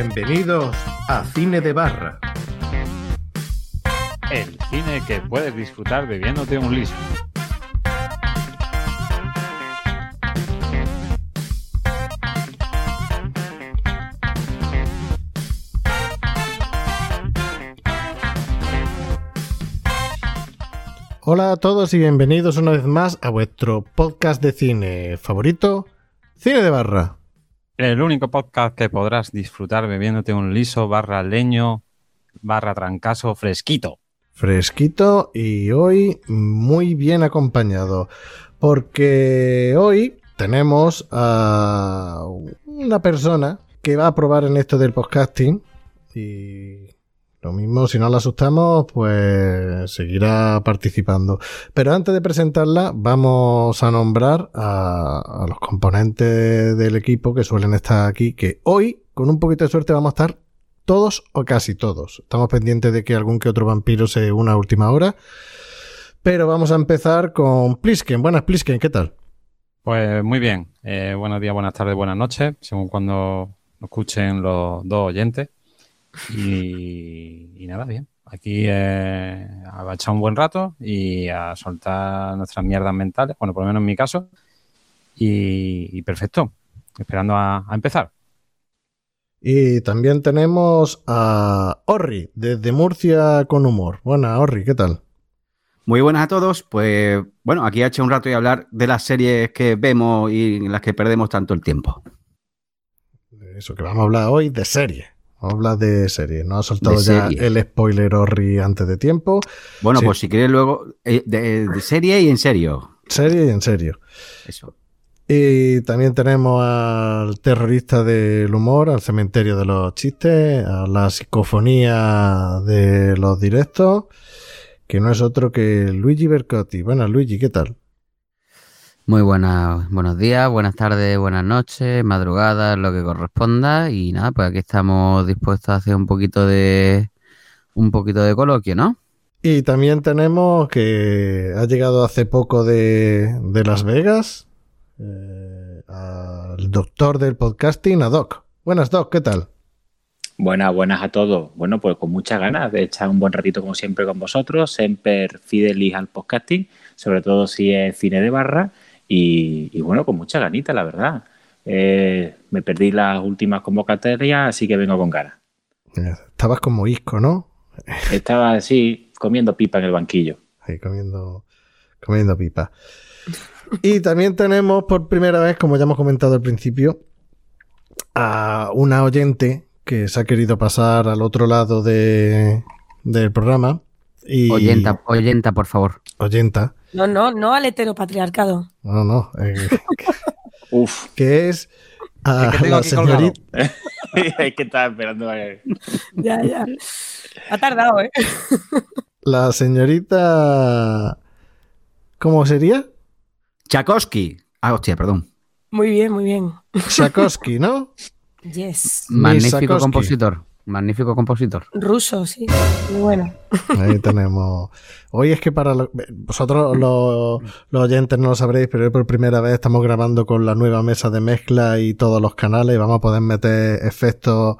Bienvenidos a Cine de Barra. El cine que puedes disfrutar bebiéndote un liso. Hola a todos y bienvenidos una vez más a vuestro podcast de cine favorito, Cine de Barra. El único podcast que podrás disfrutar bebiéndote un liso barra leño barra trancazo fresquito. Fresquito y hoy muy bien acompañado. Porque hoy tenemos a una persona que va a probar en esto del podcasting y lo mismo, si no la asustamos, pues seguirá participando. Pero antes de presentarla, vamos a nombrar a, los componentes del equipo que suelen estar aquí, que hoy, con un poquito de suerte, vamos a estar todos o casi todos. Estamos pendientes de que algún que otro vampiro se una a última hora. Pero vamos a empezar con Plisken. Buenas, Plisken, ¿qué tal? Pues muy bien. Eh, buenos días, buenas tardes, buenas noches, según cuando escuchen los dos oyentes. Y, y nada, bien. Aquí eh, a echar un buen rato y a soltar nuestras mierdas mentales, bueno, por lo menos en mi caso. Y, y perfecto, esperando a, a, empezar. Y también tenemos a Orri, desde Murcia con humor. Buenas, Orri, ¿qué tal? Muy buenas a todos. Pues bueno, aquí ha hecho un rato y hablar de las series que vemos y en las que perdemos tanto el tiempo. Eso que vamos a hablar hoy de series. Habla de serie, ¿no? Ha soltado ya el spoiler Orri antes de tiempo. Bueno, sí. pues si quieres luego, eh, de, de, serie y en serio. Serie y en serio. Eso. Y también tenemos al terrorista del humor, al cementerio de los chistes, a la psicofonía de los directos, que no es otro que Luigi Bercotti. Buenas, Luigi, ¿qué tal? Muy buenas, buenos días, buenas tardes, buenas noches, madrugadas, lo que corresponda. Y nada, pues aquí estamos dispuestos a hacer un poquito de un poquito de coloquio, ¿no? Y también tenemos que ha llegado hace poco de, de Las Vegas, eh, al doctor del podcasting, a Doc. Buenas, Doc, ¿qué tal? Buenas, buenas a todos. Bueno, pues con muchas ganas de echar un buen ratito como siempre con vosotros, Semper Fidelis al podcasting, sobre todo si es cine de barra. Y, y bueno, con mucha ganita, la verdad. Eh, me perdí las últimas convocatorias, así que vengo con ganas. Estabas como isco, ¿no? Estaba así, comiendo pipa en el banquillo. Ahí, comiendo, comiendo pipa. Y también tenemos por primera vez, como ya hemos comentado al principio, a una oyente que se ha querido pasar al otro lado de, del programa. Y... Oyenta, oyenta, por favor. Oyenta. No, no, no al heteropatriarcado. No, no. Eh, Uf. Que es a es que la señorita. es que estaba esperando. A... ya, ya. Ha tardado, ¿eh? la señorita. ¿Cómo sería? Tchaikovsky. Ah, hostia, perdón. Muy bien, muy bien. Tchaikovsky, ¿no? Yes. Magnífico compositor. Magnífico compositor. Ruso, sí. Muy bueno. Ahí tenemos. Hoy es que para lo- vosotros los, los oyentes no lo sabréis, pero hoy por primera vez estamos grabando con la nueva mesa de mezcla y todos los canales. y Vamos a poder meter efectos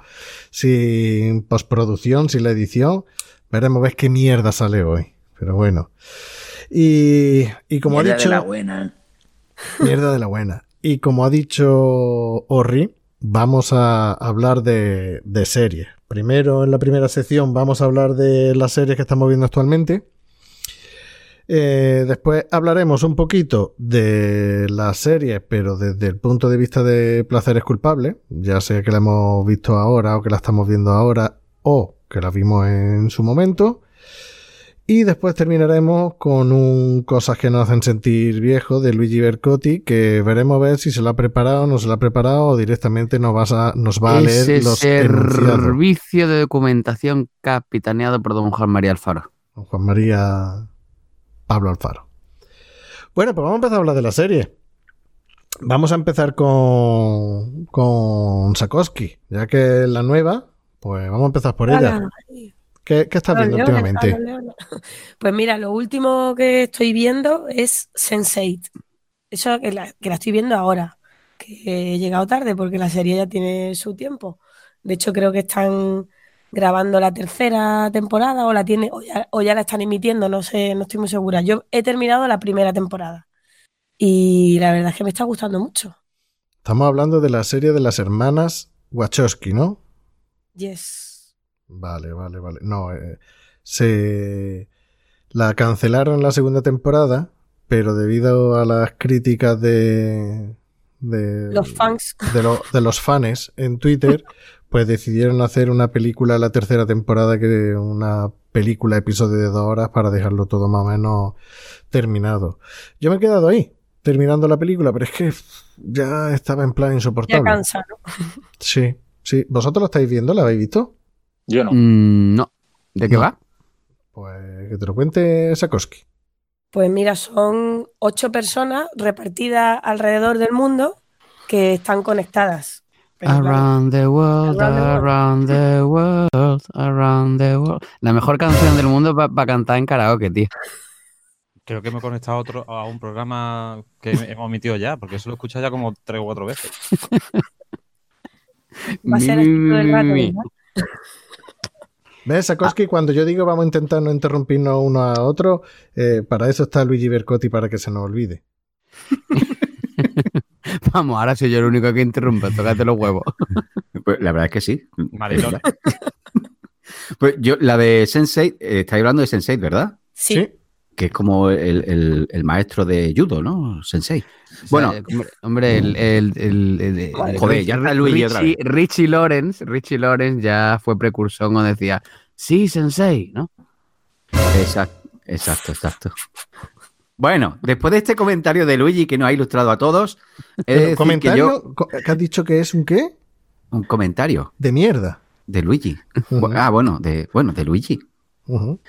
sin postproducción, sin la edición. Veremos ver qué mierda sale hoy. Pero bueno. Y, y como Mierda ha dicho. de la buena. Mierda de la buena. Y como ha dicho Orri, vamos a hablar de, series. Primero, en la primera sección, vamos a hablar de las series que estamos viendo actualmente. Eh, después hablaremos un poquito de las series, pero desde el punto de vista de placeres culpables, ya sea que la hemos visto ahora o que la estamos viendo ahora o que la vimos en su momento. Y después terminaremos con un cosas que nos hacen sentir viejos de Luigi Bercotti, que veremos ver si se lo ha preparado o no se lo ha preparado o directamente nos, vas a, nos va a leer Ese los servicio de documentación capitaneado por don Juan María Alfaro. Don Juan María Pablo Alfaro. Bueno, pues vamos a empezar a hablar de la serie. Vamos a empezar con, con Sakowski, ya que es la nueva, pues vamos a empezar por ella. ¿Qué, qué estás Los viendo leones, últimamente? Pues mira, lo último que estoy viendo es Sense8. Eso que la, que la estoy viendo ahora, que he llegado tarde porque la serie ya tiene su tiempo. De hecho, creo que están grabando la tercera temporada o la tiene o ya, o ya la están emitiendo, no sé, no estoy muy segura. Yo he terminado la primera temporada y la verdad es que me está gustando mucho. Estamos hablando de la serie de las hermanas Wachowski, ¿no? Yes. Vale, vale, vale. No, eh, se la cancelaron la segunda temporada, pero debido a las críticas de de Los fans. de, lo- de los fans en Twitter, pues decidieron hacer una película la tercera temporada que una película episodio de dos horas para dejarlo todo más o menos terminado. Yo me he quedado ahí, terminando la película, pero es que ya estaba en plan Ya insoportable. cansa, ¿no? Sí, sí. ¿Vosotros lo estáis viendo? ¿La habéis visto? Yo no. Mm, no. ¿De qué No. va? Pues que te lo cuente Sakoski. Pues mira, son ocho personas repartidas alrededor del mundo que están conectadas. Around the world, Around the world. around the world. La mejor canción del mundo para cantar en karaoke, tío. Creo que me he conectado a, otro, a un programa que hemos emitido ya, porque eso lo he escuchado ya como tres o cuatro veces. va a ser el rato, mi, mi. ¿verdad? ¿Ves, Sakoski? Cuando yo digo vamos a intentar no interrumpirnos uno a otro, eh, para eso está Luigi Bercotti, para que se nos olvide. Vamos, ahora soy yo el único que interrumpe. Tócate los huevos. Pues la verdad es que sí. Marilón. Pues yo, la de Sensei, eh, estáis hablando de Sensei, ¿verdad? Sí. Que es como el, el- el maestro de judo, ¿no? Sensei. Bueno. O sea, hombre, el, el- el- el- el- Joder, ya está Luigi otra Richie, vez. Richie Lawrence, Richie Lawrence ya fue precursor cuando decía, sí, sensei, ¿no? Exacto, exacto, exacto. Bueno, después de este comentario de Luigi que nos ha ilustrado a todos, he decir que ¿Comentario? yo- Co- ¿Que has dicho que es un qué? un comentario De mierda. de Luigi. Ah, bueno, de, bueno, de Luigi. Ujú.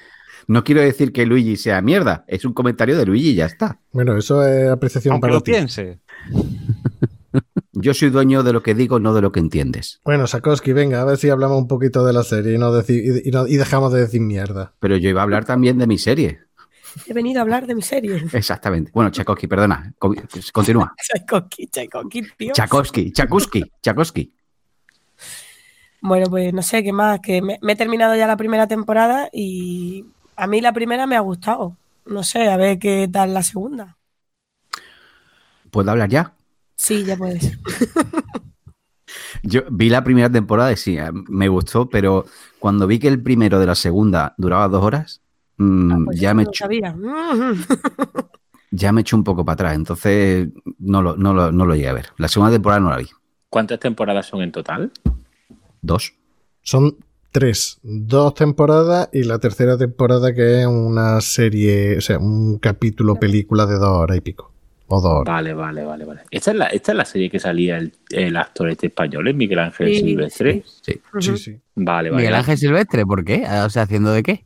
No quiero decir que Luigi sea mierda, es un comentario de Luigi y ya está. Bueno, eso es apreciación Aunque para lo ti. piense. Yo soy dueño de lo que digo, no de lo que entiendes. Bueno, Sakoski, venga, a ver si hablamos un poquito de la serie y, no deci- y- y no- y dejamos de decir mierda. Pero yo iba a hablar también de mi serie. He venido a hablar de mi serie. Exactamente. Bueno, Tchaikovsky, perdona. co- Continúa. Tchaikovsky, Tchaikovsky, tío. Tchaikovsky, Tchaikovsky, Tchaikovsky. Bueno, pues no sé qué más, que me, me he terminado ya la primera temporada y a mí la primera me ha gustado. No sé, a ver qué tal la segunda. ¿Puedo hablar ya? Sí, ya puedes. Yo vi la primera temporada y sí, eh, me gustó, pero cuando vi que el primero de la segunda duraba dos horas, Pues ya, me no echó, sabía. Ya me echó un poco para atrás. Entonces no lo, no, lo, no lo llegué a ver. La segunda temporada no la vi. ¿Cuántas temporadas son en total? Dos. Son tres, dos temporadas y la tercera temporada que es una serie, o sea, un capítulo película de dos horas y pico. O dos horas. Vale, vale, vale, vale. Esta es la, esta es la serie que salía el, el actor este español, ¿es Miguel Ángel Sí, Silvestre. Sí. Sí, sí. Vale, vale. Miguel Ángel Silvestre, ¿por qué? O sea, ¿haciendo de qué?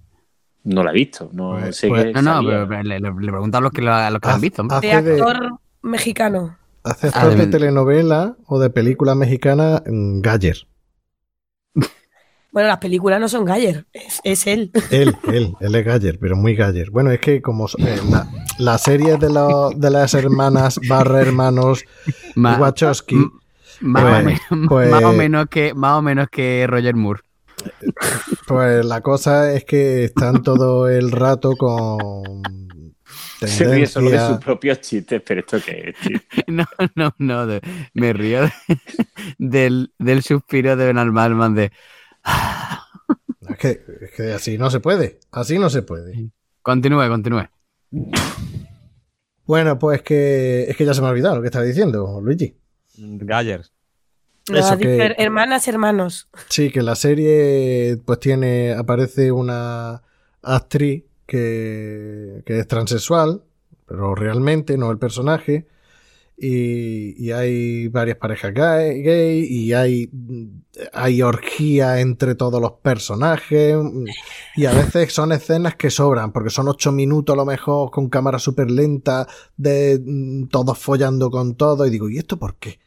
No la he visto, no Pues- sé pues- qué No, no, salía. pero le, le, le pregunto a los que, lo- a los que lo han visto. hombre. De Hace de, actor mexicano. hace Ah, actor de de- telenovela o de película mexicana mm, Galler. Bueno, las películas no son Galler, es, es él. Él, él, él es Galler, pero muy Galler. Bueno, es que como eh, la, la serie de, las hermanas barra hermanos Ma- Wachowski, más, Pues- o menos, pues- más o menos que más o menos que Roger Moore. pues la cosa es que están todo el rato con Se ríe solo de sus propios chistes, pero ¿esto qué es, tío? No, no, no. de- me río de- del, del suspiro de Benal Malman de. Es que, es que así no se puede, así no se puede. Continúe, continúe. Bueno, pues que es que ya se me ha olvidado lo que estaba diciendo, Luigi. Galler. Eso que- hermanas, hermanos. Sí, que la serie pues tiene, aparece una actriz que, que es transexual, pero realmente no el personaje, y, y hay varias parejas gay, gay, y hay, hay orgía entre todos los personajes, y a veces son escenas que sobran, porque son ocho minutos a lo mejor con cámara súper lenta, de mm, todos follando con todo, y digo, ¿y esto por qué?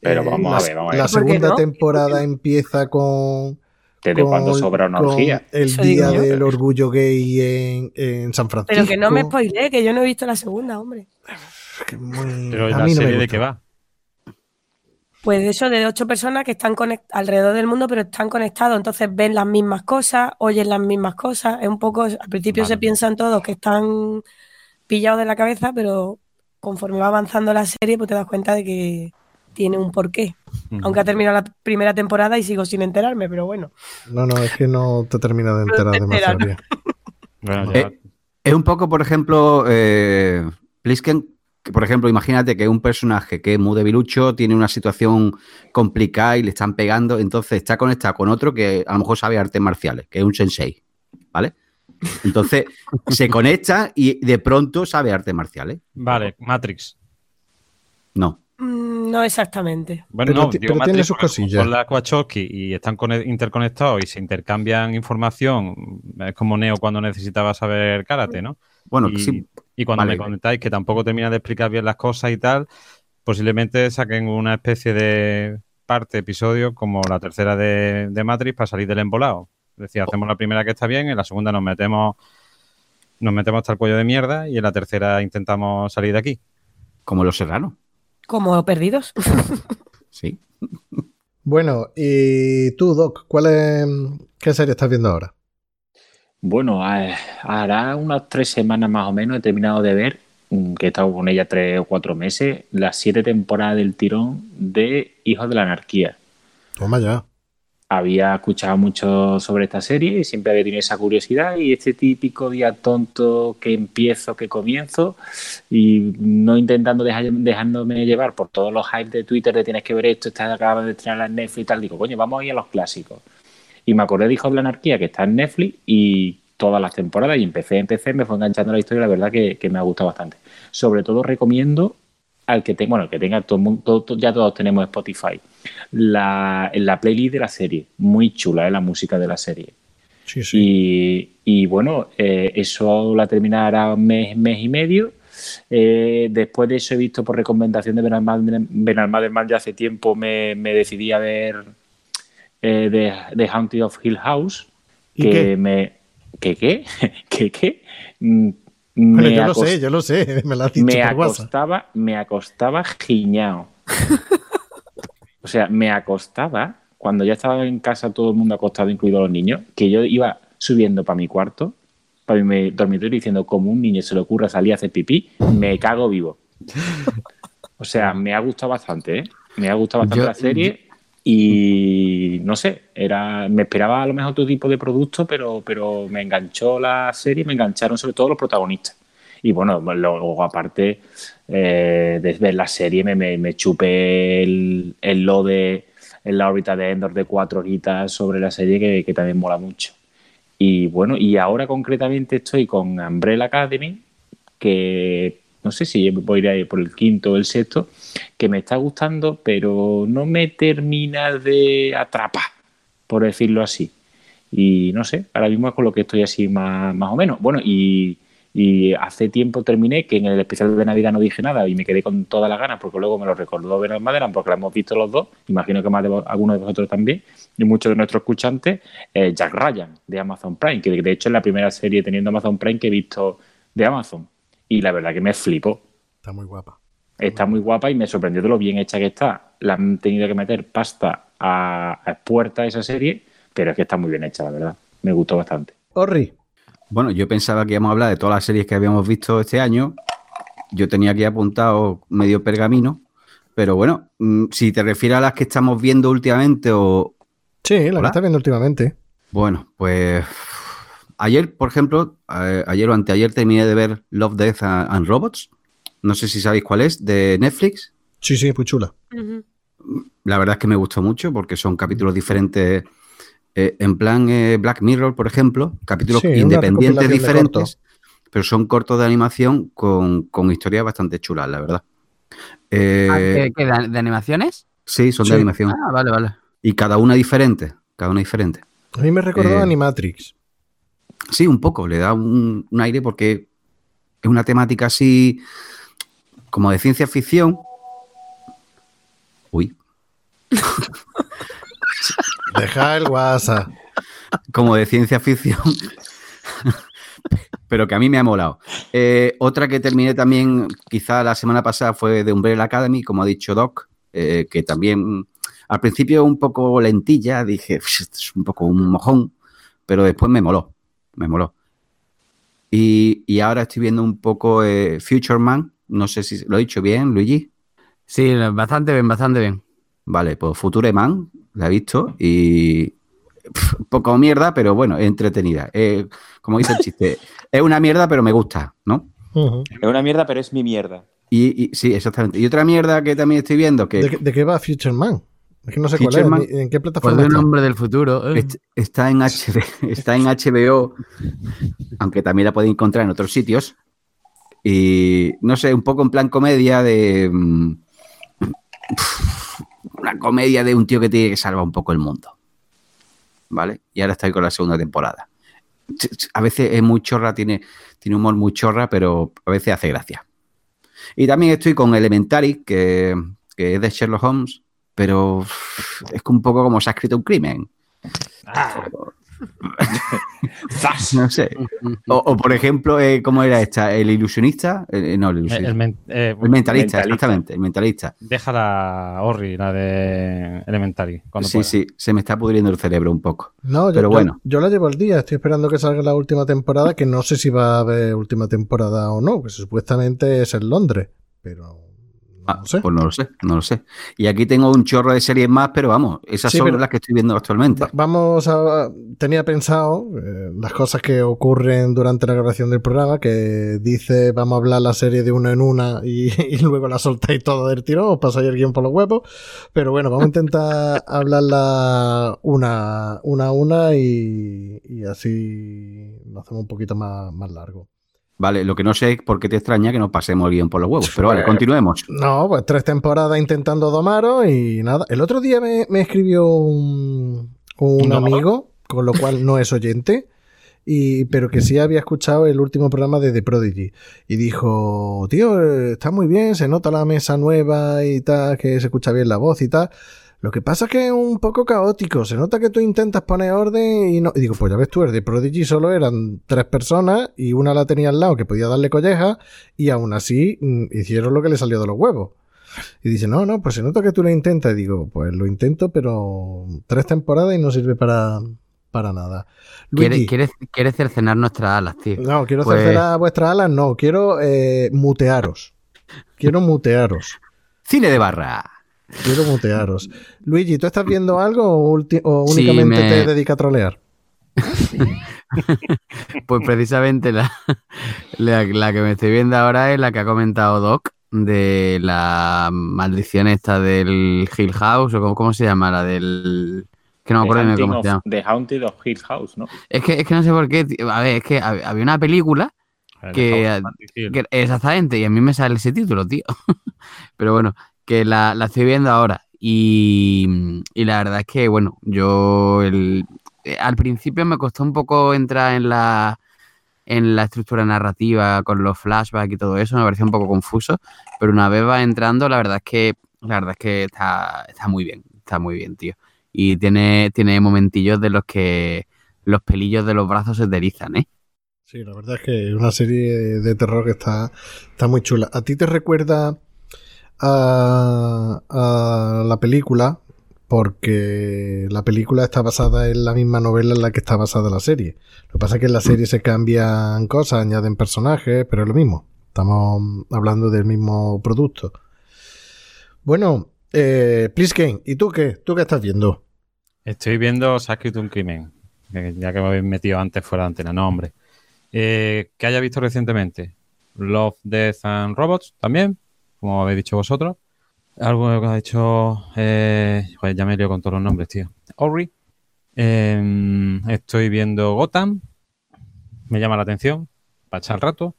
Pero Eh, vamos la, a ver, vamos a ver. La ¿Por qué segunda no? temporada empieza con. ¿Desde con- cuándo sobra una orgía? El Eso día del orgullo gay en, en San Francisco. Pero que no me spoilé, que yo no he visto la segunda, hombre. Que muy- Pero a la no me serie de qué va. Pues eso de ocho personas que están alrededor del mundo, pero están conectados, entonces ven las mismas cosas, oyen las mismas cosas. Es un poco, al principio Vale. se piensan todos que están pillados de la cabeza, pero conforme va avanzando la serie, pues te das cuenta de que tiene un porqué. Aunque ha terminado la primera temporada y sigo sin enterarme, pero bueno. No, no, es que no te termina de No enterar te demasiado bien. Bueno, Eh, Es un poco, por ejemplo, eh, Plisken, que por ejemplo, imagínate que un personaje que es muy debilucho, tiene una situación complicada y le están pegando, entonces está conectado con otro que a lo mejor sabe artes marciales, que es un sensei, ¿vale? Entonces se conecta y de pronto sabe artes marciales. Vale, Matrix. No. Mm, No exactamente. Bueno, Pero no, digo pero tiene Matrix sus cosillas. Son las Wachowski y están cone- interconectados y se intercambian información. Es como Neo cuando necesitaba saber karate, ¿no? Bueno, y, sí, y cuando vale. me comentáis que tampoco termina de explicar bien las cosas y tal, posiblemente saquen una especie de parte, episodio, como la tercera de, de Matrix para salir del embolado. Es decir, hacemos la primera que está bien, en la segunda nos metemos nos metemos hasta el cuello de mierda y en la tercera intentamos salir de aquí. como los serranos. Como perdidos. Sí. Bueno, y tú, Doc, ¿cuál es, ¿qué serie estás viendo ahora? Bueno, eh, hará unas tres semanas más o menos he terminado de ver, mm, que he estado con ella tres o cuatro meses, las siete temporadas del tirón de Hijos de la Anarquía. Toma ya. Había escuchado mucho sobre esta serie y siempre había tenido esa curiosidad y este típico día tonto que empiezo, que comienzo y no intentando dejar, dejándome llevar por todos los hype de Twitter de tienes que ver esto, está acaba de estrenar en Netflix y tal, digo, coño, vamos a ir a los clásicos. Y me acordé de Hijos de la Anarquía, que está en Netflix, y todas las temporadas, y empecé, empecé, me fue enganchando la historia, la verdad que, que me ha gustado bastante. Sobre todo recomiendo al que tenga, bueno, al que tenga todo el mundo, todo- ya todos tenemos Spotify, la, la playlist de la serie, muy chula, ¿eh? la música de la serie. Sí, sí. Y, y bueno, eh, eso la terminará un mes, mes y medio. Eh, después de eso he visto por recomendación de Benalmádena Benalmádena ya hace tiempo me, me decidí a ver eh, The, The Haunted of Hill House. ¿Y Que qué? me. ¿Qué qué? ¿Qué qué? Mm, Bueno, me yo lo sé, yo lo sé, me lo has dicho me por WhatsApp. acostaba, me acostaba giñao. o sea, me acostaba cuando ya estaba en casa todo el mundo acostado, incluidos los niños, que yo iba subiendo para mi cuarto, para mi dormitorio, diciendo, como un niño se le ocurra salir a hacer pipí, me cago vivo. O sea, me ha gustado bastante, ¿eh? Me ha gustado bastante Yo- la serie y no sé, era me esperaba a lo mejor otro tipo de producto, pero, pero me enganchó la serie, me engancharon sobre todo los protagonistas. Y bueno, luego aparte eh, de ver la serie me, me, me chupé el, el lo de en la órbita de Endor de cuatro horitas sobre la serie que, que también mola mucho. Y bueno, y ahora concretamente estoy con Umbrella Academy, que no sé si voy a ir por el quinto o el sexto, que me está gustando, pero no me termina de atrapar, por decirlo así. Y no sé, ahora mismo es con lo que estoy así más, más o menos. Bueno, y, hace tiempo terminé, que en el especial de Navidad no dije nada y me quedé con todas las ganas, porque luego me lo recordó Bernard Maderan, porque la hemos visto los dos, imagino que más de vo- algunos de vosotros también, y muchos de nuestros escuchantes, eh, Jack Ryan, de Amazon Prime, que de hecho es la primera serie teniendo Amazon Prime que he visto de Amazon. Y la verdad que me flipó. Está muy guapa. Está muy guapa y me sorprendió de lo bien hecha que está. La han tenido que meter pasta a, a puerta esa serie, pero es que está muy bien hecha, la verdad. Me gustó bastante. Orri, Bueno, yo pensaba que íbamos a hablar de todas las series que habíamos visto este año. Yo tenía aquí apuntado medio pergamino. Pero bueno, mm, si te refieres a las que estamos viendo últimamente o... sí, la que estás viendo últimamente. Bueno, pues... Ayer, por ejemplo, eh, ayer o anteayer terminé de ver Love, Death and and Robots. No sé si sabéis cuál es, de Netflix. Sí, sí, muy chula. La verdad es que me gustó mucho porque son capítulos diferentes. eh, en plan eh, Black Mirror, por ejemplo, capítulos Sí, independientes diferentes, pero son cortos de animación con, con historias bastante chulas, la verdad. Eh, Ah, ¿qué- qué, de, de animaciones? sí, son Sí. de animación. Ah, vale, vale. Y cada una diferente. Cada una diferente. A mí me recordó Eh, a Animatrix. Sí, un poco, le da un, un aire porque es una temática así como de ciencia ficción. Uy, Deja el WhatsApp. como de ciencia ficción, pero que a mí me ha molado. Eh, otra que terminé también, quizá la semana pasada, fue de Umbrella Academy, como ha dicho Doc, eh, que también al principio un poco lentilla, dije, es un poco un mojón, pero después me moló, me moló. Y, y ahora estoy viendo un poco eh, Future Man, no sé si lo he dicho bien, Luigi. Sí, bastante bien, bastante bien. Vale, pues Future Man, la he visto y poco mierda, pero bueno, es entretenida. Eh, como dice el chiste, es una mierda, pero me gusta, ¿no? Es una mierda, pero es mi mierda. Y, y- sí, exactamente. Y otra mierda que también estoy viendo, que ¿De, qué- de qué va Future Man? Es que no sé Future cuál Man- es. ¿En qué Pues plataforma de un está? hombre del futuro. eh. est- está en, HB está en HBO, aunque también la podéis encontrar en otros sitios. Y no sé, un poco en plan comedia de. mm, Una comedia de un tío que tiene que salvar un poco el mundo. ¿Vale? Y ahora estoy con la segunda temporada. A veces es muy chorra, tiene, tiene humor muy chorra, pero a veces hace gracia. Y también estoy con Elementary, que, que es de Sherlock Holmes, pero es un poco como se ha escrito un crimen. ¡Zas! No sé. O, o, por ejemplo, eh, ¿cómo era esta? ¿El ilusionista? Eh, no, el ilusionista. el men- eh, El mentalista, Mentalista. exactamente, el mentalista. deja la Orri, la de Elementary. Cuando Sí, pueda. sí, se me está pudriendo el cerebro un poco. No, yo, Pero yo- bueno. yo la llevo al día. Estoy esperando que salga la última temporada, que no sé si va a haber última temporada o no, que supuestamente es en Londres, pero Ah, no sé. Pues no lo sé, no lo sé. Y aquí tengo un chorro de series más, pero vamos, esas Sí, son las que estoy viendo actualmente. Va- Vamos a. Tenía pensado eh, las cosas que ocurren durante la grabación del programa, que dice vamos a hablar la serie de una en una y, y luego la soltáis todo del tirón, os pasáis el guion por los huevos. Pero bueno, vamos a intentar hablarla una, una a una y, y así lo hacemos un poquito más, más largo. Vale, lo que no sé es por qué te extraña que nos pasemos el guion por los huevos. Pero vale, continuemos. No, pues tres temporadas intentando domaros y nada. El otro día me, me escribió un, un ¿Un amigo, con lo cual no es oyente, y, pero que sí había escuchado el último programa de The Prodigy. Y dijo, tío, eh, está muy bien, se nota la mesa nueva y tal, que se escucha bien la voz y tal. Lo que pasa es que es un poco caótico. Se nota que tú intentas poner orden y no. Y digo, pues ya ves tú, el de Prodigy solo eran tres personas y una la tenía al lado que podía darle colleja y aún así mm, hicieron lo que le salió de los huevos. Y dice, no, no, pues se nota que tú lo intentas. Y digo, pues lo intento, pero tres temporadas y no sirve para, para nada. Quiere- Luigi, Quieres quieres cercenar nuestras alas, tío. no, quiero Pues- cercenar vuestras alas, no, quiero eh, mutearos. Quiero mutearos. Cine de barra. Quiero mutearos. Luigi, ¿tú estás viendo algo o, Sí, únicamente me- te dedicas a trolear? Pues precisamente la, la, la que me estoy viendo ahora es la que ha comentado Doc de la maldición esta del Hill House o cómo, cómo se llama, la del... Que no me The acuerdo ni Haunting cómo of- se llama. The Haunted of Hill House, ¿no? Es que, es que no sé por qué, tío. a ver, es que hab- había una película El que- que- exactamente, y a mí me sale ese título, tío. Pero bueno, que la, la estoy viendo ahora. Y, y la verdad es que, bueno, yo el- eh, al principio me costó un poco entrar en la, en la estructura narrativa con los flashbacks y todo eso, me parecía un poco confuso, pero una vez va entrando, la verdad es que, la verdad es que está, está muy bien, está muy bien, tío. Y tiene, tiene momentillos de los que los pelillos de los brazos se te erizan, ¿eh? Sí, la verdad es que es una serie de terror que está, está muy chula. ¿A ti te recuerda a, la película? Porque la película está basada en la misma novela en la que está basada la serie. Lo que pasa es que en la serie se cambian cosas, añaden personajes, pero es lo mismo. Estamos hablando del mismo producto. Bueno, eh, Plisken, ¿y tú qué? ¿Tú qué estás viendo? Estoy viendo escrito un crimen. Ya que me habéis metido antes fuera de antena. No, hombre. Eh, que haya visto recientemente. Love, Death and Robots también, como habéis dicho vosotros. Algo que ha dicho. Eh, ya me lío con todos los nombres, tío. Ori. Eh, estoy viendo Gotham. Me llama la atención. Para echar el rato.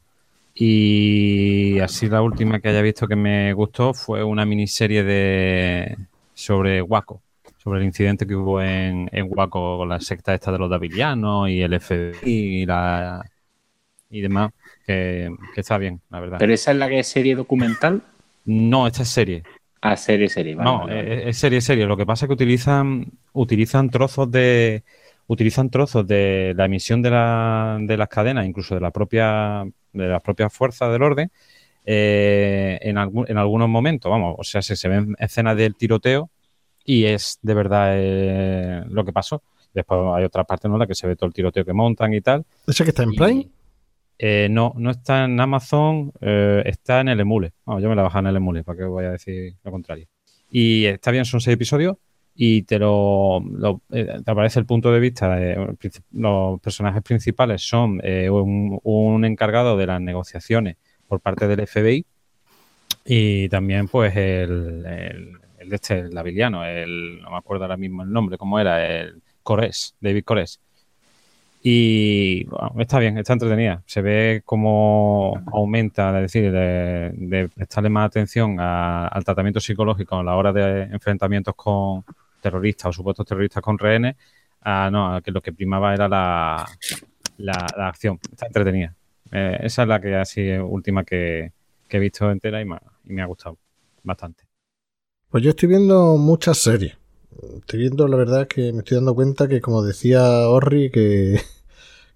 Y así la última que haya visto que me gustó fue una miniserie de sobre Waco sobre el incidente que hubo en, en Waco con la secta esta de los davidianos y el FBI y, la, y demás, que, que está bien, la verdad. Pero esa es la que serie documental. No, esta es serie. Ah, serie, serie. vale, no, vale. Es, es serie, serie. Lo que pasa es que utilizan, utilizan trozos de utilizan trozos de la emisión de, la, de las cadenas, incluso de la propia de las propias fuerzas del orden, eh, en, algún- en algunos momentos, vamos, o sea, se, se ven escenas del tiroteo y es de verdad eh, lo que pasó. Después hay otra parte en la que se ve todo el tiroteo que montan y tal. ¿Ese que está en Prime? Eh, no, no está en Amazon, eh, está en el emule. Vamos, yo me la bajé en el emule, para que voy a decir lo contrario. Y está bien, son seis episodios y te lo, eh, aparece el punto de vista de los personajes principales son un, encargado de las negociaciones por parte del FBI y también pues el, de este, el laviliano, el, no me acuerdo ahora mismo el nombre, cómo era, el Cores, David Cores. Y bueno, está bien, está entretenida. Se ve cómo aumenta, es decir, de, de prestarle más atención a- al tratamiento psicológico a la hora de enfrentamientos con terroristas o supuestos terroristas con rehenes, a, no, a que lo que primaba era la, la, acción. Está entretenida. Eh, esa es la que así última que, he visto entera y me, y me ha gustado bastante. Pues yo estoy viendo muchas series. Estoy viendo, la verdad, que me estoy dando cuenta que, como decía Orri, que,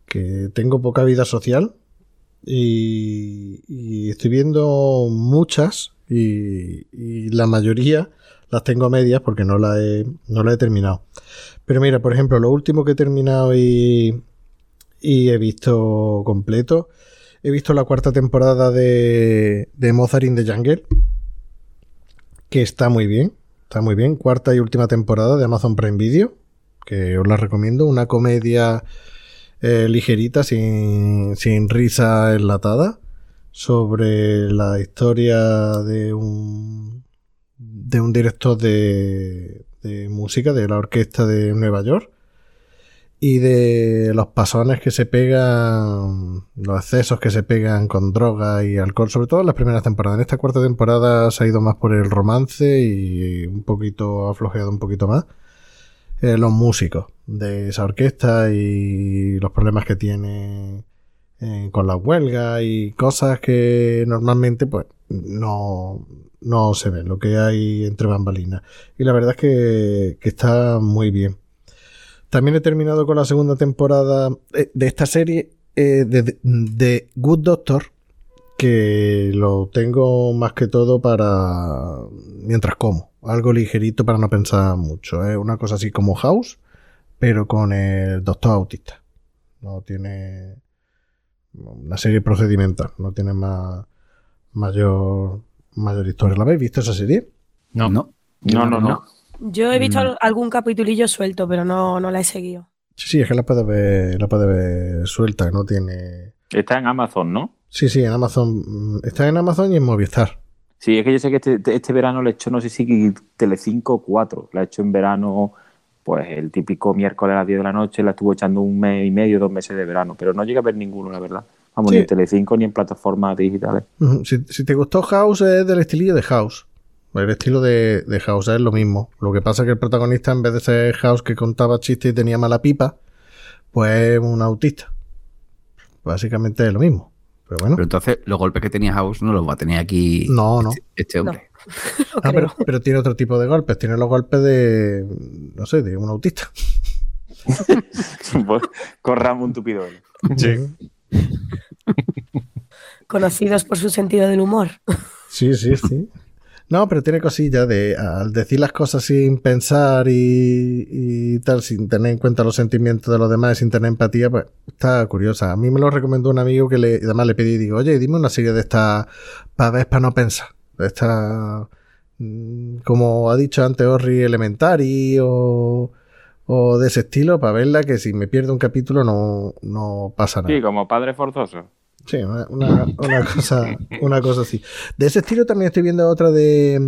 que tengo poca vida social. Y, estoy viendo muchas y, y la mayoría las tengo a medias porque no la he, no la he terminado. Pero mira, por ejemplo, lo último que he terminado y, y he visto completo, he visto la cuarta temporada de, de Mozart in the Jungle, que está muy bien, está muy bien. Cuarta y última temporada de Amazon Prime Video, que os la recomiendo, una comedia eh, ligerita, sin, sin risa enlatada, sobre la historia de un de un director de, de música de la orquesta de Nueva York y de los pasones que se pegan, los excesos que se pegan con droga y alcohol, sobre todo en las primeras temporadas. En esta cuarta temporada se ha ido más por el romance y un poquito ha flojeado un poquito más. Eh, los músicos de esa orquesta y los problemas que tiene eh, con las huelgas y cosas que normalmente pues no, no se ven, lo que hay entre bambalinas. Y la verdad es que, que está muy bien. También he terminado con la segunda temporada eh, de esta serie eh, de Good Doctor, que lo tengo más que todo para mientras como, algo ligerito para no pensar mucho. Es una cosa así como House, pero con el doctor autista. No tiene una serie procedimental, no tiene más mayor mayor historia. ¿La habéis visto esa serie? No, No. No, no, no. Yo he visto Mm. al- algún capitulillo suelto, pero no, no la he seguido. Sí, sí, es que la puedes ver, la puedes ver suelta, no tiene. Está en Amazon, ¿no? Sí, sí, en Amazon. mm, Está en Amazon y en Movistar. Sí, es que yo sé que este, este verano le he hecho, no sé si Telecinco o 4. La he hecho en verano, pues el típico miércoles a las 10 de la noche. La estuvo echando un mes y medio, dos meses de verano. Pero no llega a ver ninguno, la verdad. Vamos, Sí. ni en Telecinco ni en plataformas digitales. Ujú, Si, si te gustó House, es del estilillo de House. El estilo de, de House es lo mismo. Lo que pasa es que el protagonista, en vez de ser House que contaba chistes y tenía mala pipa, pues es un autista. Básicamente es lo mismo. Pero bueno. Pero entonces los golpes que tenía House no los va a tener aquí No, no. este, este hombre. Ah, pero, pero tiene otro tipo de golpes. Tiene los golpes de. No sé, de un autista. pues, corramos un tupido. Sí. Conocidos por su sentido del humor. Sí, sí, sí. No, pero tiene cosillas de al decir las cosas sin pensar y, y tal, sin tener en cuenta los sentimientos de los demás, sin tener empatía, pues está curiosa. A mí me lo recomendó un amigo que le, además le pedí, digo, oye, dime una serie de estas para ver, para no pensar. De esta, mm, como ha dicho antes Orri, Elementary o, o de ese estilo, para verla, que si me pierdo un capítulo no, no pasa nada. Sí, como padre forzoso. Sí, una, una- una cosa, una cosa así. De ese estilo también estoy viendo otra de,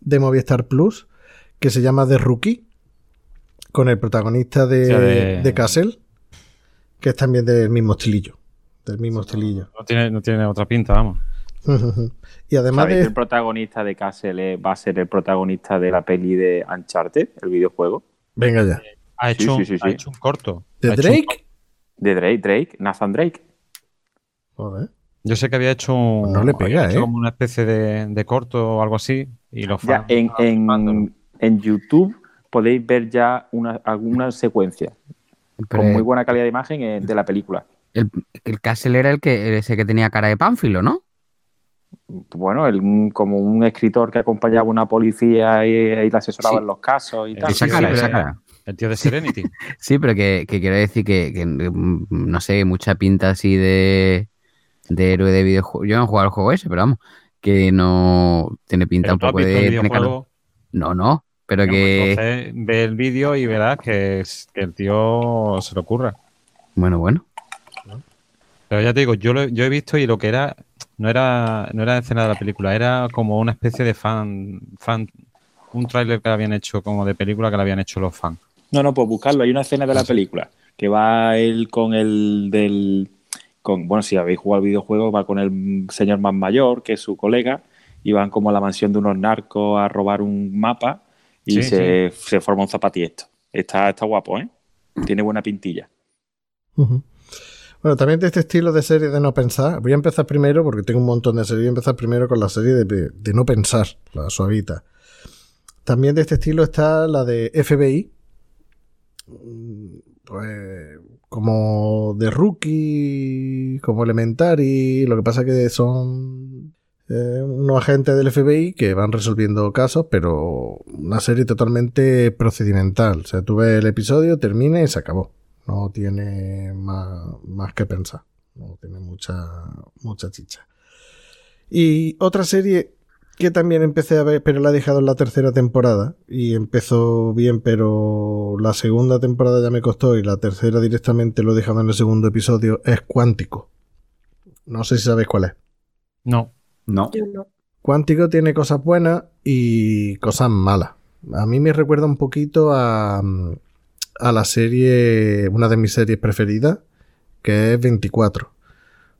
de Movistar Plus que se llama The Rookie, con el protagonista de, de- de Castle, que es también del mismo estilillo. Del mismo estilillo. No tiene, no tiene otra pinta, vamos. y además ¿Sabéis que el de. protagonista de Castle va a ser el protagonista de la peli de Uncharted, el videojuego? Venga ya. Ha Sí, hecho, sí, sí, ha hecho un corto. ¿De Ha hecho un Drake? De Drake, Drake, Nathan Drake. Joder. Yo sé que había hecho un, Pues no le pega, había hecho ¿eh? como una especie de, de corto o algo así. Y los Ya, en, en, YouTube podéis ver ya una, alguna secuencia Pero con muy buena calidad de imagen eh, de la película. el, el Castle era el que ese que tenía cara de pánfilo, ¿no? Bueno, el- como un escritor que acompañaba a una policía y, y le asesoraba Sí. en los casos y tal. Esa cara, esa cara. El tío de Serenity. Sí, pero que, que quiero decir que, que, mm, no sé, mucha pinta así de, de héroe de videojuego. Yo no he jugado al juego ese, pero vamos, que no tiene pinta Pero un tú has poco visto de. videojuego. No, no, pero que. Entonces ve el vídeo y verás que, es- que el tío se lo ocurra. Bueno, bueno. Pero ya te digo, yo, lo, yo he visto y lo que era no era no era escena de la película, era como una especie de fan fan un tráiler que habían hecho como de película que le habían hecho los fans. No, no, pues buscarlo. Hay una escena de la película que va él con el del. Con, bueno, si habéis jugado al videojuego, va con el señor más mayor, que es su colega, y van como a la mansión de unos narcos a robar un mapa y Sí, se, se forma un zapatiesto. Está, está guapo, ¿eh? Tiene buena pintilla. Bueno, también de este estilo de serie de no pensar, voy a empezar primero, porque tengo un montón de series, voy a empezar primero con la serie de, de no pensar, la suavita. También de este estilo está la de FBI, Mm, pues como de Rookie, como Elementary, lo que pasa que son eh, unos agentes del FBI que van resolviendo casos, pero una serie totalmente procedimental. O sea, tú ves el episodio, termina y se acabó. No tiene más, más que pensar. No tiene mucha, mucha chicha. Y otra serie que también empecé a ver, pero la he dejado en la tercera temporada. Y empezó bien, pero la segunda temporada ya me costó y la tercera directamente lo he dejado en el segundo episodio. Es Cuántico. No sé si sabéis cuál es. No. No. No. Cuántico tiene cosas buenas y cosas malas. A mí me recuerda un poquito a, a la serie, una de mis series preferidas, que es 24.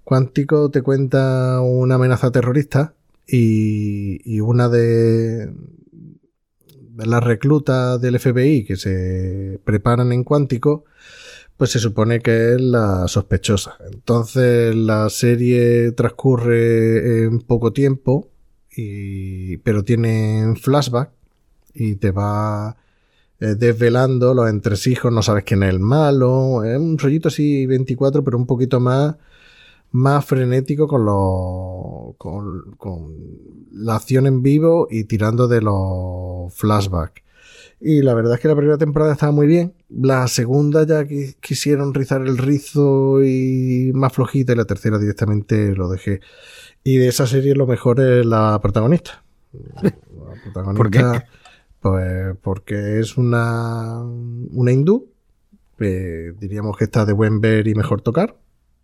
Cuántico te cuenta una amenaza terrorista y, y una de, de las reclutas del FBI que se preparan en Cuántico, pues se supone que es la sospechosa. Entonces la serie transcurre en poco tiempo, y, pero tiene flashback y te va eh, desvelando los entresijos, no sabes quién es el malo, es un rollito así 24, pero un poquito más más frenético con los con, con la acción en vivo y tirando de los flashbacks. Y la verdad es que la primera temporada estaba muy bien. La segunda ya qui- quisieron rizar el rizo y más flojita y la tercera directamente lo dejé. Y de esa serie lo mejor es la protagonista. La protagonista ¿Por qué? Pues porque es una, una hindú. eh, diríamos que está de buen ver y mejor tocar.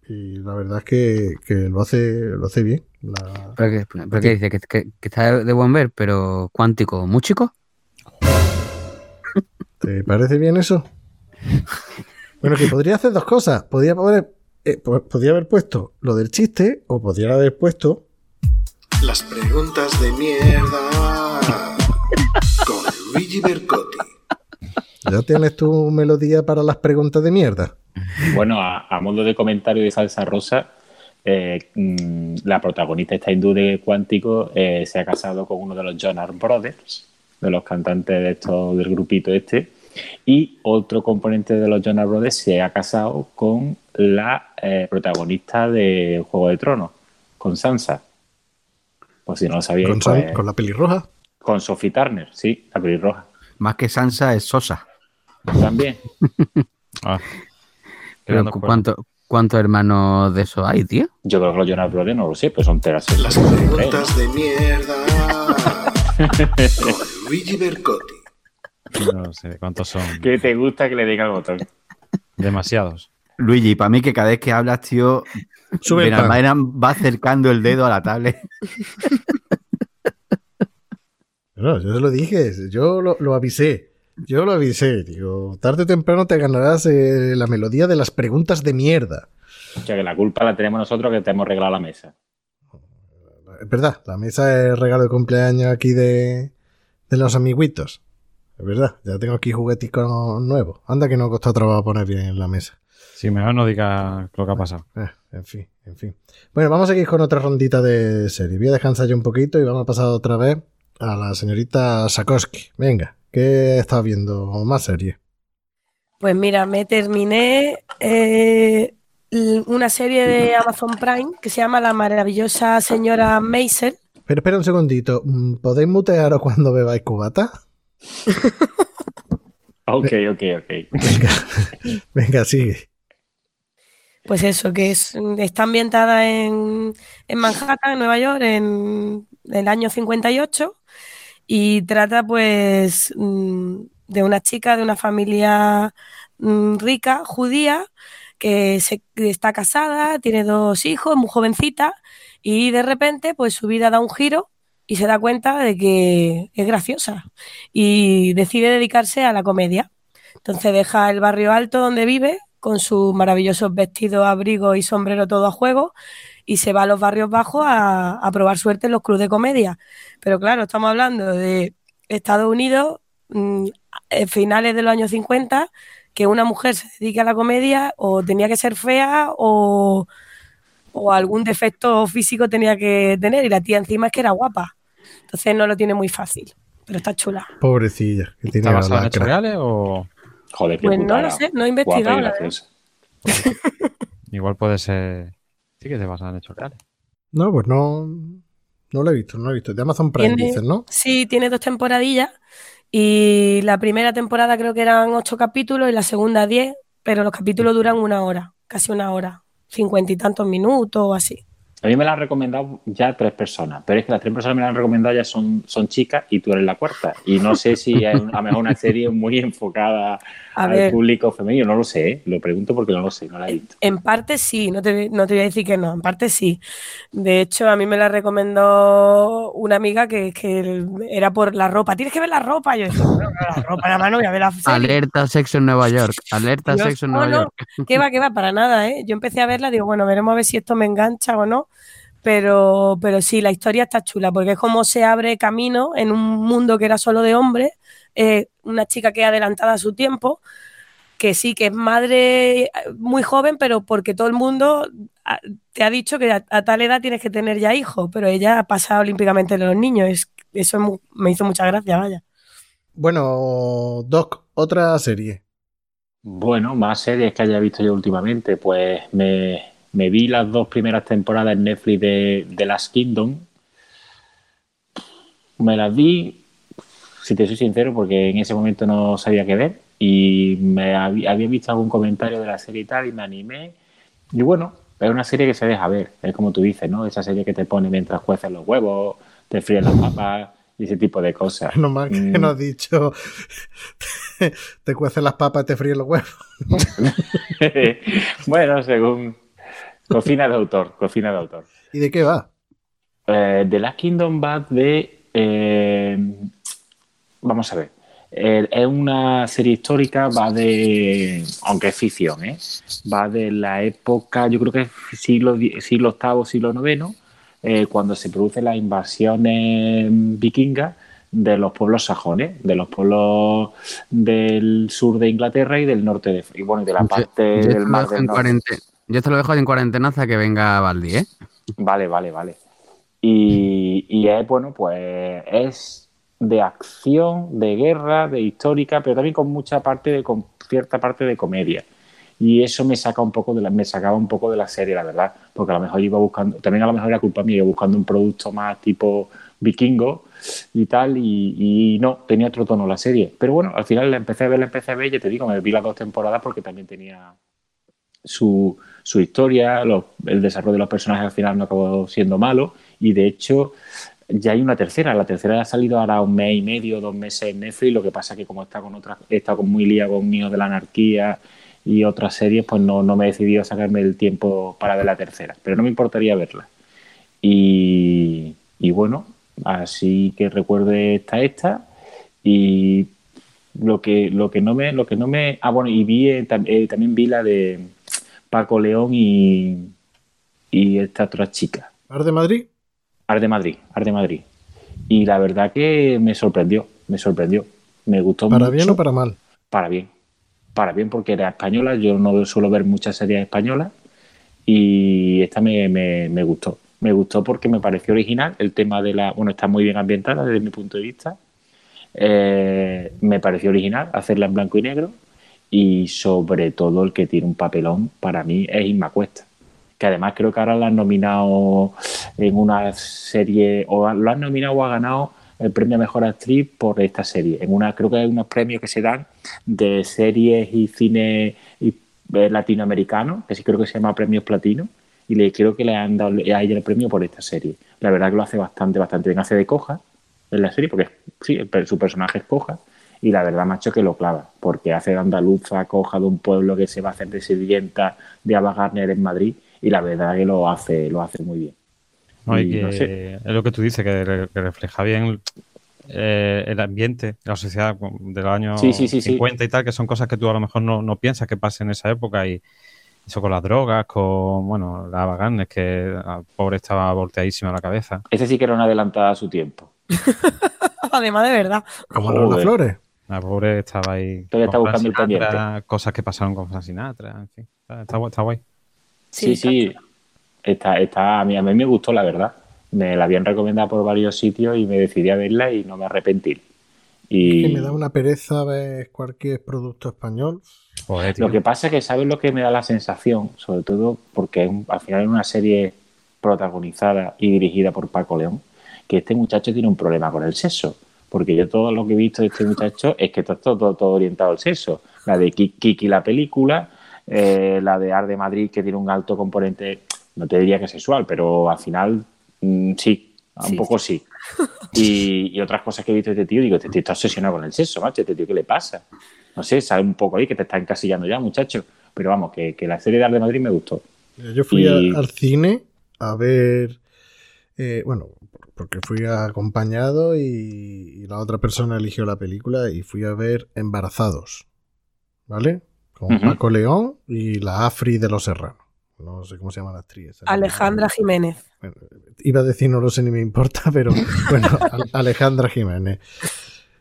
Y la verdad es que, que lo hace lo hace bien. La- ¿Pero qué, pero qué dice? ¿Que, que- que está de buen ver, pero cuántico, muy chico? ¿Te parece bien eso? Bueno, que podría hacer dos cosas. Podría, poner, eh, po- podría haber puesto lo del chiste o podría haber puesto Las preguntas de mierda con Luigi Bercotti. Ya tienes tu melodía para las preguntas de mierda. Bueno, a, a modo de comentario de salsa rosa, eh, mm, la protagonista esta hindú de Cuántico eh, se ha casado con uno de los Jonas Brothers, de los cantantes de estos, del grupito este, y otro componente de los Jonas Brothers se ha casado con la eh, protagonista de Juego de Tronos, con Sansa. Pues si no lo sabíais, Con, pues, con la pelirroja. con Sophie Turner, sí, la pelirroja. Más que Sansa es Sosa. También. Ah. Pero. ¿cuánto, ¿Cuántos hermanos de eso hay, tío? Yo creo que los Jonas Brothers no lo sé, pues son teras. Las preguntas de mierda con Luigi Bercotti. No sé cuántos son. ¿Qué te gusta que le diga al botón? Demasiados. Luigi, para mí que cada vez que hablas, tío, Sube el va acercando el dedo a la tablet. No, yo se lo dije, yo lo, lo avisé. Yo lo avisé, digo, tarde o temprano te ganarás eh, la melodía de las preguntas de mierda. O sea, que la culpa la tenemos nosotros que te hemos regalado la mesa. Es verdad, la mesa es regalo de cumpleaños aquí de, de los amiguitos. Es verdad, ya tengo aquí jugueticos nuevos. Anda que no ha costado trabajo poner bien la mesa. Si mejor no diga lo que ha pasado. Eh, en fin, en fin. Bueno, vamos a seguir con otra rondita de serie. Voy a descansar yo un poquito y vamos a pasar otra vez a la señorita Sakoski. Venga, ¿qué estás viendo más serie? Pues mira, me terminé eh, una serie de Amazon Prime que se llama La maravillosa señora Maisel. Pero espera un segundito. ¿Podéis mutearos cuando bebáis cubata? Ok, ok, ok. Venga, venga, sigue. Pues eso, que es, está ambientada en, en Manhattan, en Nueva York, en el año 58 y trata pues mm, de una chica de una familia mm, rica, judía, que, se, está casada, tiene dos hijos, muy jovencita y de repente pues su vida da un giro y se da cuenta de que es graciosa y decide dedicarse a la comedia. Entonces deja el barrio alto donde vive con sus maravillosos vestidos, abrigos y sombrero todo a juego y se va a los barrios bajos a, a probar suerte en los clubes de comedia. Pero claro, estamos hablando de Estados Unidos, mm, eh, finales de los años 50, que una mujer se dedique a la comedia o tenía que ser fea o, o algún defecto físico tenía que tener y la tía encima es que era guapa. Entonces no lo tiene muy fácil, pero está chula. Pobrecilla, que tiene ¿Está la basado en hechos reales o Joder, qué Pues no lo sé, no he investigado. la igual puede ser... Sí que se basa en hechos reales. No, pues no. No lo he visto, no lo he visto. De Amazon Prime Tiene- dices, ¿no? Sí, tiene dos temporadillas y la primera temporada creo que eran ocho capítulos y la segunda diez, pero los capítulos duran una hora, casi una hora, cincuenta y tantos minutos o así. A mí me la han recomendado ya tres personas, pero es que las tres personas que me la han recomendado ya son, son chicas y tú eres la cuarta. Y no sé si es a lo mejor una serie muy enfocada A al ver. público femenino, no lo sé, ¿eh? lo pregunto porque no lo sé, no la he visto. En parte sí, no te, no te voy a decir que no, en parte sí. De hecho, a mí me la recomendó una amiga que, que era por la ropa. Tienes que ver la ropa. Yo decía, no, no, la ropa, nada más no voy a ver la serie. Alerta sexo en Nueva York. Alerta Dios, sexo en Nueva no, York. que va, que va, para nada, ¿eh? Yo empecé a verla, digo, bueno, veremos a ver si esto me engancha o no. Pero, pero sí, la historia está chula, porque es como se abre camino en un mundo que era solo de hombres, eh, una chica que es adelantada a su tiempo, que sí, que es madre muy joven, pero porque todo el mundo ah, te ha dicho que a, a tal edad tienes que tener ya hijos, pero ella ha pasado olímpicamente de los niños. Es, eso es me hizo mucha gracia, vaya. Bueno, Doc, otra serie. Bueno, más series que haya visto yo últimamente, pues me, me vi las dos primeras temporadas en Netflix de, de Last Kingdom. Me las vi, si te soy sincero, porque en ese momento no sabía qué ver y me había, había visto algún comentario de la serie y tal y me animé. Y bueno, es una serie que se deja ver, es como tú dices, ¿no? Esa serie que te pone mientras cueces los huevos, te fríes las papas y ese tipo de cosas. No mal que Mm. nos has dicho. te cuecen las papas y te fríen los huevos. bueno, según cocina de autor, cocina de autor. ¿Y de qué va? Eh, The Last Kingdom va de. eh, vamos a ver. Eh, es una serie histórica, va de. Aunque es ficción, ¿eh? Va de la época, yo creo que es siglo, siglo VIII, siglo IX, eh, cuando se producen las invasiones vikingas de los pueblos sajones, de los pueblos del sur de Inglaterra y del norte de. Y bueno, y de la Yo- parte yo te del lo mar dejo del en norte. Yo te lo dejo en cuarentena hasta que venga Baldi, ¿eh? Vale, vale, vale. Y, y es, bueno, pues es de acción, de guerra, de histórica, pero también con mucha parte de, con cierta parte de comedia. Y eso me saca un poco de la, me sacaba un poco de la serie, la verdad, porque a lo mejor iba buscando, también a lo mejor era culpa mía, iba buscando un producto más tipo vikingo y tal, y, no, tenía otro tono la serie. Pero bueno, al final la empecé a ver, la empecé a ver, ya te digo, me vi las dos temporadas porque también tenía su, su historia, el desarrollo de los personajes al final no acabó siendo malo y de hecho ya hay una tercera, la tercera ha salido ahora un mes y medio, dos meses en Netflix, lo que pasa que como está con otras, estado con muy lía con Míos de la Anarquía y otras series, pues no, no me he decidido sacarme el tiempo para ver la tercera, pero no me importaría verla. Y, y bueno, así que recuerde está esta. Y lo que lo que no me lo que no me ah bueno y vi eh, eh, también vi la de Paco León y y esta otra chica. ¿Ar de Madrid? Ar de Madrid Ar de Madrid. Y la verdad que me sorprendió me sorprendió. Me gustó ¿Para mucho. bien o para mal? para bien para bien porque era española. Yo no suelo ver muchas series españolas y esta me, me, me gustó. Me gustó porque me pareció original. El tema de la bueno está muy bien ambientada desde mi punto de vista. Eh, me pareció original hacerla en blanco y negro y sobre todo el que tiene un papelón para mí es Inma Cuesta. Que además creo que ahora la han nominado en una serie, o lo han nominado o ha ganado el premio a Mejor Actriz por esta serie. En una, creo que hay unos premios que se dan de series y cine eh, latinoamericano, que sí creo que se llama Premios Platino, y le creo que le han dado a ella el premio por esta serie. La verdad que lo hace bastante, bastante bien. Hace de coja en la serie, porque sí, su personaje es coja, y la verdad, macho, que lo clava, porque hace de andaluza, coja de un pueblo que se va a hacer de sirvienta de Ava Gardner en Madrid, y la verdad que lo hace, lo hace muy bien. No, y Y que no sé. es lo que tú dices, que, re- que refleja bien eh, el ambiente, la sociedad de los años Sí, sí, sí, sí. 50 y tal, que son cosas que tú a lo mejor no, no piensas que pasen en esa época y eso con las drogas, con, bueno, la Vaganes, que la pobre estaba volteadísima la cabeza. Ese sí que era una adelantada a su tiempo. Además de verdad. Como Lola Joder. Flores. La pobre estaba ahí. Todavía está buscando el pendiente. Cosas que pasaron con Frank Sinatra, en fin. Está, está guay- está guay. Sí, sí. Está, está, a, mí, a mí me gustó, la verdad. Me la habían recomendado por varios sitios y me decidí a verla y no me arrepentí. Y Que me da una pereza ver cualquier producto español. Joder, lo que pasa es que, ¿sabes lo que me da la sensación? Sobre todo porque es un- al final es una serie protagonizada y dirigida por Paco León, que este muchacho tiene un problema con el sexo. Porque yo todo lo que he visto de este muchacho es que está todo, todo, todo orientado al sexo. La de Ki- Kiki la película, eh, la de Ar de Madrid que tiene un alto componente, no te diría que sexual, pero al final mm, sí, un Sí, poco sí. Y, y otras cosas que he visto de este tío, digo, este tío está obsesionado con el sexo, macho, este tío, ¿qué le pasa? No sé, sabe un poco ahí que te está encasillando ya, muchacho. Pero vamos, que, que la serie de Ar de Madrid me gustó. Yo fui a- al cine a ver, eh, bueno, porque fui acompañado y, y la otra persona eligió la película y fui a ver Embarazados, ¿vale? Con. Paco León y la Afri de los Serranos. No sé cómo se llama la actriz. Alejandra Jiménez. Bueno, iba a decir no lo sé ni me importa, pero bueno, Al- Alejandra Jiménez.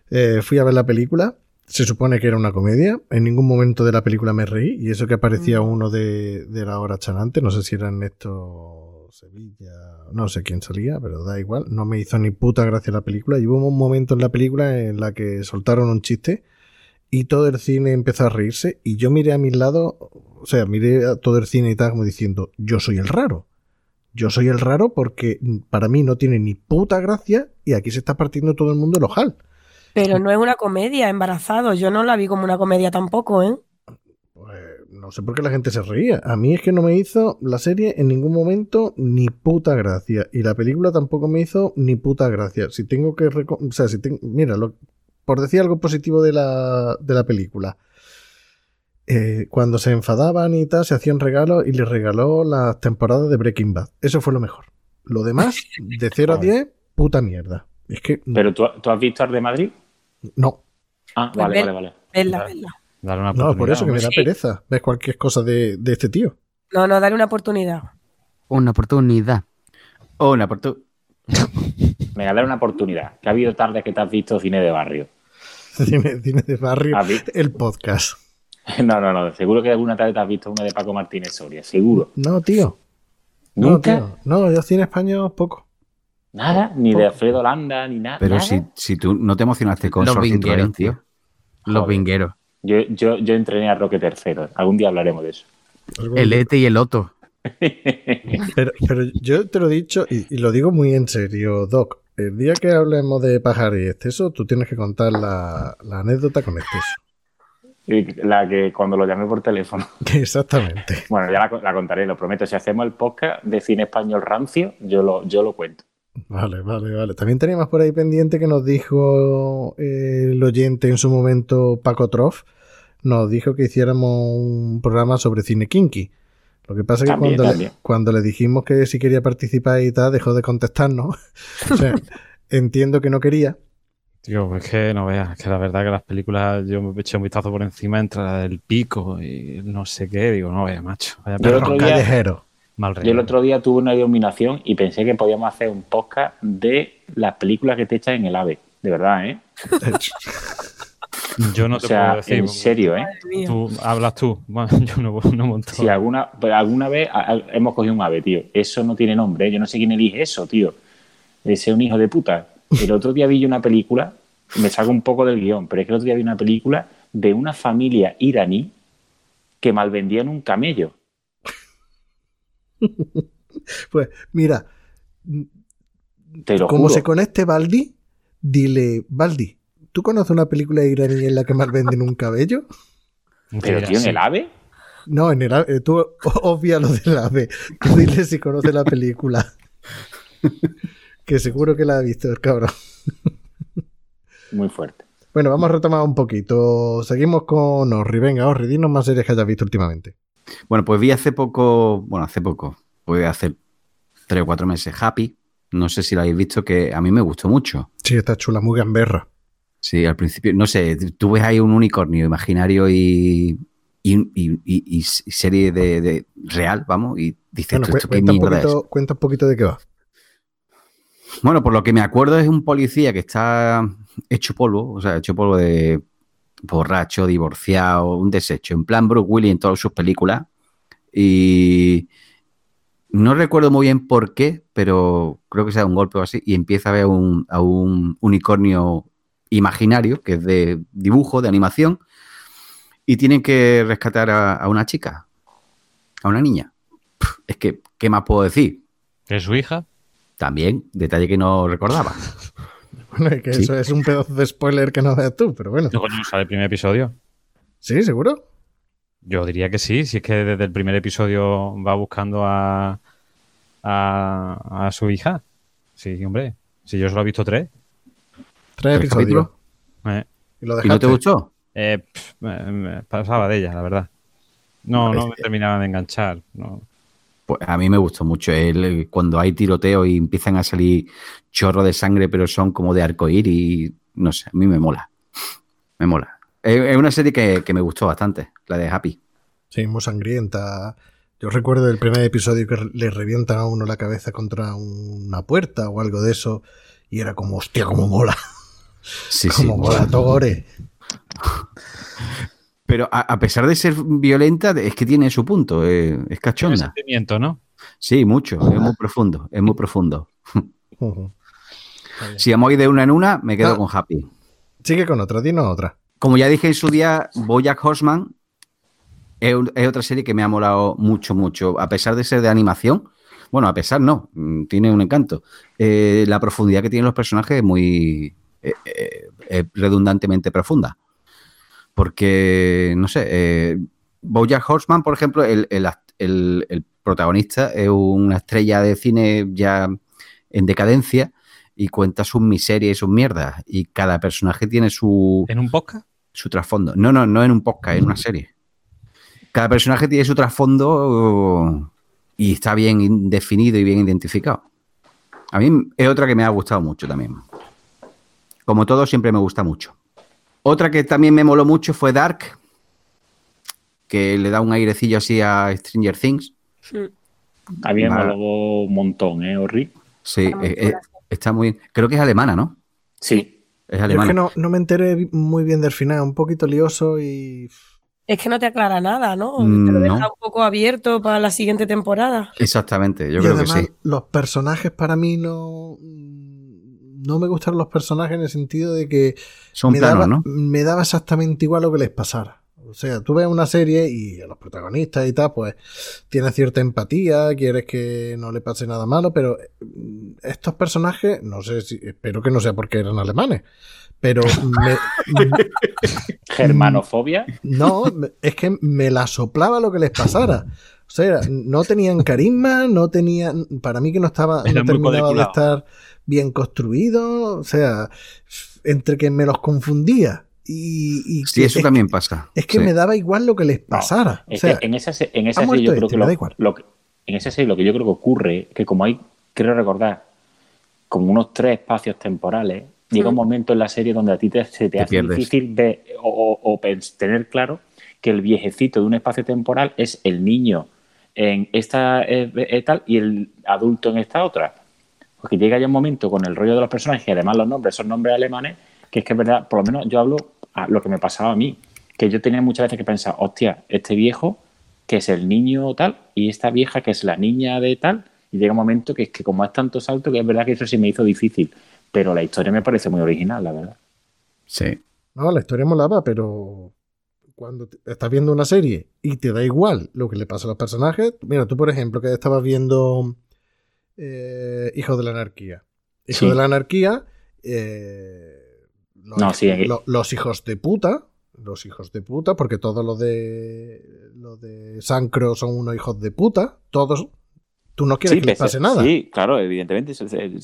Eh, fui a ver la película. Se supone que era una comedia. En ningún momento de la película me reí. Y eso que aparecía Mm. uno de, de la hora chanante. No sé si era Ernesto Sevilla. No sé quién salía, pero da igual. No me hizo ni puta gracia la película. Y hubo un momento en la película en la que soltaron un chiste. Y todo el cine empezó a reírse. Y yo miré a mi lado. O sea, miré a todo el cine y tal como diciendo, yo soy el raro. Yo soy el raro porque para mí no tiene ni puta gracia y aquí se está partiendo todo el mundo el ojal. Pero no es una comedia, embarazado. Yo no la vi como una comedia tampoco, ¿eh? Pues, no sé por qué la gente se reía. A mí es que no me hizo la serie en ningún momento ni puta gracia. Y la película tampoco me hizo ni puta gracia. Si tengo que... O sea, si tengo... Mira, lo- por decir algo positivo de la, de la película. eh, cuando se enfadaban y tal, se hacían regalos y les regaló las temporadas de Breaking Bad. Eso fue lo mejor. Lo demás, de 0 a 10, puta mierda. Es que... Pero ¿tú, ¿tú has visto Ar de Madrid? No, Ah, Pues vale, vale, vale. Verla, Vale. verla. Dale una no, por eso que me da Sí. pereza ver cualquier cosa de, de este tío. No, no, dale una oportunidad. Una oportunidad. Una por tú. Venga, dale una oportunidad. Que ha habido tardes que te has visto cine de barrio. Cine, cine de barrio, el podcast. No, no, no. Seguro que alguna tarde te has visto una de Paco Martínez Soria. Seguro. No, tío. No, ¿Nunca? tío. No, yo cine español poco. Nada. Ni de Alfredo Landa, ni nada. Pero nada. si, si tú no te emocionaste con Los vingueros, tío. Los Joder. vingueros. Yo, yo, yo entrené a Roque Tercero. Algún día hablaremos de eso. El Ete y el Otto. Pero, pero yo te lo he dicho y, y lo digo muy en serio, Doc. El día que hablemos de pájaro y exceso, tú tienes que contar la, la anécdota con exceso. Y La que cuando lo llamé por teléfono. Exactamente. Bueno, ya la, la contaré, lo prometo. Si hacemos el podcast de cine español rancio, yo lo, yo lo cuento. Vale, vale, vale. También teníamos por ahí pendiente que nos dijo eh, el oyente en su momento, Paco Troff, nos dijo que hiciéramos un programa sobre cine kinky. Lo que pasa es que También, cuando, le, también. cuando le dijimos que si quería participar y tal, dejó de contestarnos. o sea, entiendo que no quería. Tío, es que no veas, es que la verdad que las películas yo me eché un vistazo por encima entre la del pico y no sé qué, digo, no veas, macho. Vaya Yo el perro otro día- Callejero. mal Yo el otro día tuve una iluminación y pensé que podíamos hacer un podcast de las películas que te echan en el AVE. De verdad, ¿eh? Yo no O te sea, puedo decir. en serio, ¿eh? Tú hablas tú. Bueno, yo no, no monto. Si alguna, pero alguna vez a- a- hemos cogido un ave, tío. Eso no tiene nombre. ¿eh? Yo no sé quién elige eso, tío. Ese es un hijo de puta. El otro día vi yo una película, me saco un poco del guion, pero es que el otro día vi una película de una familia iraní que malvendían un camello. Pues mira, Te lo como juro. se conecte Baldi, dile, Baldi, ¿tú conoces una película iraní en la que mal venden un cabello? Pero tío, en el ave. No, en el ave, tú obvia lo del ave. Tú dile si conoce la película. que seguro que la ha visto el cabrón. Muy fuerte. Bueno, vamos a retomar un poquito. Seguimos con Orri. Venga, Orri, dinos más series que hayas visto últimamente. Bueno, pues vi hace poco, bueno, hace poco, pues hace tres o cuatro meses, Happy. No sé si lo habéis visto, que a mí me gustó mucho. Sí, está chula, muy gamberra. Sí, al principio, no sé, tú ves ahí un unicornio imaginario y, y, y- serie de, de real, vamos, y dices, Bueno, "¿Tú cu- esto qué cuenta un, mierda es?". poquito, cuenta un poquito de qué va. Bueno, por lo que me acuerdo es un policía que está hecho polvo, o sea, hecho polvo de borracho, divorciado, un desecho, en plan Bruce Willis en todas sus películas. Y no recuerdo muy bien por qué, pero creo que sea un golpe o así, y empieza a ver un- a un unicornio imaginario, que es de dibujo, de animación, y tienen que rescatar a, a una chica, a una niña. Pff, Es que, ¿qué más puedo decir? ¿Que es su hija? También, detalle que no recordaba. Bueno, es que Sí. eso es un pedazo de spoiler que no veas tú, pero bueno. No, ¿sabe el primer episodio? Sí, seguro. Yo diría que sí, si es que desde el primer episodio va buscando a, a, a su hija. Sí, hombre. Si yo solo he visto tres. Tres ¿Tres episodios. Eh, Y lo ¿Y no te gustó? eh, me- me pasaba de ella, la verdad. No, no me terminaba de enganchar. No. Pues a mí me gustó mucho. El, el- cuando hay tiroteo y empiezan a salir chorros de sangre, pero son como de arcoíris, y no sé, a mí me mola. Me mola. Es, es una serie que, que me gustó bastante, la de Happy. Sí, muy sangrienta. Yo recuerdo el primer episodio que le revientan a uno la cabeza contra una puerta o algo de eso. Y era como, hostia, como mola. Sí, sí. como mola, Togore. Pero a, a pesar de ser violenta, es que tiene su punto. eh, es Tiene cachonda. sentimiento, ¿no? Sí, mucho. Es muy profundo. Es muy profundo. Si vamos a ir de una en una, me quedo Ah. con Happy. Sigue con otra, dinos otra. Como ya dije en su día, Bojack Horseman es, otra serie que me ha molado mucho, mucho. A pesar de ser de animación, bueno, a pesar no, mm, tiene un encanto. Eh, la profundidad que tienen los personajes es muy redundantemente profunda. Porque, no sé, eh, Bojack Horseman, por ejemplo, el, el el- el protagonista es una estrella de cine ya en decadencia y cuenta sus miserias y sus mierdas. Y cada personaje tiene su, ¿En un podcast? su trasfondo. No, no, no en un podcast, en una serie. Cada personaje tiene su trasfondo y está bien definido y bien identificado. A mí es otra que me ha gustado mucho también. Como todo, siempre me gusta mucho. Otra que también me moló mucho fue Dark, que le da un airecillo así a Stranger Things. A mí me moló un montón, ¿eh, Orri? Sí, Está muy eh, eh, está muy. Creo que es alemana, ¿no? Sí. Es Yo es alemana. que no, no me enteré muy bien del final, un poquito lioso y. Es que no te aclara nada, ¿no? Mm, Te lo deja no. un poco abierto para la siguiente temporada. Exactamente, yo y creo además, que sí. los personajes para mí no. No me gustaron los personajes en el sentido de que Son me, planos, daba, ¿no? me daba exactamente igual lo que les pasara. O sea, tú ves una serie y a los protagonistas y tal, pues tienes cierta empatía, quieres que no le pase nada malo, pero mm, estos personajes, no sé si, espero que no sea porque eran alemanes, pero me, Germanofobia. no, es que me la soplaba lo que les pasara. O sea, no tenían carisma, no tenían, para mí que no estaba, Era no terminaba de estar bien construido, o sea, entre que me los confundía y, y Sí, eso es, también pasa. es que Sí. me daba igual lo que les pasara. o Es sea, que en esa, se- en esa ha serie yo muerto creo este, que me lo, da igual. lo que- en esa serie lo que yo creo que ocurre, que como hay, creo recordar, como unos tres espacios temporales, llega un Mm. momento en la serie donde a ti te, se te, Te hace pierdes. difícil ver o, o- o pens- tener claro que el viejecito de un espacio temporal es el niño en esta eh, eh, tal y el adulto en esta otra. Porque llega ya un momento con el rollo de los personajes y además los nombres son nombres alemanes, que es que es verdad, por lo menos yo hablo a lo que me pasaba a mí, que yo tenía muchas veces que pensar, hostia, este viejo que es el niño tal y esta vieja que es la niña de tal, y llega un momento que es que como es tanto salto que es verdad que eso sí me hizo difícil, pero la historia me parece muy original, la verdad. Sí. no, la historia molaba, pero cuando te- estás viendo una serie y te da igual lo que le pasa a los personajes, mira, tú por ejemplo que estabas viendo eh, Hijos de la Anarquía. Hijos Sí. de la Anarquía, eh, los, No, sí, aquí- lo- los hijos de puta, los hijos de puta, porque todos los de los de Sancro son unos hijos de puta, todos. Tú no quieres que les pase nada, Sí, claro, evidentemente.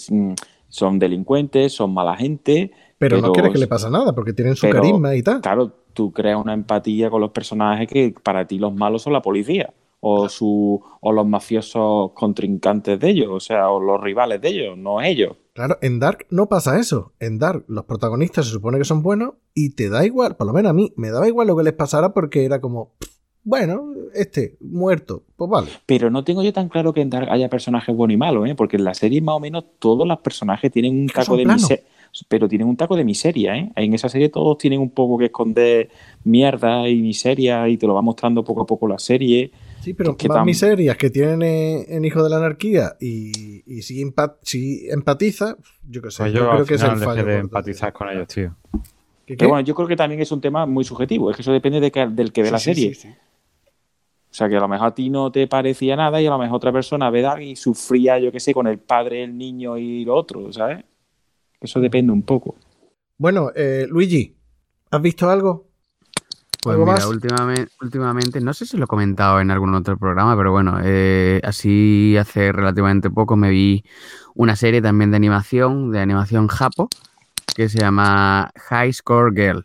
mm, Son delincuentes, son mala gente. pero, no quieres que le pase nada porque tienen su pero- carisma y tal. Claro, tú creas una empatía con los personajes que para ti los malos son la policía. O, su, o los mafiosos contrincantes de ellos, o sea, o los rivales de ellos, no ellos. Claro, en Dark no pasa eso. En Dark los protagonistas se supone que son buenos y te da igual, por lo menos a mí, me daba igual lo que les pasara porque era como, bueno, este, muerto, pues vale. Pero no tengo yo tan claro que en Dark haya personajes buenos y malos, ¿eh? porque en la serie más o menos todos los personajes tienen un taco de miseria. Pero tienen un taco de miseria, ¿eh? En esa serie todos tienen un poco que esconder mierda y miseria y te lo va mostrando poco a poco la serie. Sí, pero que más miserias que tienen en, en Hijo de la Anarquía y, y si, empa- si empatiza, yo qué sé, Pues yo, yo, creo que es el fallo. dejé de empatizar con ellos, tío. ¿Qué, qué? Pero bueno, yo creo que también es un tema muy subjetivo, es que eso depende de que- del que ve Sí, la sí, serie. sí, sí. O sea, que a lo mejor a ti no te parecía nada y a lo mejor otra persona ve Dark y sufría, yo qué sé, con el padre, el niño y lo otro, ¿sabes? Eso depende un poco. Bueno, eh, Luigi, ¿has visto algo? Pues ¿Algo mira, más? últimamente, últimamente, no sé si lo he comentado en algún otro programa, pero bueno, eh, así hace relativamente poco me vi una serie también de animación, de animación japo, que se llama High Score Girl.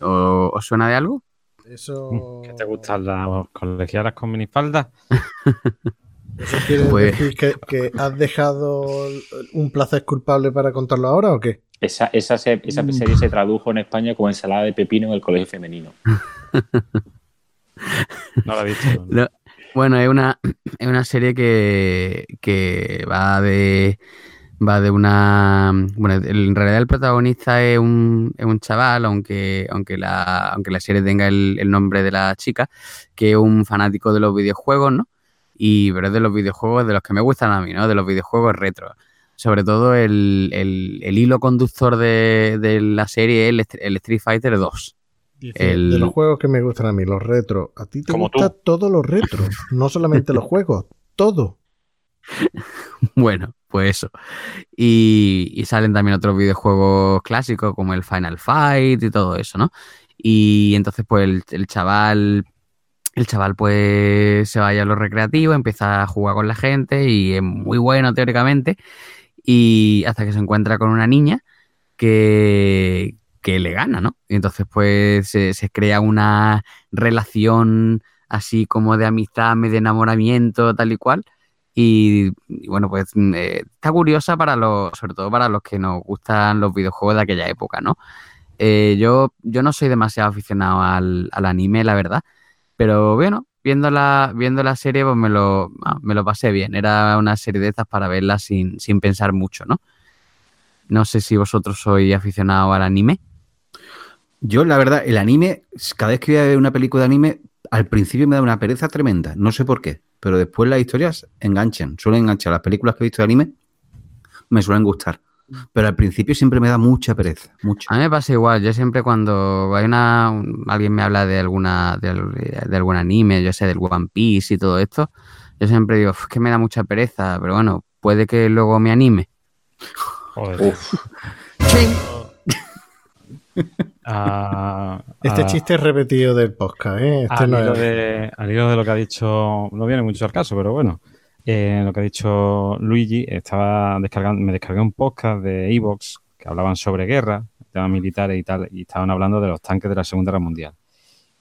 ¿O- ¿Os suena de algo? Eso, ¿Qué te gustan las colegialas con minifaldas? ¿Eso quiere Pues- decir que, que has dejado un placer culpable para contarlo ahora o qué? Esa, esa, se- esa Mm. serie se tradujo en España como ensalada de pepino en el colegio femenino. No la he visto. Lo- Bueno, es una, es una serie que, que va de va de una bueno, en realidad el protagonista es un, es un chaval, aunque, aunque la, aunque la serie tenga el, el nombre de la chica, que es un fanático de los videojuegos, ¿no? Y pero es de los videojuegos de los que me gustan a mí, ¿no? De los videojuegos retro. Sobre todo el, el- el hilo conductor de, de la serie es el, el Street Fighter 2. Dice, El- De los juegos que me gustan a mí, los retros. A ti te Como gusta tú. todo lo retro, no solamente los juegos, todo. Bueno, pues eso. Y, y salen también otros videojuegos clásicos como el Final Fight y todo eso, ¿no? Y entonces, pues el, el chaval, el chaval, pues se vaya a los recreativos, empieza a jugar con la gente y es muy bueno teóricamente. Y hasta que se encuentra con una niña que, que le gana, ¿no? Y entonces, pues se, crea una relación así como de amistad, medio enamoramiento, tal y cual. Y, y bueno, pues mm, eh, está curiosa para los, sobre todo para los que nos gustan los videojuegos de aquella época, ¿no? Eh, yo, yo no soy demasiado aficionado al, al anime, la verdad, pero bueno, viendo la, viendo la serie, pues me lo, ah, me lo pasé bien. Era una serie de estas para verla sin, sin pensar mucho, ¿no? No sé si vosotros sois aficionados al anime. Yo, la verdad, el anime, cada vez que voy a ver una película de anime, al principio me da una pereza tremenda. No sé por qué, pero después las historias enganchan, suelen enganchar. Las películas que he visto de anime me suelen gustar. Pero al principio siempre me da mucha pereza, mucha. A mí me pasa igual, yo siempre cuando hay una un- alguien me habla de alguna de, al- de algún anime, yo sé, del One Piece y todo esto, yo siempre digo, "Uf, que me da mucha pereza, pero bueno, puede que luego me anime. Joder. Uf, Ah, Este ah, chiste es repetido del podcast, ¿eh? Este al, no hilo es- de, al hilo de lo que ha dicho, no viene mucho al caso, pero bueno, eh, lo que ha dicho Luigi, estaba descargando, me descargué un podcast de Evox que hablaban sobre guerra, temas militares y tal, y estaban hablando de los tanques de la Segunda Guerra Mundial.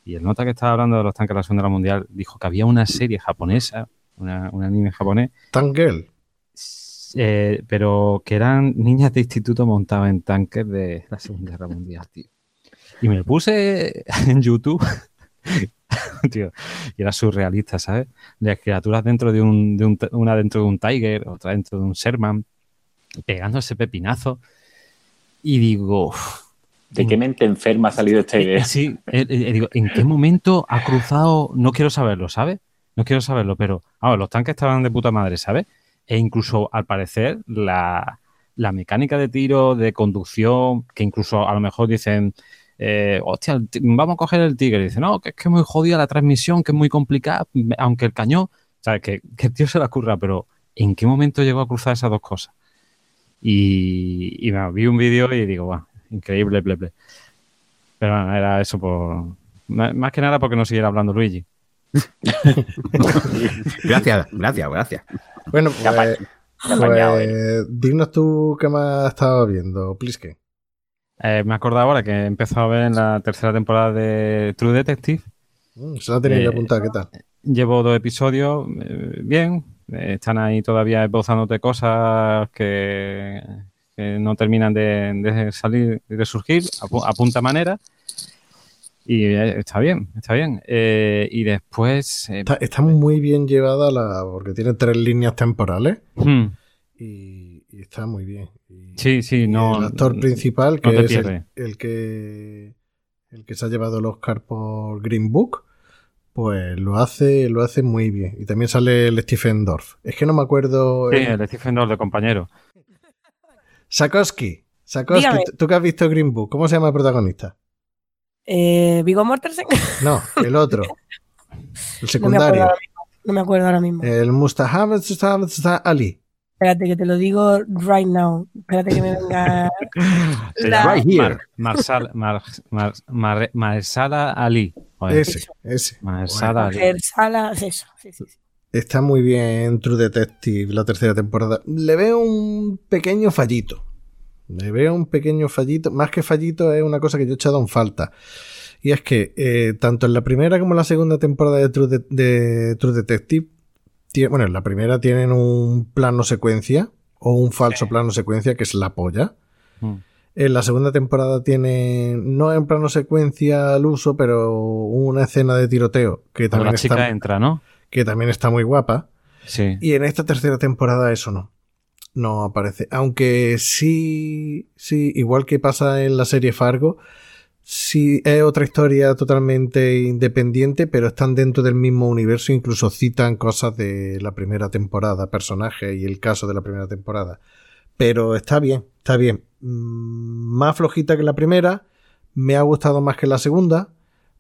Y el nota que estaba hablando de los tanques de la Segunda Guerra Mundial dijo que había una serie japonesa, una, un anime japonés, Tangirl. eh, pero que eran niñas de instituto montadas en tanques de la Segunda Guerra Mundial, tío. Y me puse en YouTube, tío, y era surrealista, ¿sabes? Las criaturas dentro de un, de un- una dentro de un Tiger, otra dentro de un Sherman, pegando ese pepinazo. Y digo, "Uf, ¿de qué mente enferma ha salido esta eh, idea? Sí, eh, eh, digo, ¿en qué momento ha cruzado? No quiero saberlo, ¿sabes? No quiero saberlo, pero vamos, los tanques estaban de puta madre, ¿sabes? E incluso, al parecer, la, la mecánica de tiro, de conducción, que incluso a lo mejor dicen, eh, hostia, vamos a coger el tigre. Y dice, no, que es que es muy jodida la transmisión, que es muy complicada, aunque el cañón, ¿sabes? Que, que el tío se la curra, pero ¿en qué momento llegó a cruzar esas dos cosas? Y, y me vi un vídeo y digo, guau, increíble, ble, ble. Pero bueno, era eso por... Más que nada porque no siguiera hablando Luigi. Gracias, gracias, gracias. Bueno, pues, ¿eh? pues dinos tú qué más estabas viendo, Pliske. Eh, me acuerdo ahora que he empezado a ver en la tercera temporada de True Detective. Mm, Se la tenía que Eh, apuntar, ¿qué tal? Llevo dos episodios, eh, bien. eh, están ahí todavía esbozándote cosas que, que no terminan de, de salir y de surgir a, pu- a punta manera. Y está bien, está bien. Eh, y después. eh, Está, está muy bien llevada la, porque tiene tres líneas temporales hmm, y, y está muy bien. Y- sí, sí, y no. el actor principal, que es el, que el que se ha llevado el Oscar por Green Book, pues lo hace, lo hace muy bien. Y también sale el Stephen Dorff. Es que no me acuerdo. Sí, el Stephen Dorff de compañero. Sakoski. Sakoski, tú- que has visto Green Book, ¿cómo se llama el protagonista? Eh, Vigo Mortensen. No, el otro. El No me acuerdo secundario. ahora mismo. No me acuerdo ahora mismo. El Mustahab Ali. Espérate que te lo digo right now. Espérate que me venga. Se La- llama Right here. Mar- Marsal- Mar- Mar- Mar- Marsala Ali. Joder, Ese, ese. Marsala Ali. Eso. Sí, sí, sí. Está muy bien True Detective la tercera temporada. Le veo un pequeño fallito. Le veo un pequeño fallito. Más que fallito es una cosa que yo he echado en falta. Y es que eh, tanto en la primera como en la segunda temporada de True, De- de True Detective, bueno, en la primera tienen un plano secuencia o un falso plano secuencia que es la polla. Mm. En la segunda temporada tiene, no en plano secuencia al uso, pero una escena de tiroteo que también, la chica está, entra, ¿no? que también está muy guapa. Sí. Y en esta tercera temporada eso no. No aparece. Aunque sí, sí, igual que pasa en la serie Fargo, sí es otra historia totalmente independiente, pero están dentro del mismo universo, incluso citan cosas de la primera temporada, personajes y el caso de la primera temporada. Pero está bien, está bien. Mm, Más flojita que la primera, me ha gustado más que la segunda,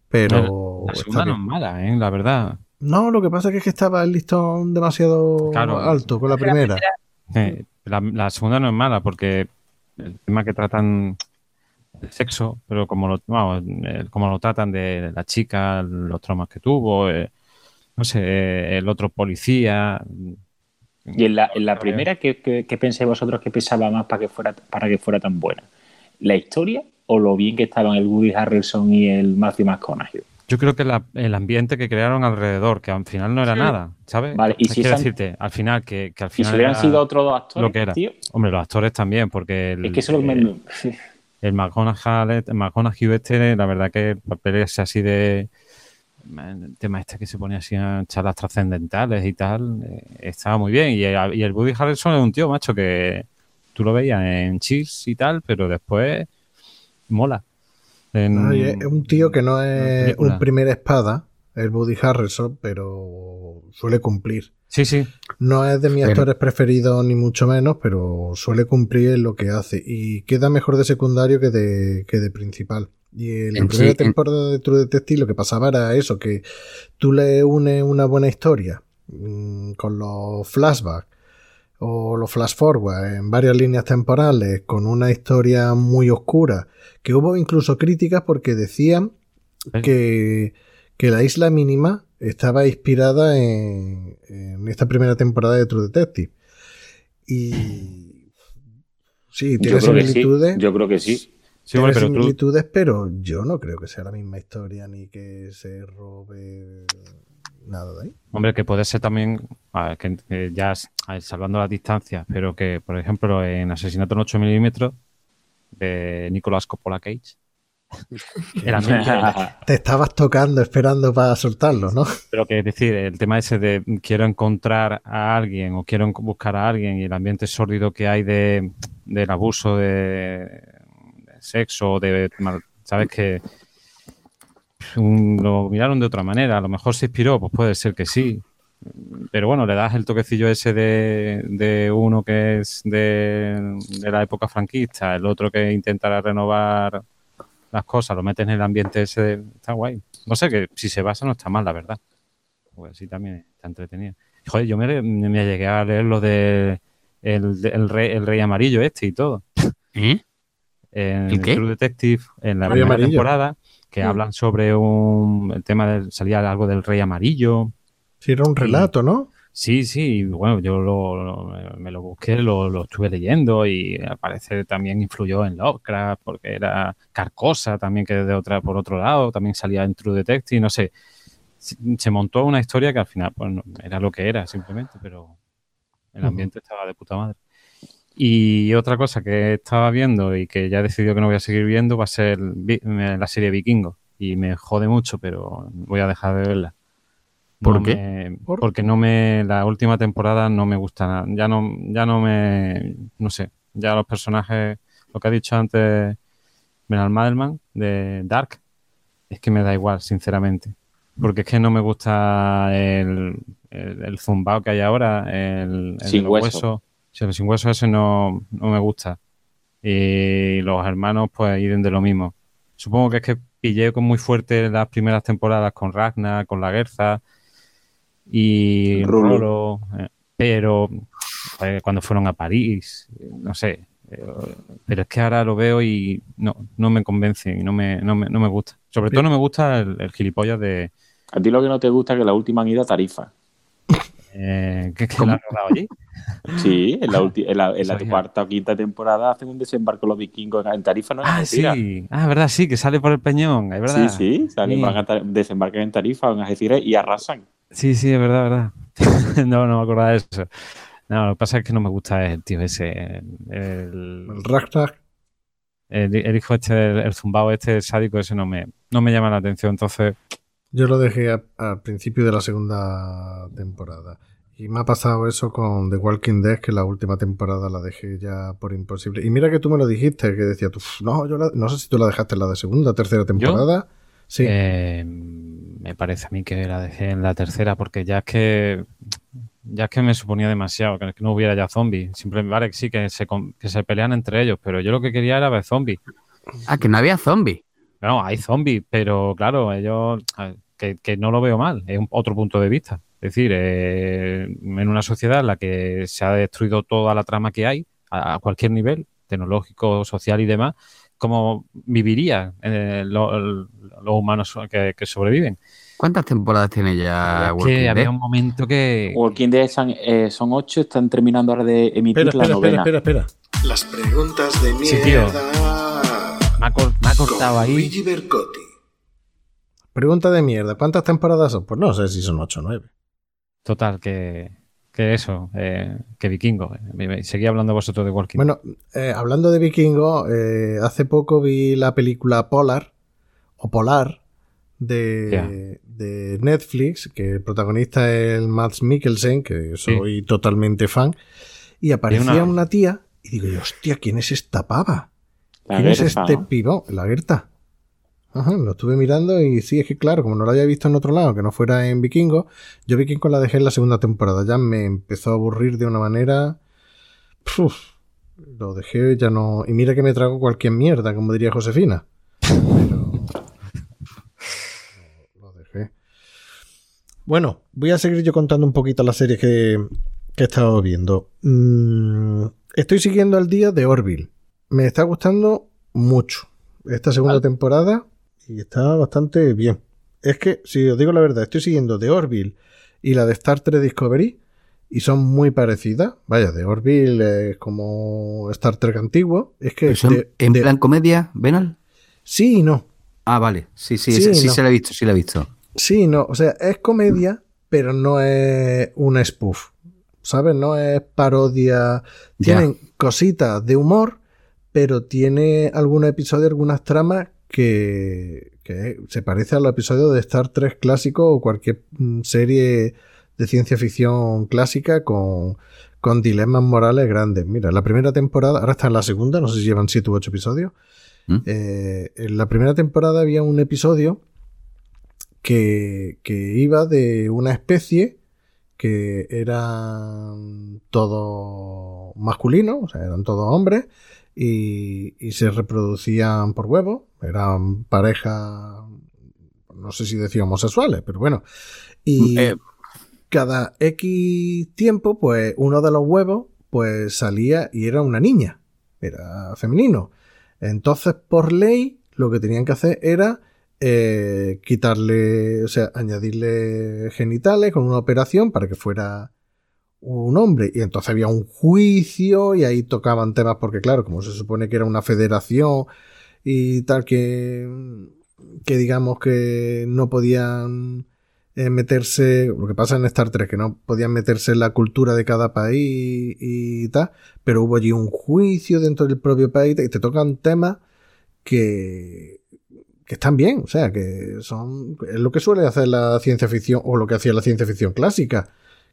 pero La segunda no es mala, ¿eh? La verdad. No, lo que pasa es que estaba el listón demasiado Claro. alto con la La primera. Eh, la, la segunda no es mala porque el tema que tratan sexo, pero como lo, vamos, el- como lo tratan de la chica, los traumas que tuvo, eh, no sé, eh, el otro policía. Y en la, en la primera, ¿qué, qué, qué pensáis vosotros que pesaba más para que, fuera, para que fuera tan buena? ¿La historia o lo bien que estaban el Woody Harrelson y el Matthew McConaughey? Yo creo que la- el ambiente que crearon alrededor, que al final no era Sí. nada, ¿sabes? Vale, y si quiero esa- decirte, al final, que, que al Y final. si hubieran era sido otros dos actores, lo que era. tío, Hombre, los actores también, porque. El, es que eso es lo que eh, me... El McConaughey, el McConaughey este, la verdad que el papel es así de... El tema este que se pone así a charlas trascendentales y tal, eh, estaba muy bien. Y el, y el Woody Harrelson es un tío, macho, que tú lo veías en Cheers y tal, pero después mola. En- Ay, es un tío que no es un primer espada, el Woody Harrelson, pero suele cumplir. Sí, sí. No es de mis Pero- actores preferidos ni mucho menos, pero suele cumplir lo que hace. Y queda mejor de secundario que de, que de principal. Y en la En primera sí, en- temporada de True Detective lo que pasaba era eso, que tú le unes una buena historia mm, con los flashbacks o los flash forward en varias líneas temporales con una historia muy oscura, que hubo incluso críticas porque decían ¿Ves? que, que la isla mínima estaba inspirada en, en esta primera temporada de True Detective. Y sí, tiene sí. similitudes. Yo creo que sí. Sí, tiene bueno, pero tú, similitudes, pero yo no creo que sea la misma historia ni que se robe nada de ahí. hombre, que puede ser también, a ver, que, que ya es- a ver, salvando las distancias, pero que, por ejemplo, en Asesinato en 8 milímetros de Nicolas Coppola Cage, era. Te estabas tocando esperando para soltarlo, ¿no? Pero que es decir, el tema ese de quiero encontrar a alguien o quiero buscar a alguien y el ambiente sórdido que hay de, del abuso de, de sexo, de mal- sabes que un- lo miraron de otra manera, a lo mejor se inspiró, pues puede ser que sí. Pero bueno, le das el toquecillo ese de, de uno que es de, de la época franquista, el otro que intentará renovar las cosas, lo metes en el ambiente ese, de- está guay. No sé, que si se basa no está mal, la verdad. Pues así también está entretenido. Joder, yo me, me llegué a leer lo de el, el rey, el rey amarillo este y todo. ¿Eh? En ¿El qué? True Detective, en la Rey primera amarillo. temporada, que hablan sobre un el tema del, salía algo del rey amarillo. Sí, era un relato, ¿no? Sí, sí, bueno, yo lo, lo- me lo busqué, lo, lo estuve leyendo y al parecer también influyó en Lovecraft porque era Carcosa también que de otra por otro lado, también salía en True Detective, no sé. Se, se montó una historia que al final pues, no- era lo que era simplemente, pero el ambiente estaba de puta madre. Y otra cosa que estaba viendo y que ya he decidido que no voy a seguir viendo va a ser vi- la serie Vikingo. Y me jode mucho, pero voy a dejar de verla. ¿Por No qué? me- ¿Por? Porque no me. La última temporada no me gusta nada. Ya no, ya no me. No sé. Ya los personajes. Lo que ha dicho antes Benal Madelman de Dark. Es que me da igual, sinceramente. Porque es que no me gusta el, el, el zumbao que hay ahora. El, el Sin hueso. Sí, el sin hueso ese no, no me gusta. Y los hermanos, pues,iden de lo mismo. Supongo que es que pillé con muy fuerte las primeras temporadas con Ragnar, con la Guerza y Rolo. Eh, pero joder, cuando fueron a París, eh, no sé. eh, Pero es que ahora lo veo y no, no me convence y no me, no me, no me gusta. Sobre todo no me gusta el, el gilipollas de A ti lo que no te gusta es que la última han ido a Tarifa. eh, que, que ¿Cómo? la han rodado allí. Sí, en la, ulti- en la, en la cuarta o quinta temporada hacen un desembarco los vikingos en Tarifa, ¿no? Ah, sí. Ah, verdad, sí, que sale por el peñón, es verdad. Sí, sí, salen, Sí. van a desembarcan en Tarifa, en Algeciras y arrasan. Sí, sí, es verdad, verdad. no, no me acordaba de eso. No, lo que pasa es que no me gusta el tío ese. El, El Ragnar. el- el hijo este, el, el zumbao este, el sádico ese no me, no me llama la atención. Entonces, Yo lo dejé a- al principio de la segunda temporada. Y me ha pasado eso con The Walking Dead, que la última temporada la dejé ya por imposible. Y mira que tú me lo dijiste, que decía tú, "Uf, no, yo la- no sé si tú la dejaste en la de segunda, tercera temporada. Sí. eh, me parece a mí que la dejé en la tercera porque ya es que ya es que me suponía demasiado que no hubiera ya zombies. Siempre vale que sí que se, que se pelean entre ellos, pero yo lo que quería era ver zombies. Ah, que no había zombies. No, hay zombies, pero claro, ellos que, que no lo veo mal, es un- otro punto de vista. Es decir, eh, en una sociedad en la que se ha destruido toda la trama que hay, a, a cualquier nivel, tecnológico, social y demás, ¿cómo vivirían eh, lo- lo- los humanos que, que sobreviven? ¿Cuántas temporadas tiene ya Walking que Dead? había un momento que... Walking Dead son, eh, son ocho, están terminando ahora de emitir Espera, la espera, espera, novena. espera, espera. Las preguntas de Sí, tío. mierda. Me ha, cor- me ha cortado con ahí. Luigi Bercotti. Pregunta de mierda. ¿Cuántas temporadas son? Pues no sé si son 8 o 9. Total, que, que eso, eh, que vikingo. Seguía hablando vosotros de Walking Bueno, eh, hablando de vikingo, eh, hace poco vi la película Polar, o Polar, de, de Netflix, que el protagonista es el Mads Mikkelsen, que soy totalmente fan, y aparecía una- una... tía, y digo yo, hostia, ¿quién es esta pava? La ¿Quién es este ¿no? La Gerta. Ajá, lo estuve mirando y sí, es que claro, como no lo había visto en otro lado, que no fuera en Vikingo, yo Vikingo la dejé en la segunda temporada, ya me empezó a aburrir de una manera... Puf, lo dejé, ya no... Y mira que me trago cualquier mierda, como diría Josefina. Pero... Lo dejé. Bueno, voy a seguir yo contando un poquito las series que, que he estado viendo. Mm, estoy siguiendo al día de Orville. Me está gustando mucho esta segunda temporada y está bastante bien. Es que, si os digo la verdad, estoy siguiendo de Orville y la de Star Trek Discovery y son muy parecidas. Vaya, de Orville es como Star Trek antiguo. Es que ¿Eso en, de- en de- plan comedia, Benal? sí y no. Ah, vale. Sí, sí, Sí, sí, sí no. se la he visto, sí la he visto. Sí, no, o sea, es comedia, pero no es una spoof. ¿Sabes? No es parodia. Tienen cositas de humor, pero tiene algunos episodios, algunas tramas que, que se parece a los episodios de Star Trek clásico o cualquier mm, serie de ciencia ficción clásica con, con dilemas morales grandes. Mira, la primera temporada, ahora está en la segunda, no sé si llevan 7 u 8 episodios. ¿Mm? Eh, en la primera temporada había un episodio que, que iba de una especie que eran todos masculinos, o sea, eran todos hombres, y, y se reproducían por huevo. Eran pareja, no sé si decía homosexuales, pero bueno. Y Eh. cada X tiempo, pues uno de los huevos, pues salía y era una niña. Era femenino. Entonces, por ley, lo que tenían que hacer era eh, quitarle, o sea, añadirle genitales con una operación para que fuera un hombre. Y entonces había un juicio y ahí tocaban temas porque, claro, como se supone que era una federación y tal, que, que digamos que no podían eh, meterse, lo que pasa en Star Trek, que no podían meterse en la cultura de cada país y tal, pero hubo allí un juicio dentro del propio país y te tocan temas que, que están bien, o sea, que son es lo que suele hacer la ciencia ficción o lo que hacía la ciencia ficción clásica,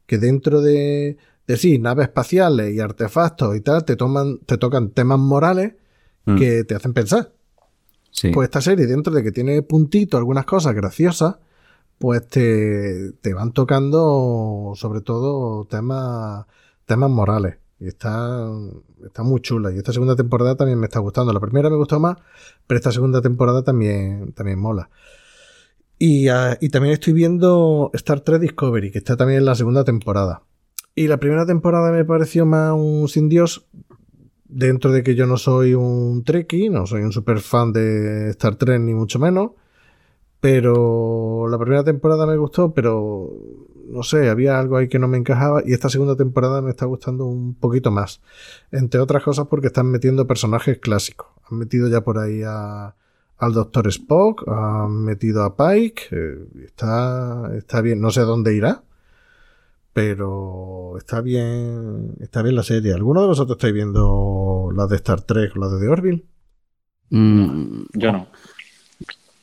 que dentro de, de sí, naves espaciales y artefactos y tal, te toman, te tocan temas morales Mm. que te hacen pensar. Sí. Pues esta serie, dentro de que tiene puntito, algunas cosas graciosas, pues te, te van tocando sobre todo temas, temas morales. Y está, está muy chula. Y esta segunda temporada también me está gustando. La primera me gustó más, pero esta segunda temporada también, también mola. Y, ah, y también estoy viendo Star Trek Discovery, que está también en la segunda temporada. Y la primera temporada me pareció más un sin Dios, dentro de que yo no soy un Trekkie, no soy un super fan de Star Trek, ni mucho menos. Pero la primera temporada me gustó, pero no sé, había algo ahí que no me encajaba. Y esta segunda temporada me está gustando un poquito más. Entre otras cosas porque están metiendo personajes clásicos. Han metido ya por ahí a, al Doctor Spock, han metido a Pike. eh, está, está bien, no sé a dónde irá. Pero está bien, está bien la serie. ¿Alguno de vosotros estáis viendo la de Star Trek o la de The Orville? Mm, Yo no.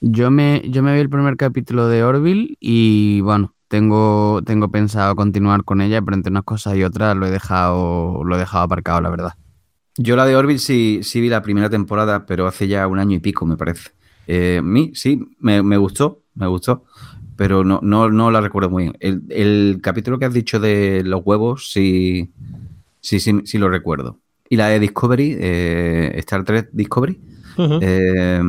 Yo me, yo me vi el primer capítulo de Orville y bueno, tengo, tengo pensado continuar con ella, pero entre unas cosas y otras lo he dejado, lo he dejado aparcado, la verdad. Yo la de Orville sí, sí vi la primera temporada, pero hace ya un año y pico, me parece. Eh, a mí sí, me, me gustó, me gustó, pero no, no, no la recuerdo muy bien. El, el capítulo que has dicho de los huevos, sí, sí, sí, sí lo recuerdo. Y la de Discovery, eh, Star Trek Discovery, eh,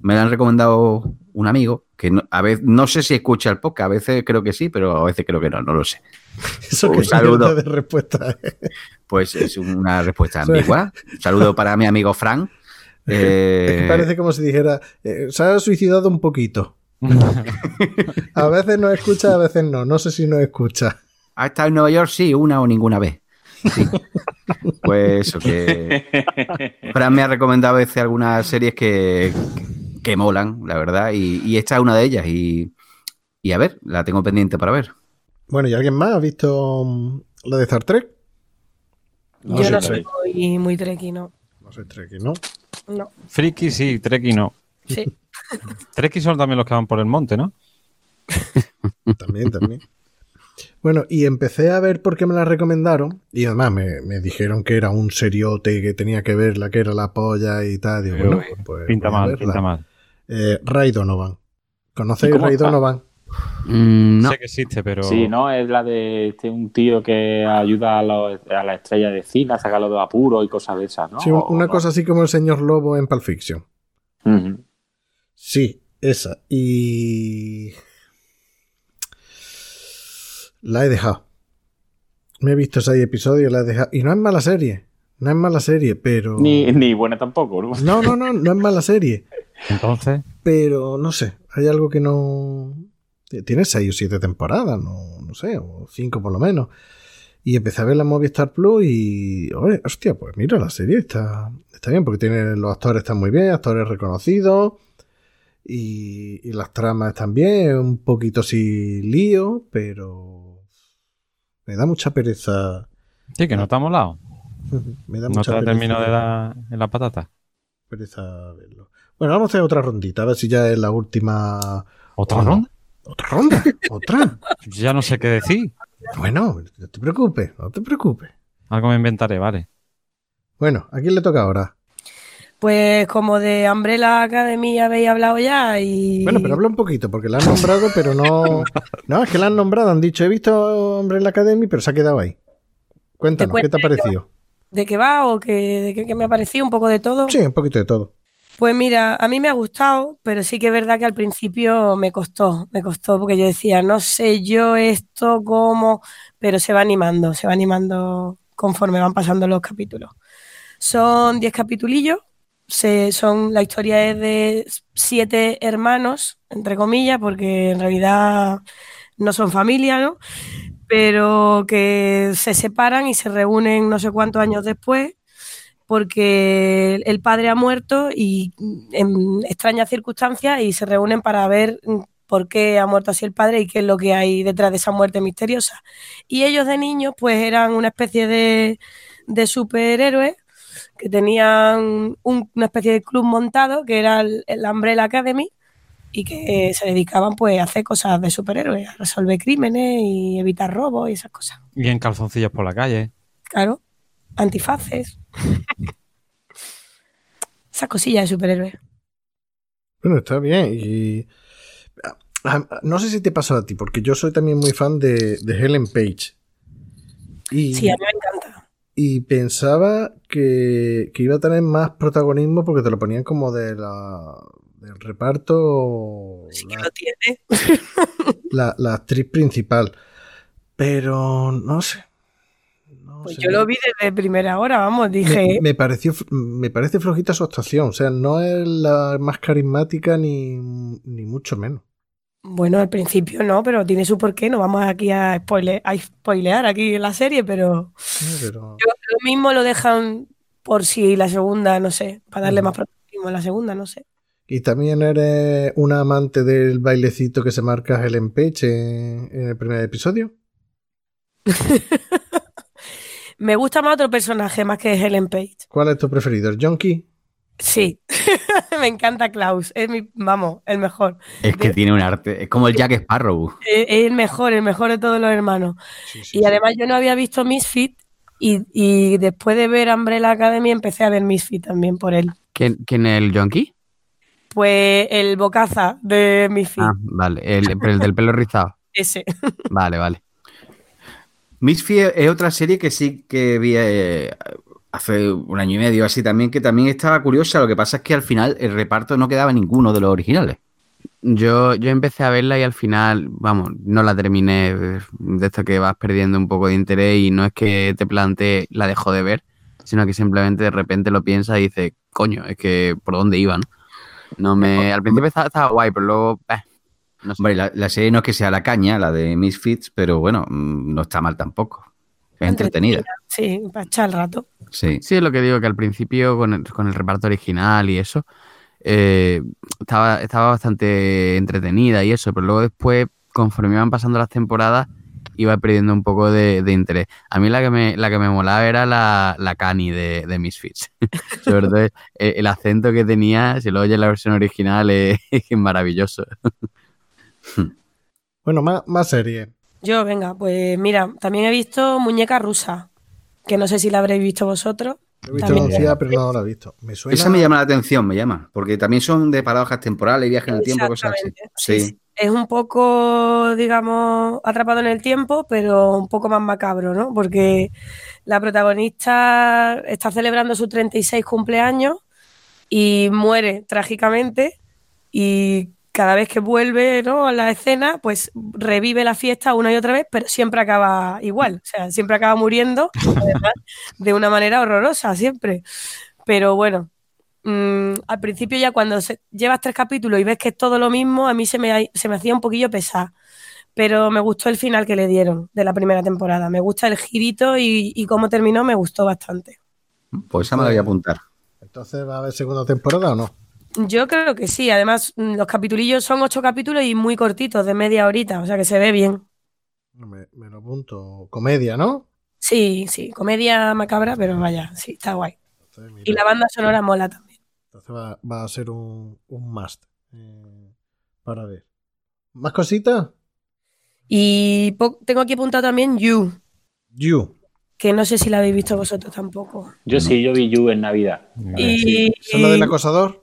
me la han recomendado un amigo que no, a veces no sé si escucha el podcast, a veces creo que sí, pero a veces creo que no, no lo sé. Eso Un que saludo. mierda de respuesta. ¿eh? Pues es una respuesta ambigua. Un saludo para mi amigo Frank. Es Eh, que parece como si dijera, eh, se ha suicidado un poquito. A veces nos escucha, a veces no. No sé si nos escucha. ¿Ha estado en Nueva York? Sí, una o ninguna vez. Sí. Pues eso, que Fran me ha recomendado a veces algunas series que, que molan, la verdad, y, y esta es una de ellas. Y, y a ver, la tengo pendiente para ver. Bueno, ¿y alguien más ha visto mm, la de Star Trek? No Yo sé, no Trek. soy muy treki, no. No soy Trekkie, ¿no? No, Friki sí, Treki no. sí. Treki son también los que van por el monte, ¿no? También, también. Bueno, y empecé a ver por qué me la recomendaron. Y además me, me dijeron que era un seriote que tenía que ver la que era la polla y tal. Digo, bueno, pues pinta mal, pinta mal. Eh, Ray Donovan. ¿Conocéis ¿Y cómo Ray está? Donovan? Mm, no, Sé que existe, pero. Sí, ¿no? Es la de este, un tío que ayuda a, los- a la estrella de cine a sacarlo de apuro y cosas de esas, ¿no? Sí, un- ¿O una no? cosa así como el señor Lobo en Pulp Fiction. Sí, esa. Y. La he dejado. Me he visto seis episodios, la he dejado. Y no es mala serie. No es mala serie, pero. Ni, ni buena tampoco, ¿no? No, no, no, no es mala serie. Entonces, Pero no sé, hay algo que no. Tiene seis o siete temporadas, no, no sé, o cinco por lo menos. Y empecé a ver la Movistar Plus y. Oye, hostia, pues mira, la serie está, está bien, porque tiene, los actores están muy bien, actores reconocidos. Y, y las tramas están bien, un poquito así lío, pero. Me da mucha pereza. sí, que no está molado. Me da No mucha te la pereza. termino de dar en la patata. pereza verlo. Bueno, vamos a hacer otra rondita, a ver si ya es la última. ¿Otra ronda? ¿Otra ronda? ¿Otra? Ya no sé qué decir. Bueno, no te preocupes, no te preocupes. Algo me inventaré, vale. Bueno, ¿a quién le toca ahora? Pues como de Umbrella Academy habéis hablado ya y... Bueno, pero habla un poquito, porque la han nombrado, pero no. No, es que la han nombrado, han dicho, he visto Hombre en la Academy, pero se ha quedado ahí. Cuéntanos, Te ¿qué te ha parecido? de qué va o que, de qué, qué me ha parecido, un poco de todo. Sí, un poquito de todo. Pues mira, a mí me ha gustado, pero sí que es verdad que al principio me costó, me costó porque yo decía, no sé yo esto cómo, pero se va animando, se va animando conforme van pasando los capítulos. Son 10 capitulillos, se, son, la historia es de siete hermanos, entre comillas, porque en realidad no son familia, ¿no? Pero que se separan y se reúnen no sé cuántos años después porque el- padre ha muerto y mm, en extrañas circunstancias y se reúnen para ver mm, por qué ha muerto así el padre y qué es lo que hay detrás de esa muerte misteriosa. Y ellos de niños pues eran una especie de, de superhéroes que tenían un- una especie de club montado que era el, el Umbrella Academy y que se dedicaban pues a hacer cosas de superhéroes, a resolver crímenes y evitar robos y esas cosas. Y en calzoncillos por la calle. Claro, antifaces. Esas cosillas de superhéroes. Bueno, está bien. Y. ah, ah, No sé si te pasó a ti, porque yo soy también muy fan de, de Helen Page. Y, Sí, a mí me encanta. y pensaba que, que iba a tener más protagonismo porque te lo ponían como de la, del reparto. Sí que lo tiene. la, la actriz principal. Pero no sé. Pues yo lo vi desde primera hora, vamos, dije, me pareció, me parece flojita su actuación. O sea, no es la más carismática ni, ni mucho menos. bueno, al principio no, pero tiene su porqué, no vamos aquí a, spoile- a spoilear aquí la serie, pero Sí, pero- yo- lo mismo lo dejan por si la segunda, no sé, para darle más protagonismo a la segunda, no sé. Y también eres una amante del bailecito que se marca Page en, en el primer episodio. Me gusta más otro personaje más que Helen Page. ¿Cuál es tu preferido? ¿El Jonky? Sí, me encanta Klaus, es mi, vamos, el mejor. Es que tiene un arte. Es como el Jack Sparrow. Es es el mejor, el mejor de todos los hermanos. Y además yo no había visto Misfit y, y después de ver Umbrella Academy empecé a ver Misfit también por él. ¿Quién, quién es el Jonky? Pues el bocaza de Misfit, Ah, vale. El del pelo rizado. ese. Vale, vale. Misfit es otra serie que sí que vi eh, hace un año y medio así también, que también estaba curiosa. Lo que pasa es que al final el reparto no quedaba ninguno de los originales. Yo, yo empecé a verla y al final, vamos, no la terminé. eh, De esto que vas perdiendo un poco de interés y no es que te plantee la dejo de ver, sino que simplemente de repente lo piensas y dices, coño, es que por dónde iba, ¿no? No me, al principio estaba, estaba guay, pero luego, eh, no sé. Hombre, la, la serie no es que sea la caña, la de Misfits, pero bueno, mm, no está mal tampoco. Es entretenida. Sí, para echar el rato. Sí. Sí, es lo que digo, que al principio con el, con el reparto original y eso, eh, estaba, estaba bastante entretenida y eso, pero luego después, conforme iban pasando las temporadas, iba perdiendo un poco de, de interés. A mí la que me, la que me molaba era la, la Cani de, de Misfits. Sobre todo el, el acento que tenía, si lo oyes en la versión original, es, es maravilloso. Bueno, más, más serie. Yo, venga, pues mira, también he visto Muñeca Rusa, que no sé si la habréis visto vosotros. He visto También. anunciada, pero no la he visto. Me suena. Esa me llama la atención, me llama. Porque también son de paradojas temporales, viajes en el tiempo, cosas así. Exactamente, sí, Sí. sí. Es un poco, digamos, atrapado en el tiempo, pero un poco más macabro, ¿no? Porque la protagonista está celebrando su 36 cumpleaños y muere trágicamente y cada vez que vuelve ¿no? a la escena, pues revive la fiesta una y otra vez, pero siempre acaba igual, o sea, siempre acaba muriendo, además, de una manera horrorosa, siempre. Pero bueno, mm, al principio ya cuando se- llevas tres capítulos y ves que es todo lo mismo, a mí se me, se me hacía un poquillo pesar. Pero me gustó el final que le dieron de la primera temporada. Me gusta el girito y, y cómo terminó, me gustó bastante. Pues esa me la voy a apuntar. Entonces, ¿va a haber segunda temporada o no? Yo creo que sí. Además, mm, los capitulillos son ocho capítulos y muy cortitos, de media horita, o sea que se ve bien. Me, me lo apunto. Comedia, ¿no? Sí, sí, comedia macabra, pero vaya, sí, está guay. Entonces, mira, Y la banda sonora mola también. entonces va, va a ser un, un must eh, para ver. ¿Más cositas? Y tengo aquí apuntado también You, You. que no sé si la habéis visto vosotros tampoco. Yo sí, yo vi You en Navidad. Y, ¿Son la del acosador?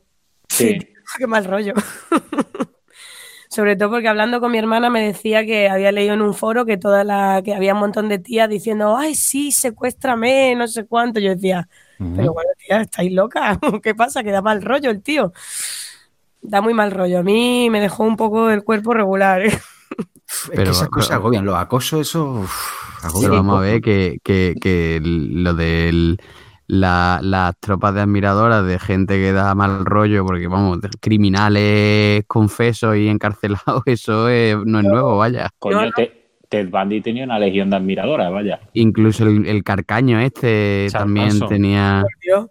Sí. Qué mal rollo. Sobre todo porque hablando con mi hermana me decía que había leído en un foro que toda la, que había un montón de tías diciendo, ay, sí, secuéstrame, no sé cuánto. Yo decía, pero bueno, tía, estáis locas. ¿Qué pasa? Que da mal rollo el tío. Da muy mal rollo. A mí me dejó un poco el cuerpo regular. ¿eh? Es Pero- que esas cosas pero- agobian. Los acosos, eso. uf, agobian Pero vamos a ver que, que- que lo de las tropas de admiradoras de gente que da mal rollo, porque vamos, de criminales confesos y encarcelados, eso es- no es nuevo, vaya. Coño. Te- Ted Bundy tenía una legión de admiradoras, vaya. Incluso el, el carcaño este Charles también Manson. tenía...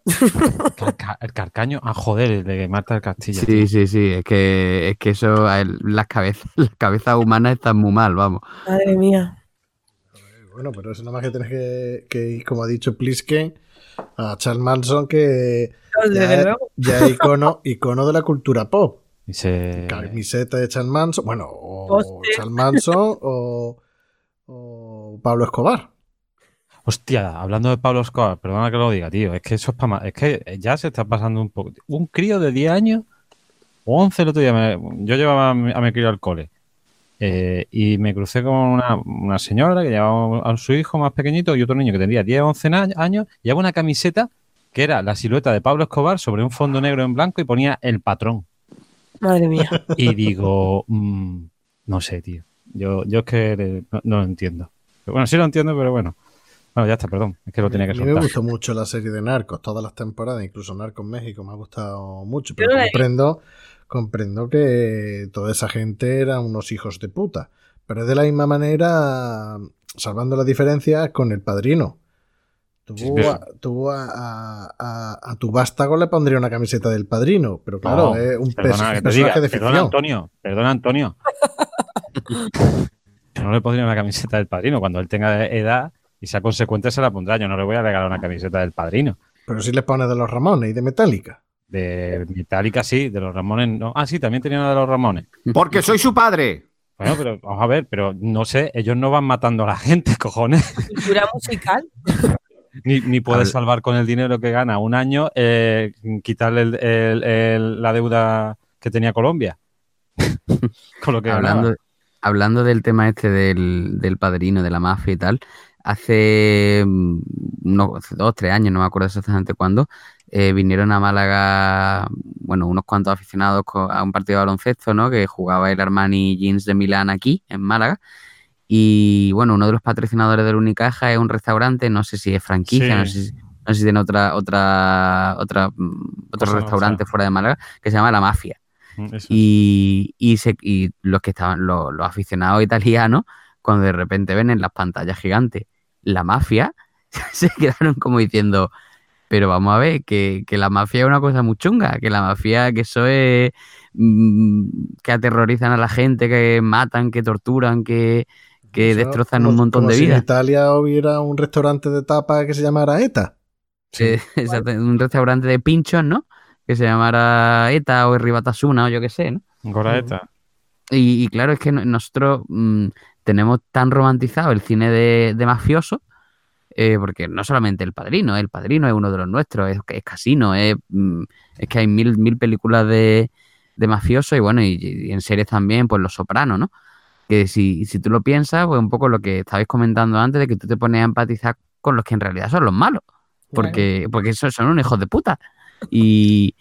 Carca- el carcaño. Ah, joder, el de Marta del Castillo. tío. Sí, sí, sí, es que, es que eso, las cabezas, las cabezas humanas están muy mal, vamos. Madre mía. Bueno, pero eso nada más que tienes que, que ir, como ha dicho Plisken, a Charles Manson, que ya, es- luego. ya es icono, icono de la cultura pop. Y se- Camiseta de Charles Manson, bueno, o Póster. Charles Manson o, o Pablo Escobar. Hostia, hablando de Pablo Escobar, perdona que lo diga, tío. Es que eso es para Es que ya se está pasando un poco. Un crío de 10 años o 11 el otro día. me- yo llevaba a mi, a mi crío al cole. Eh, y me crucé con una, una señora que llevaba a su hijo más pequeñito y otro niño que tendría 10 o 11 na- años. Y llevaba una camiseta que era la silueta de Pablo Escobar sobre un fondo negro en blanco y ponía el patrón. Madre mía. Y digo, mm, no sé, tío. Yo, yo es que no, no lo entiendo. Pero bueno, sí lo entiendo, pero bueno. Bueno, ya está, perdón. Es que lo tenía que a mí me soltar. gustó mucho la serie de Narcos, todas las temporadas, incluso Narcos México, me ha gustado mucho, pero comprendo, comprendo que toda esa gente eran unos hijos de puta. Pero es de la misma manera, salvando las diferencias, con el padrino. Tú, Sí, a, tú a, a- a- a tu vástago le pondría una camiseta del padrino, pero claro, No, es un Perdona, personaje diga. de Perdona, ficción. Antonio. Perdona, Antonio. Yo no le pondría una camiseta del padrino. Cuando él tenga edad y sea consecuente, se la pondrá. Yo no le voy a regalar una camiseta del padrino. Pero si le pones de los Ramones y de Metallica. De Metallica, sí. De los Ramones, no. Ah, sí, también tenía una de los Ramones. Porque soy su padre. Bueno, pero vamos a ver, pero no sé, ellos no van matando a la gente, cojones. Cultura musical. Ni, ni puedes salvar con el dinero que gana un año, eh, quitarle el- el- el- la deuda que tenía Colombia. con lo que Hablando, ganaba. hablando del tema este del, del padrino, de la mafia y tal, hace mm, unos dos, tres años, no me acuerdo exactamente cuándo, eh, vinieron a Málaga, bueno, unos cuantos aficionados a un partido de baloncesto, ¿no? Que jugaba el Armani Jeans de Milán aquí, en Málaga. Y bueno, uno de los patrocinadores del Unicaja es un restaurante, no sé si es franquicia, Sí. no sé si, no sé si tiene otra, otra, otra, mm, otro no, restaurante o sea. fuera de Málaga, que se llama La Mafia. Mm. Y, y, se- y los que estaban, los, los aficionados italianos, cuando de repente ven en las pantallas gigantes la mafia, se quedaron como diciendo, pero vamos a ver, que, que la mafia es una cosa muy chunga, que la mafia, que eso es, mm, que aterrorizan a la gente, que matan, que torturan, que, que Eso, destrozan como- un montón como de si en vidas. Italia hubiera un restaurante de tapa que se llamara ETA. Eh, exacto, un restaurante de pinchos, ¿no? Que se llamara ETA o Ribatasuna o yo qué sé, ¿no? Goraeta. Y, y claro, es que no- nosotros mm, tenemos tan romantizado el cine de, de mafioso, eh, porque no solamente El Padrino, El Padrino es uno de los nuestros, es, es Casino, es, mm, es que hay mil, mil películas de, de mafioso y bueno, y, y en series también, pues Los Sopranos, ¿no? Que si, si tú lo piensas, pues un poco lo que estabais comentando antes, de que tú te pones a empatizar con los que en realidad son los malos, porque, porque esos son unos hijos de puta. Y,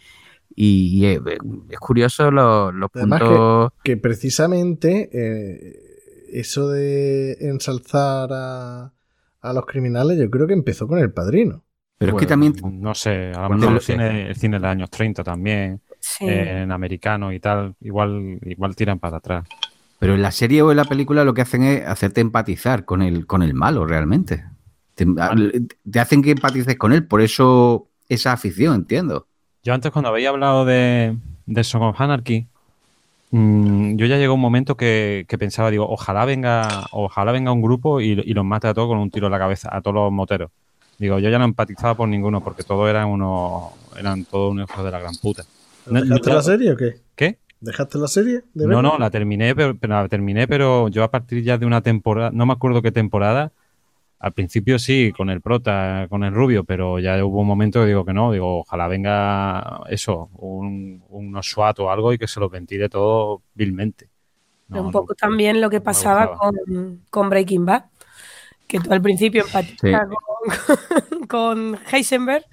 y, y es, es curioso los, los Además que- puntos... que precisamente eh, eso de ensalzar a, a los criminales, yo creo que empezó con el padrino. Pero es que también. No sé, a lo Cuando mejor el cine, el cine de los años 30 también, Sí. eh, en americano y tal, igual, igual tiran para atrás. Pero en la serie o en la película lo que hacen es hacerte empatizar con el, con el malo realmente. Te, te hacen que empatices con él, por eso esa afición, entiendo. Yo antes cuando había hablado de, de Song of Anarchy, mm, yo ya llegó un momento que, que pensaba, digo, ojalá venga, ojalá venga un grupo y, y los mate a todos con un tiro en la cabeza, a todos los moteros. Digo, yo ya no empatizaba por ninguno, porque todos eran unos, eran todos unos hijos de la gran puta. ¿Dejaste no, la serie o qué? ¿Qué? ¿Dejaste la serie? de No, no, la terminé, pero, pero la terminé, pero yo a partir ya de una temporada, no me acuerdo qué temporada, al principio sí, con el prota, con el rubio, pero ya hubo un momento que digo que no, digo, ojalá venga eso, un, SWAT o algo y que se los ventile todo vilmente. No, un no. poco también lo que pasaba con, con Breaking Bad, que tú al principio empatizas con, con Heisenberg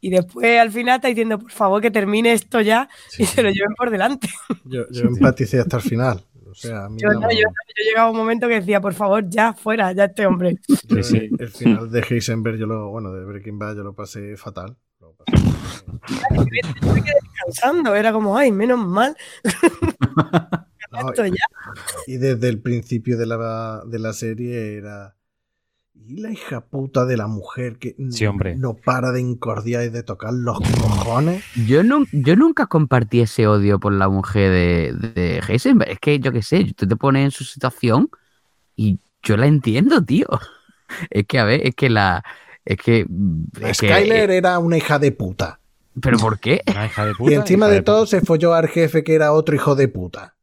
y después al final estás diciendo, por favor, que termine esto ya Sí, y se lo lleven por delante. Yo, yo empaticé hasta el final. O sea, a mí Yo, no- no, yo, yo llegaba a un momento que decía, por favor, ya, fuera, ya este hombre. yo Sí, sí. El final de Heisenberg, yo lo, bueno, de Breaking Bad, yo lo pasé fatal. Lo pasé- Yo me quedé descansando, era como, ay, menos mal, No, ya. y desde el principio de la, de la serie era. Y la hija puta de la mujer que Sí, hombre. no para de incordiar y de tocar los cojones. Yo, nun- yo nunca compartí ese odio por la mujer de, de Heisenberg. Es que yo qué sé, tú te pones en su situación y yo la entiendo, tío. Es que, a ver, es que la. Es que. Skyler era una hija de puta. ¿Pero por qué? Una hija de puta, Y encima de todo puta. se folló al jefe que era otro hijo de puta.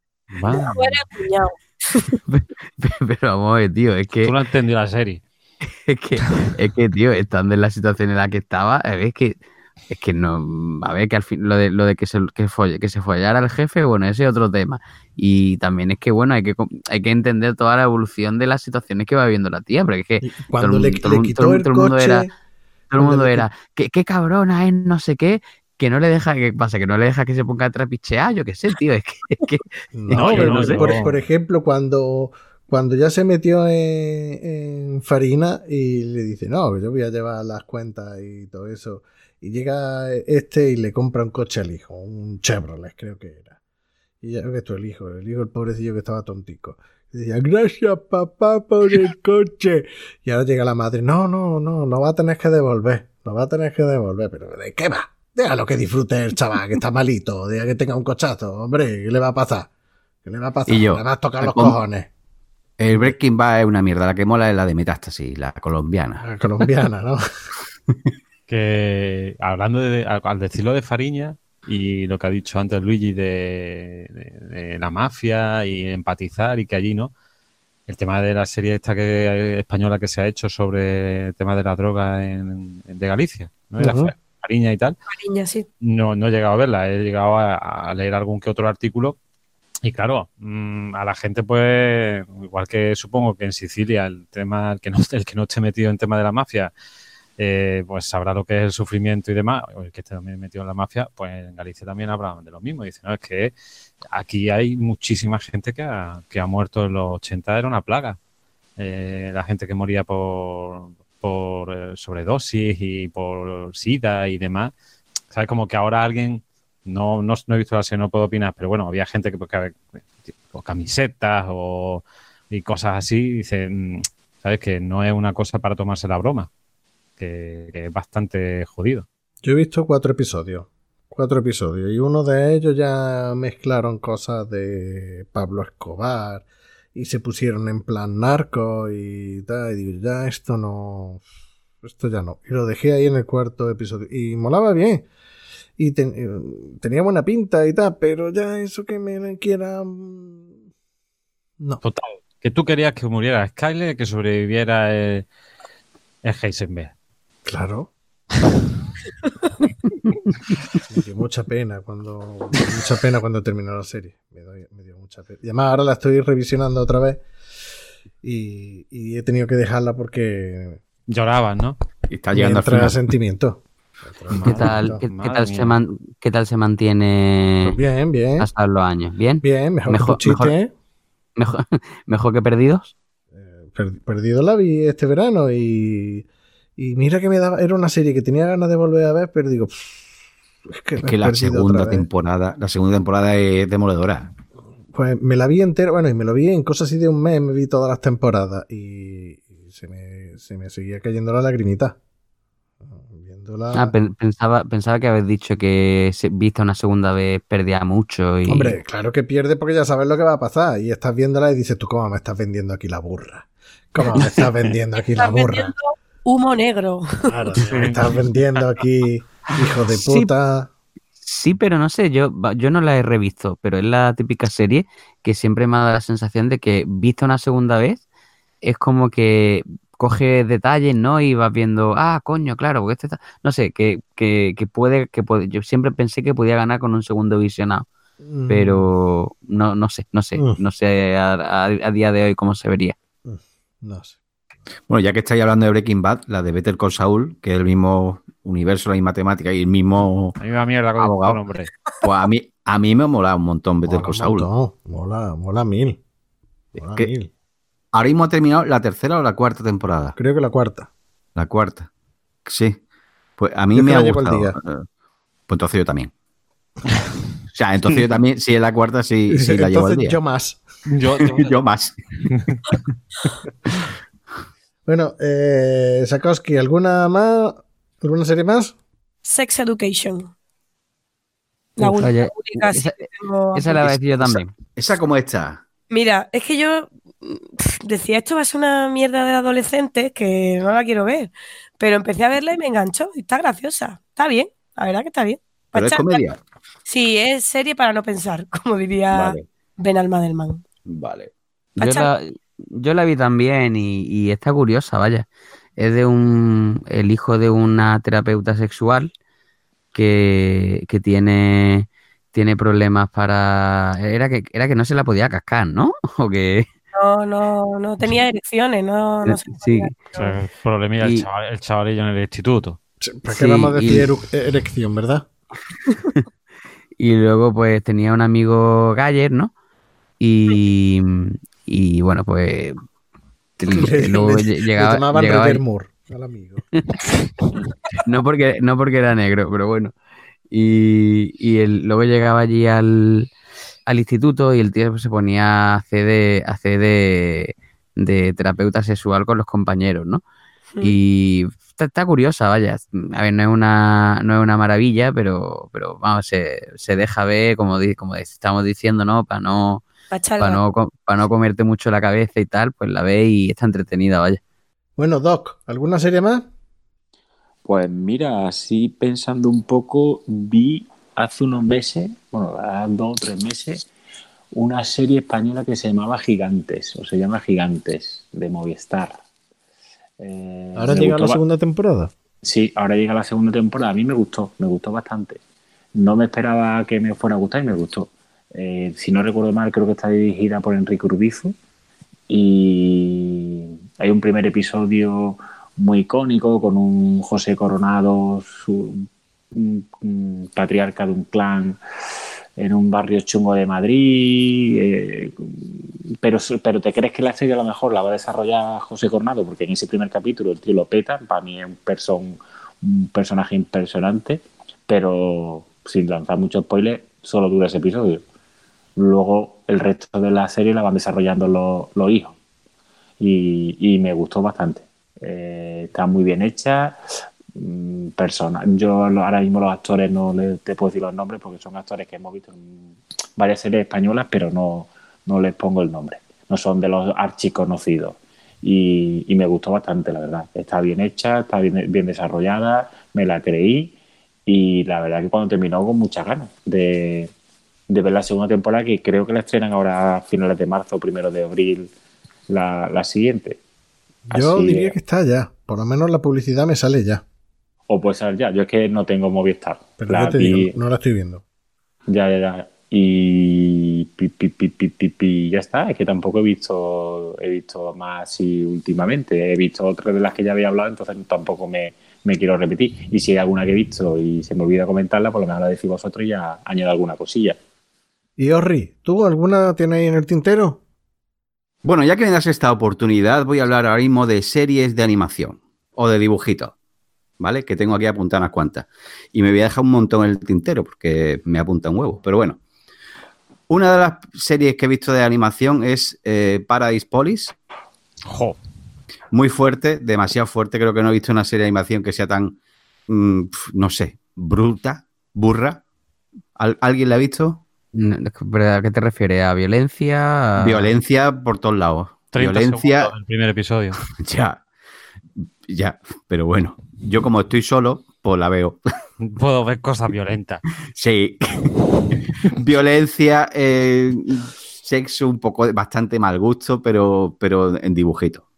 Va. Fuera, cuñado. Pero vamos a ver, tío, es que. Tú no has entendido la serie. Es que, es que, tío, estando en la situación en la que estaba, a ver, es que, es que no, a ver, que al fin, lo de, lo de que se, que, folle- que se follara al jefe, bueno, ese es otro tema. Y también es que, bueno, hay que, hay que entender toda la evolución de las situaciones que va viviendo la tía, porque es que cuando el le, todo el le mundo- quitó todo el- el todo el mundo era- todo el mundo era, qué, qué cabrona es, no sé qué, que no le deja, que pasa? Que no le deja que se ponga a trapichear, yo qué sé, tío, es que, es que No, yo no sé. por, por ejemplo, cuando, cuando ya se metió en, en Farina y le dice, no, yo voy a llevar las cuentas y todo eso. Y llega este y le compra un coche al hijo, un Chevrolet, creo que era. Y ya ves tú el hijo, el hijo, el pobrecillo que estaba tontico. Y decía, gracias papá por el coche. Y ahora llega la madre, no, no, no, lo va a tener que devolver, lo va a tener que devolver. Pero ¿de qué va? Déjalo que disfrute el chaval, que está malito, deja que tenga un cochazo, hombre, ¿qué le va a pasar? ¿Qué le va a pasar? Y yo, le va a tocar los cojones. El Breaking Bad es una mierda. La que mola es la de Metástasis, la colombiana. La colombiana, ¿no? que hablando de, al decirlo de Fariña y lo que ha dicho antes Luigi de, de- de la mafia y empatizar y que allí no el tema de la serie esta que española que se ha hecho sobre el tema de la droga en, en- de Galicia ¿no? Fariña y tal Niña, sí. no, no he llegado a verla, he llegado a, a leer algún que otro artículo y claro, mm, a la gente pues, igual que supongo que en Sicilia el tema, el que no, el que no esté metido en tema de la mafia, eh, pues sabrá lo que es el sufrimiento y demás, o el que esté también metido en la mafia, pues en Galicia también hablan de lo mismo. Dicen, no, es que aquí hay muchísima gente que ha, que ha muerto en los 80, era una plaga. Eh, la gente que moría por, por eh, sobredosis y por sida y demás. ¿Sabes? Como que ahora alguien, no, no, no he visto serie, no puedo opinar, pero bueno, había gente que, que o camisetas o y cosas así, dice, mm, ¿sabes? Que no es una cosa para tomarse la broma, que, que es bastante jodido. Yo he visto cuatro episodios. Cuatro episodios. Y uno de ellos ya mezclaron cosas de Pablo Escobar. Y se pusieron en plan narco y tal. Y digo, ya esto no. Esto ya no. Y lo dejé ahí en el cuarto episodio. Y molaba bien. Y ten- eh, tenía buena pinta y tal. Pero ya eso que me quieran. No. Total, que tú querías que muriera Skyler, que sobreviviera el, el Heisenberg. Claro. me dio mucha pena cuando mucha pena cuando terminó la serie. Me, doy- me dio mucha pena. Y además ahora la estoy revisionando otra vez y, y he tenido que dejarla porque Lloraban, ¿no? Y está llegando al final. sentimiento. ¿Qué tal, qué, tal se mía. man- qué tal se mantiene Pues bien, bien. hasta los años? ¿Bien? Bien, mejor, Mejor- que mejor. ¿Mejor, mejor que perdidos? Eh, per- Perdido la vi este verano y, y mira que me daba, era una serie que tenía ganas de volver a ver, pero digo, "Pff, es que, Es la que segunda otra vez". temporada, la segunda temporada es demoledora. Pues me la vi entera, bueno, y me lo vi en cosas así de un mes, me vi todas las temporadas y, y se, me, se me seguía cayendo la lagrimita. Viéndola. Ah, pen- pensaba, pensaba que habéis dicho que vista una segunda vez perdía mucho y... Hombre, claro que pierde porque ya sabes lo que va a pasar y estás viéndola y dices, tú, ¿cómo me estás vendiendo aquí la burra? ¿Cómo me estás vendiendo aquí la Estás burra? vendiendo humo negro. Claro, me estás vendiendo aquí, hijo de puta. Sí, pero no sé, yo, yo no la he revisto, pero es la típica serie que siempre me ha dado la sensación de que vista una segunda vez es como que coge detalles, ¿no? Y vas viendo, ah, coño, claro, porque este está... No sé, que, que, que puede, que puede, yo siempre pensé que podía ganar con un segundo visionado, Mm, pero no, no sé, no sé, Mm. no sé a, a- a día de hoy cómo se vería. No sé. Bueno, ya que estáis hablando de Breaking Bad, la de Better Call Saul, que es el mismo universo, la misma temática y el mismo. Mierda con Abogado. nombre. Pues a mí, a mí me ha molado un montón Better Mola Call Saul. Mola, mola mil. Mola Que- mil. Ahora mismo ha terminado la tercera o la cuarta temporada. Creo que la cuarta. La cuarta. Sí. Pues a mí Yo me ha gustado. día. Eh, Pues entonces yo también. O sea, entonces yo también, si es la cuarta, sí, sí la llevo al Entonces, día. yo más. Yo, yo- Yo más. Bueno, eh, Sakowski, ¿alguna más? ¿Alguna serie más? Sex Education. La Uf, única, oye, única sí esa- que tengo Esa la voy a decir yo también. ¿Esa cómo está? Mira, es que yo decía esto va a ser una mierda de adolescentes que no la quiero ver. Pero empecé a verla y me enganchó. y Está graciosa. Está bien. La verdad que está bien. Pa' ¿Pero es comedia? Sí, es serie para no pensar, como diría Vale, Ben vale. Yo echar- la, yo la vi también y, y está curiosa, vaya. Es de un el hijo de una terapeuta sexual que, que tiene, tiene problemas para. Era que, era que no se la podía cascar, ¿no? O que. No, no, no tenía erecciones, no, no se sí, o sea, el problemilla Y- el, chaval, el chavalillo en el instituto. ¿Para qué Sí, vamos a decir erección, verdad? Y luego, pues, tenía un amigo Galler, ¿no? Y, y bueno, pues. Le- luego le- lle- le llegaba, llamaban llegaba- Roger Moore al amigo. no porque, no porque era negro, pero bueno. Y, y él, luego llegaba allí al, al instituto y el tío se ponía a hacer de, a hacer de, de terapeuta sexual con los compañeros, ¿no? Mm. Y está, está curiosa, vaya. A ver, no es una, no es una maravilla, pero, pero vamos, se, se deja ver, como, di- como estamos diciendo, ¿no? Para no, para no, no comerte mucho la cabeza y tal, pues la ves y está entretenida, vaya. Bueno, Doc, ¿alguna serie más? Pues mira, así pensando un poco, vi hace unos meses, bueno, hace dos o tres meses, una serie española que se llamaba Gigantes, o se llama Gigantes, de Movistar. Eh, Ahora llega gustó la segunda temporada. Sí, ahora llega la segunda temporada. A mí me gustó, me gustó bastante. No me esperaba que me fuera a gustar y me gustó. Eh, si no recuerdo mal, creo que está dirigida por Enrique Urbizo. Y hay un primer episodio muy icónico con un José Coronado, un- patriarca de un clan en un barrio chungo de Madrid. eh, pero, pero te crees que la serie a lo mejor la va a desarrollar José Coronado, porque en ese primer capítulo el tío lo peta. Para mí es un, person, un personaje impresionante, pero sin lanzar mucho spoiler, solo dura ese episodio. Luego el resto de la serie la van desarrollando los, hijos. Y me gustó bastante. Eh, está muy bien hecha. mm, Persona. Yo ahora mismo los actores no les te puedo decir los nombres porque son actores que hemos visto en varias series españolas, pero no, no les pongo el nombre. No son de los archiconocidos. Y, y me gustó bastante, la verdad. Está bien hecha, está bien, bien desarrollada, me la creí. Y la verdad que cuando terminó con muchas ganas de, de ver la segunda temporada, que creo que la estrenan ahora a finales de marzo o primero de abril la, la siguiente. Yo Así, diría que está ya. Por lo menos la publicidad me sale ya. O puede ser ya. Yo es que no tengo Movistar. Pero La ya te digo, no la estoy viendo. Ya, ya, ya. Y pi, pi, pi, ya está. Es que tampoco he visto he visto más así últimamente. He visto otras de las que ya había hablado, entonces tampoco me, me quiero repetir. Y si hay alguna que he visto y se me olvida comentarla, por lo menos la decís vosotros y ya añado alguna cosilla. Y Orri, ¿tú alguna tienes ahí en el tintero? Bueno, ya que me das esta oportunidad, voy a hablar ahora mismo de series de animación o de dibujitos, ¿vale? Que tengo aquí apuntadas unas cuantas. Y me voy a dejar un montón en el tintero porque me apunta un huevo. Pero bueno, una de las series que he visto de animación es eh, Paradise Police. Jo, Muy fuerte, demasiado fuerte. Creo que no he visto una serie de animación que sea tan, mm, no sé, bruta, burra. ¿Al- ¿Alguien la ha visto? No, ¿pero ¿A qué te refieres? ¿A violencia? ¿A- Violencia por todos lados. 30 Violencia, del primer episodio. Ya, ya, pero bueno, yo como estoy solo, pues la veo. Puedo ver cosas violentas. Sí. Violencia, eh, sexo, un poco, bastante mal gusto, pero, pero en dibujito.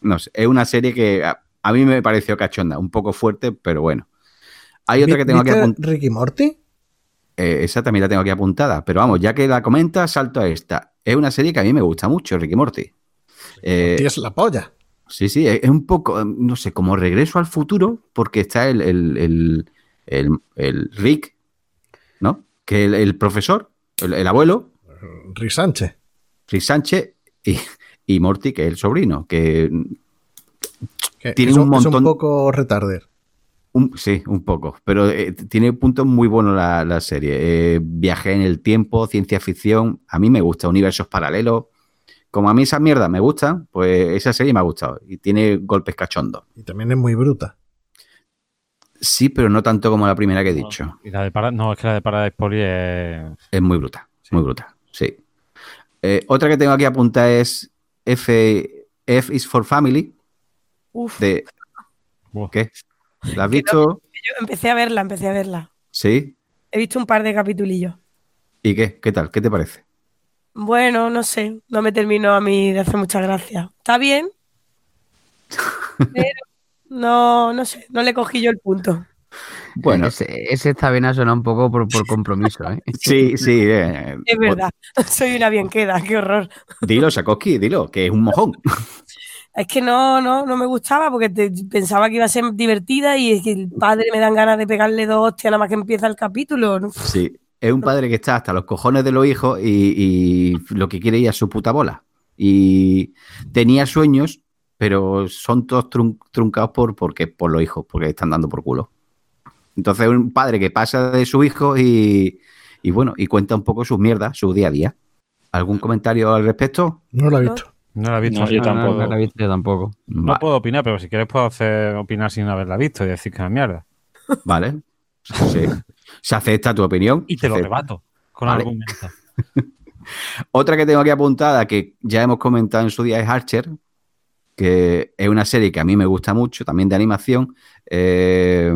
No sé, es una serie que a, a mí me pareció cachonda, un poco fuerte, pero bueno. Hay otra que tengo que ¿Viste apuntar. Ricky Morty? Eh, esa también la tengo aquí apuntada. Pero vamos, ya que la comenta, salto a esta. Es una serie que a mí me gusta mucho, Ricky Morty. Eh, Tienes la polla. Sí, sí, es es un poco, eh, no sé, como regreso al futuro, porque está el, el, el, el- Rick, ¿no? Que el, el profesor, el, el abuelo, Rick Sánchez. Rick Sánchez, y, y Morty, que es el sobrino, que que Tiene es un es montón- un poco retarder. Un- sí, un poco, pero eh, tiene puntos muy buenos la, la serie. Eh, viaje en el tiempo, ciencia ficción, a mí me gusta, universos paralelos. Como a mí esas mierdas me gustan, pues esa serie me ha gustado y tiene golpes cachondos. Y también es muy bruta. Sí, pero no tanto como la primera que he dicho. Y la de Para- no, es que la de Paradise Poli es. Es muy bruta, muy bruta, sí. Eh, otra que tengo aquí apuntada es F, F is for Family, Uf, de... ¿Qué? ¿La has visto? yo empecé a verla, empecé a verla. Sí. He visto un par de capitulillos. ¿Y qué? ¿Qué tal? ¿Qué te parece? Bueno, no sé, no me terminó a mí de hacer mucha gracia. Está bien, pero no, no sé, no le cogí yo el punto. Bueno, Ese, ese está bien ha sonado un poco por, por compromiso, ¿eh? sí, sí. eh, Es verdad, soy una bienqueda, qué horror. Dilo, Sakoski, dilo, que es un mojón. Es que no, no, no me gustaba porque te- pensaba que iba a ser divertida y es que el padre me dan ganas de pegarle dos hostias nada más que empieza el capítulo. ¿no? Sí, es un padre que está hasta los cojones de los hijos y, y lo que quiere ir a su puta bola. Y tenía sueños, pero son todos trun- truncados por, porque, por los hijos, porque están dando por culo. Entonces, un padre que pasa de su hijo y, y bueno, y cuenta un poco sus mierdas, su día a día. ¿Algún comentario al respecto? No lo he visto. No la he visto. No, yo tampoco. No, no la he visto yo tampoco. No puedo opinar, pero si quieres puedo hacer opinar sin haberla visto y decir que es una mierda. Vale. Sí. Se acepta tu opinión. Y te lo rebato con Vale. argumentos. Otra que tengo aquí apuntada, que ya hemos comentado en su día, es Archer, que es una serie que a mí me gusta mucho, también de animación, eh,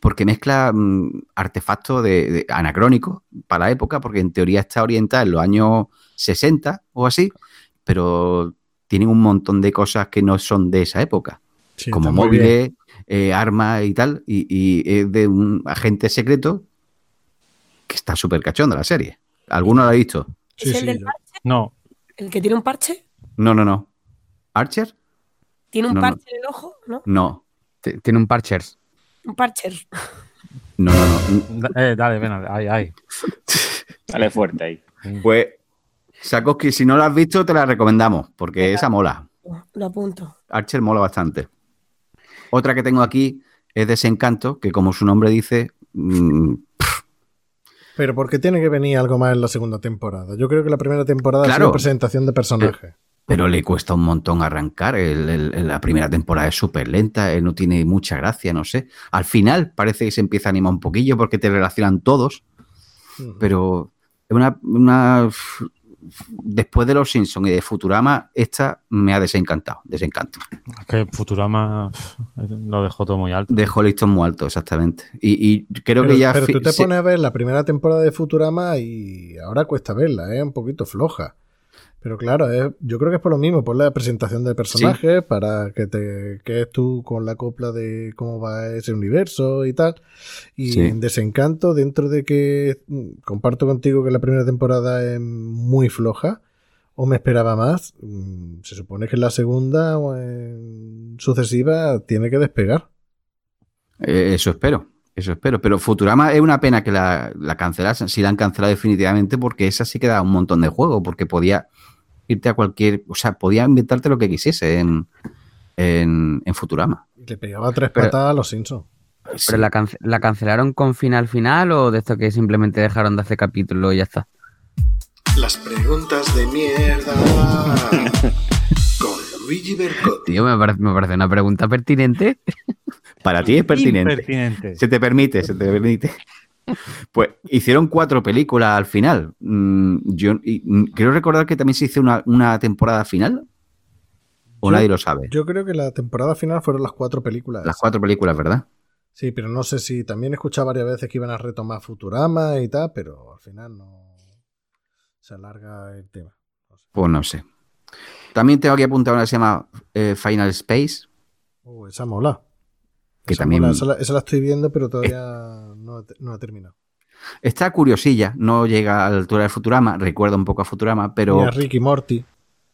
porque mezcla mm, artefactos de, de- anacrónicos para la época, porque en teoría está orientada en los años 60 o así, pero tienen un montón de cosas que no son de esa época Sí, como móviles, eh, armas y tal, y, y es de un agente secreto que está súper cachondo la serie. ¿Alguno lo ha visto? Sí, ¿Es el sí, del parche? No, ¿El que tiene un parche? No, no, no. ¿Archer? ¿Tiene un No, no. parche en el ojo? ¿No? No. Tiene un Parchers. Un parcher. No, no, no. eh, dale, ven, ay, ay. Dale fuerte ahí. Pues, Sakoski, si no la has visto, te la recomendamos, porque esa mola. Lo apunto. Archer mola bastante. Otra que tengo aquí es Desencanto, que como su nombre dice, mm, Pero porque tiene que venir algo más en la segunda temporada. Yo creo que la primera temporada Claro. sido presentación de personajes. pero le cuesta un montón arrancar. El- el- la primera temporada es súper lenta, eh, no tiene mucha gracia, no sé. Al final parece que se empieza a animar un poquillo porque te relacionan todos, Ujú. pero es una, una- Después de Los Simpsons y de Futurama, esta me ha desencantado, desencanto. Es que Futurama lo dejó todo muy alto. Dejó listón muy alto, exactamente. Y, y creo pero, que ya... pero tú te se- pones a ver la primera temporada de Futurama y ahora cuesta verla, es un poquito floja. Pero claro, yo creo que es por lo mismo, por la presentación de personajes, para que te quedes tú con la copla de cómo va ese universo y tal. Y Sí. en desencanto, dentro de que mm, comparto contigo que la primera temporada es muy floja, o me esperaba más, mm, se supone que en la segunda o en sucesiva tiene que despegar. Eh, eso espero, eso espero. Pero Futurama es una pena que la, la cancelasen, si la han cancelado definitivamente, porque esa sí que da un montón de juego, porque podía irte a cualquier, o sea, podía inventarte lo que quisiese en, en, en Futurama. Le pegaba tres Pero- patadas a los Simpsons. Sí. ¿Pero la, cance- la cancelaron con final final o de esto que simplemente dejaron de hacer capítulos y ya está? Las preguntas de mierda. Con Luigi Bercotti. Tío, me parece, me parece una pregunta pertinente. Para ti es pertinente. Se te permite, se te permite. Pues hicieron cuatro películas al final. Mm, Yo y, mm, quiero recordar que también se hizo una, una temporada final. O Yo- nadie lo sabe. Yo creo que la temporada final fueron las cuatro películas. Las cuatro películas, ¿verdad? Sí, pero no sé si también he escuchado varias veces que iban a retomar Futurama y tal, pero al final no se alarga el tema. No sé. Pues no sé. También tengo aquí apuntado una que se llama eh, Final Space, Uh, esa mola. Que Esa también mola, esa, la, esa la estoy viendo, pero todavía no, he terminado. Está curiosilla, no llega a la altura de Futurama, recuerda un poco a Futurama, pero Y a Ricky Morty.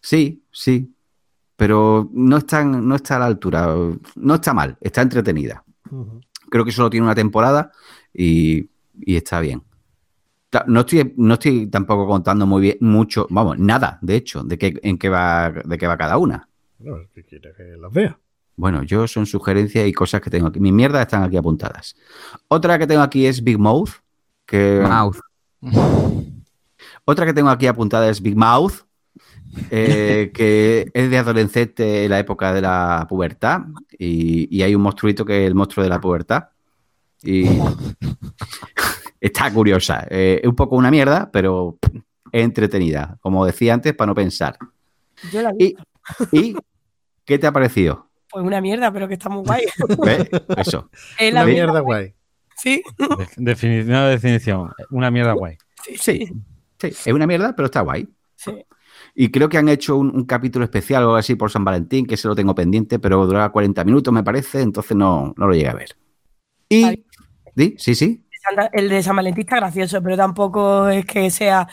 sí, sí, pero no no está a la altura, no está mal, está entretenida. Creo que solo tiene una temporada y, y está bien. No estoy, no estoy tampoco contando muy bien, mucho, vamos, nada, de hecho, de qué, en qué va, de qué va cada una. No, es que quiere que las vea. Bueno, yo son sugerencias y cosas que tengo aquí. Mis mierdas están aquí apuntadas. Otra que tengo aquí es Big Mouth, que Mouth. Otra que tengo aquí apuntada es Big Mouth, eh, que es de adolescente en la época de la pubertad. Y, y hay un monstruito que es el monstruo de la pubertad. Y está curiosa. Eh, es un poco una mierda, pero es entretenida. Como decía antes, para no pensar. Yo la vi. ¿Y, y qué te ha parecido? Pues una mierda, pero que está muy guay. ¿Ves? Eso. Es la Una mierda. mierda guay. Sí, De- defini- una definición. Una mierda guay. sí, Sí, sí. Es una mierda, pero está guay. sí. Y creo que han hecho un, un capítulo especial o algo así por San Valentín, que se lo tengo pendiente, pero duraba 40 minutos, me parece, entonces no, no lo llegué a ver. Y. ¿Sí? Sí, sí. El de San Valentín está gracioso, pero tampoco es que sea.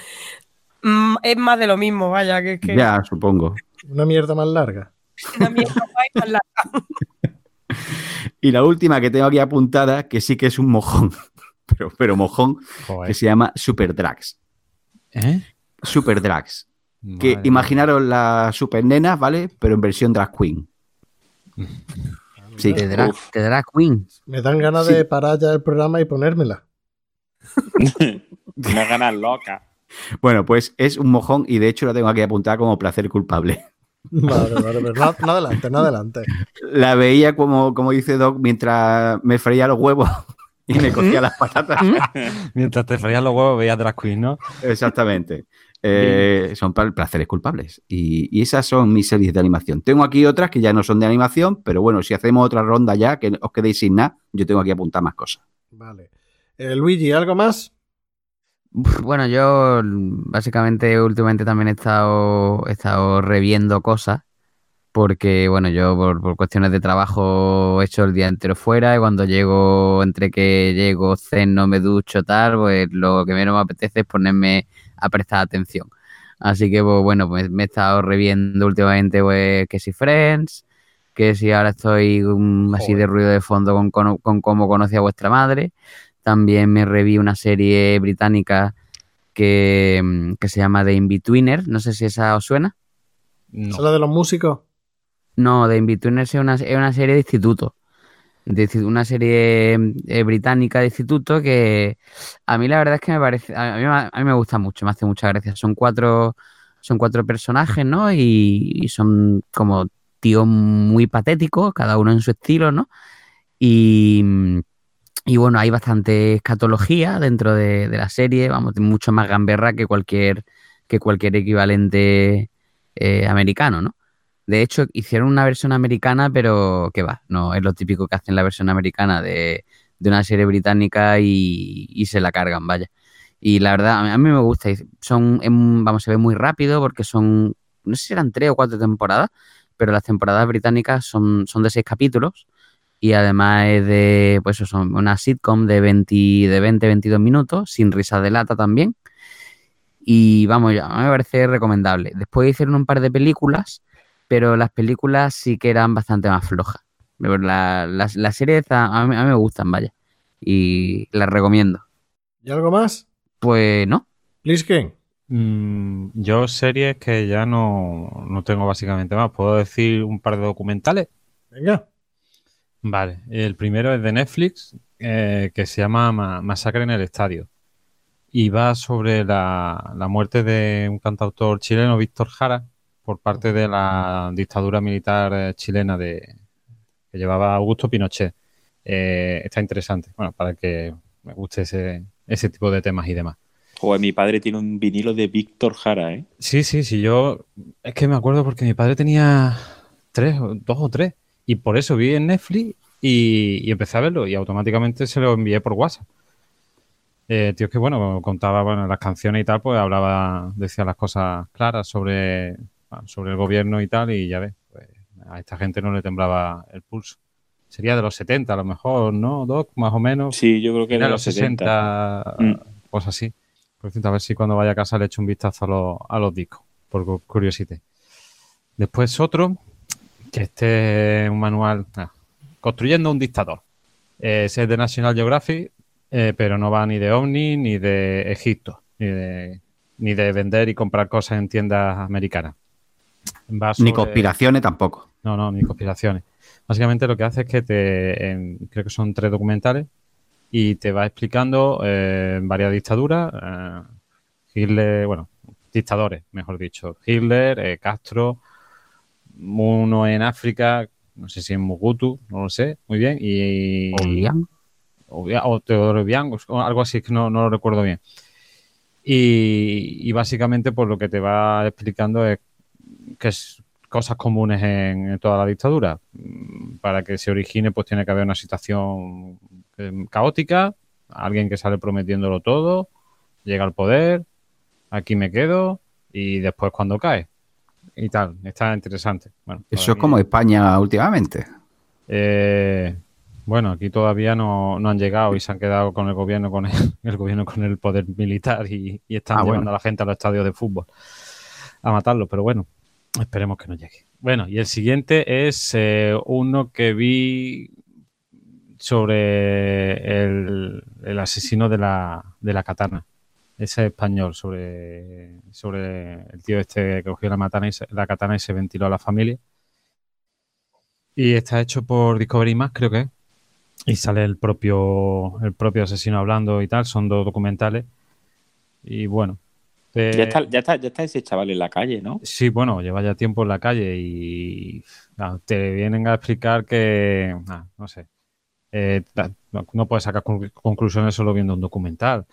mm, es más de lo mismo, vaya, que es que Ya, supongo. Una mierda más larga. una. Y la última que tengo aquí apuntada, que sí que es un mojón, pero, pero mojón, Joder. que se llama Super Drags. ¿Eh? Super Drags. Que imaginaros las super nenas, ¿vale? Pero en versión drag queen. Sí. De drag, de drag queen. Me dan ganas Sí. de parar ya el programa y ponérmela. Unas ganas locas. Bueno, pues es un mojón y de hecho la tengo aquí apuntada como placer culpable. Vale, vale, pero no, no adelante, no adelante. La veía como, como dice Doc mientras me freía los huevos y me cogía las patatas. Mientras te freías los huevos veías drag queen, ¿no? Exactamente. Eh, son pla- placeres culpables. Y, y esas son mis series de animación. Tengo aquí otras que ya no son de animación, pero bueno, si hacemos otra ronda ya, que os quedéis sin nada, yo tengo aquí apuntar más cosas. Vale. Eh, Luigi, ¿algo más? Bueno, yo básicamente últimamente también he estado, he estado reviendo cosas porque, bueno, yo por, por cuestiones de trabajo he hecho el día entero fuera y cuando llego, entre que llego, ceno, me ducho, tal, pues lo que menos me apetece es ponerme a prestar atención. Así que, pues, bueno, pues me he estado reviendo últimamente, pues, que si Friends, que si ahora estoy mm, así de ruido de fondo con, con, con cómo conocí a vuestra madre. También me reví una serie británica que, mm, que se llama The Inbetweener. No sé si esa os suena. No. ¿Solo de los músicos? No, The Inbetweener es una, es una serie de instituto. De una serie eh, británica de instituto que a mí la verdad es que me parece, a mí, me- a mí me gusta mucho, me hace mucha gracia. Son cuatro, son cuatro personajes, ¿no? Y, y son como tíos muy patéticos, cada uno en su estilo, ¿no? Y, y bueno, hay bastante escatología dentro de, de la serie, vamos, mucho más gamberra que cualquier, que cualquier equivalente eh, americano, ¿no? De hecho, hicieron una versión americana, pero que va, no es lo típico que hacen la versión americana de, de una serie británica y, y se la cargan, vaya. Y la verdad, a mí, me gusta. Son, vamos, se ve muy rápido porque son, no sé si eran tres o cuatro temporadas, pero las temporadas británicas son, son de seis capítulos y además es de, pues eso, son una sitcom de 20, de 20, 22 minutos, sin risa de lata también. Y vamos, ya, me parece recomendable. Después hicieron un par de películas, pero las películas sí que eran bastante más flojas. La, la, la serie está- a, mí, a mí me gustan, vaya. Y las recomiendo. ¿Y algo más? Pues no. Plisken. Mm, yo series que ya no, no tengo básicamente más. ¿Puedo decir un par de documentales? Venga. Vale, el primero es de Netflix, eh, que se llama Ma- Masacre en el Estadio. Y va sobre la, la muerte de un cantautor chileno, Víctor Jara, por parte de la dictadura militar eh, chilena de, que llevaba Augusto Pinochet. Eh, está interesante, bueno, para que me guste ese, ese tipo de temas y demás. Joder, mi padre tiene un vinilo de Víctor Jara, ¿eh? Sí, sí, sí, yo es que me acuerdo porque mi padre tenía tres, dos o tres, y por eso vi en Netflix y, y empecé a verlo y automáticamente se lo envié por WhatsApp. Eh, tío, es que bueno, contaba bueno, las canciones y tal, pues hablaba, decía las cosas claras sobre, bueno, sobre el gobierno y tal, y ya ves, pues, a esta gente no le temblaba el pulso. sería de los 70 a lo mejor, ¿no, Doc? Más o menos. Sí, yo creo que Era de los los 60, 60. Mm. pues así. Por cierto, a ver si cuando vaya a casa le echo un vistazo a los, a los discos, por cu- curiosidad. Después otro, que este es un manual, ah, construyendo un dictador. Eh, ese es de National Geographic, eh, pero no va ni de OVNI ni de Egipto, ni de, ni de vender y comprar cosas en tiendas americanas. Va Ni conspiraciones tampoco. no, no, ni conspiraciones. Básicamente lo que hace es que te, en- creo que son tres documentales, y te va explicando eh, varias dictaduras, eh, Hitler, bueno, dictadores, mejor dicho, Hitler, eh, Castro, uno en África, no sé si en Mobutu, no lo sé, muy bien, y... Oblián. o, Teodoro Obiang, o algo así, que no, no lo recuerdo bien. Y, y básicamente, pues lo que te va explicando es que es cosas comunes en, en toda la dictadura. Mm, Para que se origine, pues tiene que haber una situación eh, caótica, alguien que sale prometiéndolo todo, llega al poder, aquí me quedo, y después cuando cae. Y tal, está interesante. Bueno, Eso es como España últimamente. eh, bueno, aquí todavía no, no han llegado y se han quedado con el gobierno, con el, el gobierno con el poder militar y, y están Ah, llevando bueno. a la gente a los estadios de fútbol a matarlos, pero bueno, esperemos que no llegue. Bueno, y el siguiente es eh, uno que vi sobre el, el asesino de la, de la katana. Ese español sobre, sobre el tío este que cogió la, matana y se- la katana y se ventiló a la familia. Y está hecho por Discovery Más, creo que es. Y sale el propio, el propio asesino hablando y tal. Son dos documentales. Y bueno. eh, Ya está, ya, está, ya está ese chaval en la calle, ¿no? Sí, bueno, lleva ya tiempo en la calle y ah, te vienen a explicar que, ah, no sé, eh, no, no puedes sacar conclu- conclusiones solo viendo un documental.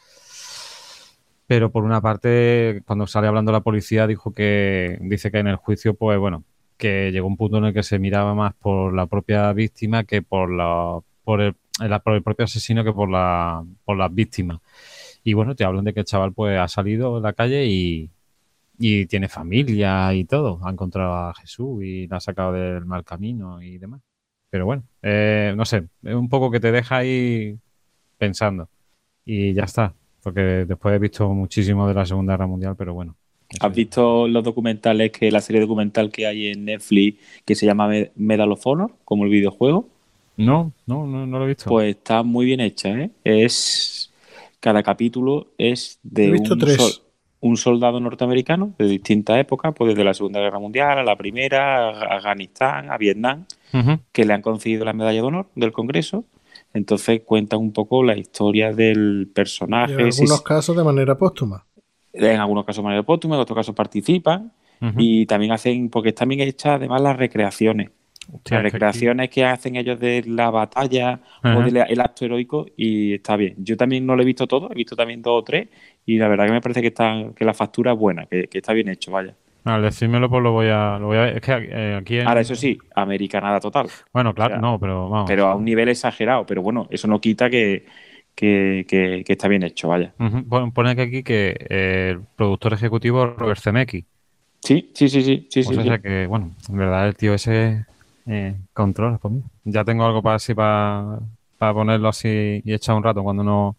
Pero por una parte, cuando sale hablando la policía, dijo que, dice que en el juicio, pues bueno, que llegó un punto en el que se miraba más por la propia víctima que por la, por el, por el propio asesino que por la, por las víctimas. Y bueno, te hablan de que el chaval pues ha salido en la calle y, y tiene familia y todo. Ha encontrado a Jesús y la ha sacado del mal camino y demás. Pero bueno, eh, no sé, es un poco que te deja ahí pensando. Y ya está. Porque después he visto muchísimo de la Segunda Guerra Mundial, pero bueno. ¿Has visto los documentales, que la serie documental que hay en Netflix que se llama Me- Medal of Honor, como el videojuego? No, no, no, no lo he visto. Pues está muy bien hecha, ¿eh? Es cada capítulo es de He visto un, tres. sol- un soldado norteamericano de distintas épocas, pues desde la Segunda Guerra Mundial a la Primera, a Afganistán, a Vietnam, que le han concedido la medalla de honor del Congreso. Entonces cuentan un poco la historia del Y personaje, en si- algunos casos de manera póstuma. en algunos casos de manera póstuma, en otros casos participan y también hacen, porque están bien hechas además las recreaciones. Hostia, las es que aquí- recreaciones que hacen ellos de la batalla o del el acto heroico y está bien. Yo también no lo he visto todo, he visto también dos o tres y la verdad que me parece que está que la factura es buena, que, que está bien hecho, vaya. Al decírmelo, pues lo voy a, lo voy a ver. Es que eh, aquí en- Ahora, eso sí, americanada total, Bueno, claro, o sea, no, pero vamos. pero a un nivel exagerado, pero bueno, eso no quita que, que, que- que está bien hecho, vaya. Pon- Pone que aquí que eh, el productor ejecutivo es Robert Zemeckis. Sí, sí, sí, sí, sí, Pues sí, o sí. sea que, bueno, en verdad el tío ese eh, controla por mí. Ya tengo algo para así para, para ponerlo así y echar un rato cuando no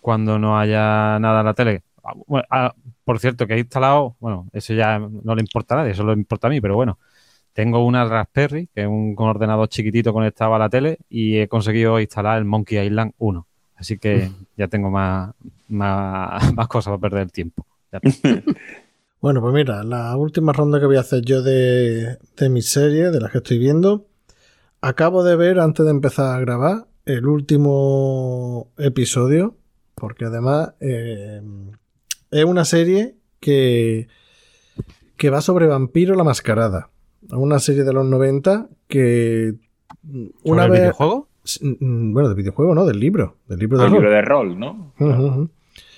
cuando no haya nada en la tele. Ah, bueno, ah, por cierto, que he instalado, bueno, eso ya no le importa a nadie, eso le importa a mí, pero bueno, tengo una Raspberry, que es un ordenador chiquitito conectado a la tele, y he conseguido instalar el Monkey Island 1. Así que ya tengo más, más, más cosas para perder el tiempo. Bueno, pues mira, la última ronda que voy a hacer yo de, de mis series, de las que estoy viendo, acabo de ver antes de empezar a grabar el último episodio, porque además eh, es una serie que, que va sobre Vampiro la Mascarada. Una serie de los 90 que una ¿Sobre el vez... videojuego? Mm, Bueno, del videojuego, ¿no? Del libro. Del libro de El rol. libro de rol, ¿no? Ujú.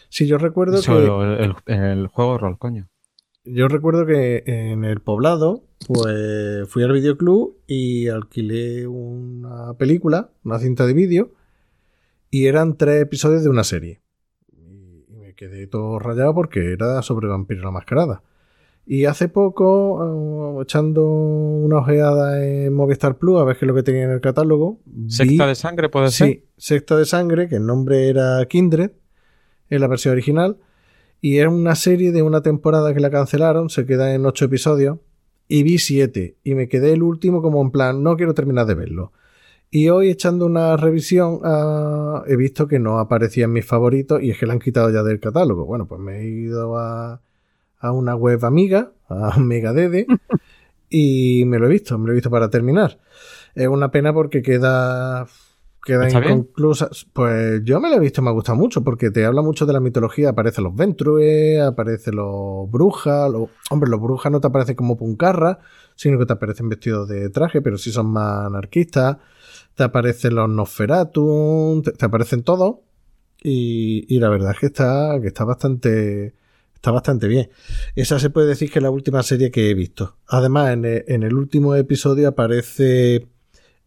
Sí, yo recuerdo Eso, que... el, el- el juego de rol, coño. Yo recuerdo que en el poblado, pues fui al videoclub y alquilé una película, una cinta de vídeo, y eran tres episodios de una serie. Quedé todo rayado porque era sobre Vampiro la Mascarada. Y hace poco, eh, echando una ojeada en Movistar Plus a ver qué es lo que tenía en el catálogo. Secta vi- de sangre puede ser. Sí, Secta de Sangre, que el nombre era Kindred, en la versión original. Y era una serie de una temporada que la cancelaron, se queda en ocho episodios. Y vi siete. Y me quedé el último como en plan, no quiero terminar de verlo. Y hoy echando una revisión ah, he visto que no aparecía en mis favoritos y es que la han quitado ya del catálogo. Bueno, pues me he ido a, a una web amiga, a Megadede, y me lo he visto, me lo he visto para terminar. Es una pena porque queda, queda inconclusa. Pues yo me lo he visto, me ha gustado mucho porque te habla mucho de la mitología. Aparecen los Ventrue, aparecen los brujas. Los... Hombre, los brujas no te aparecen como puncarra, sino que te aparecen vestidos de traje, pero sí son más anarquistas. Te aparecen los Nosferatu, te, aparecen todos. Y, y la verdad es que está, que está bastante. Está bastante bien. Esa se puede decir que es la última serie que he visto. Además, en el, en el último episodio aparece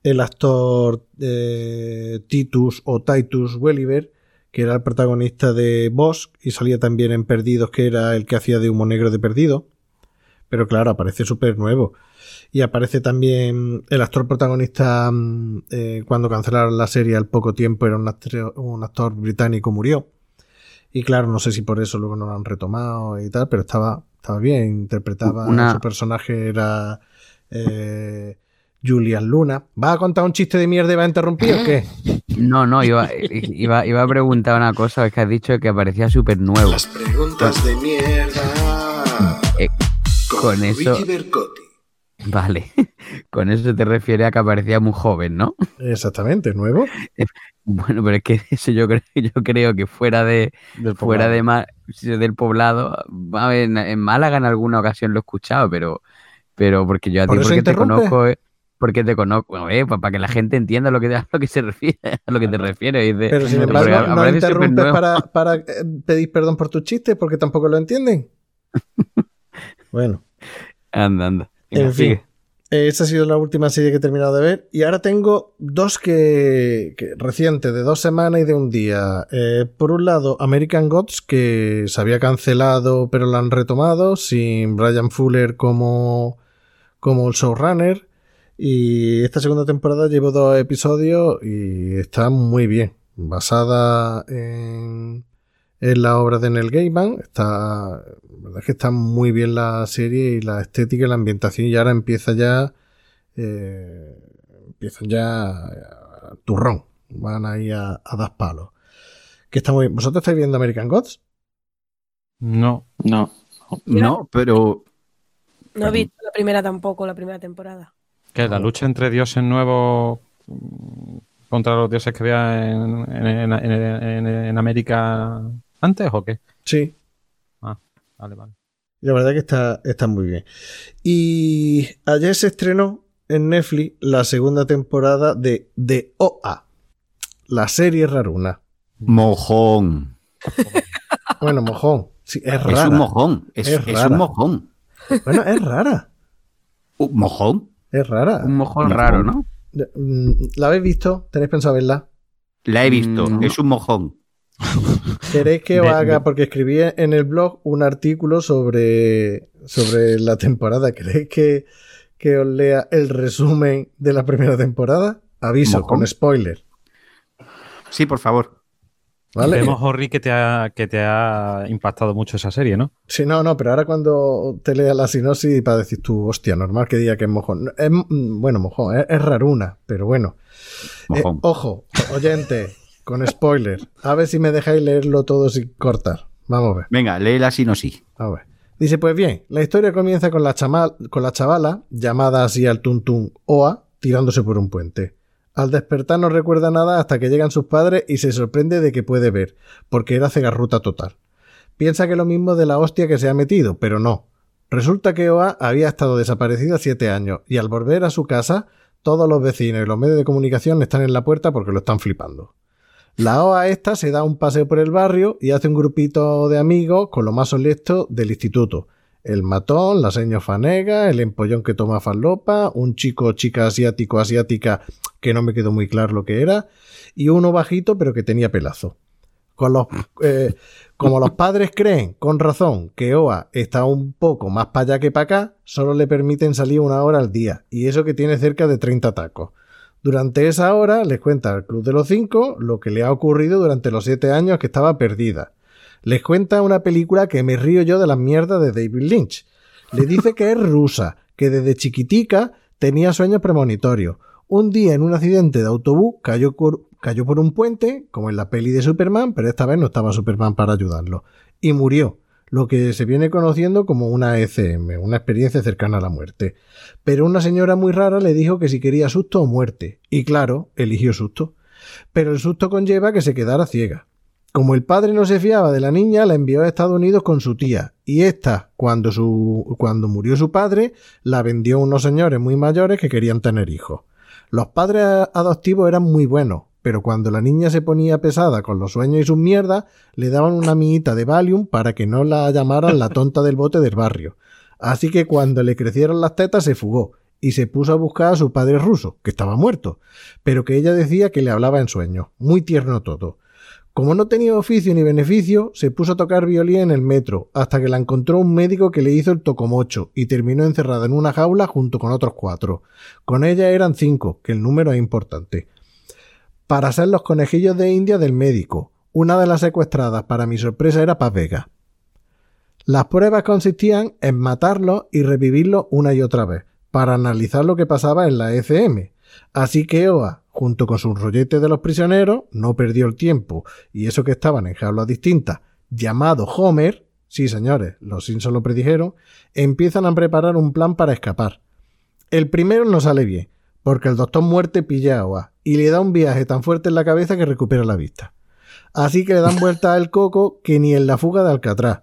el actor eh, Titus o Titus Welliver, que era el protagonista de Bosch y salía también en Perdidos, que era el que hacía de humo negro de Perdido. Pero claro, aparece súper nuevo. Y aparece también el actor protagonista mm, eh, cuando cancelaron la serie al poco tiempo, era un actor, un actor británico, murió. Y claro, no sé si por eso luego no lo han retomado y tal, pero estaba, estaba bien, interpretaba, Una- su personaje era eh, Julian Luna. ¿Va a contar un chiste de mierda y va a interrumpir o qué? No, no, iba, iba, iba a preguntar una cosa, es que has dicho que aparecía súper nuevo. Las preguntas de mierda. Eh, con eso-. Vale, con eso te refiere a que aparecía muy joven, ¿no? Exactamente, nuevo. Bueno, pero es que eso yo creo, yo creo que fuera de Del fuera poblado. de del poblado, en, en Málaga en alguna ocasión lo he escuchado, pero pero porque yo a ti ¿Por eso porque te conozco, eh, porque te conozco, eh, pa- para que la gente entienda lo que a lo que se refiere, a lo que te refieres. dice, Pero sin porque embargo, no interrumpes para, para eh, pedir perdón por tus chistes porque tampoco lo entienden. Bueno, Anda, anda. Venga, en fin. Esa ha sido la última serie que he terminado de ver. Y ahora tengo dos que, que recientes, de dos semanas y de un día. Eh, por un lado, American Gods, que se había cancelado, pero la han retomado, sin Brian Fuller como, como el showrunner. Y esta segunda temporada llevo dos episodios y está muy bien. Basada en, en la obra de Neil Gaiman. Está, verdad es que está muy bien la serie y la estética y la ambientación. Y ahora empieza ya. Eh, empiezan ya. eh, turrón. Van ahí a, a dar palos. Que está muy bien. ¿Vosotros estáis viendo American Gods? No. No. No, pero No he visto la primera tampoco, la primera temporada. ¿Qué? ¿La lucha entre dioses nuevos mm, contra los dioses que había en, en- en- en- en América antes o qué? Sí. Vale, vale. La verdad que está, está muy bien. Y ayer se estrenó en Netflix la segunda temporada de The OA. La serie raruna. mojón. Bueno, mojón. Sí, es Es rara. un mojón. Es, Es es rara. un mojón. Bueno, es rara. ¿Un mojón? Es rara. Un mojón raro, ¿no? Mm, ¿La habéis visto? ¿Tenéis pensado verla? La he visto. Mm, no. Es un mojón. ¿Queréis que os haga? Porque escribí en el blog un artículo sobre, sobre la temporada. ¿Queréis que, que os lea el resumen de la primera temporada? Aviso, Mojón. con spoiler. Sí, por favor. ¿Vale? Vemos, Horry, que te, ha, que te ha impactado mucho esa serie, ¿no? Sí, no, no, pero ahora cuando te lea la sinopsis para decir tú, hostia, normal que diga que es mojón. Es, mm, bueno, mojón, es, es raruna, pero bueno. Eh, ojo, oyente, con spoiler. A ver si me dejáis leerlo todo sin cortar. Vamos a ver. Venga, lee la sinopsis. A ver. Dice, pues bien, la historia comienza con la, chama- con la chavala, llamada así al tuntún Oa, tirándose por un puente. Al despertar no recuerda nada hasta que llegan sus padres y se sorprende de que puede ver, porque era cegarruta total. Piensa que lo mismo de la hostia que se ha metido, pero no. Resulta que Oa había estado desaparecida siete años y al volver a su casa, todos los vecinos y los medios de comunicación están en la puerta porque lo están flipando. La OA esta se da un paseo por el barrio y hace un grupito de amigos con lo más honesto del instituto. El matón, la seño fanega, el empollón que toma falopa, un chico chica asiático asiática que no me quedó muy claro lo que era, y uno bajito pero que tenía pelazo. Con los, eh, como los padres creen, con razón, que OA está un poco más para allá que para acá, solo le permiten salir una hora al día, y eso que tiene cerca de 30 tacos. Durante esa hora les cuenta al Club de los Cinco lo que le ha ocurrido durante los siete años que estaba perdida. Les cuenta una película que me río yo de las mierdas de David Lynch. Le dice que es rusa, que desde chiquitica tenía sueños premonitorios. Un día en un accidente de autobús cayó, cayó por un puente, como en la peli de Superman, pero esta vez no estaba Superman para ayudarlo. Y murió, lo que se viene conociendo como una ECM, una experiencia cercana a la muerte. Pero una señora muy rara le dijo que si quería susto o muerte. Y claro, eligió susto. Pero el susto conlleva que se quedara ciega. Como el padre no se fiaba de la niña, la envió a Estados Unidos con su tía, y ésta, cuando, su, cuando murió su padre, la vendió a unos señores muy mayores que querían tener hijos. Los padres adoptivos eran muy buenos, pero cuando la niña se ponía pesada con los sueños y sus mierdas, le daban una amiguita de Valium para que no la llamaran la tonta del bote del barrio. Así que cuando le crecieron las tetas se fugó y se puso a buscar a su padre ruso, que estaba muerto, pero que ella decía que le hablaba en sueños. Muy tierno todo. Como no tenía oficio ni beneficio, se puso a tocar violín en el metro, hasta que la encontró un médico que le hizo el tocomocho y terminó encerrada en una jaula junto con otros cuatro. Con ella eran cinco, que el número es importante. Para ser los conejillos de India del médico, una de las secuestradas, para mi sorpresa, era Paz Vega. Las pruebas consistían en matarlo y revivirlo una y otra vez, para analizar lo que pasaba en la ECM. Así que OA, junto con sus rolletes de los prisioneros, no perdió el tiempo, y eso que estaban en jaulas distintas, llamado Homer, sí señores, los Simpsons lo predijeron, empiezan a preparar un plan para escapar. El primero no sale bien, porque el doctor muerte pilla a OA y le da un viaje tan fuerte en la cabeza que recupera la vista. Así que le dan vuelta al coco que ni en la fuga de Alcatraz.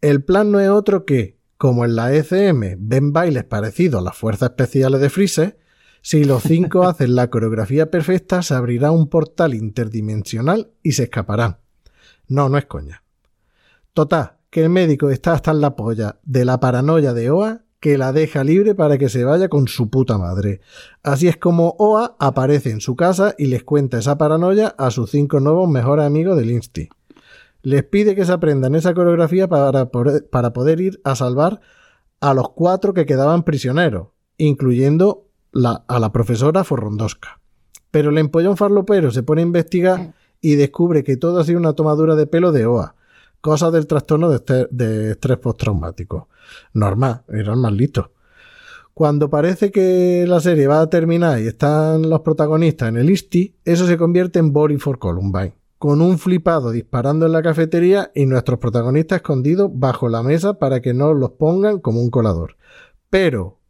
El plan no es otro que, como en la ECM ven bailes parecidos a las fuerzas especiales de Freezer, si los cinco hacen la coreografía perfecta, se abrirá un portal interdimensional y se escaparán. No, no es coña. Total, que el médico está hasta en la polla de la paranoia de OA que la deja libre para que se vaya con su puta madre. Así es como OA aparece en su casa y les cuenta esa paranoia a sus cinco nuevos mejores amigos del Insti. Les pide que se aprendan esa coreografía para poder, para poder ir a salvar a los cuatro que quedaban prisioneros, incluyendo a la profesora Forrondosca. Pero el empollón farlopero se pone a investigar y descubre que todo ha sido una tomadura de pelo de OA, cosa del trastorno de, de estrés postraumático. Normal, eran más listos. Cuando parece que la serie va a terminar y están los protagonistas en el ISTI, eso se convierte en Boring for Columbine, con un flipado disparando en la cafetería y nuestros protagonistas escondidos bajo la mesa para que no los pongan como un colador. Pero,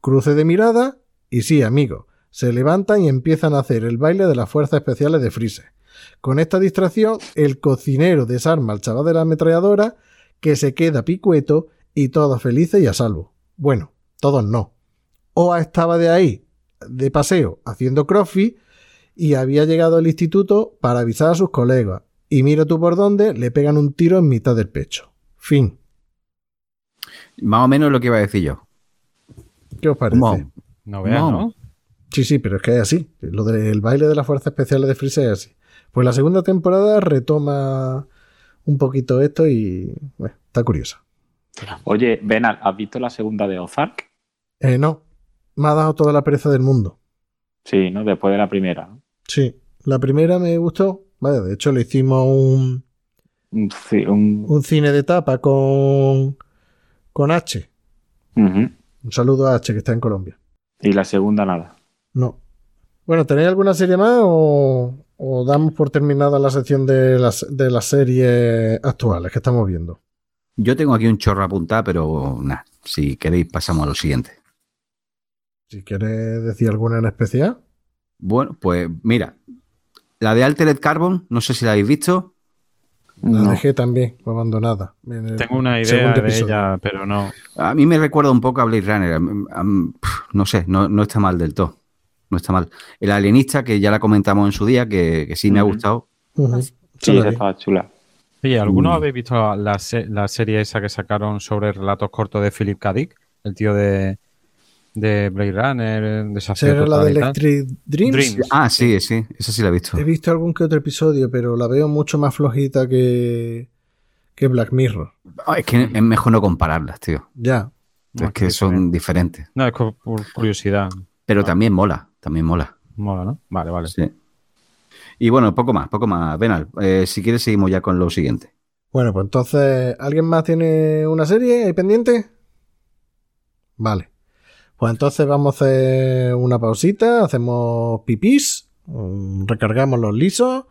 cruce de mirada y sí, amigo, se levantan y empiezan a hacer el baile de las fuerzas especiales de Freezer. Con esta distracción, el cocinero desarma al chaval de la ametralladora, que se queda picueto y todos felices y a salvo. Bueno, todos no. Oa estaba de ahí, de paseo, haciendo crossfit y había llegado al instituto para avisar a sus colegas. Y mira tú por dónde, le pegan un tiro en mitad del pecho. Fin. Más o menos lo que iba a decir yo. ¿Qué os parece? Mo- No veas, No. ¿no? Sí, sí, pero es que es así. Lo del baile de las fuerzas especiales de Freezer es así. Pues la segunda temporada retoma un poquito esto y bueno, está curiosa. Oye, Benal, ¿has visto la segunda de Ozark? Eh, no, me ha dado toda la pereza del mundo. Sí, ¿no? Después de la primera. Sí, la primera me gustó. Vaya, de hecho le hicimos un, Un ci- un- un cine de tapa con, con H. Un saludo a H que está en Colombia. Y la segunda nada. No. Bueno, ¿tenéis alguna serie más o, o damos por terminada la sección de las, de las series actuales que estamos viendo? Yo tengo aquí un chorro apuntado, pero nada, si queréis pasamos a lo siguiente. Si quieres decir alguna en especial. Bueno, pues mira, la de Altered Carbon, no sé si la habéis visto. La No. dejé también, abandonada. Tengo una idea de episodio. ella, pero no. A mí me recuerda un poco a Blade Runner. No sé, no, no está mal del todo. No está mal. El alienista, que ya la comentamos en su día, que, que sí me ha gustado. Sí, estaba chula. Oye, ¿alguno Mm. habéis visto la, se- la serie esa que sacaron sobre relatos cortos de Philip K. Dick? El tío de, de Blade Runner, Desafío ¿Será la de. Electric Dreams? Dreams. Ah, sí, sí, esa sí la he visto. He visto algún que otro episodio, pero la veo mucho más flojita que, que Black Mirror. Ah, es que es mejor no compararlas, tío. Ya. No, es que son diferentes. No, es por curiosidad. Pero también mola, también mola. Mola, ¿no? Vale, vale. Sí. Y bueno, poco más, poco más. Venal, eh, si quieres seguimos ya con lo siguiente. Bueno, pues entonces, ¿alguien más tiene una serie ahí pendiente? Vale. Pues entonces vamos a hacer una pausita, hacemos pipís, mm, recargamos los lisos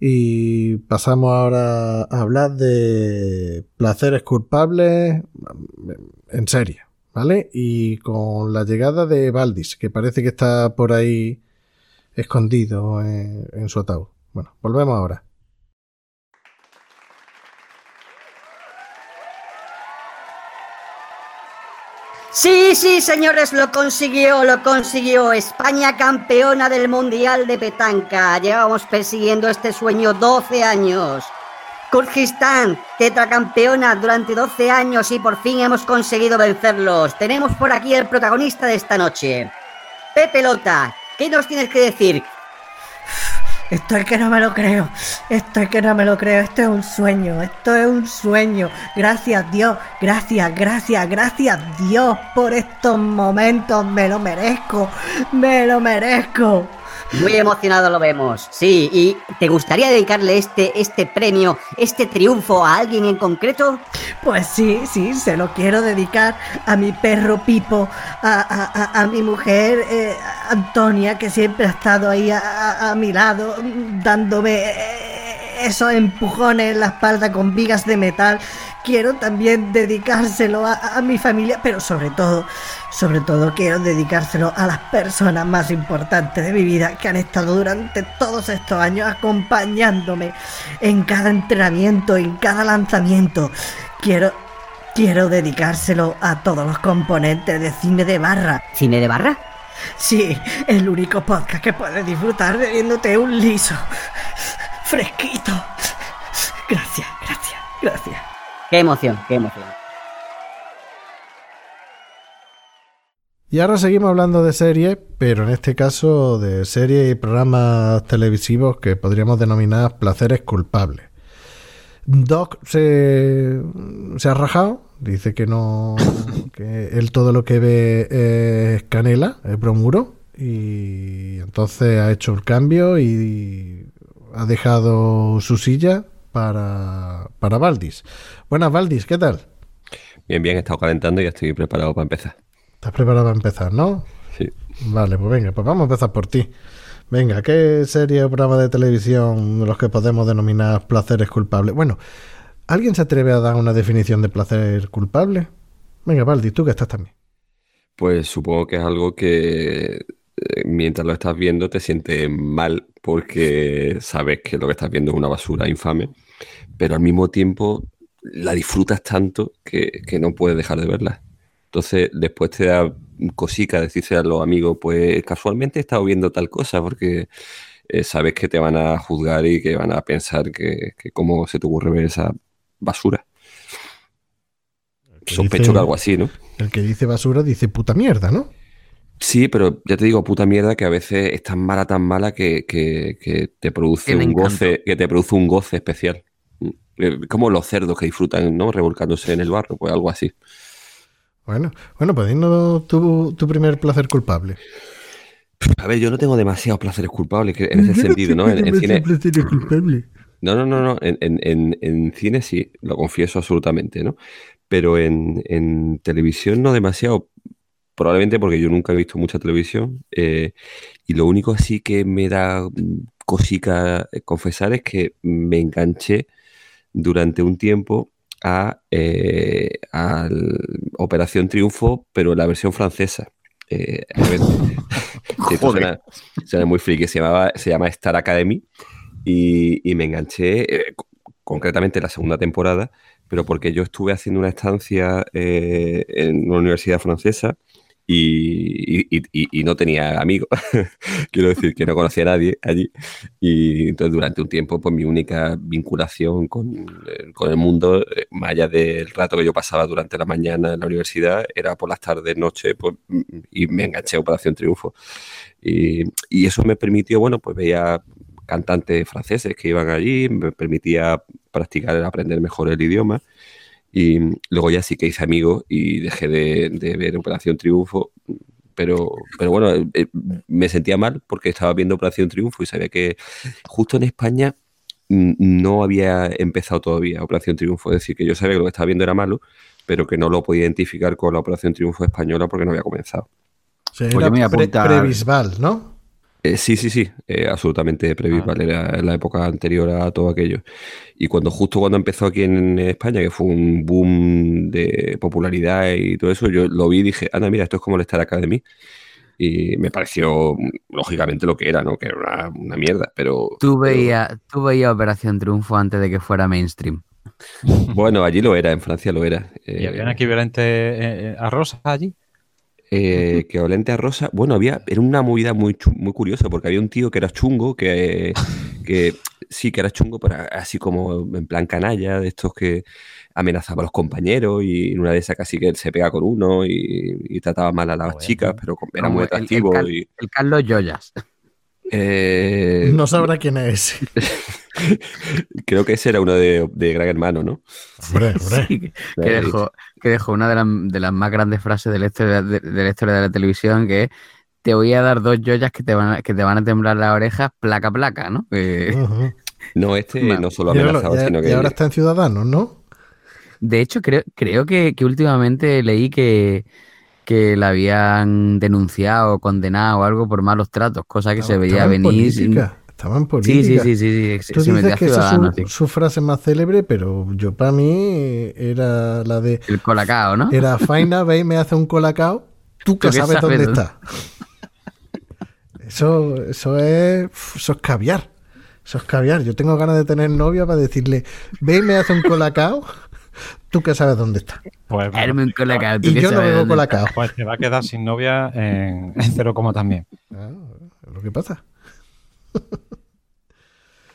y pasamos ahora a hablar de placeres culpables mm, en serie, ¿vale? Y con la llegada de Valdis, que parece que está por ahí escondido en, en su ataúd. Bueno, volvemos ahora. Sí, sí, señores, lo consiguió, lo consiguió. España campeona del Mundial de Petanca. Llevamos persiguiendo este sueño 12 años. Kurdistán, tetracampeona durante 12 años y por fin hemos conseguido vencerlos. Tenemos por aquí el protagonista de esta noche. Pepe Lota, ¿qué nos tienes que decir? Estoy que no me lo creo. Estoy que no me lo creo. Esto es un sueño. Esto es un sueño. Gracias Dios. Gracias, gracias, gracias Dios por estos momentos. Me lo merezco. Me lo merezco. Muy emocionado lo vemos. Sí, ¿y te gustaría dedicarle este, este premio, este triunfo a alguien en concreto? Pues sí, sí, se lo quiero dedicar a mi perro Pipo, a, a- a- mi mujer eh, Antonia, que siempre ha estado ahí a mi lado, dándome eh, esos empujones en la espalda con vigas de metal. Quiero también dedicárselo a, a mi familia, pero sobre todo, sobre todo quiero dedicárselo a las personas más importantes de mi vida que han estado durante todos estos años acompañándome en cada entrenamiento, en cada lanzamiento. Quiero, quiero dedicárselo a todos los componentes de cine de barra. ¿Cine de barra? Sí, el único podcast que puedes disfrutar bebiéndote un liso. Fresquito. Gracias, gracias, gracias. Qué emoción, qué emoción. Y ahora seguimos hablando de series, pero en este caso de series y programas televisivos que podríamos denominar placeres culpables. Doc se, se ha rajado, dice que no, que él todo lo que ve es canela, es bromuro, y entonces ha hecho el cambio y ha dejado su silla para, para Valdis. Buenas Valdis, ¿qué tal? Bien, bien, he estado calentando y ya estoy preparado para empezar. ¿Estás preparado para empezar, no? Sí. Vale, pues venga, pues vamos a empezar por ti. Venga, ¿qué serie o programa de televisión de los que podemos denominar placeres culpables? Bueno, ¿alguien se atreve a dar una definición de placer culpable? Venga, Valdi, tú que estás también. Pues supongo que es algo que eh, mientras lo estás viendo te sientes mal porque sabes que lo que estás viendo es una basura infame, pero al mismo tiempo la disfrutas tanto que, que no puedes dejar de verla. Entonces después te da cosica decirse a los amigos, pues casualmente he estado viendo tal cosa porque eh, sabes que te van a juzgar y que van a pensar que, que cómo se te ocurre ver esa basura. que Sospecho dice- que algo así, ¿no? El que dice basura dice puta mierda, ¿no? Sí, pero ya te digo, puta mierda, que a veces es tan mala, tan mala que, que- que te produce un encanto. goce, que te produce un goce especial. Eh, Como los cerdos que disfrutan, ¿no? Revolcándose en el barro, pues algo así. Bueno, bueno, pues dinos tu, tu primer placer culpable. A ver, yo no tengo demasiados placeres culpables en ese sentido, ¿no? En, en cine. placer culpable. No, no, no, no. En, en- en- en cine sí, lo confieso absolutamente, ¿no? Pero en, en televisión no demasiado. Probablemente porque yo nunca he visto mucha televisión. eh, y lo único así que me da mm, cosica eh, confesar es que me enganché durante un tiempo a, eh, al Operación Triunfo, pero la versión francesa. Eh, a sí, suena, suena muy friki. Se, llamaba, se llama Star Academy y, y me enganché eh, co- concretamente la segunda temporada, pero porque yo estuve haciendo una estancia eh, en una universidad francesa y, y- y- no tenía amigos. Quiero decir que no conocía a nadie allí. Y entonces durante un tiempo, pues mi única vinculación con, eh, con el mundo, eh, más allá del rato que yo pasaba durante la mañana en la universidad, era por las tardes, noches, pues, y me enganché a Operación Triunfo. Y, y eso me permitió, bueno, pues veía cantantes franceses que iban allí, me permitía practicar, aprender mejor el idioma. Y luego ya sí que hice amigos y dejé de, de ver Operación Triunfo. Pero, pero bueno, eh, me sentía mal porque estaba viendo Operación Triunfo y sabía que justo en España no había empezado todavía Operación Triunfo. Es decir, que yo sabía que lo que estaba viendo era malo, pero que no lo podía identificar con la Operación Triunfo española porque no había comenzado. O sea, Pues era yo me voy a pre- ¿no? Eh, sí, sí, sí, eh, absolutamente previsible. Era en la época anterior a todo aquello. Y cuando justo cuando empezó aquí en España, que fue un boom de popularidad y todo eso, yo lo vi y dije, anda, mira, esto es como el Star Academy. Y me pareció, lógicamente, lo que era, ¿no? Que era una, una mierda, pero... Tú veías tú veías Operación Triunfo antes de que fuera mainstream. Bueno, allí lo era, en Francia lo era. ¿Y Eh, había un equivalente eh, a Rosa allí? Eh, que Olente a Rosa, bueno, había, era una movida muy, muy curiosa, porque había un tío que era chungo, que, que sí, que era chungo, pero así como en plan canalla, de estos que amenazaba a los compañeros, y en una de esas casi que él se pega con uno y, y trataba mal a las Joder. chicas, pero con- era muy el- el atractivo. Cal- y, El Carlos Joyas. eh, No sabrá quién es. creo que ese era uno de, de Gran Hermano, ¿no? Hombre, hombre. Sí, que, dejó, que dejó una de, las- de las más grandes frases de la historia de, de la historia de la televisión, que es, te voy a dar dos joyas que te van a, que te van a temblar las orejas placa a placa, ¿no? No, este no solo Y ahora- amenazaba, y- sino y que... ahora está en Ciudadanos, ¿no? de hecho, creo, creo que, que últimamente leí que, que la habían denunciado condenado o algo por malos tratos, cosa que se Estaba- veía venir. política, Estaba en Sí, política. sí, sí, sí, sí, Tú dices que esa es su, frase más célebre, pero yo para mí era la de El colacao, ¿no? era Faina, ve y me hace un colacao, tú que Tú que sabes sabes dónde está. Eso, eso es eso es caviar. Eso es caviar. Yo tengo ganas de tener novia para decirle, ve y me hace un colacao, tú que sabes dónde está. Pues, un colacao, tú Y que yo no bebo colacao. pues te va a quedar sin novia en, en cero coma también. Ah, lo que pasa.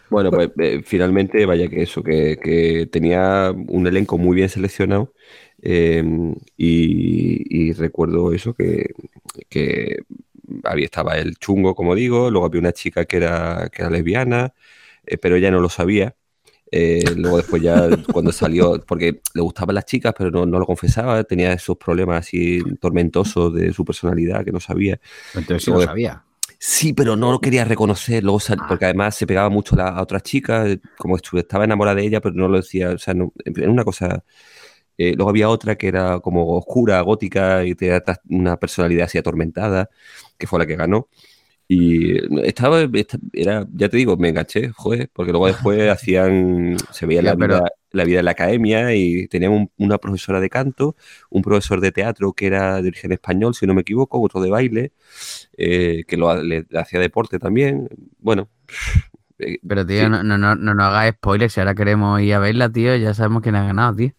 Bueno, pues eh, finalmente, vaya que eso, que, que tenía un elenco muy bien seleccionado eh, y, y recuerdo eso, que, que había, estaba el chungo, como digo, luego había una chica que era, que era lesbiana, eh, pero ella no lo sabía. Eh, luego después ya cuando salió, porque le gustaban las chicas, pero no, no lo confesaba, tenía esos problemas así tormentosos de su personalidad que no sabía. Entonces sí lo sabía. Sí, pero no lo quería reconocer, luego sal- Ah. porque además se pegaba mucho a, la- a otras chicas, eh, como estaba enamorada de ella, pero no lo decía, o sea, no, era una cosa... eh, luego había otra que era como oscura, gótica y tenía una personalidad así atormentada, que fue la que ganó. Y estaba, esta- era, ya te digo, me enganché, joder, porque luego después hacían, se veía la pero- vida, la vida en la academia y teníamos un- una profesora de canto, un profesor de teatro que era de origen español, si no me equivoco, otro de baile, eh, que lo, le, le hacía deporte también. Bueno, eh, Pero, tío, Sí. no, no, no, no nos hagas spoilers. Si ahora queremos ir a verla, tío, ya sabemos quién ha ganado, tío.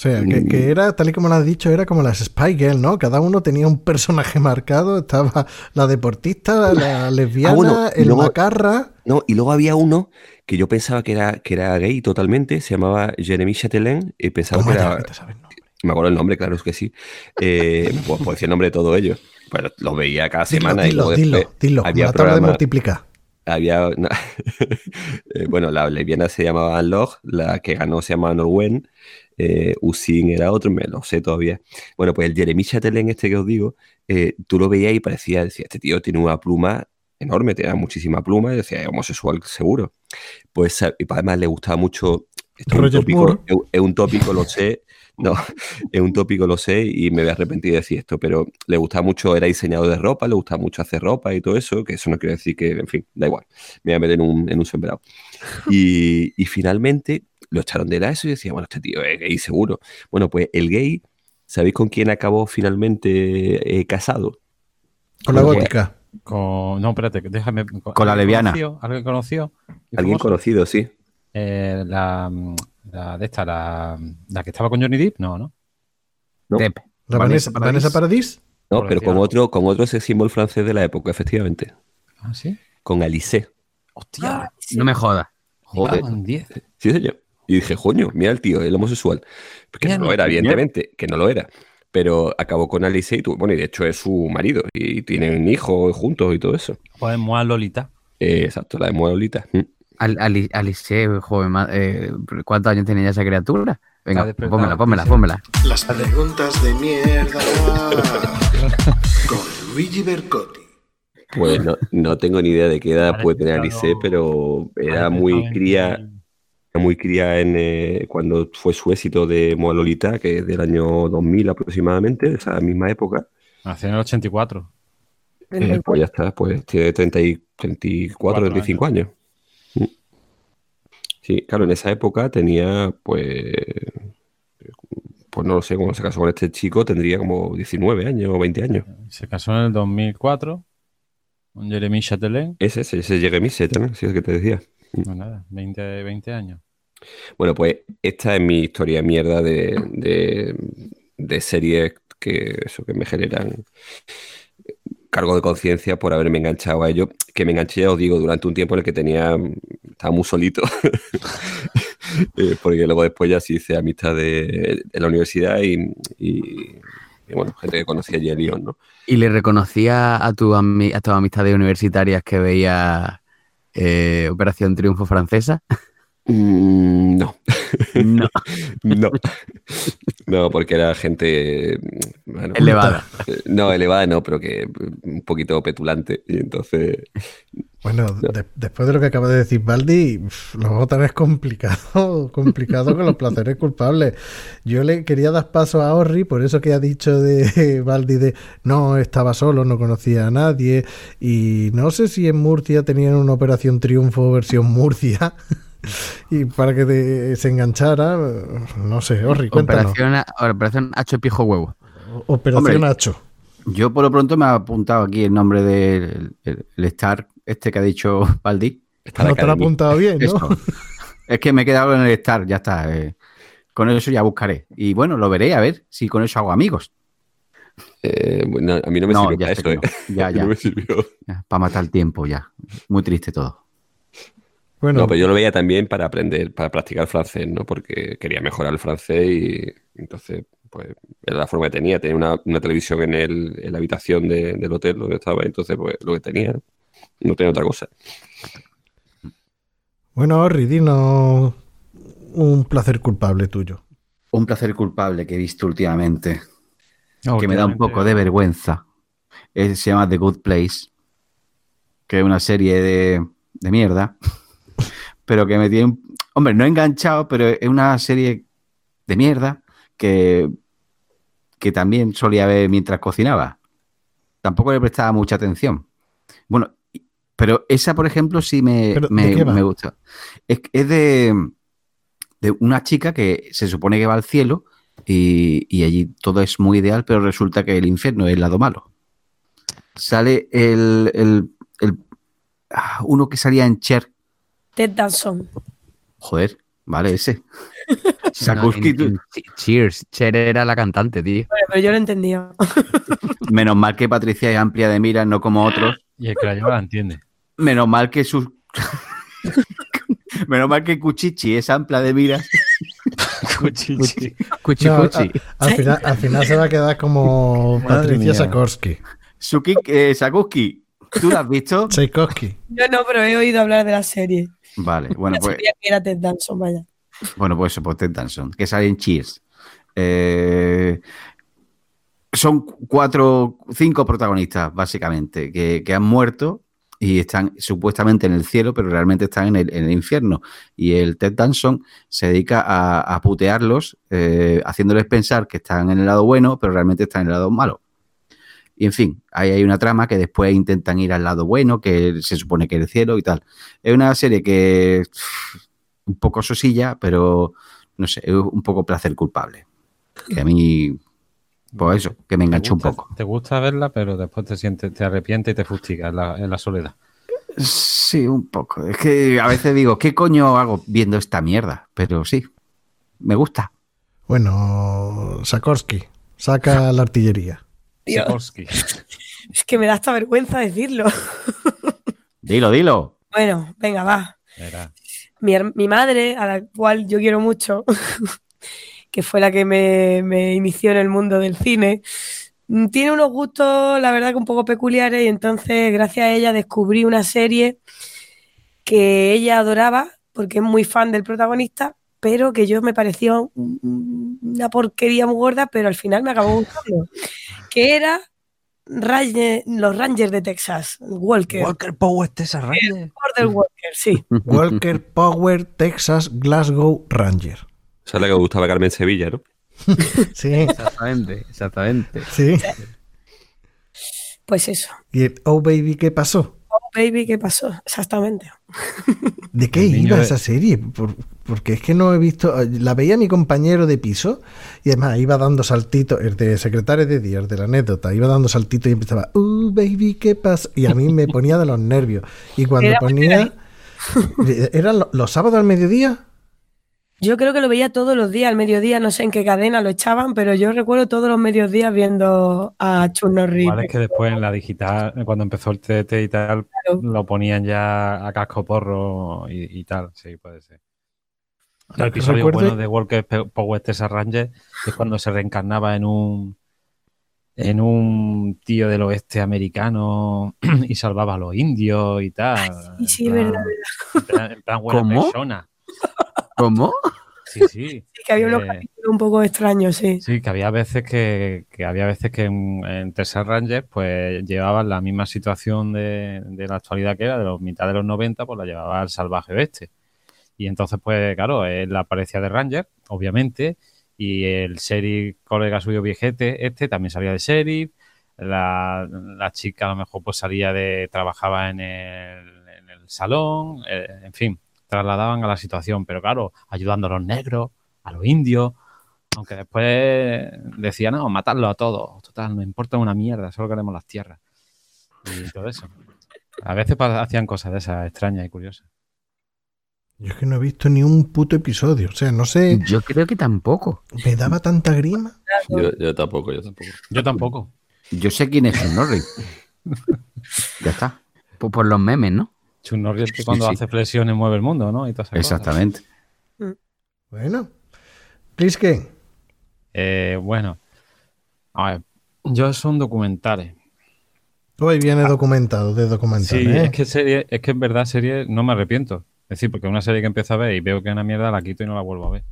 O sea, que, que era, tal y como lo has dicho, era como las Spy Girl, ¿no? Cada uno tenía un personaje marcado. Estaba la deportista, la lesbiana, bueno, y el luego- macarra. No, y luego había uno que yo pensaba que era, que era gay totalmente, se llamaba Jeremy Chatelain, y pensaba Toma que era, te sabes, ¿no? me acuerdo el nombre, claro es que sí, eh, pues, pues decía el nombre de todos ellos. Bueno, los veía cada Dilo, semana y dilo, luego dilo, después dilo. había Una tabla de programa- multiplicar. había una- eh, bueno, la lesbiana se llamaba Log, la que ganó se llamaba Norwen, eh, Usin era otro, me lo sé todavía. Bueno, pues el Jeremy Chatelain este que os digo, eh, tú lo veías y parecía, decía, este tío tiene una pluma enorme, tenía muchísima pluma, y decía, es homosexual seguro. Pues y además le gustaba mucho, esto es un tópico, Moore. es, es un tópico, lo sé, no, es un tópico, lo sé, y me voy a arrepentir de decir esto, pero le gustaba mucho, era diseñador de ropa, le gustaba mucho hacer ropa y todo eso, que eso no quiere decir que, en fin, da igual, me voy a meter en un, en un sembrado. Y, y finalmente lo echaron de la eso y decía, bueno, este tío es gay seguro. Bueno, pues el gay, ¿sabéis con quién acabó finalmente eh, casado? Con la Porque gótica. Con, no, espérate, déjame. Con la ¿alguien lesbiana. conoció? ¿Alguien conoció? ¿Y Alguien famoso? conocido, sí. Eh, la, la de esta, la, la que estaba con Johnny Depp, no, ¿no? No. Depp. La Vanessa Vanessa, Vanessa Paradis. No, Por pero con algo. otro, con otro sex symbol francés de la época, efectivamente. ¿Ah, sí? Con Alice. Hostia. No me jodas. Joder. Joder. 10. Sí, señor. Y dije, coño, mira el tío, el homosexual. Que Mira, no lo era, mira. evidentemente, que no lo era. Pero acabó con Alice y tuvo, bueno, y de hecho es su marido. Y tienen hijos juntos y todo eso. Joder, Moa Lolita. Eh, exacto, la de Moalolita. Mm. Al, Ali- Alice, joven, eh, ¿cuántos años tenía ya esa criatura? Venga, pónmela, pónmela, pónmela. Las preguntas de mierda. Con Luigi Bercotti. Pues no, no tengo ni idea de qué edad puede tener Alice, pero era muy cría, muy cría en, eh, cuando fue su éxito de Moalolita, que es del año 2000 aproximadamente, de esa misma época. Nació en el 84. Eh, pues ya está, pues tiene 30 y 34, Cuatro 35 años. Mm. Sí, claro, en esa época tenía, pues, pues no lo sé, cuando se casó con este chico tendría como 19 años o 20 años. Se casó en el 2004 con Jeremy Chatelet. Ese, ese, ese Jeremy ¿no? Sí, es el que te decía. Pues nada, 20, 20 años. Bueno, pues esta es mi historia mierda de, de, de series que, eso, que me generan cargo de conciencia por haberme enganchado a ello, que me enganché, ya os digo, durante un tiempo en el que tenía, estaba muy solito, Eh, porque luego después ya sí hice amistad de, de la universidad y, y- y, bueno, gente que conocía allí en Lyon, ¿no? ¿Y le reconocía a, tu a tus amistades universitarias que veía eh, Operación Triunfo Francesa? Mm, no. No. No. No, porque era gente. bueno, Elevada. No, elevada no, pero que un poquito petulante. Y entonces. Bueno, de- después de lo que acaba de decir Baldi, lo vamos a tener complicado, complicado con los placeres culpables. Yo le quería dar paso a Orri, por eso que ha dicho de Baldi de no, estaba solo, no conocía a nadie. Y no sé si en Murcia tenían una operación triunfo versión Murcia. Y para que te- se enganchara, no sé, Orri, cuéntanos. Operación, Operación Hacho Pijo Huevo. Operación Hombre. Yo por lo pronto me ha apuntado aquí el nombre del el- el Star, este que ha dicho Baldi. Está No te lo ha apuntado bien, ¿no? Eso. Es que me he quedado en el Star, ya está. eh. Con eso ya buscaré. Y bueno, lo veré a ver si con eso hago amigos. Eh, bueno, a mí no me No, sirvió ya para eso, ¿eh? no. Ya, ya. No me sirvió. Para matar el tiempo ya. Muy triste todo. Bueno, No, pero yo lo veía también para aprender, para practicar francés, ¿no? Porque quería mejorar el francés y entonces, pues, era la forma que tenía. Tenía una, una televisión en, el, en la habitación de- del hotel donde estaba, entonces, pues, lo que tenía. No tenía otra cosa. bueno, Orri, dinos un placer culpable tuyo. Un placer culpable que he visto últimamente. Que me da un poco de vergüenza. Es- se llama The Good Place, que es una serie de, de mierda, pero que me tiene, un- hombre, no enganchado, pero es una serie de mierda que, que también solía ver mientras cocinaba. Tampoco le prestaba mucha atención. Bueno, pero esa, por ejemplo, sí me, ¿Pero de me, me gusta. Es, es de, de una chica que se supone que va al cielo y, y allí todo es muy ideal, pero resulta que el infierno es el lado malo. Sale el, el- el- ah, uno que salía en Cher. Ted Danson. Joder, vale, ese. No, Sakuski, en- en Cheers. Cher era la cantante, tío. Bueno, pero yo lo entendía. menos mal que Patricia es amplia de miras, no como otros. Y el que la lleva la entiende. Menos mal que sus. menos mal que Cuchichi es amplia de miras. Cuchichi. Cuchi No, al, final, al final se va a quedar como Patricia. Sakorsky. Suki, eh, Sakuski, ¿tú lo has visto? Tchaikovsky. Yo no, pero he oído hablar de la serie. Vale, bueno, No pues. sabía que era Ted Danson, vaya. Bueno, pues eso, pues Ted Danson, que sale en Cheers. Eh, son cuatro, cinco protagonistas, básicamente, que, que han muerto y están supuestamente en el cielo, pero realmente están en el, infierno. Y el Ted Danson se dedica a, a putearlos, eh, haciéndoles pensar que están en el lado bueno, pero realmente están en el lado malo. Y en fin, ahí hay una trama que después intentan ir al lado bueno, que se supone que es el cielo y tal. Es una serie que un poco sosilla, pero no sé, es un poco placer culpable. Que a mí, pues eso, que me enganchó un poco. Te gusta verla, pero después te sientes, te arrepientes y te fustigas en la, en la soledad. Sí, un poco. Es que a veces digo, ¿qué coño hago viendo esta mierda? Pero sí, me gusta. Bueno, Sakorsky, saca la artillería. Dios. Sikorsky. Es que me da hasta vergüenza decirlo. Dilo, dilo. Bueno, venga, va. Mi, mi madre, a la cual yo quiero mucho, que fue la que me, me inició en el mundo del cine, mm, tiene unos gustos, la verdad, que un poco peculiares y entonces gracias a ella descubrí una serie que ella adoraba porque es muy fan del protagonista, pero que yo me pareció un- un- una porquería muy gorda, pero al final me acabó gustando, que era Ranger- los Rangers de Texas, Walker. Walker Power Texas Ranger. Walker, sí. Walker Power Texas Glasgow Ranger. Esa es la que me gustaba Carmen Sevilla, ¿no? Sí, Exactamente, exactamente. sí. Pues eso. ¿Y el Oh Baby qué pasó? Oh, baby, ¿qué pasó? Exactamente. ¿De qué El iba de- esa serie? Por- porque es que no he visto. La veía mi compañero de piso y además iba dando saltitos, el de secretario de día, el de la anécdota, iba dando saltitos y empezaba, uh, baby, ¿qué pasa? Y a mí me ponía de los nervios. Y cuando Era ponía. ¿Eran lo- los sábados al mediodía? Yo creo que lo veía todos los días, al mediodía, no sé en qué cadena lo echaban, pero yo recuerdo todos los mediodías viendo a Chuck Norris. Igual es que después en la digital, cuando empezó el TT y tal, Claro. lo ponían ya a casco porro y, y tal. Sí, puede ser. El episodio Recuerdo- bueno de Walker Power Texas Ranger es cuando se reencarnaba en un en un tío del oeste americano y salvaba a los indios y tal. Sí, sí, verdad, En plan, en plan buena ¿Cómo? persona. ¿Cómo? Sí, sí. Sí, que había unos Eh, capítulos un poco extraños, sí. Sí, que había veces que, que había veces que en, en Texas Rangers pues llevaban la misma situación de, de la actualidad que era, de los mitad de los 90, pues la llevaba al salvaje oeste. Y entonces, pues claro, él aparecía de Ranger, obviamente, y el sheriff, colega suyo viejete, este también salía de sheriff, la, la chica a lo mejor pues salía de, trabajaba en el, en el salón, eh, en fin, trasladaban a la situación, pero claro, ayudando a los negros, a los indios, aunque después decían, no, matarlo a todos. Total, no importa una mierda, solo queremos las tierras. Y todo eso. A veces hacían cosas de esas extrañas y curiosas. Yo es que no he visto ni un puto episodio. O sea, no sé, Yo creo que tampoco. me daba tanta grima. Yo, yo tampoco, yo tampoco. Yo tampoco. Yo sé quién es Chuck Norris. ya está. Pues por los memes, ¿no? Chuck Norris que cuando sí. hace flexiones mueve el mundo, ¿no? Y todas esas cosas. Exactamente. Bueno. Plisken, Eh, bueno, a ver, yo son documentales. hoy viene documentado de documentales. Sí, ¿eh? es que serie, es que en verdad serie no me arrepiento. Es decir, porque una serie que empiezo a ver y veo que es una mierda, la quito y no la vuelvo a ver.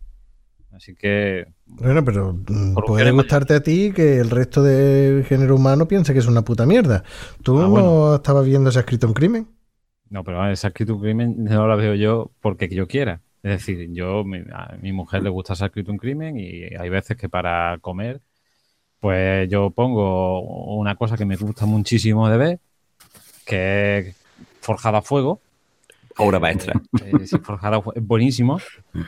Así que Bueno, pero mm, puede gustarte a ti que el resto del género humano piense que es una puta mierda. ¿Tú Ah, no bueno. estabas viendo se ha escrito un crimen? No, pero escrito un crimen no la veo yo porque yo quiera. Es decir, yo, mi- a mi mujer le gusta escrito un crimen y hay veces que para comer, pues yo pongo una cosa que me gusta muchísimo de ver, que es Forjada a Fuego. Obra maestra. Eh, sí, Forjada a Fuego, es buenísimo.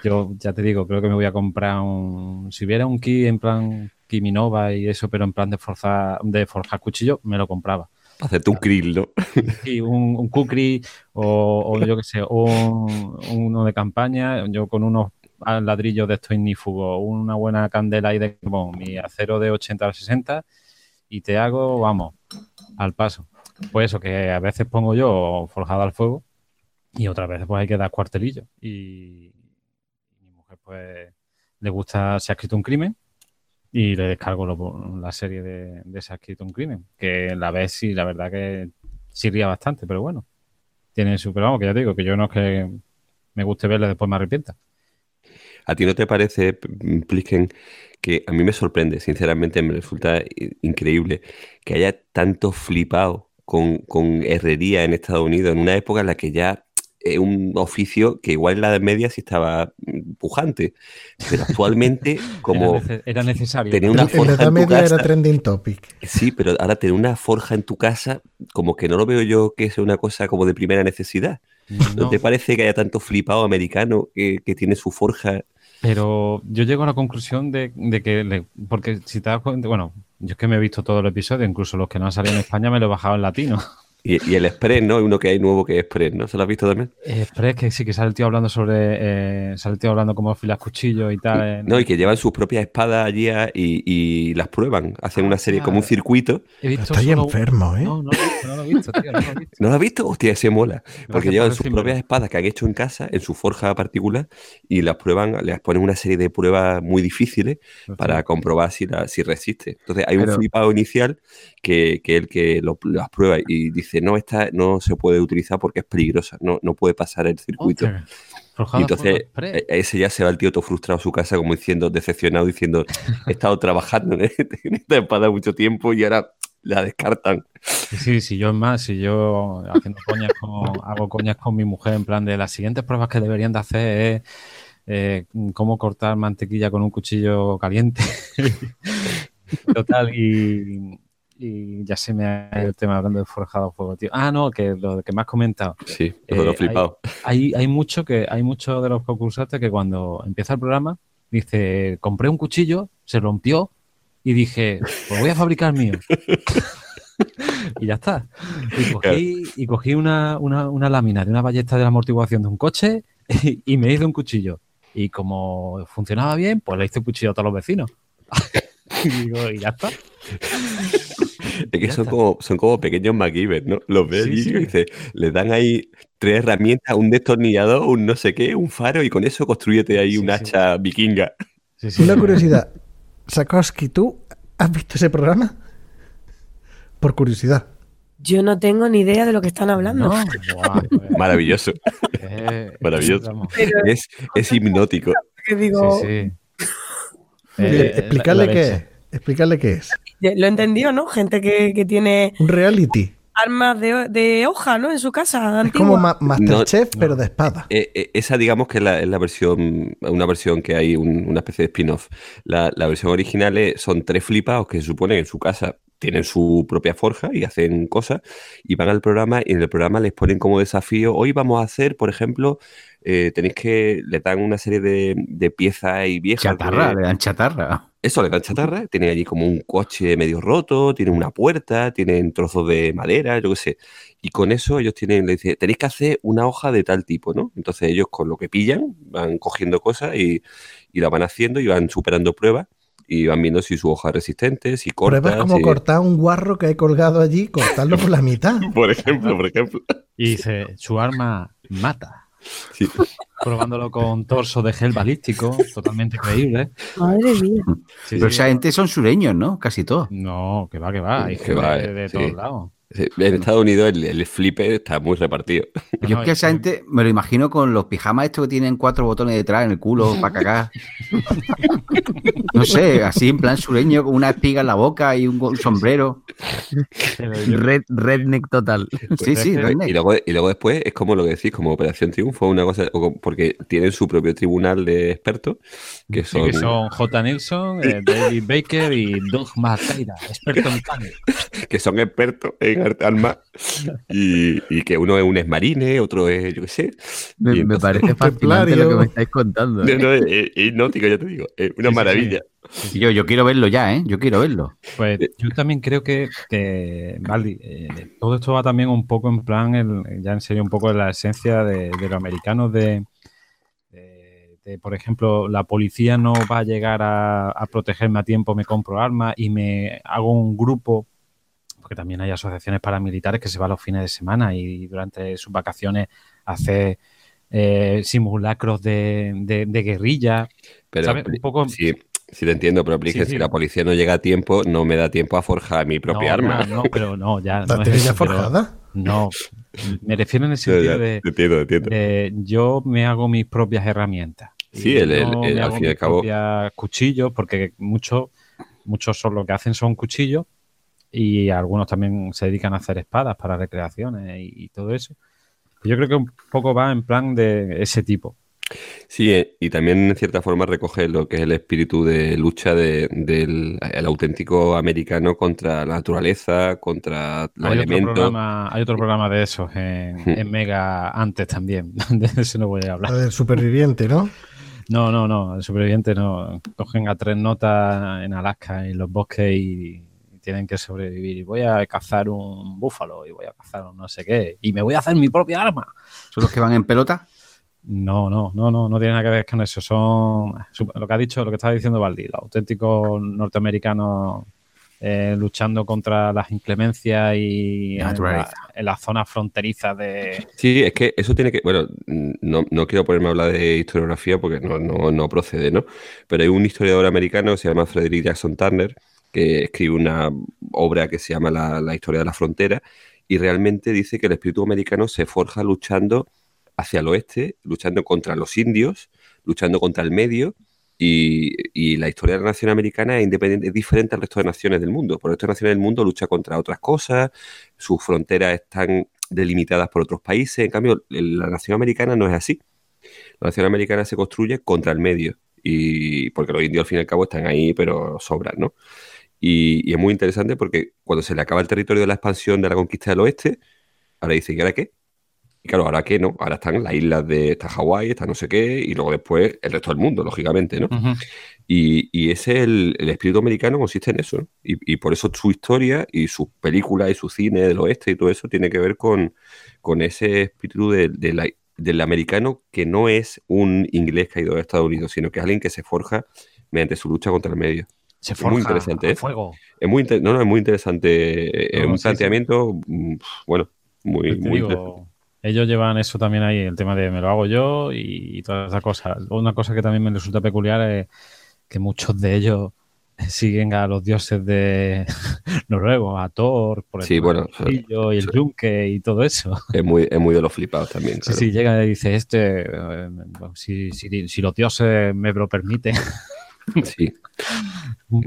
Yo ya te digo, creo que me voy a comprar un. Si hubiera un kit en plan Kiminova y eso, pero en plan de forjar, de forjar cuchillo, me lo compraba Hacerte un krill, ¿no? y un, un kukri o, o yo qué sé, un, uno de campaña, yo con unos ladrillos de estos ignífugos, una buena candela y de carbón, mi acero de 80 a 60 y te hago, vamos, al paso. Pues eso, que a veces pongo yo forjado al fuego y otras veces pues hay que dar cuartelillo. Y mi mujer pues le gusta Se ha escrito un crimen y le descargo la serie de, de un crimen, que la ves sí, la verdad que sirvía bastante, pero bueno, tiene su, pero que ya te digo, que yo no es que me guste verla y después me arrepienta. ¿A ti no te parece, Plisken, que a mí me sorprende, sinceramente me resulta i- increíble que haya tanto flipado con, con herrería en Estados Unidos en una época en la que ya es un oficio que igual en la Edad Media sí estaba mm, pujante, pero actualmente como era, nece- era necesario. tenía En, una en la forja Edad en tu Media era casa. trending topic. Sí, pero ahora tener una forja en tu casa, como que no lo veo yo que sea una cosa como de primera necesidad. ¿No, No, te parece que haya tanto flipado americano que, que tiene su forja? Pero yo llego a la conclusión de, de que, le- porque si te das cuenta, bueno, yo es que me he visto todo el episodio, incluso los que no han salido en España me lo he bajado en latino. Y, y el Express, ¿no? Uno que hay nuevo que es Express, ¿no? ¿Se lo has visto también? Express, que sí, que sale el tío hablando sobre. Eh, sale el tío hablando cómo afilas cuchillos y tal. eh, No, y que llevan sus propias espadas allí a- y, y las prueban. Hacen una serie como un circuito. He visto solo- enfermo, ¿eh? No, no lo he visto, no lo he visto, tío, no lo he visto. ¿No lo has visto? Hostia, ese mola. Porque llevan por sus propias espadas que han hecho en casa, en su forja particular, y las prueban, les ponen una serie de pruebas muy difíciles para comprobar si, la- si resiste. Entonces hay un Pero- flipado inicial que, que el que lo- las prueba y dice, no, esta no se puede utilizar porque es peligrosa, no, no puede pasar el circuito. Y entonces e- ese ya se va el tío todo frustrado a su casa como diciendo, decepcionado, diciendo, he estado trabajando en en esta espada mucho tiempo y ahora la descartan. Sí, sí, sí, yo es más, si yo haciendo coñas con, hago coñas con mi mujer en plan de las siguientes pruebas que deberían de hacer es eh, cómo cortar mantequilla con un cuchillo caliente. Total, y, y ya se me ha ido el tema hablando de forjado a fuego, tío. Ah, no, que lo que me has comentado. Sí, lo de los Eh, flipados. Hay, hay mucho que hay muchos de los concursantes que cuando empieza el programa dice compré un cuchillo, se rompió y dije pues voy a fabricar mío y ya está. Y cogí, y cogí una, una, una lámina de una ballesta de la amortiguación de un coche y, y me hice un cuchillo. Y como funcionaba bien, pues le hice un cuchillo a todos los vecinos. y digo, y ya está. Es que son como, son como pequeños MacGyver, ¿no? Los ves Sí, allí sí. y dice, les dan ahí tres herramientas, un destornillador, un no sé qué, un faro, y con eso construyete ahí Sí, un sí. hacha vikinga. Sí, sí. Una curiosidad. Sakoski, ¿tú has visto ese programa? Por curiosidad. Yo no tengo ni idea de lo que están hablando. No, pues, Maravilloso. eh, Maravilloso. Es, es hipnótico. que digo, Sí, sí. Dile, Eh, explicarle qué es. Explicarle qué es. lo he entendido, ¿no? Gente que, que tiene Un reality. armas de, de hoja, ¿no? En su casa, Es como antigua. Ma- Masterchef, pero de espada. Eh, eh, esa, digamos que es la, es la versión, una versión que hay, un- una especie de spin-off. La, la versión original es- son tres flipados que se supone que en su casa tienen su propia forja y hacen cosas y van al programa y en el programa les ponen como desafío, hoy vamos a hacer, por ejemplo, eh, tenéis que, le dan una serie de, de piezas y viejas. Chatarra, de- le dan chatarra. Eso, le dan chatarra, tienen allí como un coche medio roto, tienen una puerta, tienen trozos de madera, yo qué sé. Y con eso ellos tienen, le dicen, tenéis que hacer una hoja de tal tipo, ¿no? Entonces ellos con lo que pillan van cogiendo cosas y, y la van haciendo y van superando pruebas y van viendo si su hoja es resistente, si corta. Pruebas como si- cortar un guarro que hay colgado allí, cortarlo por la mitad. Por ejemplo, por ejemplo. Y dice, su arma mata. Sí. Probándolo con torso de gel balístico, totalmente creíble. Madre mía. Sí, Pero sí. esa gente son sureños, ¿no? Casi todos. No, que va, que va. Hay Que va, de, de sí. todos lados. En Estados Unidos el, el flipe está muy repartido. No, Yo es que es esa gente me lo imagino con los pijamas estos que tienen cuatro botones detrás en el culo para cagar. No sé, así en plan sureño, con una espiga en la boca y un sombrero. Red, redneck total. Sí, sí, Y redneck. luego, y luego después es como lo que decís, como Operación Triunfo, una cosa, porque tienen su propio tribunal de expertos, que sí, son, que son J. Nilsson, eh, David Baker y Doug Macaira, experto en carne. que son expertos en arte armas, y, y que uno es un exmarine, otro es, yo qué sé. Me, Y parece fascinante Templario. lo que me estáis contando. No, ¿eh? no, es, es hipnótico, ya te digo, es una Sí, sí, maravilla. Yo, yo quiero verlo ya, ¿eh? Yo quiero verlo. Pues yo también creo que, que Valdi, eh, todo esto va también un poco en plan, el- ya en serio, un poco en la esencia de, de los americanos de, de- de, por ejemplo, la policía no va a llegar a, a protegerme a tiempo, me compro armas y me hago un grupo, porque también hay asociaciones paramilitares que se van los fines de semana y durante sus vacaciones hace eh, simulacros de, de- de guerrilla. Pero ¿sabes? Un poco- sí, sí te entiendo, pero aplique, Sí, sí. si la policía no llega a tiempo, no me da tiempo a forjar mi propia No, arma. No, pero no, ya. ¿La no es tenéis ya forjada? No, me refiero en el sentido ya, de, te entiendo, te entiendo. de yo me hago mis propias herramientas. Sí, el- el- el- me al hago fin y al mis cabo- cuchillos, porque muchos, muchos son lo que hacen son cuchillos y algunos también se dedican a hacer espadas para recreaciones y, y todo eso. Yo creo que un poco va en plan de ese tipo. Sí, eh, y también en cierta forma recoge lo que es el espíritu de lucha de- del el auténtico americano contra la naturaleza, contra los Hay otro, elementos. programa, hay otro programa de esos en, en Mega antes también. De eso no voy a hablar. La del superviviente, ¿no? No, no, no, el superviviente no. Cogen a tres notas en Alaska, en los bosques y tienen que sobrevivir. Y voy a cazar un búfalo y voy a cazar un no sé qué. Y me voy a hacer mi propia arma. ¿Son los que van en pelota? No, no, no, no, no tiene nada que ver con eso. Son lo que ha dicho, lo que estaba diciendo Valdi, los auténticos norteamericanos eh, luchando contra las inclemencias y en, la- en las zonas fronterizas de. Sí, es que eso tiene que. Bueno, no, no quiero ponerme a hablar de historiografía porque no, no, no procede, ¿no? Pero hay un historiador americano que se llama Frederick Jackson Turner que escribe una obra que se llama La, la historia de la frontera y realmente dice que el espíritu americano se forja luchando hacia el oeste, luchando contra los indios, luchando contra el medio. Y, y la historia de la nación americana es independiente, es diferente al resto de naciones del mundo. Por el resto de naciones del mundo lucha contra otras cosas, sus fronteras están delimitadas por otros países. En cambio, la nación americana no es así. La nación americana se construye contra el medio. Y porque los indios al fin y al cabo están ahí, pero sobran, ¿no? Y, y es muy interesante porque cuando se le acaba el territorio de la expansión de la conquista del oeste, ahora dicen, ¿y ahora qué? Y claro, ahora qué, ¿no? Ahora están las islas de, está Hawái, está no sé qué, y luego después el resto del mundo, lógicamente, ¿no? Y, y ese el, el espíritu americano consiste en eso, ¿no? Y, y por eso su historia y sus películas y su cine del oeste y todo eso tiene que ver con, con ese espíritu de- de la- del americano que no es un inglés que ha ido a Estados Unidos, sino que es alguien que se forja mediante su lucha contra el medio. Se es muy forja interesante, a ¿eh? fuego. Es muy, no, no, es muy interesante. Es No, un sí, planteamiento, mm, bueno, muy, te muy digo, interesante. Ellos llevan eso también ahí, el tema de me lo hago yo y, y todas esas cosas. Una cosa que también me resulta peculiar es que muchos de ellos siguen a los dioses de noruegos, a Thor, por el Sí, bueno, del martillo y el yunque y todo eso. Es muy, es muy de los flipados también. Sí, claro. sí, llega y dice, este, eh, bueno, si, si, si los dioses me lo permiten. Sí.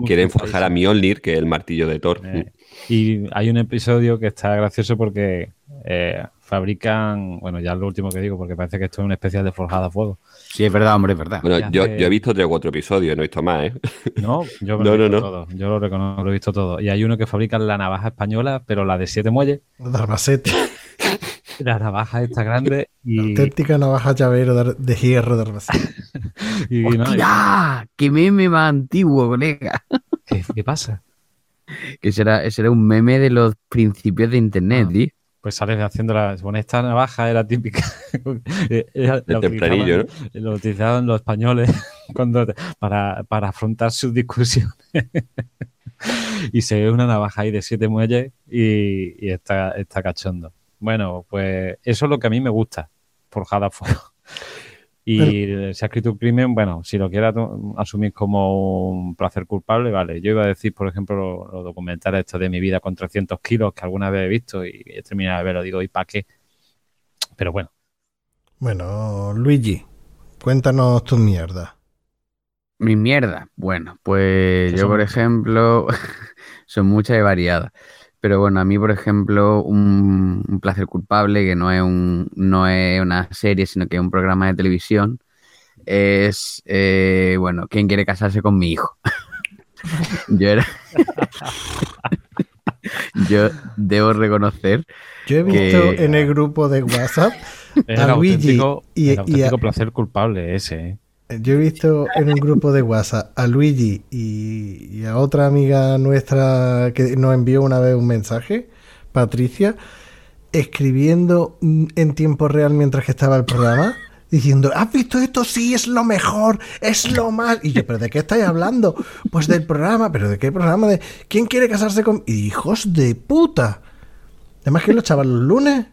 Quieren forjar a Mjolnir, que es el martillo de Thor. Eh, y hay un episodio que está gracioso porque eh, fabrican, bueno, ya es lo último que digo, porque parece que esto es una especial de forjada a fuego. Sí, es verdad, hombre, es verdad. Bueno, yo, hace- yo he visto tres o cuatro episodios, no he visto más, ¿eh? No, yo me No, lo he no, visto no. todo. Yo lo reconozco, lo he visto todo. Y hay uno que fabrica la navaja española, pero la de siete muelles. De Albacete. La navaja está grande y, Auténtica navaja llavero de, de hierro de Albacete. y no, y- ¡Hostia! ¡Qué meme más antiguo, colega! ¿qué, qué pasa? Que ese era un meme de los principios de internet, tío. Pues sales haciendo la. Bueno, esta navaja era típica. Era- la El tempranillo, ¿no? utilizaban- Lo utilizaban los españoles cuando, para, para afrontar sus discusiones. y se ve una navaja ahí de siete muelles y, y está, está cachondo. Bueno, pues eso es lo que a mí me gusta, forjada a fuego. Y se ha escrito un crimen, bueno, si lo quieras asumir como un placer culpable, vale. Yo iba a decir, por ejemplo, los, los documentales estos de mi vida con 300 kilos que alguna vez he visto y he terminado de verlo, digo, ¿y para qué? Pero bueno, Bueno, Luigi, cuéntanos tus mierdas. Mi mierda. Bueno, pues yo, por muchas. ejemplo, son muchas y variadas. Pero bueno, a mí, por ejemplo, un, un placer culpable, que no es, un, no es una serie, sino que es un programa de televisión, es, eh, bueno, ¿quién quiere casarse con mi hijo? yo era... yo debo reconocer Yo he Que- visto en el grupo de WhatsApp a Luigi y, el y a- auténtico placer culpable ese, ¿eh? Yo he visto en un grupo de WhatsApp a Luigi y, a otra amiga nuestra que nos envió una vez un mensaje, Patricia, escribiendo mm, en tiempo real mientras que estaba el programa. Diciendo, ¿has visto esto? Sí, es lo mejor, es lo más. Y yo, ¿pero de qué estáis hablando? Pues del programa, ¿pero de qué programa? ¿De quién quiere casarse con.? Hijos de puta. Además, que lo echaban los lunes.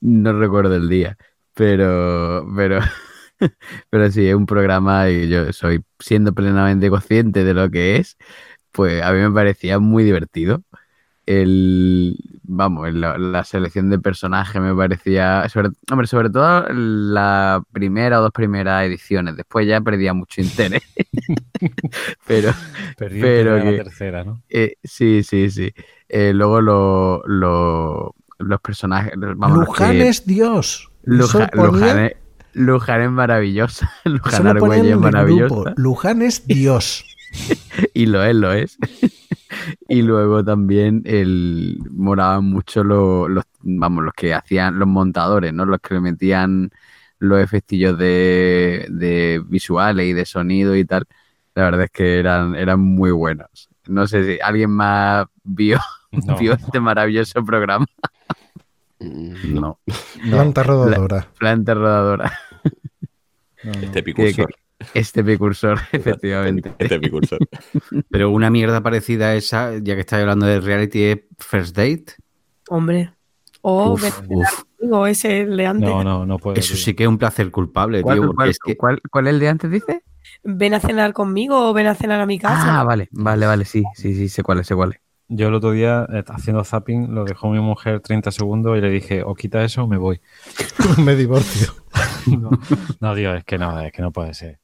No recuerdo el día, pero, pero, pero sí, es un programa y yo soy siendo plenamente consciente de lo que es, pues a mí me parecía muy divertido. El, vamos, la, la selección de personajes me parecía, sobre, hombre, sobre todo la primera o dos primeras ediciones, después ya perdía mucho interés. pero, Perdí pero la tercera, ¿no? eh, sí, sí, sí. Eh, luego lo, lo- los personajes, vamos, los que- Luján es Dios. Luja- Luján, es, Luján es maravillosa. eso Luján lo ponían Argüelles es maravillosa. grupo. Luján es Dios. Y lo es, lo es. y luego también el moraban mucho lo- los, vamos, los que hacían los montadores, ¿no? Los que le metían los efectillos de, de visuales y de sonido y tal. La verdad es que eran, eran muy buenos. No sé si alguien más vio, No. vio este maravilloso programa. No. Planta rodadora. Planta rodadora. No. Este picursor. Este precursor, efectivamente. Este picursor. Pero una mierda parecida a esa, ya que estáis hablando de reality, es First Date. Hombre. O Uf, ven a cenar uf. conmigo, ese el de antes. No, no, no puedo. Eso tío. sí que es un placer culpable, ¿Cuál, tío. cuál- es que- cuál- cuál es el de antes, dice? Ven a cenar conmigo o ven a cenar a mi casa. Ah, vale, vale, vale, sí, sí, sí, sé cuál es, sé cuál es. Yo el otro día, eh, haciendo zapping, lo dejó mi mujer 30 segundos y le dije, o quita eso o me voy. Me divorcio. No, no, tío, es que no, es que no puede ser.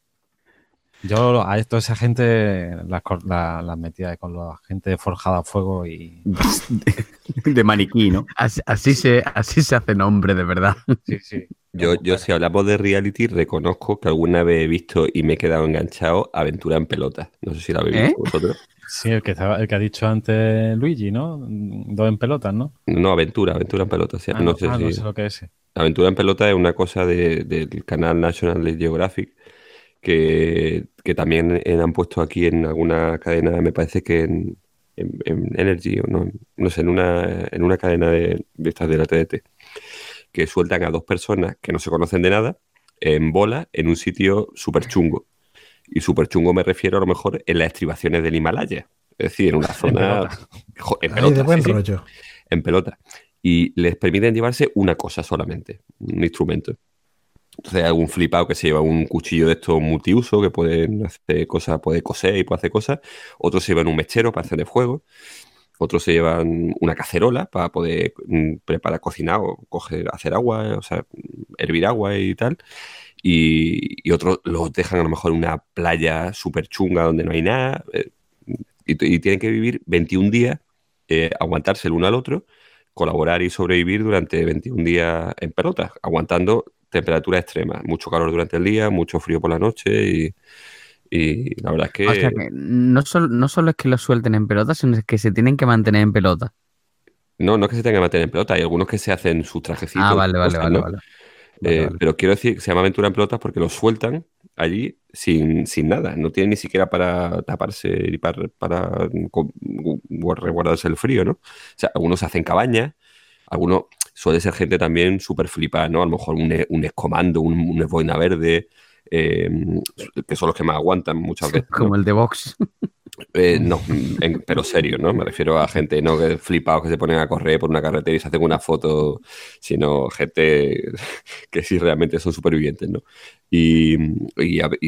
Yo a toda esa gente las la- metía con la gente forjada a fuego y de maniquí, ¿no? Así, así se, así se hace nombre, de verdad. sí, sí. Yo, yo, si hablamos de reality, reconozco que alguna vez he visto y me he quedado enganchado Aventura en Pelotas. No sé si la habéis ¿Eh? visto vosotros. Sí, el que, estaba- el que ha dicho antes Luigi, ¿no? Dos en pelotas, ¿no? No, Aventura, Aventura en Pelotas. sí. Ah, no sé ah, si... no sé lo que es. Aventura en pelota es una cosa de- del canal National Geographic que, que también eh, han puesto aquí en alguna cadena, me parece que en, en- en Energy o no, no sé, en una, en una cadena de, de estas de la TDT, que sueltan a dos personas que no se conocen de nada en bola en un sitio súper chungo. Y súper chungo me refiero a lo mejor en las estribaciones del Himalaya. Es decir, en una zona... En pelota, de buen sí, sí rollo. en pelota. Y les permiten llevarse una cosa solamente, un instrumento. Entonces hay algún flipado que se lleva un cuchillo de estos multiuso que pueden hacer cosas, puede coser y puede hacer cosas. Otros se llevan un mechero para hacer fuego. Otros se llevan una cacerola para poder mm, preparar, cocinar o coger, hacer agua, o sea, hervir agua y tal. Y, y otros los dejan a lo mejor en una playa súper chunga donde no hay nada. eh, y, y tienen que vivir 21 días, eh, aguantarse el uno al otro colaborar y sobrevivir durante 21 días en pelotas, aguantando temperaturas extremas, mucho calor durante el día, mucho frío por la noche y, y la verdad es que, O sea que no, solo, no solo es que los suelten en pelota, sino es que se tienen que mantener en pelota. no, no es que se tenga que mantener en pelota, hay algunos que se hacen sus trajecitos. Ah, vale, vale, cosas, vale, ¿no? vale. Vale, Eh, vale. Pero quiero decir que se llama aventura en pelotas porque los sueltan allí sin, sin nada, no tienen ni siquiera para taparse y para, para co- gu- resguardarse el frío, ¿no? O sea, algunos hacen cabañas, algunos suele ser gente también súper flipada, ¿no? A lo mejor un, un escomando, un, un boina verde, eh, que son los que más aguantan muchas veces. ¿no? Como el de Vox. Eh, no, pero serio, ¿no? Me refiero a gente no flipados que se ponen a correr por una carretera y se hacen una foto, sino gente que sí realmente son supervivientes, ¿no? Y,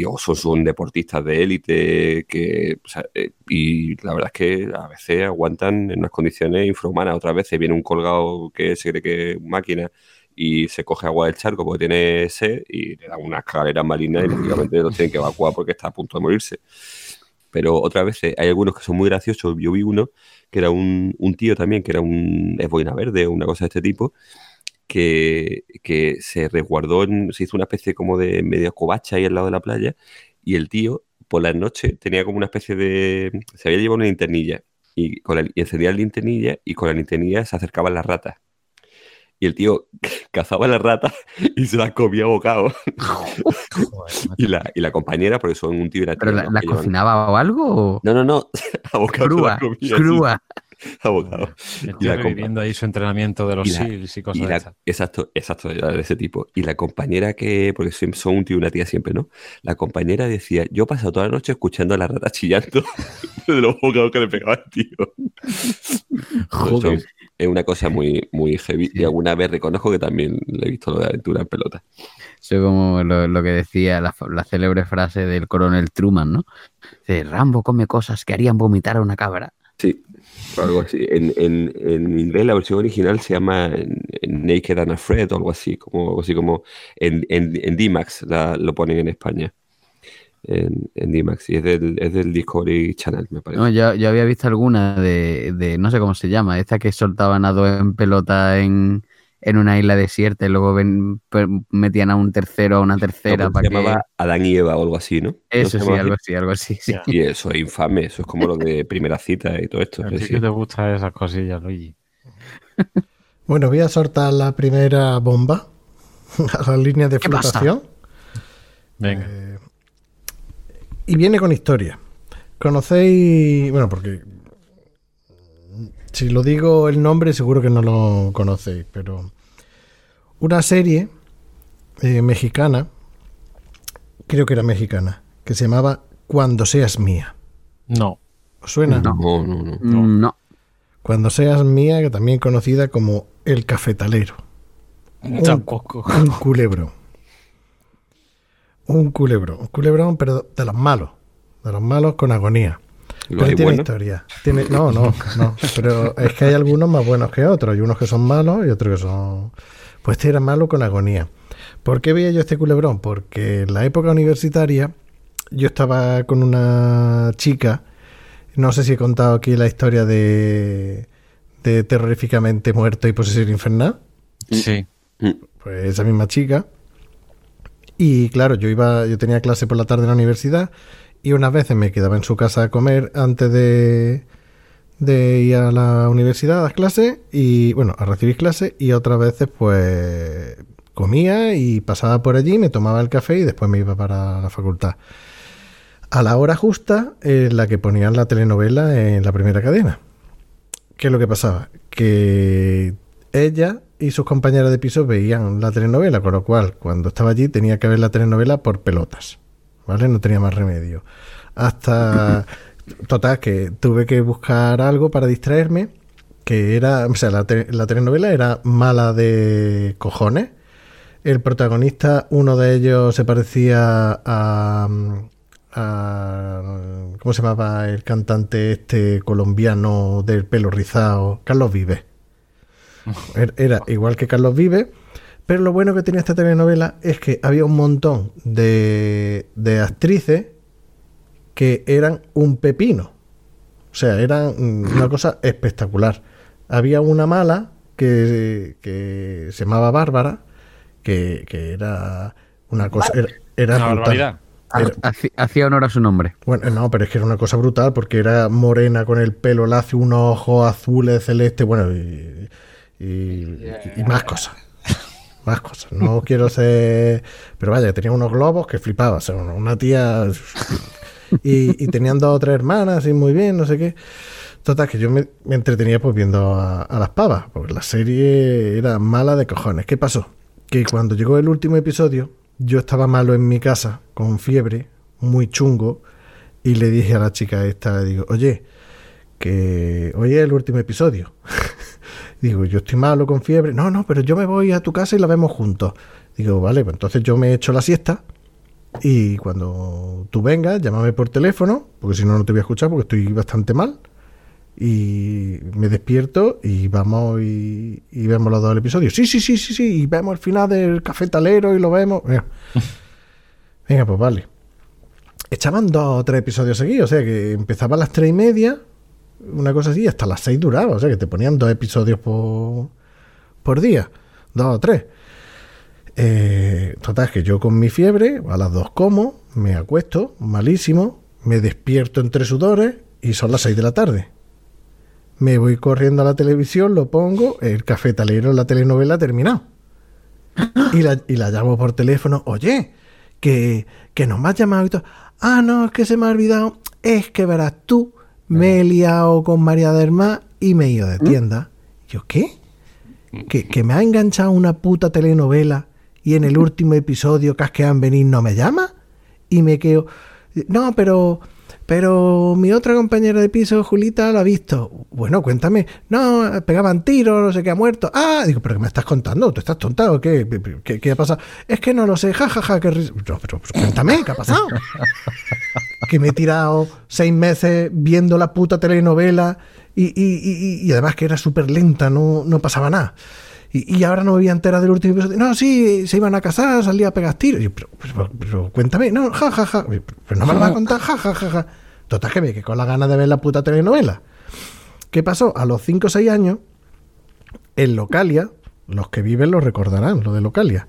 o son, deportistas de élite que, eh, y la verdad es que a veces aguantan en unas condiciones infrahumanas. Otras veces viene un colgado que se cree que es máquina y se coge agua del charco porque tiene sed y le dan unas escaleras malignas y lógicamente los tienen que evacuar porque está a punto de morirse. Pero otras veces hay algunos que son muy graciosos. Yo vi uno que era un, un tío también, que era un es boina verde o una cosa de este tipo, que, que se resguardó, en- se hizo una especie como de medio covacha ahí al lado de la playa y el tío por la noche tenía como una especie de... se había llevado una linternilla y, con la- y encendía la linternilla y con la linternilla se acercaban las ratas. Y el tío cazaba las ratas y se las comía bocado. y, la, y la compañera, porque son un tío y una ¿Pero tía, la, ¿no? la cocinaba o algo? o- No, no, no. A bocado las comía, sí, crúa. a bocado. Y la reviviendo ahí su entrenamiento de los y la- SEALs y cosas y de la- esas. exacto, exacto, era de ese tipo. Y la compañera que, porque siempre son un tío y una tía siempre, ¿no? La compañera decía, yo he pasado toda la noche escuchando a la rata chillando de los bocados que le pegaba el tío. Joder. Eso es una cosa muy, muy heavy. Y alguna vez reconozco que también le he visto lo de aventura en pelota. Eso como lo, lo que decía la, la célebre frase del coronel Truman, ¿no? Rambo come cosas que harían vomitar a una cabra. Sí, algo así. En, en, en inglés la versión original se llama Naked and Afraid o algo así, como, algo así como en, en, en D-Max lo ponen en España. En, en D-Max, y es del, es del Discovery Channel, me parece. No, yo, yo había visto alguna de, de, no sé cómo se llama, esta que soltaban a dos en pelota en, en una isla desierta y luego ven- metían a un tercero, a una tercera No, para se que... llamaba Adán y Eva o algo así, ¿no? ¿No Eso sí, algo así? algo así. sí. Y eso es infame, eso es como lo de primera cita y todo esto. A sí, ti sí. que te gustan esas cosillas, Luigi. Bueno, voy a soltar la primera bomba a la línea de flotación. Venga. Y viene con historia. conocéis, bueno, porque si lo digo el nombre seguro que no lo conocéis, pero una serie eh, mexicana, creo que era mexicana, que se llamaba Cuando seas mía. No. ¿Os suena? No. No, no, no. Mm, No. Cuando seas mía, que también conocida como El Cafetalero. Tampoco. Un culebrón. Un culebrón. Un culebrón, pero de los malos. De los malos con agonía. ¿Lo Pero tiene bueno? historia. Tiene, no, no, no. Pero es que hay algunos más buenos que otros. Hay unos que son malos y otros que son. Pues este era malo con agonía. ¿Por qué veía yo este culebrón? Porque en la época universitaria yo estaba con una chica. No sé si he contado aquí la historia de, de terroríficamente muerto y posesión infernal. Sí. Pues esa misma chica. Y claro, yo iba, yo tenía clase por la tarde en la universidad y unas veces me quedaba en su casa a comer antes de, de ir a la universidad a las clases y bueno, a recibir clases y otras veces pues comía y pasaba por allí, me tomaba el café y después me iba para la facultad. A la hora justa en la que ponían la telenovela en la primera cadena. ¿Qué es lo que pasaba? Que ella y sus compañeras de piso veían la telenovela, con lo cual cuando estaba allí tenía que ver la telenovela por pelotas, ¿vale? No tenía más remedio. Hasta, total, que tuve que buscar algo para distraerme, que era, o sea, la, te- la telenovela era mala de cojones. El protagonista, uno de ellos se parecía a, a- ¿cómo se llamaba el cantante este colombiano del pelo rizado? Carlos Vives. Er- Era igual que Carlos Vive, pero lo bueno que tenía esta telenovela es que había un montón de, de actrices que eran un pepino. O sea, eran una cosa espectacular. Había una mala que, que se llamaba Bárbara, que, que era una cosa... Era, era Una brutal. Haci- Hacía honor a su nombre. bueno, no, pero es que era una cosa brutal porque era morena con el pelo lacio, unos ojos azules, celestes, bueno, y, y- y más cosas. Más cosas. No quiero ser. Pero vaya, tenía unos globos que flipaba. O sea, una- tía. Y, y tenían dos o tres hermanas y muy bien, no sé qué. Total, que yo me, me entretenía pues viendo a, a las pavas, porque la serie era mala de cojones. ¿Qué pasó? Que cuando llegó el último episodio, yo estaba malo en mi casa, con fiebre, muy chungo, y le dije a la chica esta, digo, oye, que hoy es el último episodio. digo, yo estoy malo con fiebre. No, no, pero yo me voy a tu casa y la vemos juntos. Digo, vale, pues entonces yo me echo la siesta y cuando tú vengas, llámame por teléfono, porque si no, no te voy a escuchar porque estoy bastante mal. Y me despierto y vamos y, y vemos los dos episodios. Sí, sí, sí, sí, sí. Y vemos el final del cafetalero y lo vemos. Venga, Venga, pues vale. Echaban dos o tres episodios seguidos, o sea que empezaba a las tres y media, una cosa así, hasta las seis duraba, o sea que te ponían dos episodios por, por día, dos o tres. Eh, total, que yo con mi fiebre, a las dos como, me acuesto, malísimo, me despierto entre sudores y son las seis de la tarde. Me voy corriendo a la televisión, lo pongo, el cafetalero, la telenovela ha terminado. Y la, y la llamo por teléfono, oye, que, que no me has llamado y todo. Ah, no, es que se me ha olvidado. Es que verás tú, me he liado con María del Mar y me he ido de tienda. Yo, ¿qué? Que, que me ha enganchado una puta telenovela y en el último episodio Casquean venir no me llama y me quedo. No, pero. Pero mi otra compañera de piso, Julita, lo ha visto. Bueno, cuéntame. No, pegaban tiros, no sé qué ha muerto. Ah, digo, pero ¿qué me estás contando? ¿Tú estás tonta o qué? ¿Qué, qué ha pasado? Es que no lo sé, jajaja, ja, ja, qué risa. Pero, pero, pero cuéntame, ¿qué ha pasado? que me he tirado seis meses viendo la puta telenovela y, y, y, y además que era súper lenta, no, no pasaba nada. Y, ahora no me voy a enterar del último episodio. No, sí, se iban a casar, salía a pegar tiros. Y yo, pero, cuéntame, no, ja, ja, ja. Pero no me lo vas a contar, ja, ja, ja, ja. Total, que me que con la gana de ver la puta telenovela. ¿Qué pasó? A los 5 o 6 años, en Localia, los que viven lo recordarán, lo de Localia.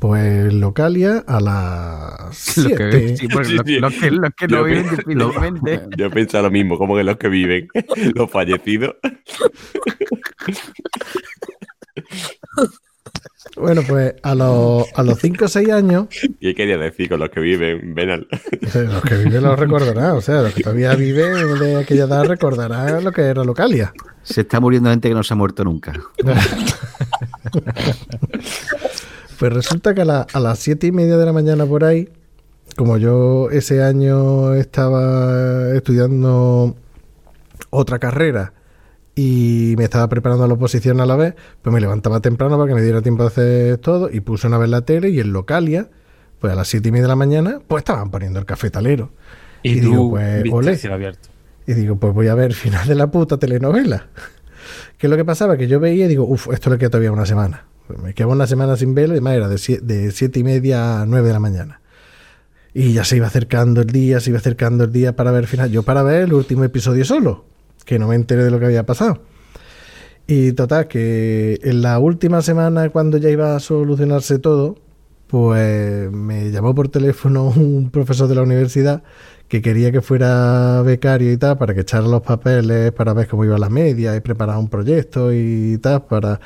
Pues Localia a las 7. Sí, pues los, los que, los que no viven difícilmente. Yo pienso lo mismo, como que los que viven, los fallecidos. Bueno, pues a los, a los 5 o 6 años, ¿Qué quería decir con los que viven? Ven al... los que viven lo recordarán, o sea, los que todavía viven de aquella edad recordarán lo que era Localia. Se está muriendo gente que no se ha muerto nunca. Pues resulta que a, la- a las siete y media de la mañana por ahí, como yo ese año estaba estudiando otra carrera y me estaba preparando la oposición a la vez, pues me levantaba temprano para que me diera tiempo de hacer todo y puse una vez la tele y en Localia, pues a las siete y media de la mañana, pues estaban poniendo el cafetalero. Y, Y tú, digo, pues, abierto. Y digo, pues voy a ver final de la puta telenovela. ¿Qué es lo que pasaba? Que yo veía y digo, uff, esto le queda todavía una semana. Me quedaba una semana sin verlo y además era de, sie- de siete y media a nueve de la mañana. Y ya se iba acercando el día, se iba acercando el día para ver final. Yo para ver el último episodio solo, que no me enteré de lo que había pasado. Y total, que en la última semana, cuando ya iba a solucionarse todo, pues me llamó por teléfono un profesor de la universidad que quería que fuera becario y tal, para que echara los papeles, para ver cómo iba la media y preparar un proyecto y tal, para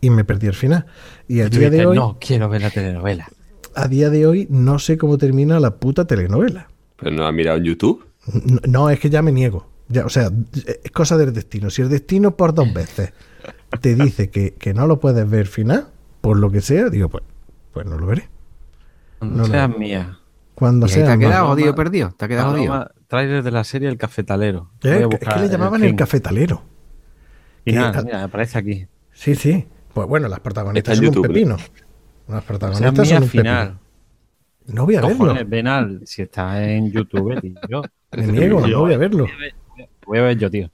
y me perdí el final. Y a día de hoy, no, quiero ver la telenovela. a día de hoy no sé cómo termina la puta telenovela. ¿Pero no has mirado en YouTube? No, no, es que ya me niego. Ya, o sea, es cosa del destino. Si el destino por dos veces te dice que, que no lo puedes ver final, por lo que sea, digo, pues, pues no lo veré. No, no. seas mía. Cuando ¿Y ahí te sea. ha quedado jodido perdido? ¿Te ha quedado jodido? Trailer de la serie El Cafetalero. Eh, es que le llamaban el, cafetalero. Final, que- mira, aparece aquí. Sí, sí. Pues bueno, las protagonistas son un pepino. Las O sea, protagonistas son un final. pepino. No voy a verlo. Cojones, Benal, si está en YouTube, tío. Me niego, no voy a verlo. Voy a ver yo, tío.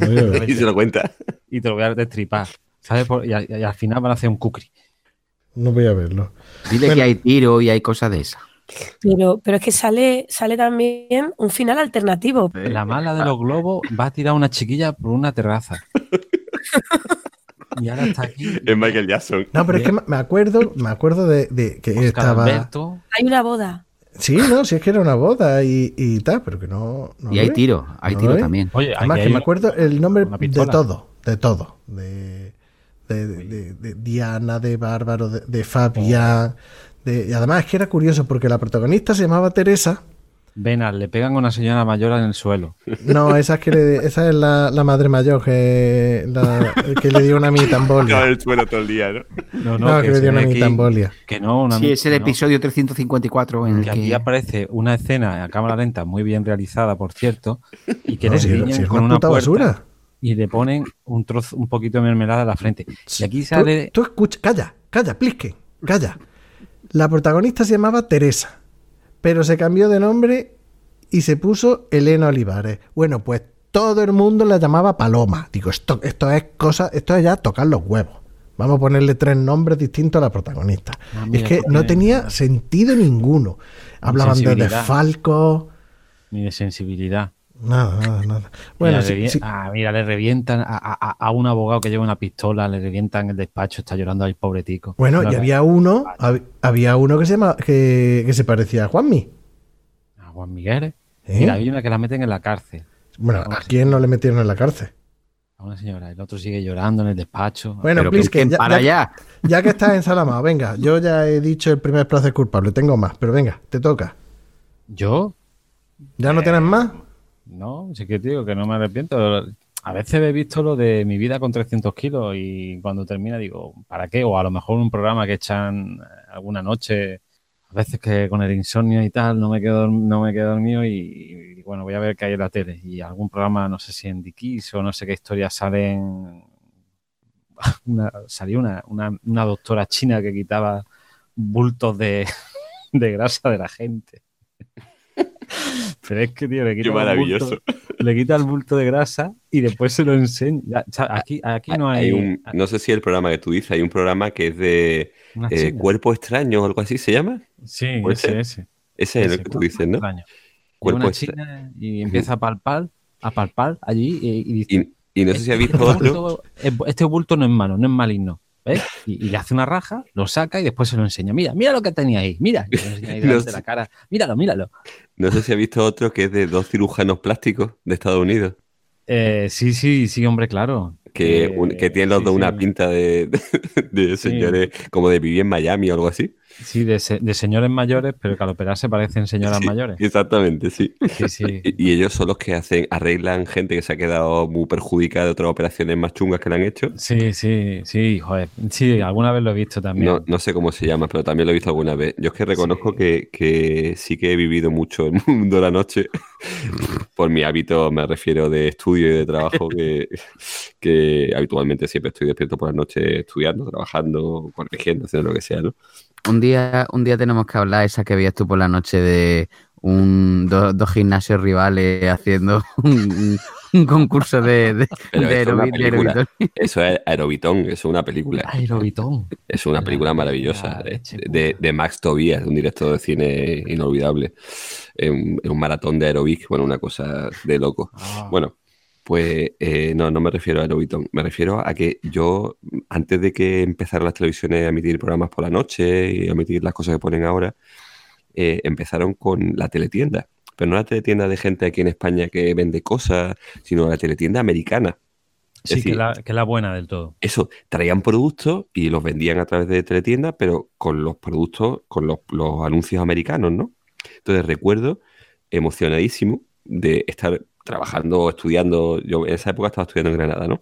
No voy a verlo. Y se lo cuenta. Y te lo voy a destripar. ¿Sabes? Por- Y, al- y al final van a hacer un kukri. No voy a verlo. Dile Bueno. que hay tiro y hay cosas de esas. Pero, pero es que sale, sale también un final alternativo. La mala de los globos va a tirar a una chiquilla por una terraza. Y ahora está aquí. Es Michael Jackson. No, pero es que me- acuerdo, me acuerdo de, de que Oscar estaba. Alberto. Hay una boda. Sí, no, sí es que era una boda y, y tal, pero que no. no Y hay tiro, hay No tiro también. Oye, Además, que hay me acuerdo el nombre de todo, de todo. De, de, de- de Diana, de Bárbaro, de, de Fabián. De- y además es que era curioso porque la protagonista se llamaba Teresa. Benal, le pegan a una señora mayor en el suelo. No, esa es, que le- esa es la, la madre mayor que, la- que le dio una mitambolia. en el suelo todo el día, ¿no? No, No, que le dio una aquí mitambolia. Que no, una Sí, es el episodio 354 en el Que aquí aparece una escena a cámara lenta muy bien realizada, por cierto, y que No, le si, si es con una una puta puerta basura. y le ponen un trozo, un poquito de mermelada a la frente. Y aquí sale Tú, tú escucha, calla, calla, plisque, calla. La protagonista se llamaba Teresa, pero se cambió de nombre y se puso Elena Olivares. Bueno, pues todo el mundo la llamaba Paloma. Digo, esto, esto es cosa, esto es ya tocar los huevos. Vamos a ponerle tres nombres distintos a la protagonista. Ah, es que pues, no eh, tenía sentido ninguno. Hablaban de sensibilidad. desfalco. ni de sensibilidad. Nada, nada, nada. Bueno, mira, sí, le, revi- sí. ah, mira, le revientan a, a- a un abogado que lleva una pistola, le revientan el despacho, está llorando al pobre tico. Bueno, No, y había uno, hab- había uno que se llama, que, que se parecía a Juanmi. A Juan Miguel. ¿Eh? Mira, hay una que la meten en la cárcel. Bueno, ¿a quién no le metieron en la cárcel? A una señora. El otro sigue llorando en el despacho. Bueno, Pero que ya, para allá. ya que estás ensalamado, venga, yo ya he dicho el primer placer culpable, tengo más, pero venga, te toca. ¿Yo? ¿Ya no tienes más? No, sí que te digo que no me arrepiento. A veces he visto lo de mi vida con 300 kilos y cuando termina digo, ¿para qué? O a lo mejor un programa que echan eh, alguna noche, a veces que con el insomnio y tal, no me quedo, no me quedo dormido y, y, bueno, voy a ver qué hay en la tele. Y algún programa, no sé si en Dikis o no sé qué historias salen. Una, salió una, una, una doctora china que quitaba bultos de, de grasa de la gente. Pero es que, tío, le quita el bulto- le quita el bulto de grasa y después se lo enseña. Sea, Aquí, aquí no hay, Hay un, no sé si el programa que tú dices, hay un programa que es de eh. Cuerpo Extraño o algo así, ¿se llama? Sí, ¿puede ese, ese. Ese es el que tú dices, ¿no? extraño. Cuerpo una china y empieza a palpar, a palpar allí y, y dice, Y, y no sé si has este visto otro. bulto, este bulto no es malo, no es maligno. Y, y le hace una raja, lo saca y después se lo enseña. Mira, mira lo que tenía ahí. Mira, y lo ahí delante de la cara. Míralo, míralo. No sé si has visto otro que es de dos cirujanos plásticos de Estados Unidos. Eh, sí, sí, sí, hombre, claro. Que Eh, un- que tienen los sí, dos una sí. pinta de, de- de señores como de vivir en Miami o algo así. Sí, de, se- de señores mayores, pero que al operarse parecen señoras Sí, mayores. Exactamente, sí. Sí, sí. Y, y ellos son los que hacen, arreglan gente que se ha quedado muy perjudicada de otras operaciones más chungas que le han hecho. Sí, sí, sí, joder. Sí, alguna vez lo he visto también. No, no sé cómo se llama, pero también lo he visto alguna vez. Yo es que reconozco que, que sí que he vivido mucho el mundo de la noche. Por mi hábito, me refiero de estudio y de trabajo, que, que habitualmente siempre estoy despierto por la noche estudiando, trabajando, corrigiendo, haciendo lo que sea, ¿no? Un día, un día tenemos que hablar esa que veías tú por la noche de un, do- dos gimnasios rivales haciendo un, un- concurso de, aerobitón. Eso es Aerobitón, es una película. Aerobitón. Es una película maravillosa de, Max Tobias, un director de cine inolvidable. En un, en un maratón de aerobic, bueno, una cosa de loco. Ah. Bueno, pues eh, no, no me refiero a Aerobitón. Me refiero a que yo, antes de que empezaran las televisiones a emitir programas por la noche y a emitir las cosas que ponen ahora, eh, empezaron con la teletienda. Pero no la teletienda de gente aquí en España que vende cosas, sino la teletienda americana. Es Sí, que la, que la buena del todo. eso, traían productos y los vendían a través de teletiendas, pero con los productos, con los, los anuncios americanos, ¿no? Entonces recuerdo emocionadísimo de estar trabajando estudiando, yo en esa época estaba estudiando en Granada, ¿no?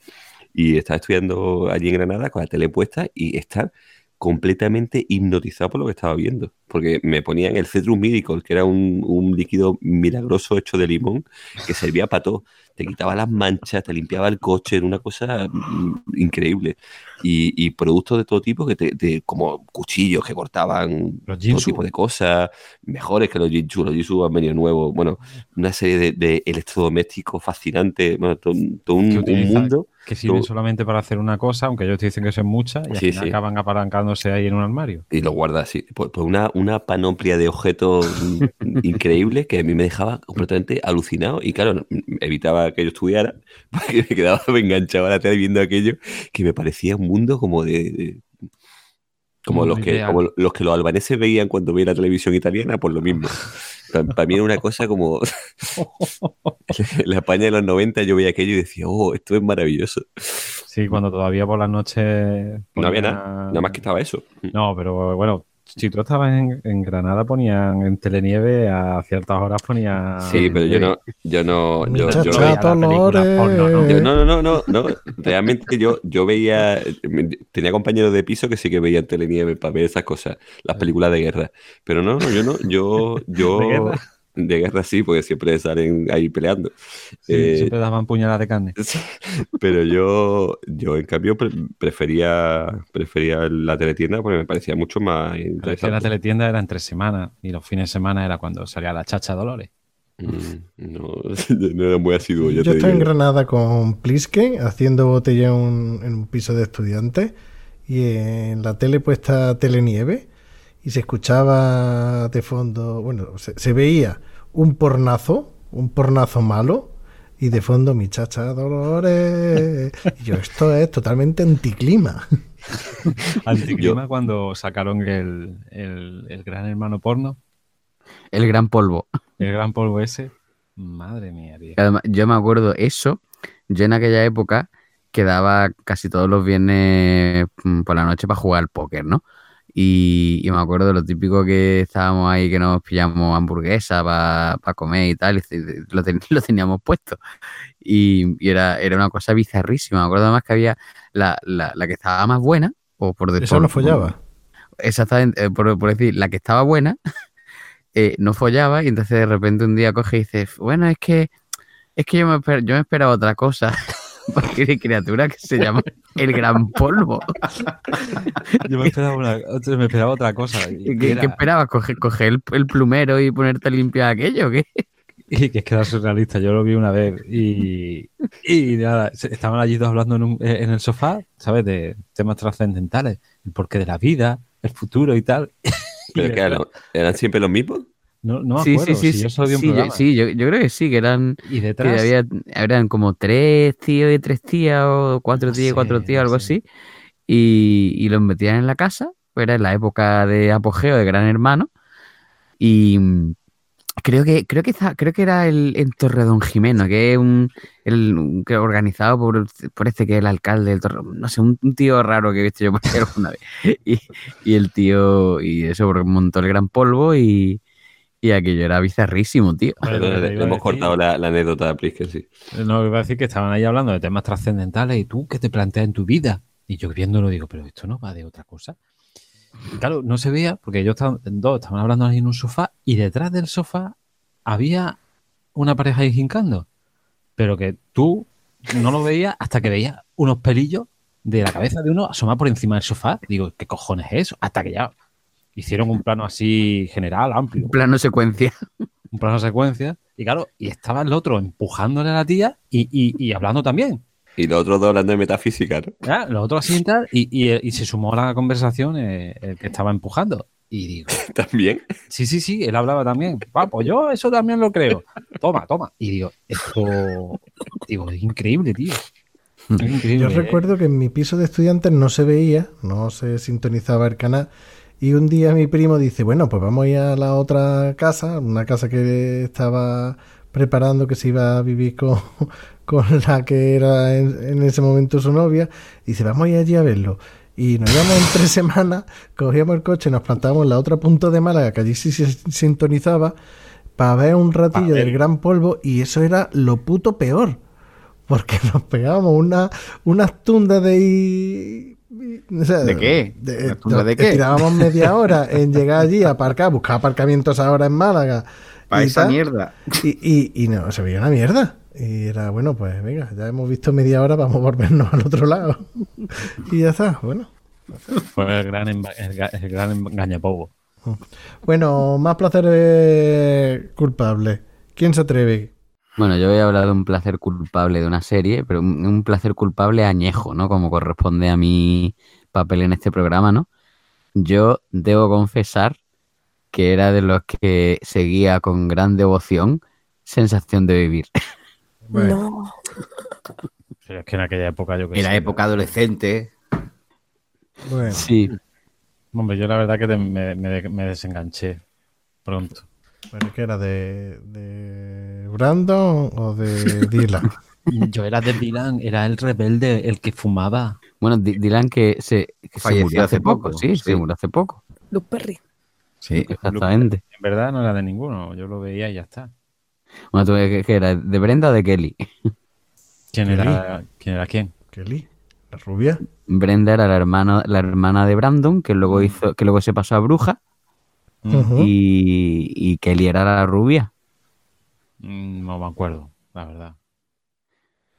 Y estaba estudiando allí en Granada con la tele puesta y estar completamente hipnotizado por lo que estaba viendo, porque me ponían el Cedrus Miracle, que era un, un líquido milagroso hecho de limón que servía para todo. Te quitaba las manchas, te limpiaba el coche, era una cosa mm, increíble. Y, y productos de todo tipo, que te, te- como cuchillos que cortaban Los todo tipo de cosas, mejores que los Jinsu. Los Jinsu han venido nuevos. Bueno, una serie de, de electrodomésticos fascinantes, bueno, todo, todo un, mundo. Que sirven solamente para hacer una cosa, aunque ellos te dicen que son muchas, y al Sí, final sí. acaban apalancándose ahí en un armario. Y lo guarda así. Pues, pues una, una panoplia de objetos increíbles que a mí me dejaba completamente alucinado. Y claro, evitaba que yo estudiara, porque me quedaba enganchado a la tele viendo aquello, que me parecía un mundo como de. de- como los, que, como los que los albaneses veían cuando veían la televisión italiana, pues lo mismo. Para, mí era una cosa como. en la España de los 90 yo veía aquello y decía, oh, esto es maravilloso. Sí, cuando todavía por las noches. No había nada, nada más que estaba eso. No, pero bueno, si tú estabas en, en Granada, ponían en Telenieve a ciertas horas ponían. Sí, pero yo no, yo no, yo, yo- Muchacha veía porno, ¿no? yo- no, no, no, no, no. Realmente yo, yo veía, tenía compañeros de piso que sí que veían Telenieve para ver esas cosas, las películas de guerra. Pero no, no, yo no, yo, yo ¿De guerra? sí, porque siempre salen ahí peleando. Sí, Eh, siempre daban puñaladas de carne. Pero yo, yo en cambio pre- prefería, prefería la teletienda porque me parecía mucho más es que la interesante. teletienda era entre semana y los fines de semana era cuando salía la chacha Dolores. Mm, No, no era muy asiduo, Yo te estoy en. Granada con Pliske haciendo botellón en un piso de estudiantes y en la tele puesta Telenieve y se escuchaba de fondo, bueno, se, se veía un pornazo, un pornazo malo y de fondo mi chacha Dolores. Y yo, esto es totalmente anticlima. Anticlima cuando sacaron el, el, el gran hermano porno, El gran polvo. el gran polvo ese. Madre mía, tío. Además, yo me acuerdo eso, yo en aquella época quedaba casi todos los viernes mm, por la noche para jugar al póker, ¿no? Y, y me acuerdo de lo típico que estábamos ahí, que nos pillamos hamburguesa para comer y tal, y lo, ten- lo teníamos puesto. Y, y era, era una cosa bizarrísima. Me acuerdo además que había la, la, la que estaba más buena, o por Eso no follaba. Exactamente, eh, por, por decir, la que estaba buena eh, no follaba y entonces de repente un día coge y dice, bueno, es que es que yo me, yo me esperaba otra cosa. Porque hay criatura que se llama el gran polvo. Yo me esperaba, una- otra- me esperaba otra cosa. ¿Qué, que qué era- esperabas? ¿Coger, coger el, el plumero y ponerte a limpiar aquello? o ¿Qué? Y que es que era surrealista, yo lo vi una vez y, y nada, estaban allí dos hablando en, un- eh, en el sofá, ¿sabes? De temas trascendentales, el porqué de la vida, el futuro y tal. Pero Y que eran, eran siempre los mismos. No, no sí, acuerdo, sí, sí, si yo solo vi un sí, yo, programa. sí, yo, yo creo que sí, que eran Y que detrás, había, eran como tres tíos y tres tías, o cuatro No tías y cuatro tíos, algo así, y, y los metían en la casa, pues era en la época de apogeo de Gran Hermano, y, Creo que, creo que creo que era el en Torredón Jimeno, que es un, el, un- que organizado por, por este que es el alcalde del Torre, no sé, un, un tío raro que he visto yo por ahí alguna vez. Y, y el tío, y eso, montó el gran polvo y, y aquello era bizarrísimo, tío. Que Le, a hemos decir- cortado la, la anécdota a Plisken, sí. No, iba a decir que estaban ahí hablando de temas trascendentales y tú, ¿qué te planteas en tu vida? Y yo viéndolo digo, pero esto no va de otra cosa. Y claro, no se veía porque ellos estaban, dos estaban hablando ahí en un sofá y detrás del sofá había una pareja ahí jincando. Pero que tú no lo veías hasta que veías unos pelillos de la cabeza de uno asomar por encima del sofá. Digo, ¿qué cojones es eso? Hasta que ya hicieron un plano así general, amplio Plano secuencia. un plano secuencia. Y claro, y estaba el otro empujándole a la tía y, y- y hablando también. Y los otros dos hablando de metafísica, ¿no? ¿ya? Los otros así y y, y- y se sumó a la conversación eh, el que estaba empujando. Y digo, También. sí, sí, sí, él hablaba también. "Ah, pues yo eso también lo creo. Toma, toma. Y digo, esto, digo, es increíble, tío. Es increíble. Yo recuerdo que en mi piso de estudiantes no se veía, no se sintonizaba el canal. Y un día mi primo dice, bueno, pues vamos a ir a la otra casa, una casa que estaba preparando que se iba a vivir con, con la que era en, en ese momento su novia. Y dice, vamos a ir allí a verlo. Y nos íbamos en tres semanas, cogíamos el coche, nos plantábamos en la otra punta de Málaga, que allí sí se sintonizaba, para ver un ratillo ver. del gran polvo. Y eso era lo puto peor porque nos pegábamos una, unas tundas de... o sea, ¿De qué? de- ¿Unas tundas de nos qué? Tirábamos media hora en llegar allí a aparcar, buscar aparcamientos ahora en Málaga. Para y esa tal, mierda. Y, y, y no, se veía una mierda. Y era, bueno, pues venga, ya hemos visto media hora, vamos a volvernos al otro lado. y ya está, bueno. Fue el gran, enga- el gran engañapobo. Bueno, más placeres culpables. ¿Quién se atreve? Bueno, yo voy a hablar de un placer culpable de una serie, pero un, un placer culpable añejo, ¿no? Como corresponde a mi papel en este programa, ¿no? Yo debo confesar que era de los que seguía con gran devoción Sensación de Vivir. Bueno, No. Pero es que en aquella época yo que Era sé, época adolescente. bueno. Sí, Hombre, yo la verdad que me, me- me desenganché pronto. ¿Pero qué era? ¿De, de Brandon o de Dylan? Yo era de Dylan, era el rebelde, el que fumaba. bueno, Dylan que se, que se murió hace poco, poco, sí, sí. se murió hace poco. Luz Perry. Sí. Exactamente. En verdad no era de ninguno, yo lo veía y ya está. Bueno, ¿tú qué, qué era? ¿De Brenda o de Kelly? ¿Quién Kelly. era quién? Era quién? Kelly, la rubia. Brenda era la hermana, la hermana de Brandon, que luego hizo, que luego se pasó a bruja, y Kelly era la rubia. Mm, No me acuerdo, la verdad.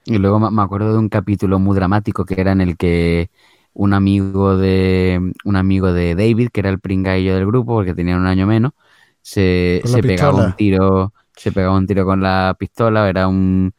Y luego me acuerdo de un capítulo muy dramático que era en el que un amigo de un amigo de David, que era el pringaillo del grupo, porque tenía un año menos, se, se pegaba un tiro, se pegaba un tiro con la pistola, era un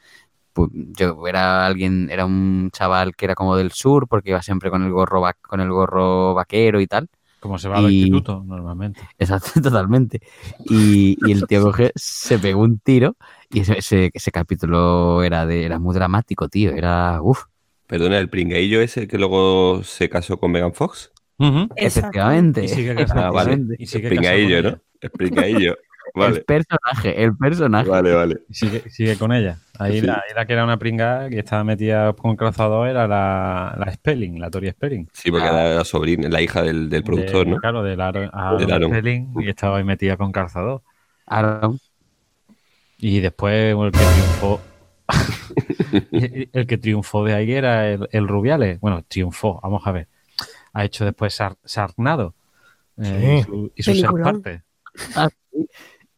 pues, yo era alguien, era un chaval que era como del sur, porque iba siempre con el gorro va- con el gorro vaquero y tal. Como se va al Y- instituto normalmente. Exacto, totalmente. Y, y el tío coge, se pegó un tiro y ese, ese, ese capítulo era de, era muy dramático, tío. Era, uff, Perdona, ¿el pringueillo es el que luego se casó con Megan Fox? Ujú. efectivamente. Y sigue casado. Ah, vale. Y sigue El pringaillo, ¿no? El El personaje, el personaje. vale, vale. Y sigue, sigue con ella. Ahí, Sí. la, ahí la que era una pringada que estaba metida con calzador era la, la Spelling, la Tori Spelling. Sí, porque era la sobrina, la hija del, del productor, De- ¿no? Claro, del Aaron, Aaron. Spelling y estaba ahí metida con calzador. Aaron, Y después el que triunfó. el que triunfó de ahí era el, el Rubiales. Bueno, triunfó, vamos a ver. Ha hecho después Sar- Sarnado. eh, Sí. y su, y su ser Peliculón. parte.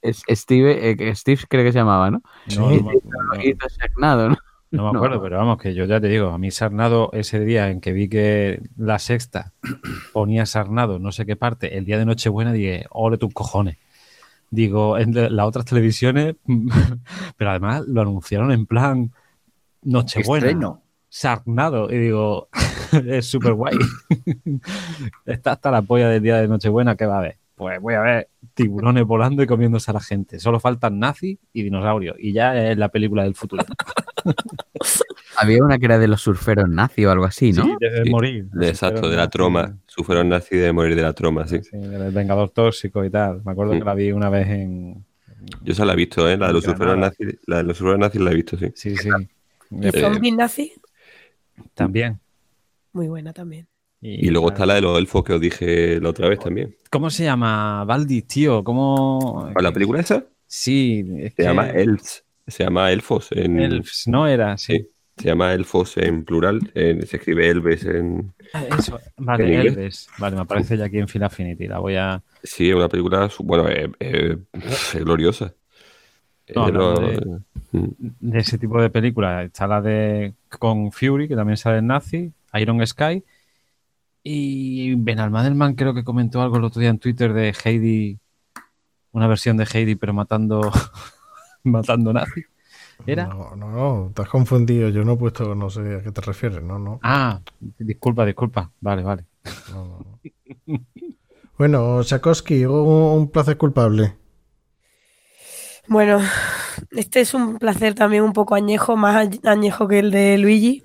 Es- Steve, eh, Steve creo que se llamaba, ¿no? No, no me- no- Hizo Sharknado, ¿no? no me No. acuerdo, pero vamos, que yo ya te digo, a mí Sarnado, ese día en que vi que la sexta ponía Sarnado, no sé qué parte, el día de Nochebuena, dije, ole tus cojones. Digo, en las otras televisiones, pero además lo anunciaron en plan Nochebuena. Estreno. Sarnado. Y digo, es súper guay. Está hasta la polla del día de Nochebuena que va a ver. Pues voy a ver tiburones volando y comiéndose a la gente. Solo faltan nazis y dinosaurios. Y ya es la película del futuro. Había una que era de los surferos nazis o algo así, ¿no? Sí, de Sí, morir. De- exacto, de la troma. Sufrieron nazi de morir de la troma, sí. Sí, del Vengador Tóxico y tal. Me acuerdo que Mm. la vi una vez en, Yo esa la he visto, ¿eh? La de los surferos nazis, la de los surferos nazis la he visto, sí. Sí, sí. ¿Y Eh, Zombie Nazi? También. Muy buena también. Y luego está la de los elfos que os dije la otra vez también. ¿Cómo se llama? Valdis, tío. ¿Cómo...? ¿Cuál, ¿La película esa? Sí. Es Se que- llama Elves. Se llama Elfos en... Elves, ¿no era? Sí. Sí. Se llama Elfos en plural. en- se escribe Elves en... Ah, Eso. Vale, ¿En? Elves. Vale, me aparece ya aquí en Fila Affinity. La voy a... Sí, es una película, bueno, eh, eh, es gloriosa. No, Es de Mm. de ese tipo de películas. Está la de con Fury, que también sale en Nazi, Iron Sky. Y Ben Almadelman creo que comentó algo el otro día en Twitter de Heidi, una versión de Heidi, pero matando matando nazis. ¿Era? No, no, no, te has confundido. Yo no he puesto, no sé a qué te refieres. No, no. Ah, disculpa, disculpa. Vale, vale. no, no, no. Bueno, Tchaikovsky, un, un placer culpable. Bueno, este es un placer también un poco añejo, más añejo que el de Luigi,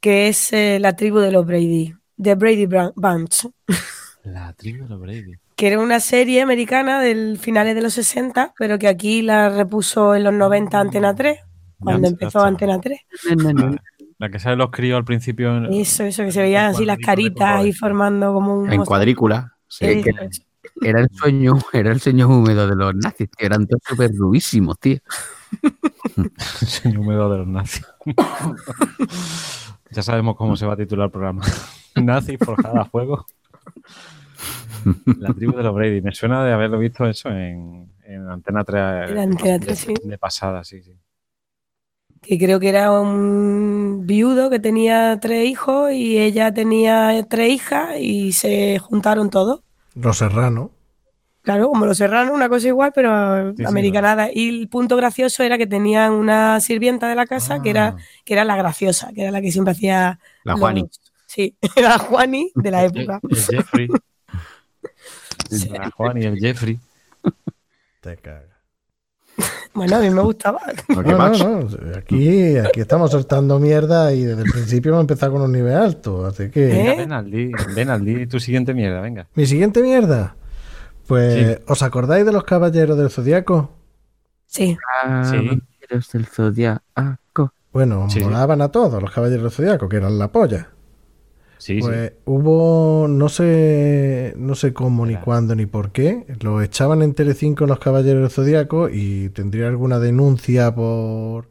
que es eh, la tribu de los Brady, The Brady Bunch, La tribu de los Brady. que era una serie americana del finales de los 60, pero que aquí la repuso en los 90 Antena 3, cuando empezó. Antena 3. La que sale los críos al principio. en- Eso, eso, que se veían así las caritas ahí formando como un... En cuadrícula. Sí. Que-. Era el sueño, era el sueño húmedo de los nazis, tío. Eran todos súper rubísimos, tío. Sueño húmedo de los nazis. ya sabemos cómo se va a titular el programa. Nazi forjada a fuego. La tribu de los Brady. Me suena de haberlo visto eso en, en Antena 3. En Antena 3, de, sí. de pasada, sí, sí. que creo que era un viudo que tenía tres hijos y ella tenía tres hijas y se juntaron todos. Los Serrano. Claro, como los serranos, una cosa igual, pero Sí, sí, americanada. Y el punto gracioso era que tenían una sirvienta de la casa que, era, Ah. que era la graciosa, que era la que siempre hacía... La los- Juani. Sí, era Juani de la época. El Jeffrey. Sí. La Juan y el Jeffrey. Te cagas. Bueno, a mí me gustaba. Lo No, no, no. Aquí, aquí estamos soltando mierda y desde el principio hemos empezado con un nivel alto. Así que. ¿Eh? Ven al di, ven al di tu siguiente mierda, venga. Mi siguiente mierda. Pues, Sí. ¿os acordáis de los caballeros del zodiaco? Sí, Caballeros del Zodiaco. Bueno, Sí. molaban a todos los caballeros del zodiaco, que eran la polla. Sí, Pues hubo, no sé, no sé cómo, ni cuándo, ni por qué, lo echaban en Telecinco los Caballeros del Zodíaco y tendría alguna denuncia por,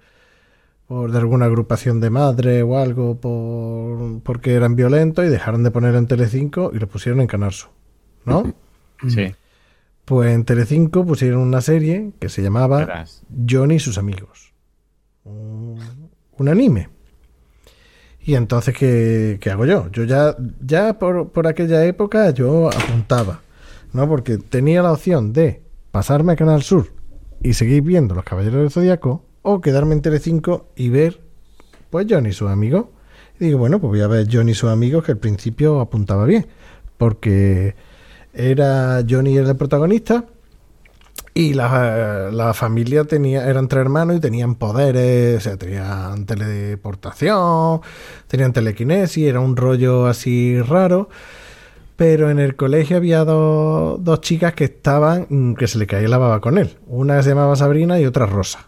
por de alguna agrupación de madre o algo por porque eran violentos y dejaron de poner en Telecinco y lo pusieron en Canal Sur, ¿no? sí. Pues en Telecinco pusieron una serie que se llamaba Verás. Johnny y sus amigos. Un, un anime. Y entonces, ¿qué, qué hago yo? Yo ya, ya por, por aquella época yo apuntaba, ¿no? Porque tenía la opción de pasarme a Canal Sur y seguir viendo Los Caballeros del Zodíaco o quedarme en Telecinco y ver, pues, Johnny y sus amigos. Y digo, bueno, pues voy a ver Johnny y sus amigos, que al principio apuntaba bien, porque era Johnny el protagonista y la, la familia tenía, eran tres hermanos y tenían poderes, o sea, tenían teleportación, tenían telequinesis, era un rollo así raro. Pero en el colegio había dos, chicas que estaban, mm, que se le caía la baba con él. Una se llamaba Sabrina y otra Rosa.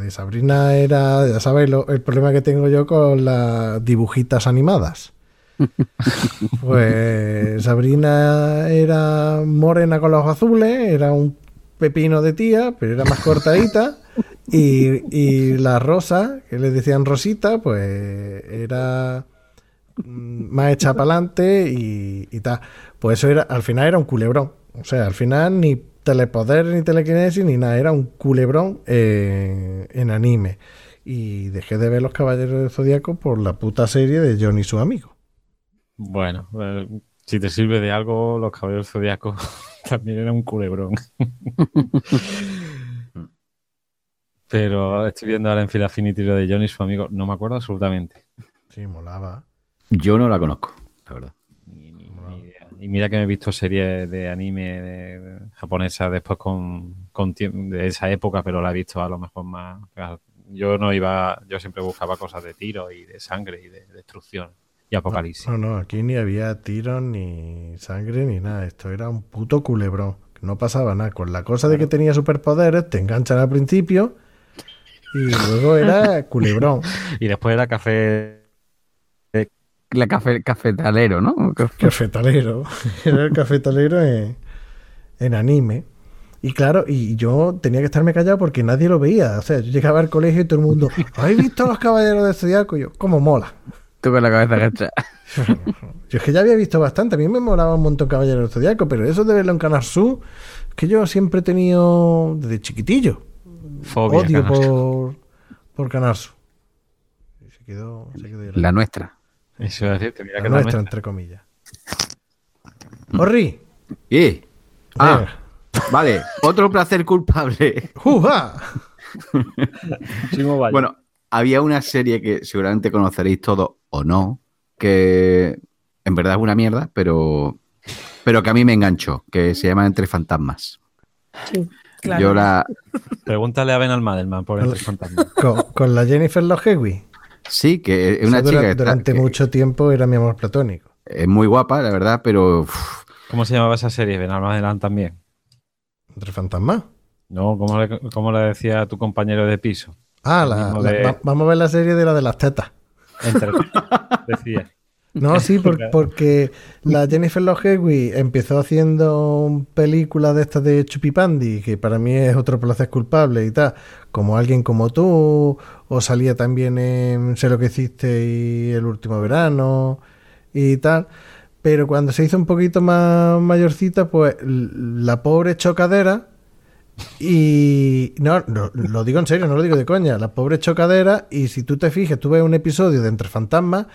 De Sabrina era, ya sabéis, lo- el problema que tengo yo con las dibujitas animadas. Pues Sabrina era morena con los ojos azules, era un pepino de tía, pero era más cortadita. Y, y la rosa, que le decían Rosita, pues era mm, más hecha para adelante y, y tal. Pues eso era, al final era un culebrón. O sea, al final ni telepoder, ni telequinesis, ni nada. Era un culebrón eh, en anime. Y dejé de ver Los Caballeros del Zodíaco por la puta serie de Johnny y su amigo. Bueno, eh, si te sirve de algo, los caballeros zodiacos también era un culebrón. Pero estoy viendo ahora en Fila Affinity lo de Johnny y su amigo. No me acuerdo absolutamente. Sí, molaba. Yo no la conozco, la verdad. Ni- ni- ni idea. Y mira que me he visto series de anime de- de japonesa después con, de esa época, pero la he visto a lo mejor más. Yo no iba, yo siempre buscaba cosas de tiro y de sangre y de destrucción y apocalipsis. No, no, aquí ni había tiros, ni sangre, ni nada. Esto era un puto culebrón. No pasaba nada. Con la cosa de que tenía superpoderes, te enganchan al principio y luego era culebrón. Y después era café. La café, cafetalero, ¿no? Cafetalero. Era el cafetalero en, en anime. Y claro, y yo tenía que estarme callado porque nadie lo veía. O sea, yo llegaba al colegio y todo el mundo, ¿habéis visto los caballeros de Zodiaco? Y yo, ¿cómo mola? Tú con la cabeza gacha. Yo es que ya había visto bastante. A mí me molaba un montón Caballero del Zodiaco, pero eso de verlo en Canal Sur, es que yo siempre he tenido, desde chiquitillo, Fobia. odio Canal por, por Canal Sur. Se quedó, se quedó ahí. La nuestra. Eso a decirte, mira La que nuestra, nuestra. entre comillas. Horri, ¿Y? Ah, vale. Otro placer culpable. ¡Juja! Bueno, había una serie que seguramente conoceréis todos o no, que en verdad es una mierda, pero, pero que a mí me enganchó, que se llama Entre Fantasmas. Sí, claro. Yo la... Pregúntale a Ben Almadelman por Entre Fantasmas. Con, con la Jennifer Lohewi. Sí, que es una chica dura- que, está- durante que mucho tiempo era mi amor platónico. es muy guapa, la verdad, pero ¿Cómo se llamaba esa serie? Ben Almadelman también. ¿Entre fantasmas? No, ¿cómo le, cómo le decía a tu compañero de piso? Ah, la- mismo la- de- va- vamos a ver la serie de la de las tetas. Entre decía. No, sí, por- porque la Jennifer Lohewi empezó haciendo películas de estas de Chupipandi, que para mí es otro placer culpable y tal, como alguien como tú, o salía también en Sé lo que hiciste y el último verano y tal. Pero cuando se hizo un poquito más mayorcita, pues la pobre chocadera y no, no, lo digo en serio, no lo digo de coña. La pobre chocadera, y si tú te fijas, tú ves un episodio de Entre Fantasmas,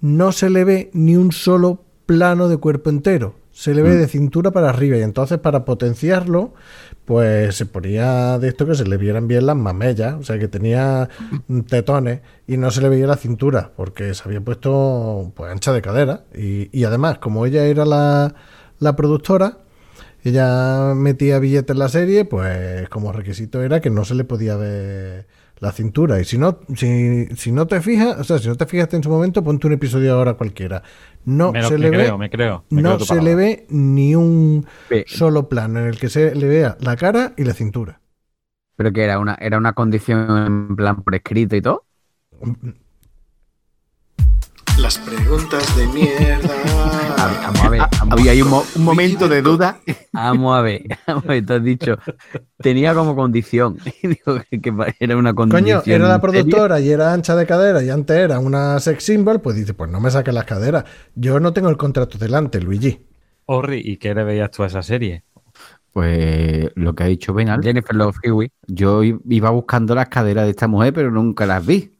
no se le ve ni un solo plano de cuerpo entero. Se le ve de cintura para arriba. Y entonces, para potenciarlo, pues se ponía de esto que se le vieran bien las mamellas. O sea, que tenía tetones y no se le veía la cintura, porque se había puesto pues ancha de cadera. Y, y además, como ella era la, la productora, ella metía billetes en la serie, pues como requisito era que no se le podía ver la cintura. Y si no, si, si no te fijas, o sea, si no te fijaste en su momento, ponte un episodio ahora cualquiera. No Me, lo- se me le creo, ve, me creo. me no se le ve ni un solo plano en el que se le vea la cara y la cintura. Pero que era una, era una condición en plan por escrito y todo. Las preguntas de mierda. Vamos a ver, vamos, había ahí un, mo- un momento de duda. vamos a ver. Vamos a ver, tú has dicho, tenía como condición. Y digo que, que era una condición. Coño, era la productora y era ancha de cadera y antes era una sex symbol, pues dice, pues no me saques las caderas. Yo no tengo el contrato delante, Luigi. Orri, ¿y qué le veías tú a esa serie? Pues lo que ha dicho Benal, Jennifer Love Hewitt. yo i- iba buscando las caderas de esta mujer, pero nunca las vi.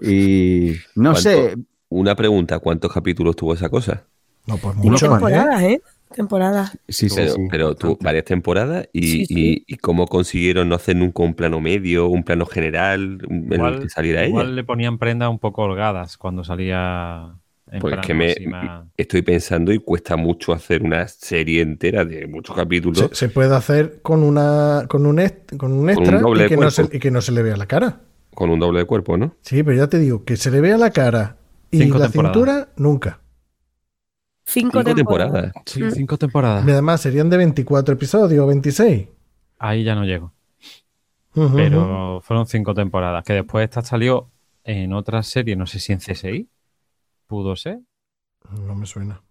Y no ¿Cuánto? sé, Una pregunta, ¿cuántos capítulos tuvo esa cosa? No, pues mucho más. ¿eh? temporadas, ¿eh? Temporadas. sí, sí, pero, sí. pero tuvo varias temporadas y, Sí, sí. y- y cómo consiguieron no hacer nunca un plano medio, un plano general en el que saliera ella. igual le ponían prendas un poco holgadas cuando salía en Pues que me estoy pensando y cuesta mucho hacer una serie entera de muchos capítulos. Se, se puede hacer con una con un, est- con un extra y, que no se, y que no se le vea la cara. Con un doble de cuerpo, ¿no? Sí, pero ya te digo, que se le vea la cara y Cinco la temporadas. cintura, nunca. Cinco, Cinco temporadas. temporadas. Sí, cinco temporadas. Y además serían de 24 episodios o 26. Ahí ya no llego. Pero fueron cinco temporadas. Que después esta salió en otra serie, no sé si en CSI. Pudo ser. No me suena.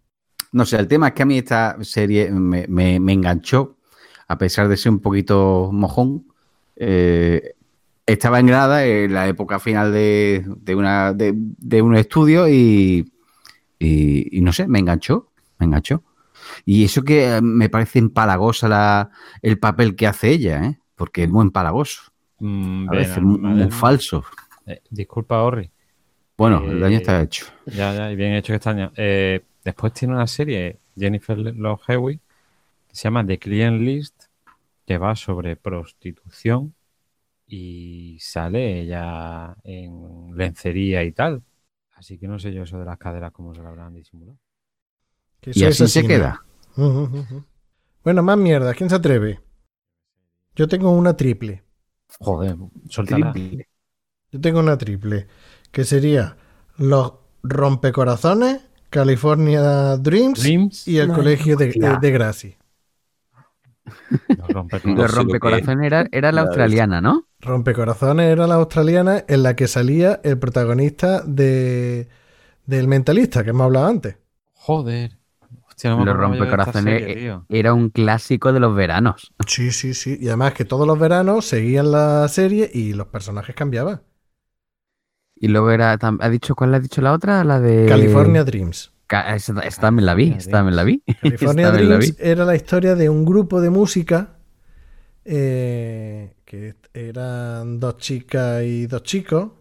No sé, el tema es que a mí esta serie me, me- me enganchó, a pesar de ser un poquito mojón. Eh, estaba en grada en la época final de, de una, de, de un estudio y, y- y no sé, me enganchó, me enganchó. Y eso que eh, me parece empalagosa la, el papel que hace ella, ¿eh? porque es muy empalagoso, Mm, a veces muy, muy falso. Eh, disculpa, Orri. Bueno, el daño Eh, está hecho. Ya, ya, y bien hecho que está. Eh, después tiene una serie, Jennifer Love Hewitt, que se llama The Client List, que va sobre prostitución y sale ella en lencería y tal. Así que no sé yo eso de las caderas cómo se lo habrán disimulado. Que Y así se queda. Bueno, más mierda. ¿Quién se atreve? Yo tengo una triple. Joder, suéltala. Triple. Yo tengo una triple. Que sería Los Rompecorazones, California Dreams, Dreams. y el Colegio de, de Gracie. Los rompecorazones. No Los que rompecorazones era, era la australiana, ¿no? Rompecorazones era la australiana en la que salía el protagonista de del mentalista que hemos hablado antes. Joder. Hostia, no me Los rompecorazones serie, eh, era un clásico de los veranos. Sí, sí, sí. Y además que todos los veranos seguían la serie y los personajes cambiaban. Y luego era. ¿Ha dicho cuál ha dicho la otra? La de. California Dreams. Esa también la vi. Esta también la vi. California Esta la Dreams vi. era la historia de un grupo de música eh, que eran dos chicas y dos chicos.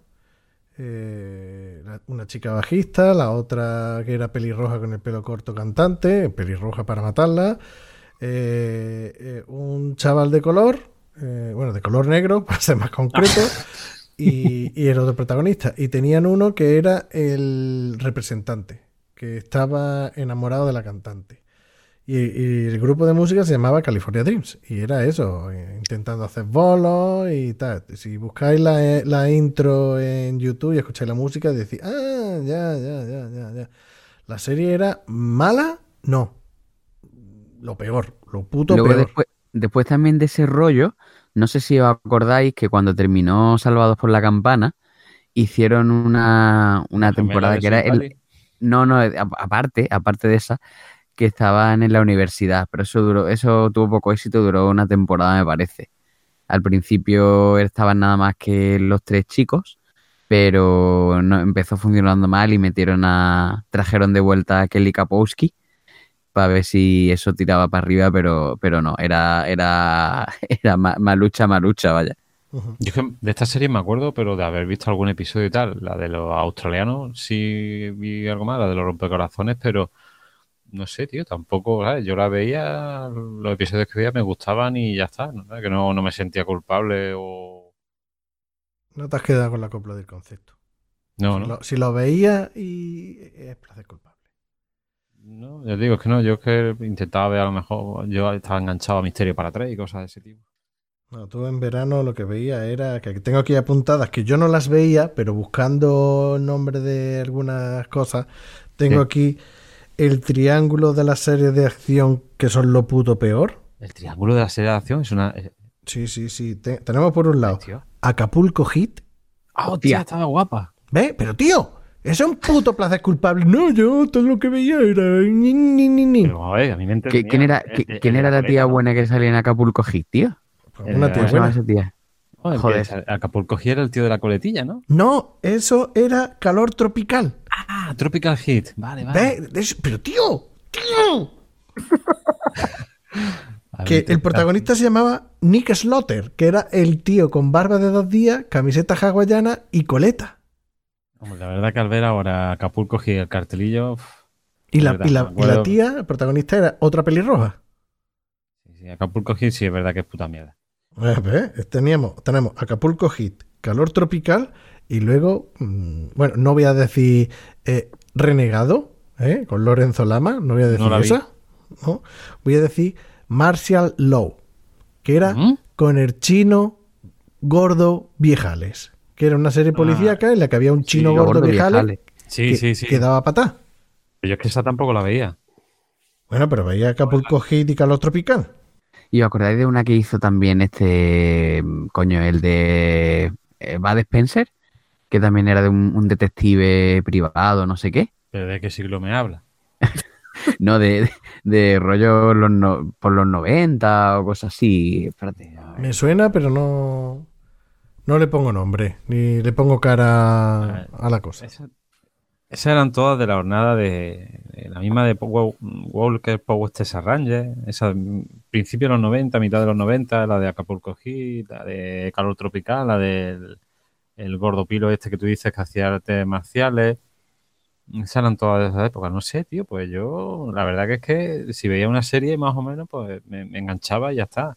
Eh, una chica bajista, la otra que era pelirroja con el pelo corto cantante, pelirroja para matarla. eh, un chaval de color, bueno, de color negro, para ser más concreto. y, y el otro protagonista. Y tenían uno que era el representante, que estaba enamorado de la cantante. Y, y el grupo de música se llamaba California Dreams. Y era eso, intentando hacer bolos y tal. Si buscáis la, eh, la intro en YouTube y escucháis la música, decís, ah, ya, ya, ya, ya, ya. La serie era mala, no. Lo peor, lo puto Luego peor. después, después también de ese rollo, no sé si os acordáis que cuando terminó Salvados por la Campana, hicieron una, una temporada que era el. No, no, a- aparte, aparte de esa, que estaban en la universidad, pero eso duró, eso tuvo poco éxito, duró una temporada, me parece. Al principio estaban nada más que los tres chicos, pero no, empezó funcionando mal y metieron a, trajeron de vuelta a Kelly Kapowski para ver si eso tiraba para arriba, pero, pero no, era, era, era ma- malucha, malucha, vaya. Yo es que de esta serie me acuerdo, pero de haber visto algún episodio y tal. La de los australianos sí vi algo más, la de los rompecorazones, pero no sé, tío, tampoco, ¿sabes? Yo la veía, los episodios que veía me gustaban y ya está, ¿no? Que no, no me sentía culpable o... No te has quedado con la copla del concepto. No, si, no. Lo, si lo veías y es placer culpable. No, yo digo, es que no, yo es que intentaba ver a lo mejor, yo estaba enganchado a Misterio para tres y cosas de ese tipo. No, tú en verano lo que veía era que tengo aquí apuntadas que yo no las veía, pero buscando nombre de algunas cosas, tengo Sí. aquí el triángulo de las series de acción que son lo puto peor. El triángulo de la serie de acción es una... eh, Sí, sí, sí. Te- tenemos por un lado tío. Acapulco Hit. ¡Ah, hostia, estaba guapa! ¿Ve? Pero tío, eso es un puto placer culpable. No, yo todo lo que veía era... ni, ni, ni, ni. Pero, a ver, a mí me ¿Qui- entretenía. ¿Quién era, El- qui- el- quién el era la tía buena que salía en Acapulco Hit, tío? Pues una tía Eh, ¿Cómo se llama buena. esa tía? Joder, Joder. que Acapulco Hit era el tío de la coletilla, ¿no? No, eso era calor tropical. Ah, Tropical Hit. Vale, vale. Pero tío, tío. A ver, Que te- el protagonista se llamaba Nick Slaughter, que era el tío con barba de dos días, camiseta hawaiana y coleta. Hombre, la verdad que al ver ahora Acapulco Hit, el cartelillo... uf, Y la, y la- y la tía, el protagonista, era otra pelirroja. sí, sí, Acapulco Hit sí es verdad que es puta mierda. Eh, ¿ves? Teníamos, tenemos Acapulco Hit, calor tropical y luego, mm, bueno, no voy a decir eh, Renegado, ¿eh? con Lorenzo Lama, no voy a decir No esa. ¿no? Voy a decir Martial Law, que era ¿Mm? con el chino gordo Viejales, que era una serie policíaca en la que había un chino Sí, gordo, gordo Viejales, Viejales. Sí, que, sí, sí. que daba patá. Pero yo es que esa tampoco la veía. Bueno, pero veía Acapulco Hit y calor tropical. ¿Y os acordáis de una que hizo también este, mm, coño, el de eh, Bud Spencer? Que también era de un, un detective privado, no sé qué. ¿Pero de qué siglo me habla? No, de, de, de rollo los no- por los 90 o cosas así. Espérate. Me suena, pero no. No le pongo nombre, ni le pongo cara a la cosa. Esa- Esas eran todas de la jornada de, la misma de Walker Power Texas Ranger. Esa principio de los 90, mitad de los 90, la de Acapulco Heat, la de Calor Tropical, la del el gordo pilo este que tú dices que hacía artes marciales. Esas eran todas de esa época. No sé, tío, pues yo la verdad que es que si veía una serie más o menos, pues me, enganchaba y ya está.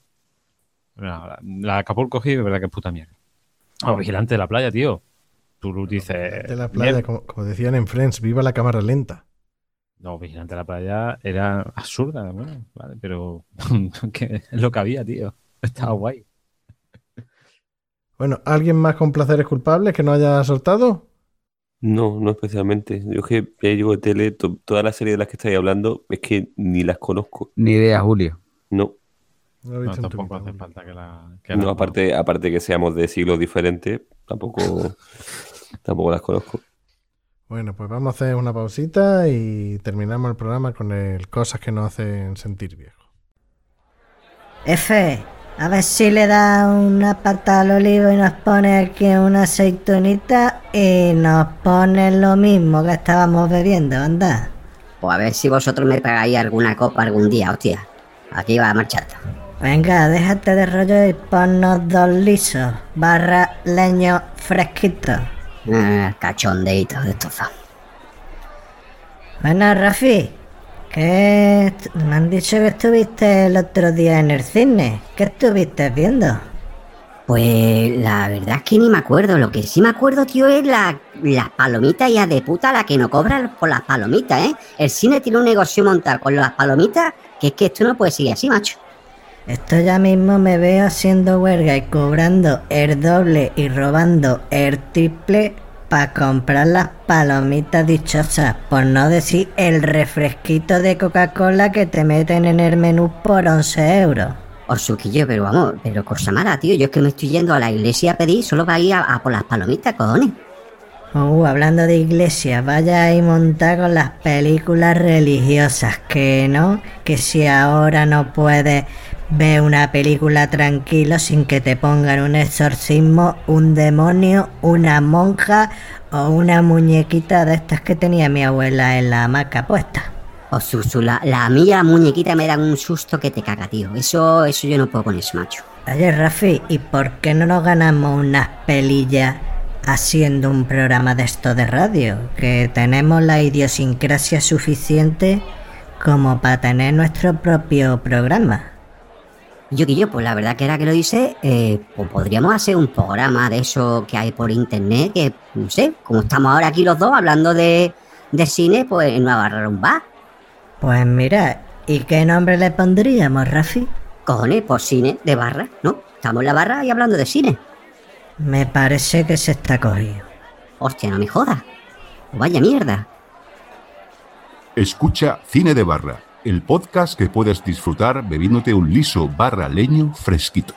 La, la Acapulco Heat, de verdad que es puta mierda. Oh, vigilante de la playa, tío. Tú dices... De la playa, como, como decían en Friends, viva la cámara lenta. No, Vigilante de la Playa era absurda, bueno, vale, pero que es lo que había, tío. Estaba guay. Bueno, ¿alguien más con placeres culpables que no haya soltado? No, no especialmente. Yo es que ya digo de tele, to- todas las series de las que estáis hablando, es que ni las conozco. Ni idea, Julio. No. No lo he No, tampoco hace falta que la. que No, la- aparte, aparte que seamos de siglos diferentes, tampoco, tampoco las conozco. Bueno, pues vamos a hacer una pausita y terminamos el programa con el cosas que nos hacen sentir viejos. F, a ver si le da una pata al olivo y nos pone aquí una aceitunita y nos pone lo mismo que estábamos bebiendo, anda. Pues a ver si vosotros me pagáis alguna copa algún día, hostia. Aquí va marchando. Venga, déjate de rollo y ponnos dos lisos, barra leño fresquito. Ah, cachondeito de estofa. Bueno, Rafi, que me han dicho que estuviste el otro día en el cine. ¿Qué estuviste viendo? Pues la verdad es que ni me acuerdo. Lo que sí me acuerdo, tío, es la, las palomitas ya de puta la que no cobran por las palomitas, ¿eh? El cine tiene un negocio montado con las palomitas que es que esto no puede seguir así, macho. Esto ya mismo me veo haciendo huelga y cobrando el doble y robando el triple para comprar las palomitas dichosas, por no decir el refresquito de Coca-Cola que te meten en el menú por 11 euros. Orsuquillo, pero vamos, pero cosa mala, tío. Yo es que me estoy yendo a la iglesia a pedir solo para ir a, a por las palomitas, cojones. Uh, hablando de iglesia, vaya ahí montar con las películas religiosas, que no, que si ahora no puedes ver una película tranquilo sin que te pongan un exorcismo, un demonio, una monja o una muñequita de estas que tenía mi abuela en la hamaca puesta. O Susu, la, la mía, muñequita me dan un susto que te caga, tío. Eso, eso yo no puedo con eso, macho. Oye, Rafi, ¿y por qué no nos ganamos unas pelillas haciendo un programa de esto de radio? Que tenemos la idiosincrasia suficiente como para tener nuestro propio programa. Yo que yo, pues la verdad que ahora que lo dice, eh, pues podríamos hacer un programa de eso que hay por internet, que no sé, como estamos ahora aquí los dos hablando de, de cine, pues en una barra un bar. Pues mira, ¿y qué nombre le pondríamos, Rafi? Cojones, por cine, de barra, ¿no? Estamos en la barra y hablando de cine. Me parece que se está cogido. Hostia, no me jodas. Vaya mierda. Escucha Cine de Barra, el podcast que puedes disfrutar bebiéndote un liso barra leño fresquito.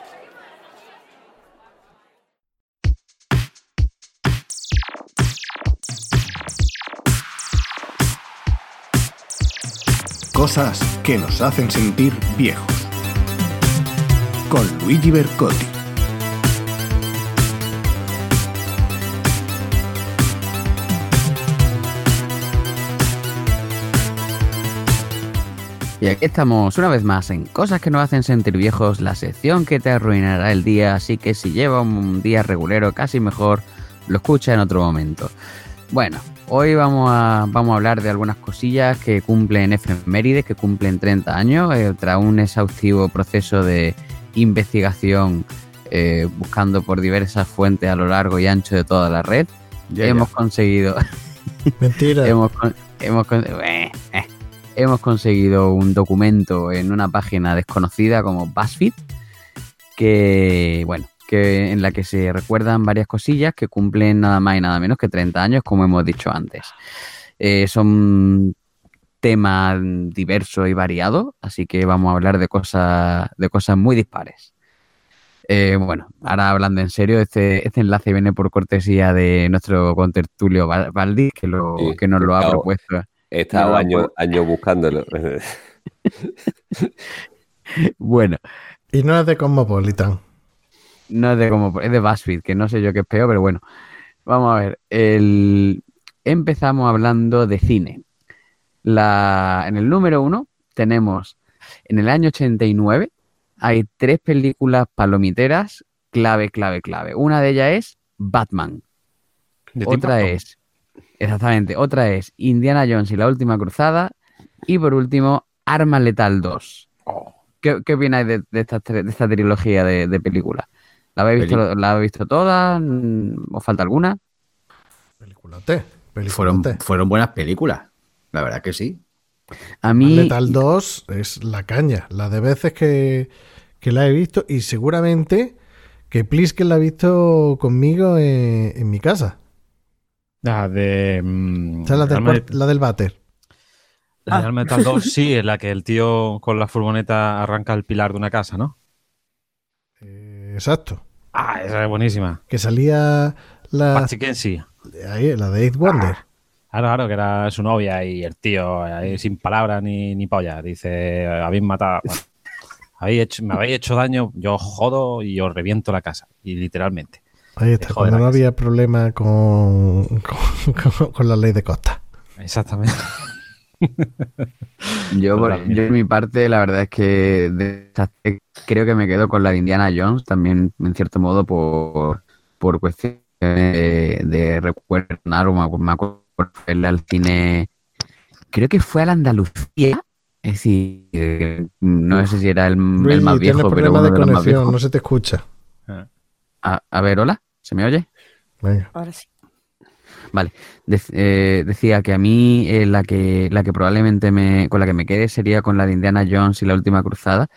Cosas que nos hacen sentir viejos. Con Luigi Bercotti. Y aquí estamos una vez más en Cosas que nos hacen sentir viejos, la sección que te arruinará el día, así que si lleva un día regulero casi mejor, lo escucha en otro momento. Bueno, hoy vamos a, vamos a hablar de algunas cosillas que cumplen efemérides, que cumplen 30 años, eh, tras un exhaustivo proceso de investigación eh, buscando por diversas fuentes a lo largo y ancho de toda la red. Ya, hemos ya. conseguido Mentira. hemos, con- hemos, con- eh, eh. Hemos conseguido un documento en una página desconocida como BuzzFeed que, bueno, que en la que se recuerdan varias cosillas que cumplen nada más y nada menos que 30 años, como hemos dicho antes. Eh, son temas diversos y variados, así que vamos a hablar de cosas, de cosas muy dispares. Eh, bueno, ahora hablando en serio, este, este enlace viene por cortesía de nuestro contertulio Val- Valdi, que, lo, Sí, que nos lo ha claro. propuesto. He estado No, años pues- años buscándolo. Bueno, Y no es de Cosmopolitan. no es de como es de BuzzFeed, que no sé yo qué es peor, pero bueno. Vamos a ver. El... Empezamos hablando de cine. La... En el número uno tenemos, en el año 89, hay tres películas palomiteras clave, clave, clave. Una de ellas es Batman. De Otra es, exactamente, otra es Indiana Jones y la última cruzada. Y por último, Arma Letal 2. Oh. ¿Qué, qué opináis de, de esta, de esta trilogía de, de películas? ¿La habéis visto, ¿La habéis visto todas? Mm, ¿Os falta alguna? Peliculote. Fueron, Peliculote. fueron buenas películas. La verdad que sí. A mí, Lethal 2 es la caña. La de veces que, que la he visto y seguramente que Plisken la ha visto conmigo en, en mi casa. La de. mm, O sea, la del, cuart- la del váter. La de Ah. Metal 2 sí, en la que el tío con la furgoneta arranca el pilar de una casa, ¿no? Eh, exacto. Ah, esa es buenísima. Que salía la, Patsy Kenzie. ahí, la de Eight Wonder. Claro, claro, que era su novia y el tío ahí sin palabras ni, ni polla. Dice, habéis matado, bueno, habéis hecho, me habéis hecho daño, yo os jodo y os reviento la casa. Y literalmente. Ahí está, cuando no casa. había problema con, con, con- con la ley de costa. Exactamente. Yo, por, yo, en mi parte, la verdad es que de creo que me quedo con la de Indiana Jones, también en cierto modo por, por cuestiones de, de recuerdo. Me acu- me acuerdo al cine, creo que fue a la Andalucía. Es decir, eh, no sé si era el, el Luigi, más viejo, pero uno de de los más viejos. no se te escucha. A, a ver, hola, ¿se me oye? Venga. Ahora sí. Vale, eh, decía que a mí eh, la que la que probablemente me con la que me quede sería con la de Indiana Jones y la Última Cruzada.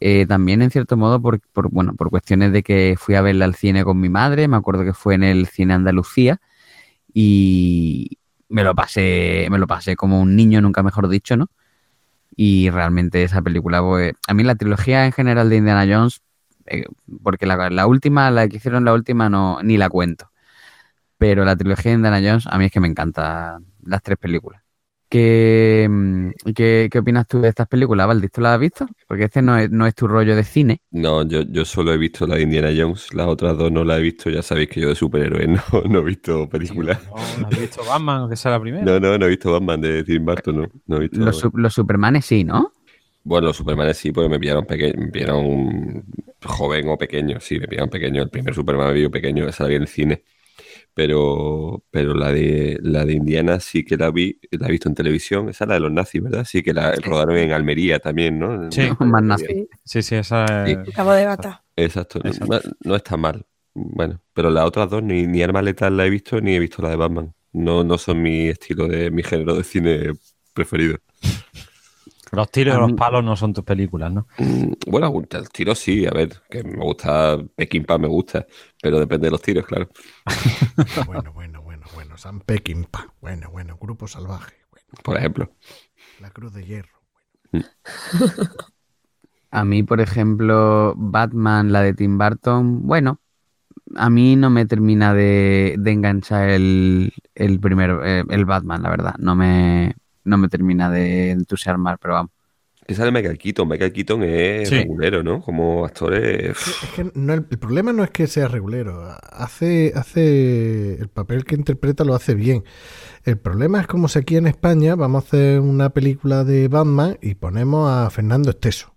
Eh, también en cierto modo por, por, bueno por cuestiones de que fui a verla al cine con mi madre, me acuerdo que fue en el cine Andalucía y me lo pasé me lo pasé como un niño nunca mejor dicho, ¿no? Y realmente esa película, pues, a mí la trilogía en general de Indiana Jones, eh, porque la, la última, la que hicieron la última, no ni la cuento. Pero la trilogía de Indiana Jones, a mí es que me encantan las tres películas. ¿Qué, mm, qué, qué opinas tú de estas películas, Valdis? ¿Tú las has visto? Porque este no es, no es tu rollo de cine. No, yo, yo solo he visto la de Indiana Jones, las otras dos no las he visto, ya sabéis que yo de superhéroes no, no he visto películas. No, ¿no has visto Batman, que sea la primera? No, no, no he visto Batman de Tim Burton, no, no he visto. Los, su- los Supermanes sí, ¿no? Bueno, los Supermanes sí, porque me pillaron pequeño, me pillaron joven o pequeño, sí, me pillaron pequeño. El primer Superman me vio pequeño, esa la vi en el cine. Pero, pero la de la de Indiana sí que la vi, la he visto en televisión. Esa es la de los nazis, ¿verdad? Sí que la rodaron en Almería también, ¿no? Sí. En Más nazi. Sí, sí, esa es... Acabo de matar. Exacto, no- Exacto. No, no está mal. Bueno, pero las otras dos, ni, ni Arma Letal la he visto, ni he visto la de Batman. No, no son mi estilo de, mi género de cine preferido. Los tiros y los palos no son tus películas, ¿no? Mm, Bueno, el tiro sí, a ver, que me gusta, Peckinpah me gusta, pero depende de los tiros, claro. Bueno, bueno, bueno, bueno. San Peckinpah. Bueno, bueno. Grupo salvaje. Bueno, Por ejemplo. la Cruz de Hierro. A mí, por ejemplo, Batman, la de Tim Burton, bueno, a mí no me termina de, de enganchar el, el primer, eh, el Batman, la verdad. No me, no me termina de entusiasmar, pero vamos. Que sale Michael Keaton. Michael Keaton es Sí. regulero, ¿no? Como actor es... Es que no, el, el problema no es que sea regulero. Hace, hace el papel que interpreta lo hace bien. El problema es como si aquí en España vamos a hacer una película de Batman y ponemos a Fernando Esteso.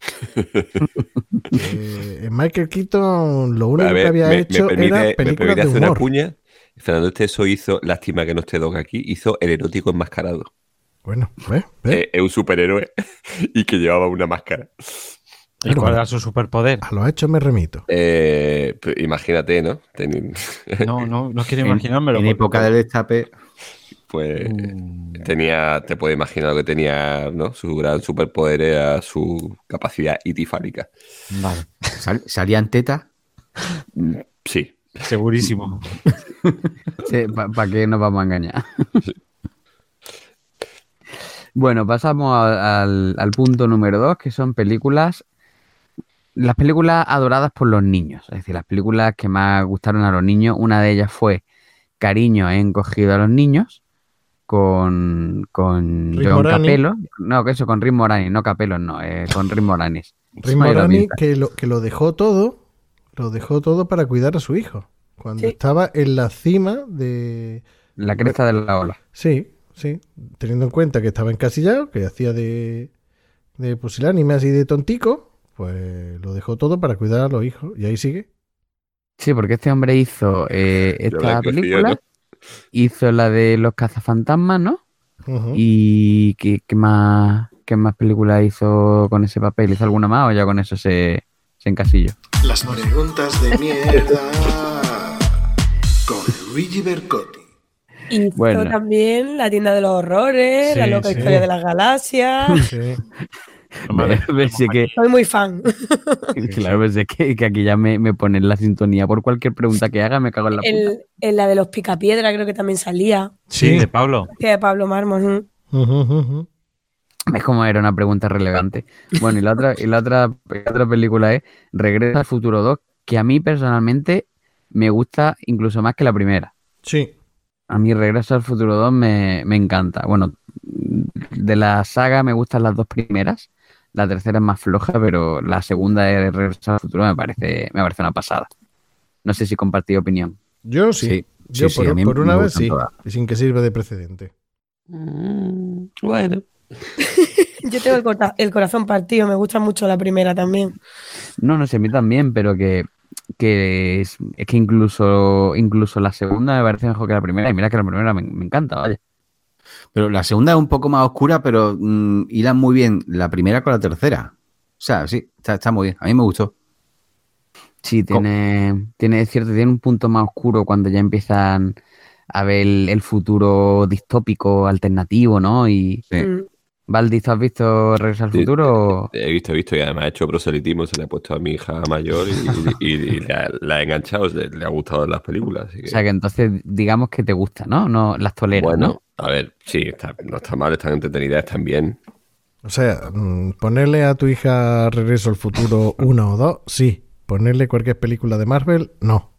Eh, Michael Keaton lo único ver, que había me, me hecho permite, era películas de hacer una humor. cuña. Fernando Esteso hizo, lástima que no esté Doc aquí, hizo el erótico enmascarado. Bueno, ¿ves? ¿Ves? Eh, es un superhéroe y que llevaba una máscara. ¿Y Claro. cuál era su superpoder? A los hechos me remito. Eh, pues, imagínate, ¿no? No, no, no quiero En, imaginármelo. en porque- época del destape, pues Mm, tenía, te puedes imaginar lo que tenía, ¿no? Su gran superpoder era su capacidad itifálica. Vale, sal- salían tetas. Mm, Sí. segurísimo. ¿Para qué nos vamos a engañar? Bueno, pasamos a- al, al punto número dos, que son películas. Las películas adoradas por los niños, es decir, las películas que más gustaron a los niños. Una de ellas fue Cariño he encogido a los niños con, con Rick John Moranis. Capello. No, que eso, con Rick Moranis, no Capello, no, eh, con Rick Moranis. Rick Moranis que lo, que lo dejó todo, lo dejó todo para cuidar a su hijo. Cuando Sí. estaba en la cima de... La cresta de la ola. Sí, sí. Teniendo en cuenta que estaba encasillado, que hacía de, de pusilánime así de tontico, pues lo dejó todo para cuidar a los hijos. Y ahí sigue. Sí, porque este hombre hizo eh, esta conocía, película, ¿no? hizo la de los cazafantasmas, ¿no? ¿Y qué, qué más qué más películas hizo con ese papel? ¿Hizo alguna más o ya con eso se, se encasilló? Las preguntas de mierda con Luigi Bercotti. Y Bueno. también La tienda de los horrores, La loca sí. historia de las galaxias. Sí. Que, Soy muy fan. claro, pensé que, que aquí ya me, me ponen la sintonía por cualquier pregunta que haga, me cago en la puta. El, en la de los picapiedra creo que también salía. Sí, de Pablo. Que de Pablo Mármol. ujú. ¿Ves cómo era una pregunta relevante? Bueno, y la otra, y la otra, la otra película es Regreso al Futuro 2, que a mí personalmente me gusta incluso más que la primera. Sí. A mí Regreso al Futuro 2 me, me encanta. Bueno, de la saga me gustan las dos primeras. La tercera es más floja, pero la segunda de Regreso al Futuro me parece, me parece una pasada. No sé si compartí opinión. Yo sí. Sí, Yo sí, por, sí, por una vez sí. todas. Y sin que sirva de precedente. Mm, bueno. Yo tengo el, corta- el corazón partido, me gusta mucho la primera también. No, no sé, a mí también, pero que, que es, es que incluso, incluso la segunda me parece mejor que la primera. Y mira que la primera me, me encanta, vaya. Pero la segunda es un poco más oscura, pero mm, hilan muy bien la primera con la tercera. O sea, sí, está, está muy bien. A mí me gustó. Sí, tiene, tiene, es cierto, tiene un punto más oscuro cuando ya empiezan a ver el, el futuro distópico alternativo, ¿no? Y Sí. Valdi, ¿tú has visto Regreso al. Futuro? He visto, he visto y además he hecho proselitismo, se le ha puesto a mi hija mayor y, y- y le, ha, la ha enganchado, le, le ha gustado las películas. Así que, O sea que entonces digamos que te gusta, ¿no? No las toleras, bueno, ¿no? a ver, sí, está- no está mal, están entretenidas, están bien. O sea, mm, ponerle a tu hija Regreso al Futuro una o dos, sí. Ponerle cualquier película de Marvel, no.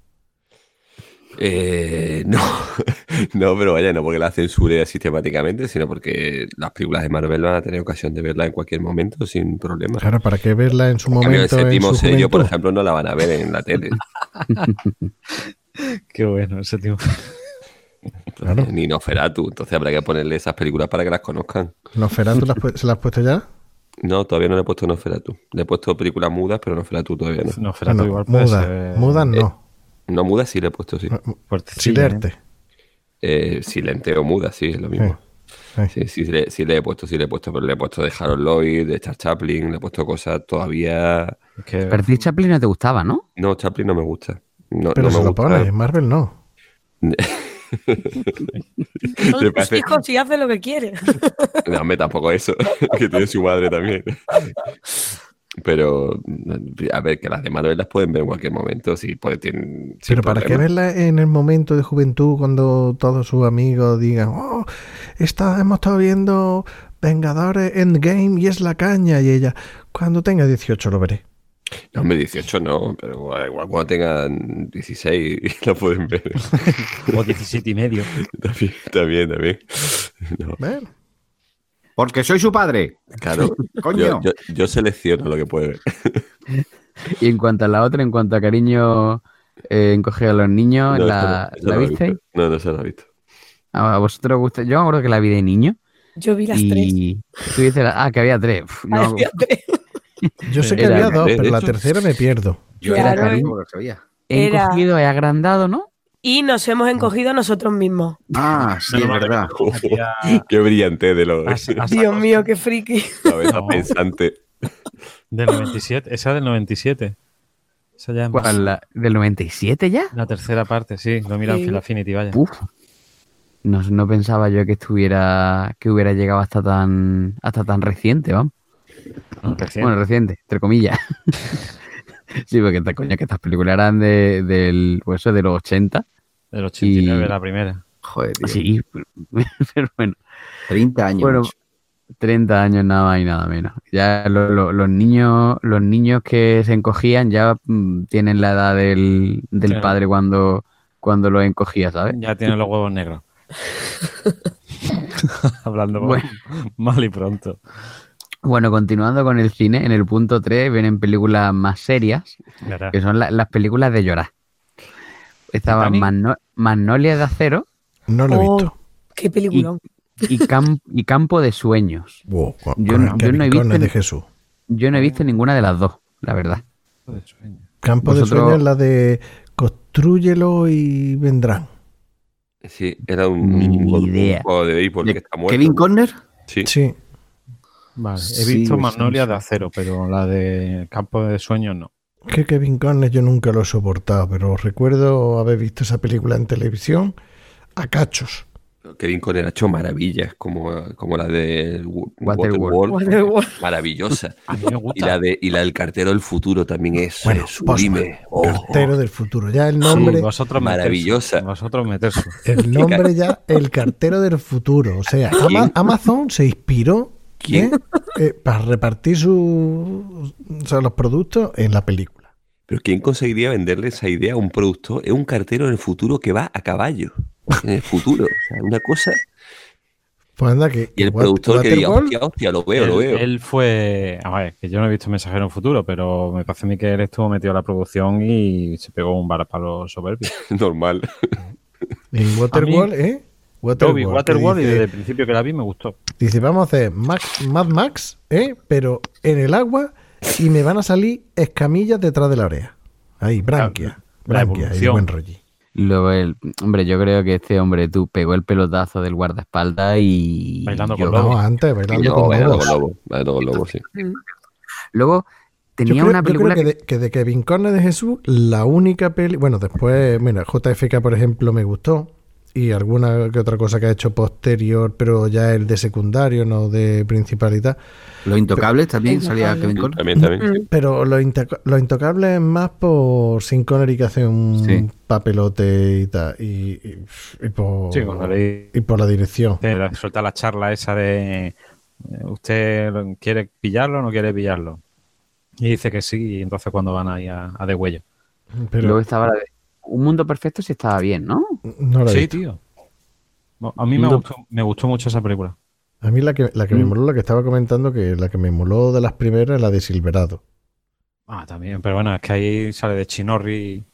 Eh, no, no, pero vaya, no porque la censure sistemáticamente, sino porque las películas de Marvel van a tener ocasión de verla en cualquier momento sin problema. Claro, ¿para qué verla en su En cambio, el momento? En séptimo su sello, por ejemplo, no la van a ver en la tele. Qué bueno, ese tío. Claro. Ni Noferatu. Entonces habrá que ponerle esas películas para que las conozcan. ¿Nosferatu las pu- se las has puesto ya? No, todavía no le he puesto Noferatu. Le he puesto películas mudas, pero Noferatu todavía no. No, Ferato Bueno, igual puede muda, ser muda no. No mudas sí le he puesto, sí. ¿eh? Silerte. Eh, silente o muda, sí, es lo mismo. Sí. Sí, sí, sí le, sí le he puesto, sí le he puesto, pero le he puesto de Harold Lloyd, de Charles Chaplin, le he puesto cosas todavía... Es que- Pero a Chaplin no te gustaba, ¿no? No, Chaplin no me gusta. No, Pero no se me lo gusta. pone, Marvel no. Me Son tus hijos y hace lo que quiere. No, hombre, tampoco eso, que tiene su madre también. Pero, a ver, que las de Marvel las pueden ver en cualquier momento, sí, pues tienen... Pero ¿para qué problema. verla en el momento de juventud cuando todos sus amigos digan, oh, esta, hemos estado viendo Vengadores Endgame y es la caña? Y ella, cuando tenga 18 lo veré. No, hombre, 18 no, pero igual, igual cuando tengan 16 lo pueden ver. O 17 y medio. también, también, también. No, Bueno, Porque soy su padre. claro, Coño. yo, yo, yo selecciono lo que puede ver. Y en cuanto a la otra, en cuanto a cariño eh, encogido a los niños, No, ¿la, no- ¿la no he visteis? visto. No, no se la he visto. ¿A vosotros os gusta? Yo me acuerdo que la vi de niño. Yo vi las tres. Tú dices, ah, que había tres. Uf, no, Había tres. yo sé que Era- había dos, pero la hecho- tercera me pierdo. Yo era cariño sabía. he Era- encogido, he agrandado, ¿no? Y nos hemos encogido nosotros mismos. Ah, sí, es verdad. Qué brillante de lo Dios mío, qué friki. cabeza No. pensante. Del 97. Esa del 97. Esa ya es más- ¿Cuál, la- ¿Del 97 ya? La tercera parte, sí. Lo mira en Sí. Film Affinity, vaya. Uf. No, no pensaba yo que estuviera, que hubiera llegado hasta tan, hasta tan reciente, vamos. No, recién. Bueno, reciente, entre comillas. sí, porque esta coña que estas películas eran de, del, pues eso, de los 80. Del 89, y- la primera. Joder, tío. Sí, pero bueno. 30 años. Bueno, macho. 30 años nada más y nada menos. Ya lo- lo- los niños, los niños que se encogían ya mm, tienen la edad del, del Claro. padre cuando, cuando lo encogía, ¿sabes? Ya tiene los huevos negros. Hablando Bueno. mal y pronto. Bueno, continuando con el cine, en el punto 3 vienen películas más serias, que son la- las películas de llorar. ¿Titanic? Magno- Magnolia de Acero No lo he Oh, visto. qué peliculón. y, Cam- y Campo de Sueños. Wow, con- Yo no- el yo no he visto de Jesús. Yo no he visto ninguna de las dos, la verdad. Campo de Vosotros- sueño es la de construyelo y vendrán. Sí, era un, idea. un juego de béisbol ¿De que está muerto. Kevin Conner? Sí. Sí. Vale. He Sí, visto Magnolia sí. de acero, pero la de Campo de Sueños no. Que Kevin Conner yo nunca lo he soportado, pero recuerdo haber visto esa película en televisión a cachos. Kevin Conner ha hecho maravillas, como, como la de Wa- Waterworld. Maravillosa. A mí me Y la, de, y la del cartero del futuro también es Bueno, sublime. Oh, Cartero del futuro. Ya el Sí, nombre, vosotros Maravillosa. meterse, Vosotros meterse. el nombre ya, el cartero del futuro. O sea, Ama- Amazon se inspiró ¿Quién? ¿eh? Eh, para repartir su, o sea, los productos en la película. ¿Pero quién conseguiría venderle esa idea a un productor? Es un cartero en el futuro que va a caballo. En el futuro. O sea, una cosa. Pues anda que. Y el productor que diga, hostia, hostia, lo veo, lo veo. él fue. A ver, que yo no he visto Mensajero en Futuro, pero me parece a mí que él estuvo metido en la producción y se pegó un bar para los soberbios. Normal. En Waterworld, ¿eh? Yo vi que Waterworld y desde el principio que la vi me gustó. Dice, vamos a hacer Max- Mad Max, ¿eh? Pero en el agua y me van a salir escamillas detrás de la oreja. Ahí, branquia. La branquia, evolución. buen rollo. Luego el, hombre, yo creo que este hombre tú pegó el pelotazo del guardaespaldas y Bailando yo- con No, antes, bailando No, con bailando con lobo. Bailando con lobo, sí. Luego Yo tenía creo, una yo creo película que, que, de, que de Kevin Conner de Jesús, la única peli. Bueno, después, mira, JFK, por ejemplo, me gustó. Y alguna que otra cosa que ha hecho posterior, pero ya el de secundario, no de principal y tal. Los intocables también salía Intocables. Kevin Conner. También, también. Pero lo, intoca- lo intocable es más por Sin Connery que hace un Sí. papelote y tal. Y, y- y por, Sí, y por la dirección. La- suelta la charla esa de eh, ¿usted quiere pillarlo o no quiere pillarlo? Y dice que sí, y entonces cuando van ahí a, a de huello. Pero luego estaba la de Un Mundo Perfecto sí estaba bien, ¿no? no la he Sí, visto. tío. A mí me No. gustó, me gustó mucho esa película. A mí la que, la que me Mm. moló, la que estaba comentando, que la que me moló de las primeras es la de Silverado. Ah, también, pero bueno, es que ahí sale de Chinorri.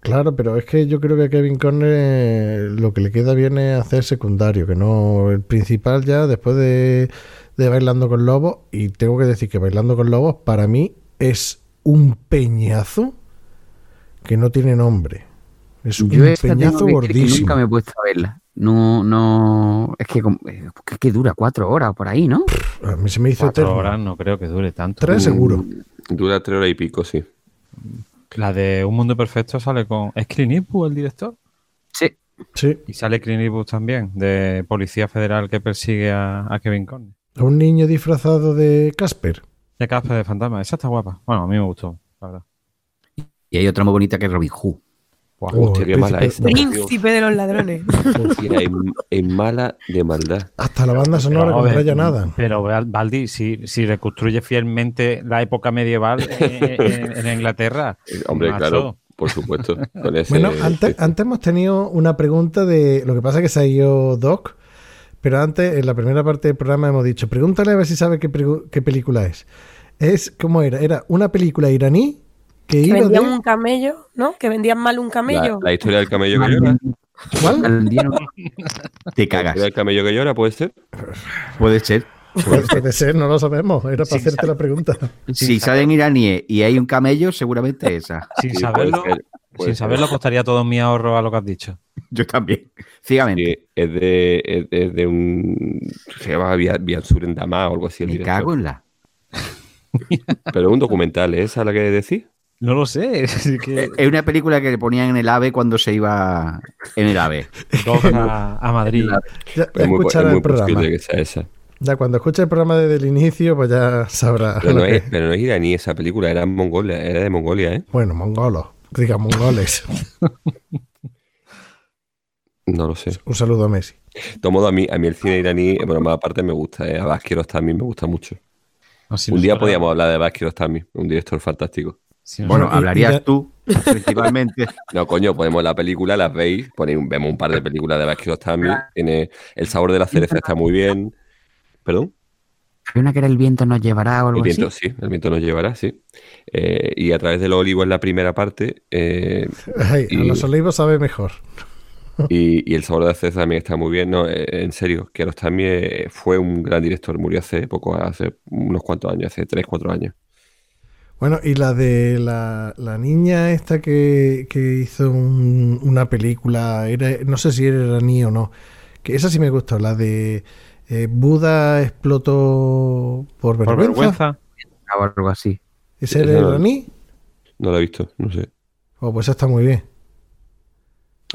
Claro, pero es que yo creo que a Kevin Conner eh, lo que le queda bien es hacer secundario, que no el principal ya después de, de Bailando con Lobos. Y tengo que decir que Bailando con Lobos para mí es un peñazo que no tiene nombre. Es un Yo peñazo tengo que decir que gordísimo. nunca me he puesto a verla. No, no. Es que, como- es que dura cuatro horas por ahí, ¿no? A mí se me hizo Cuatro eterno. horas no creo que dure tanto. Tres seguro. Dura tres horas y pico, sí. La de Un Mundo Perfecto sale con... ¿Es Clint Eastwood el director? Sí. Sí, Y sale Clint Eastwood también, de Policía Federal que persigue a, a Kevin Conner. a un niño disfrazado de Casper. De Casper de Fantasma. Esa está guapa. Bueno, a mí me gustó, la verdad. Y hay otra muy bonita que es Robin Hood. Guau. Oh, Hostia, qué mala tío. Príncipe de los ladrones. Hostia, es, es mala de maldad. Hasta la banda sonora Pero, con a ver, Ryan Adams. Pero Valdi, si, si reconstruye fielmente la época medieval en, en- en Inglaterra, Eh, Hombre, macho, claro, por supuesto. Con ese, Bueno, antes, antes hemos tenido una pregunta de. Lo que pasa es que se ha ido Doc, pero antes, en la primera parte del programa, hemos dicho: pregúntale a ver si sabe qué, qué película es. Es, ¿cómo era? Era una película iraní que Que de. vendían un camello, ¿no? Que vendían mal un la, camello. la historia del camello que llora. ¿Cuál? Te La cagas. historia del camello que llora, puede ser. Puede ser. Pues puede ser, no lo sabemos. Era para hacerte la pregunta. Si salen iraníes y hay un camello, seguramente esa. sin Sí, saberlo, puede ser, puede sin saberlo apostaría todo mi ahorro a lo que has dicho. Yo también. Ciegamente. Sí, es de, es, es de un. Se llama Via, Via Sur en Damá o algo así. el Me director. cago en la. Pero es un documental, ¿es esa la que decís? No lo sé. así que Es una película que le ponían en el AVE cuando se iba en el AVE. a, a Madrid. Ya, ya Es muy, po- es escuchará muy el programa. posible que sea esa. Ya cuando escuche el programa desde el inicio, pues ya sabrá. Pero no, que- es, pero no es iraní esa película, era, en Mongolia, era de Mongolia, ¿eh? Bueno, mongolos. Diga mongoles. No lo sé. Un saludo a Messi. De todo modo, a mí, a mí el cine iraní, bueno, más aparte me gusta, ¿eh? A Bas Kiarostami me gusta mucho. Si un día podíamos hablar de Bas Kiarostami, un director fantástico. Si Bueno, hablarías tú, principalmente. No, coño, ponemos la película, las veis, ponéis, un- vemos un par de películas de Bas Kiarostami, tiene El sabor de la cereza está muy bien. ¿Perdón? Había una que era El viento nos llevará o algo El viento, así. sí, el viento nos llevará, sí. Eh, y a través del olivo en la primera parte, eh, Ay, a los olivos sabe mejor. y, y el sabor de la cereza también está muy bien. No, eh, en serio, Kiarostami eh, fue un gran director, murió hace poco, hace unos cuantos años, hace 3, 4 años. Bueno, y la de la, la niña esta que, que hizo un- una película, era, no sé si era iraní o no, que esa sí me gustó, la de eh, Buda explotó por por vergüenza. vergüenza. O algo así. ¿Ese era no- iraní? No lo he visto, no sé. Oh, pues está muy bien.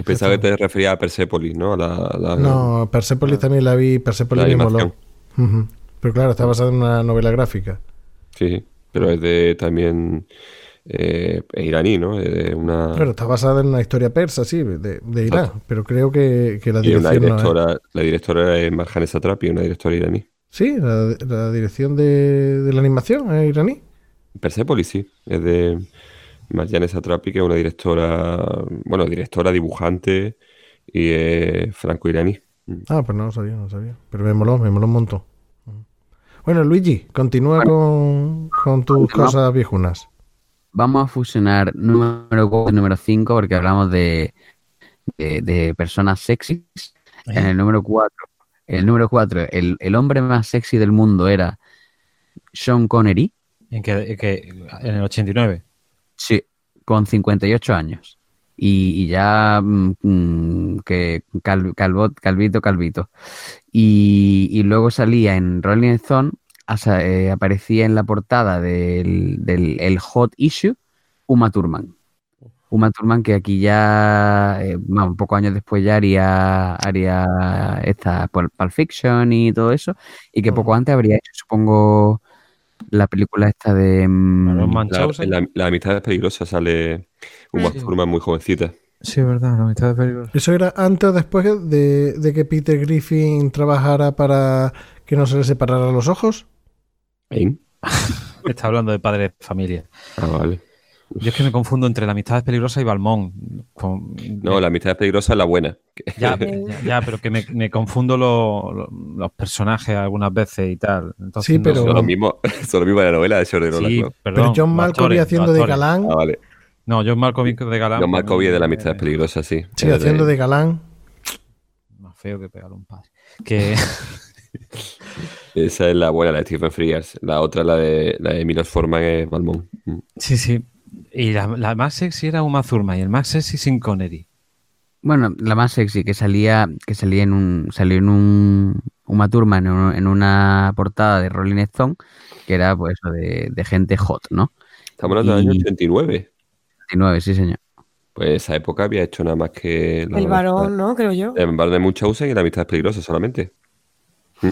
Pensaba que te referías a Persepolis, ¿no? A la, la- No, Persepolis también la vi, Persepolis la me moló. Pero claro, está basada en una novela gráfica. Sí, pero es de también eh, iraní, ¿no? De una, Claro, está basada en una historia persa, sí, de, de Irán. Exacto. Pero creo que, que la y una dirección no es- directora, la directora es Marjane Satrapi, una directora iraní. Sí, la, la dirección de, de la animación es iraní. Persepolis, sí. Es de Marjane Satrapi, que es una directora, bueno, directora, dibujante y es franco-iraní. Ah, pues no lo sabía, no lo sabía. Pero me moló, me moló un montón. Bueno, Luigi, continúa con, con tus cosas viejunas. Vamos a fusionar número 4 y número 5 porque hablamos de, de, de personas sexys. En el número 4, el número 4, el, el hombre más sexy del mundo era Sean Connery. ¿En, que, que- en el 89. Sí, con 58 años. Y, y ya mm, mm, que cal- calvito, calvito. Y, y luego salía en Rolling Stone, eh, aparecía en la portada del, del el Hot Issue, Uma Thurman. Uma Thurman que aquí ya, eh, bueno, pocos años después ya haría, haría esta Pulp Fiction y todo eso, y que poco antes habría hecho, supongo, la película esta de... mm, La, la, la amistad es peligrosa, sale una Sí. forma muy jovencita. Sí, es verdad, la mitad de peligro. ¿Eso era antes o después de, de que Peter Griffin trabajara para que no se le separaran los ojos? Está hablando de padres de familia. Ah, vale. Yo es que me confundo entre la amistad es peligrosa y Balmón. Con- No, la amistad es peligrosa es la buena. Ya, ya, ya, pero que me, me confundo lo- lo- los personajes algunas veces y tal. Entonces, Sí, no- pero- Son lo mismo, son lo mismo de la novela de Jordan Sí, Orlando. perdón, Pero John los Malkovich haciendo los de galán. Ah, vale. No, John Malkovich de galán. John Malkovich de la amistad es peligrosa, sí. Sí, Es haciendo de galán. Más feo que pegarle a un padre. Que Esa es la buena, la de Stephen Frears. La otra, la de, la de Milos Forman, es Balmón. Sí, sí. Y la, la más sexy era Uma Thurman y el más sexy sin Connery. Bueno, la más sexy que salía, que salía en un, salió en un Uma Thurman en, un- en una portada de Rolling Stone, que era pues eso de, de gente hot, ¿no? Estamos hablando del año Y- 89. 89, sí señor. Pues esa época había hecho nada más que... la El varón, ¿no? Creo yo. El varón de Munchausen y la amistad es peligrosa solamente. Ya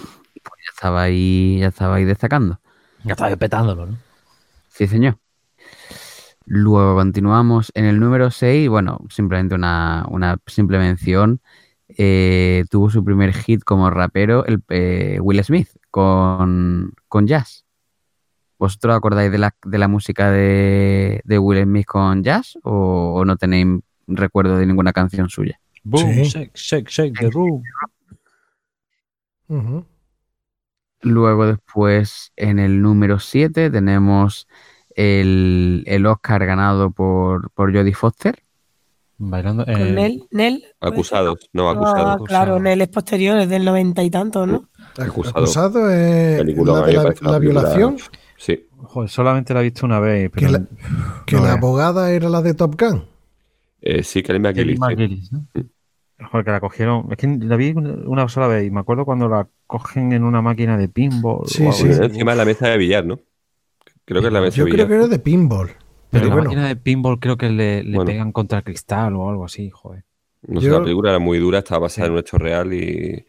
estaba ahí, ya estaba ahí destacando. Ya estaba petándolo, ¿no? Sí, señor. Luego continuamos en el número 6, bueno, simplemente una, una simple mención. eh, tuvo su primer hit como rapero el, eh, Will Smith con, con Jazz. ¿Vosotros acordáis de la, de la música de, de Will Smith con Jazz o, o no tenéis recuerdo de ninguna canción suya? Boom, Sí. shake, shake, shake the room. Luego después en el número 7 tenemos el, el Oscar ganado por, por Jodie Foster. Bailando. Con eh, Nel. Nel. Acusados, no Ah, acusados. claro, Nel es posterior, es del noventa y tantos, ¿no? Acusado. Acusado es la de la, violación. Sí. joder, solamente la he visto una vez. Que la, que no abogada era la de Top Gun. Eh, sí, Kelly McGillis. McGillis, ¿no? Joder, que la cogieron. Es que la vi una sola vez y me acuerdo cuando la cogen en una máquina de pinball. Sí, sí. Encima de la mesa de billar, ¿no? Creo que es la mesa Yo de creo que era de pinball. Pero Pero la bueno, máquina de pinball creo que le, le Bueno. pegan contra el cristal o algo así, joder. No sé, la película era muy dura, estaba basada Sí. en un hecho real y,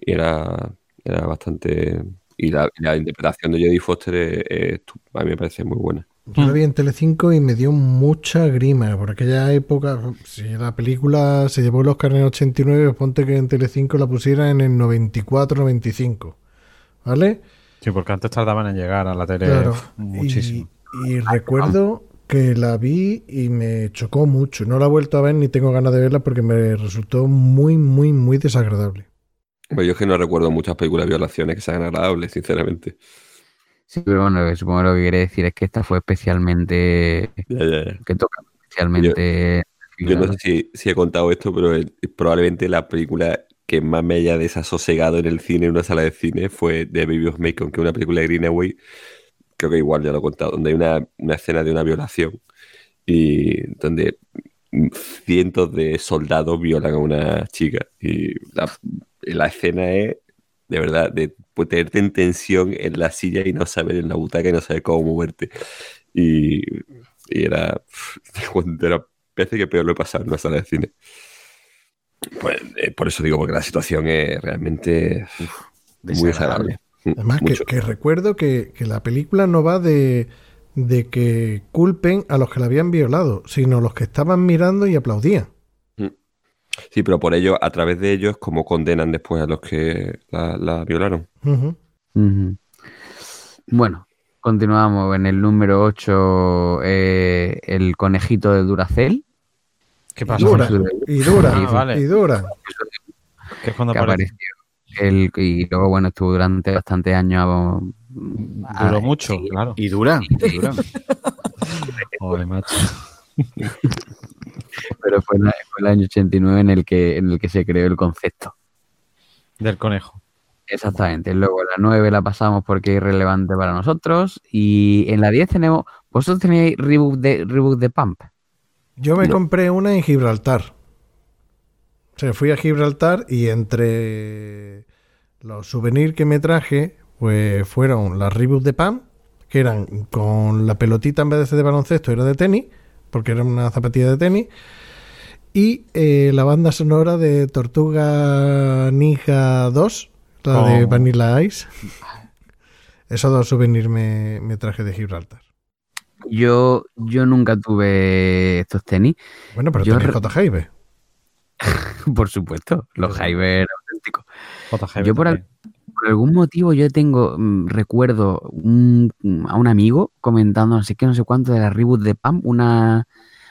y era, era bastante... Y la, interpretación de Jodie Foster es- es estu- a mí me parece muy buena. yo la vi en Telecinco y me dio mucha grima. Por aquella época, si la película se llevó el Oscar en el 89, pues ponte que en Telecinco la pusiera en el 94-95. ¿Vale? Sí, porque antes tardaban en llegar a la tele Claro. muchísimo. Y, y recuerdo que la vi y me chocó mucho. No la he vuelto a ver ni tengo ganas de verla porque me resultó muy, muy, muy desagradable. Pues yo es que no recuerdo muchas películas de violaciones que sean agradables, sinceramente. Sí, pero bueno, supongo que lo que quiere decir es que esta fue especialmente. Ya, ya, ya. que toca especialmente. Yo no sé si, si he contado esto, pero es probablemente la película que más me haya desasosegado en el cine, en una sala de cine, fue The Baby of Macon, que es una película de Greenaway, creo que igual ya lo he contado, donde hay una, una escena de una violación y donde cientos de soldados violan a una chica. Y la, la escena es de verdad de tenerte en tensión en la silla y no saber en la butaca y no saber cómo moverte. Y, y era de las veces que peor lo he pasado en una sala de cine pues eh, por eso digo porque la situación es realmente muy desagradable. Además, que, recuerdo que, que la película no va de, de que culpen a los que la habían violado, sino los que estaban mirando y aplaudían. Sí, pero por ello, a través de ellos, como condenan después a los que la, la violaron. Bueno, continuamos. En el número 8, el conejito de Duracell. ¿Qué Y pasa? dura, Su- y dura, Ah, vale. y dura. Que es cuando que aparece. apareció. El, y luego, bueno, estuvo durante bastantes años. ah, Duró mucho, sí, claro. Y dura, y dura. Joder, macho. pero fue, la- fue el año 89 en el que, en el que se creó el concepto. Del conejo. Exactamente. Luego la 9 la pasamos porque es irrelevante para nosotros. Y en la 10 tenemos. ¿Vosotros tenéis reboot de, reboot de Pump? Yo me No. compré una en Gibraltar. O sea, fui a Gibraltar y entre los souvenirs que me traje, pues fueron las reboot de Pam, que eran con la pelotita en vez de ser de baloncesto, era de tenis, porque era una zapatilla de tenis. Y eh, la banda sonora de Tortuga Ninja 2, la de Oh. Vanilla Ice. Esos dos souvenirs me, me traje de Gibraltar. Yo, yo nunca tuve estos tenis, Bueno, pero Yo tenéis re- J. Jaime. por supuesto, los Hyber auténticos. Yo por, al- también. por algún motivo yo tengo, mm, recuerdo un- a un amigo comentando no sé qué, no sé cuánto de la reboot de Pam, una,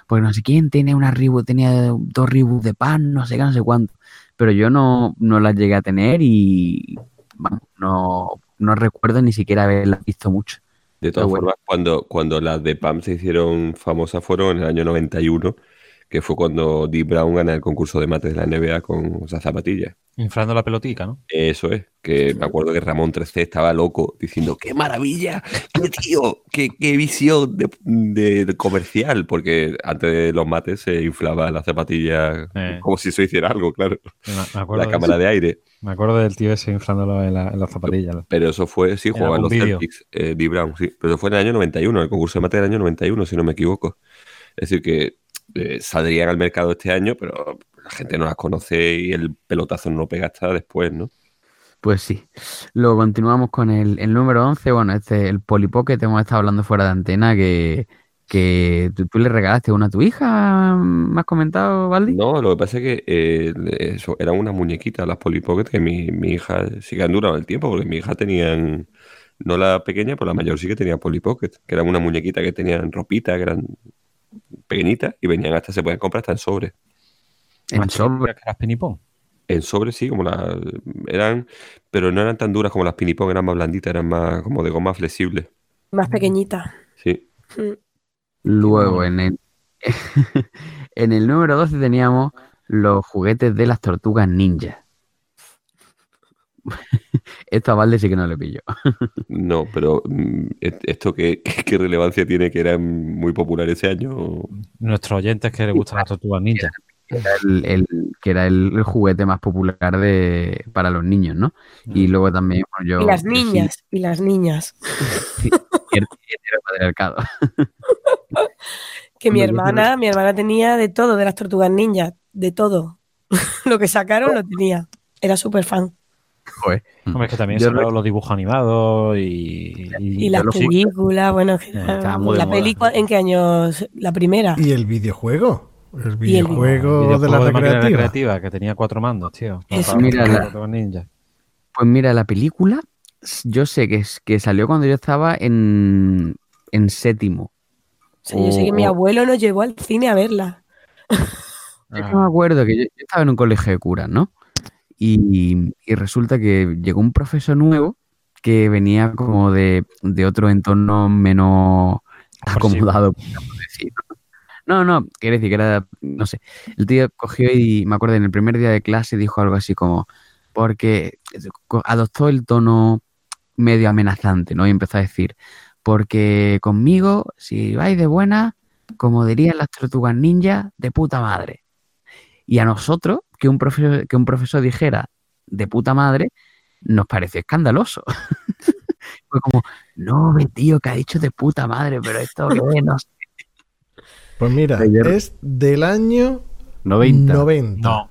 porque no sé quién tenía una reboot, tenía dos reboots de Pam, no sé qué, no sé cuánto, pero yo no, no las llegué a tener y vamos, no, no recuerdo ni siquiera haberlas visto mucho. De todas Pero bueno. formas, cuando, cuando las de PAM se hicieron famosas fueron en el año 91, que fue cuando Dee Brown gana el concurso de mates de la NBA con esas zapatillas. Inflando la pelotica, ¿no? Eso es, que me acuerdo que Ramón 3C estaba loco diciendo, ¡qué maravilla! ¡Qué tío! ¡Qué, qué visión de, de- de comercial! Porque antes de los mates se inflaba las zapatillas Eh. como si eso hiciera algo, claro. Me, me acuerdo La de cámara eso. de aire. Me acuerdo del tío ese inflándolo en, la- en zapatillas. Pero eso fue, sí, En jugaban los. Celtics, eh, Dee Brown, sí. Pero eso fue en el año 91, el concurso de mate del año 91, si no me equivoco. Es decir, que eh, saldrían al mercado este año, pero la gente no las conoce y el pelotazo no lo pega hasta después, ¿no? Pues sí. Luego continuamos con el, el número 11. Bueno, este, el Polipocket, hemos estado hablando fuera de antena, que, que tú, tú le regalaste una a tu hija, ¿me has comentado, Valdi? No, lo que pasa es que eh, eso, eran unas muñequitas, las Polly Pocket, que mi, mi hija sí que han durado el tiempo, porque mi hija tenían, no la pequeña, pero la mayor sí que tenía Polly Pocket, que eran una muñequita que tenían ropita, que eran pequeñitas y venían hasta, se pueden comprar hasta en sobre. En sobre. las pinipón. En sobre sí, como las eran, pero no eran tan duras como las pinipón, eran más blanditas, eran más como de goma flexible. Más pequeñita. Sí. Mm. Luego, en el, en el número 12 teníamos los juguetes de las tortugas ninja. Esto a Valde sí que no le pillo. No, pero mm, ¿et- ¿esto qué, qué- qué relevancia tiene que eran muy populares ese año? Nuestros oyentes que les gustan las tortugas ninja. Era el, el- que era el, el juguete más popular de, para los niños, ¿no? Y luego también bueno, yo... y las sí, niñas, y las niñas. Que mi hermana, mi hermana tenía de todo de las tortugas ninjas, de todo. Lo que sacaron lo tenía. Era súper fan. Joder. Hombre, es que también re- los dibujos animados y, Y las películas, bueno, de la película, ¿en qué años? La primera. Y el videojuego. El Y el videojuego, de la máquina recreativa. recreativa, que tenía cuatro mandos, tío. Eso. Mira la- ninja. Pues mira, la película, yo sé que, es, que salió cuando yo estaba en, en séptimo. O sea, yo sé que mi abuelo nos llevó al cine a verla. Es que me acuerdo que yo, yo estaba en un colegio de curas, ¿no? Y, y resulta que llegó un profesor nuevo que venía como de, de otro entorno menos acomodado, podríamos decir. No, no, quiere decir que era, no sé, el tío cogió y me acuerdo en el primer día de clase dijo algo así como, porque adoptó el tono medio amenazante, ¿no? Y empezó a decir, porque conmigo, si vais de buena, como dirían las tortugas ninja, de puta madre. Y a nosotros, que un profesor, que un profesor dijera de puta madre, nos pareció escandaloso. Fue como, no, tío, que ha dicho de puta madre, pero esto qué es? no sé". Pues mira, Ayer- es del año 90. 90. No,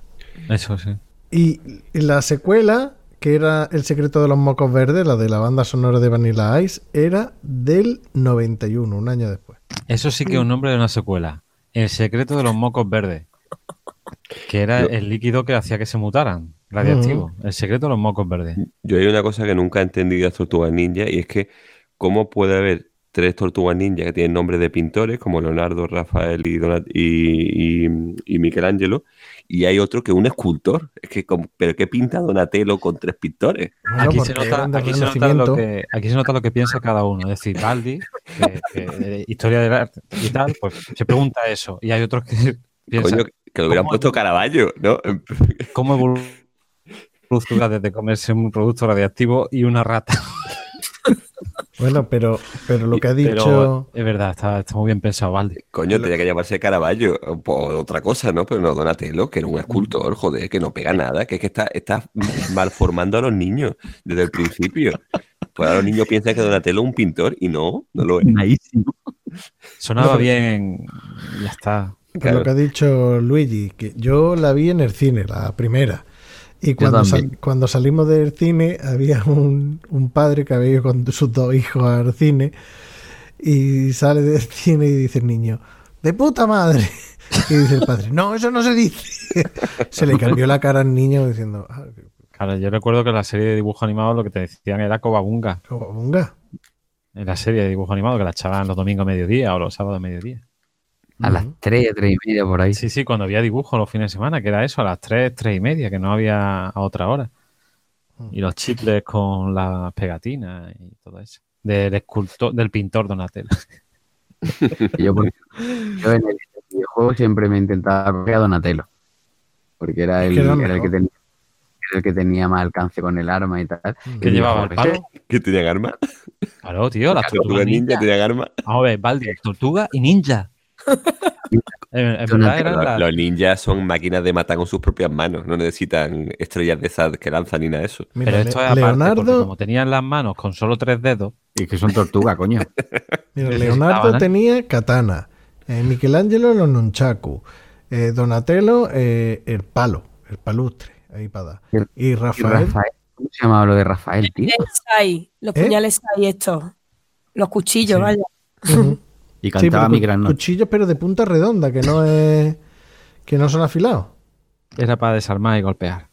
eso sí. Y la secuela, que era El secreto de los mocos verdes, la de la banda sonora de Vanilla Ice, era del 91, un año después. Eso sí que es un nombre de una secuela. El secreto de los mocos verdes. Que era Yo- el líquido que hacía que se mutaran. Radiactivo. El secreto de los mocos verdes. Yo hay una cosa que nunca he entendido de las tortugas ninja y es que cómo puede haber tres tortugas ninja que tienen nombres de pintores como Leonardo, Rafael y, Donat- y, y- y Michelangelo y hay otro que es un escultor. Es que, ¿pero qué pinta Donatello con tres pintores? Bueno, Aquí, se nota, aquí, se nota lo que, aquí se nota lo que piensa cada uno. Es decir, Baldi, que, que de historia del arte y tal, pues se pregunta eso. Y hay otros que piensan, Coño, que lo hubieran ¿cómo puesto Caravaggio, ¿no? ¿cómo evoluciona desde comerse un producto radiactivo y una rata? Bueno, pero, pero lo que ha dicho. Pero es verdad, está, está muy bien pensado, Baldi. Coño, tenía que llamarse Caravaggio o o otra cosa, ¿no? Pero no Donatello, que era un escultor, joder, que no pega nada, que es que está, está malformando a los niños desde el principio. Pues ahora los niños piensan que Donatello es un pintor y no, no lo es. Sonaba No, pero- bien, ya está. Por lo que ha dicho Luigi, que yo la vi en el cine, la primera. Y cuando, sal- cuando salimos del cine, había un, un padre que había ido con sus dos hijos al cine. Y sale del cine y dice el niño, ¡de puta madre! Y dice el padre, no, eso no se dice. Se le cambió la cara al niño diciendo, ah, Claro, yo recuerdo que en la serie de dibujo animado lo que te decían era Cobabunga. Cobabunga. En la serie de dibujo animado que la echaban los domingos a mediodía o los sábados a mediodía. A las 3, 3 y media por ahí. Sí, sí, cuando había dibujo los fines de semana, que era eso, a las 3, 3 y media, que no había a otra hora. Y los chicles con las pegatinas y todo eso. Del escultor, del pintor Donatello. Yo, en el videojuego siempre me intentaba pegar a Donatello. Porque era el, era el que tenía, el que tenía más alcance con el arma y tal. ¿Que Y llevaba el palo? ¿Que tenían armas? Claro, tío, las ¿Las tortugas ninja ninja. tenían armas? Vamos a ver, Baldi, tortuga y ninja. En, en verdad Donatello, eran Los, ninjas son máquinas de matar con sus propias manos, no necesitan estrellas de esas que lanzan ni nada de eso. Mira, Pero esto es aparte, porque Leonardo, como tenían las manos con solo tres dedos, Y que son tortugas, coño. mira, Leonardo ¿eh? tenía katana, eh, Michelangelo los nunchaku, eh, Donatello eh, el palo, el palustre, ahí para dar. Y- Rafael, ¿cómo se llamaba lo de Rafael, tío? Los ¿Eh? puñales estos. Los cuchillos, Sí. vaya. Y Sí, cantaba mi gran noche. cuchillos pero de punta redonda, que no es que no son afilados. era para desarmar y golpear.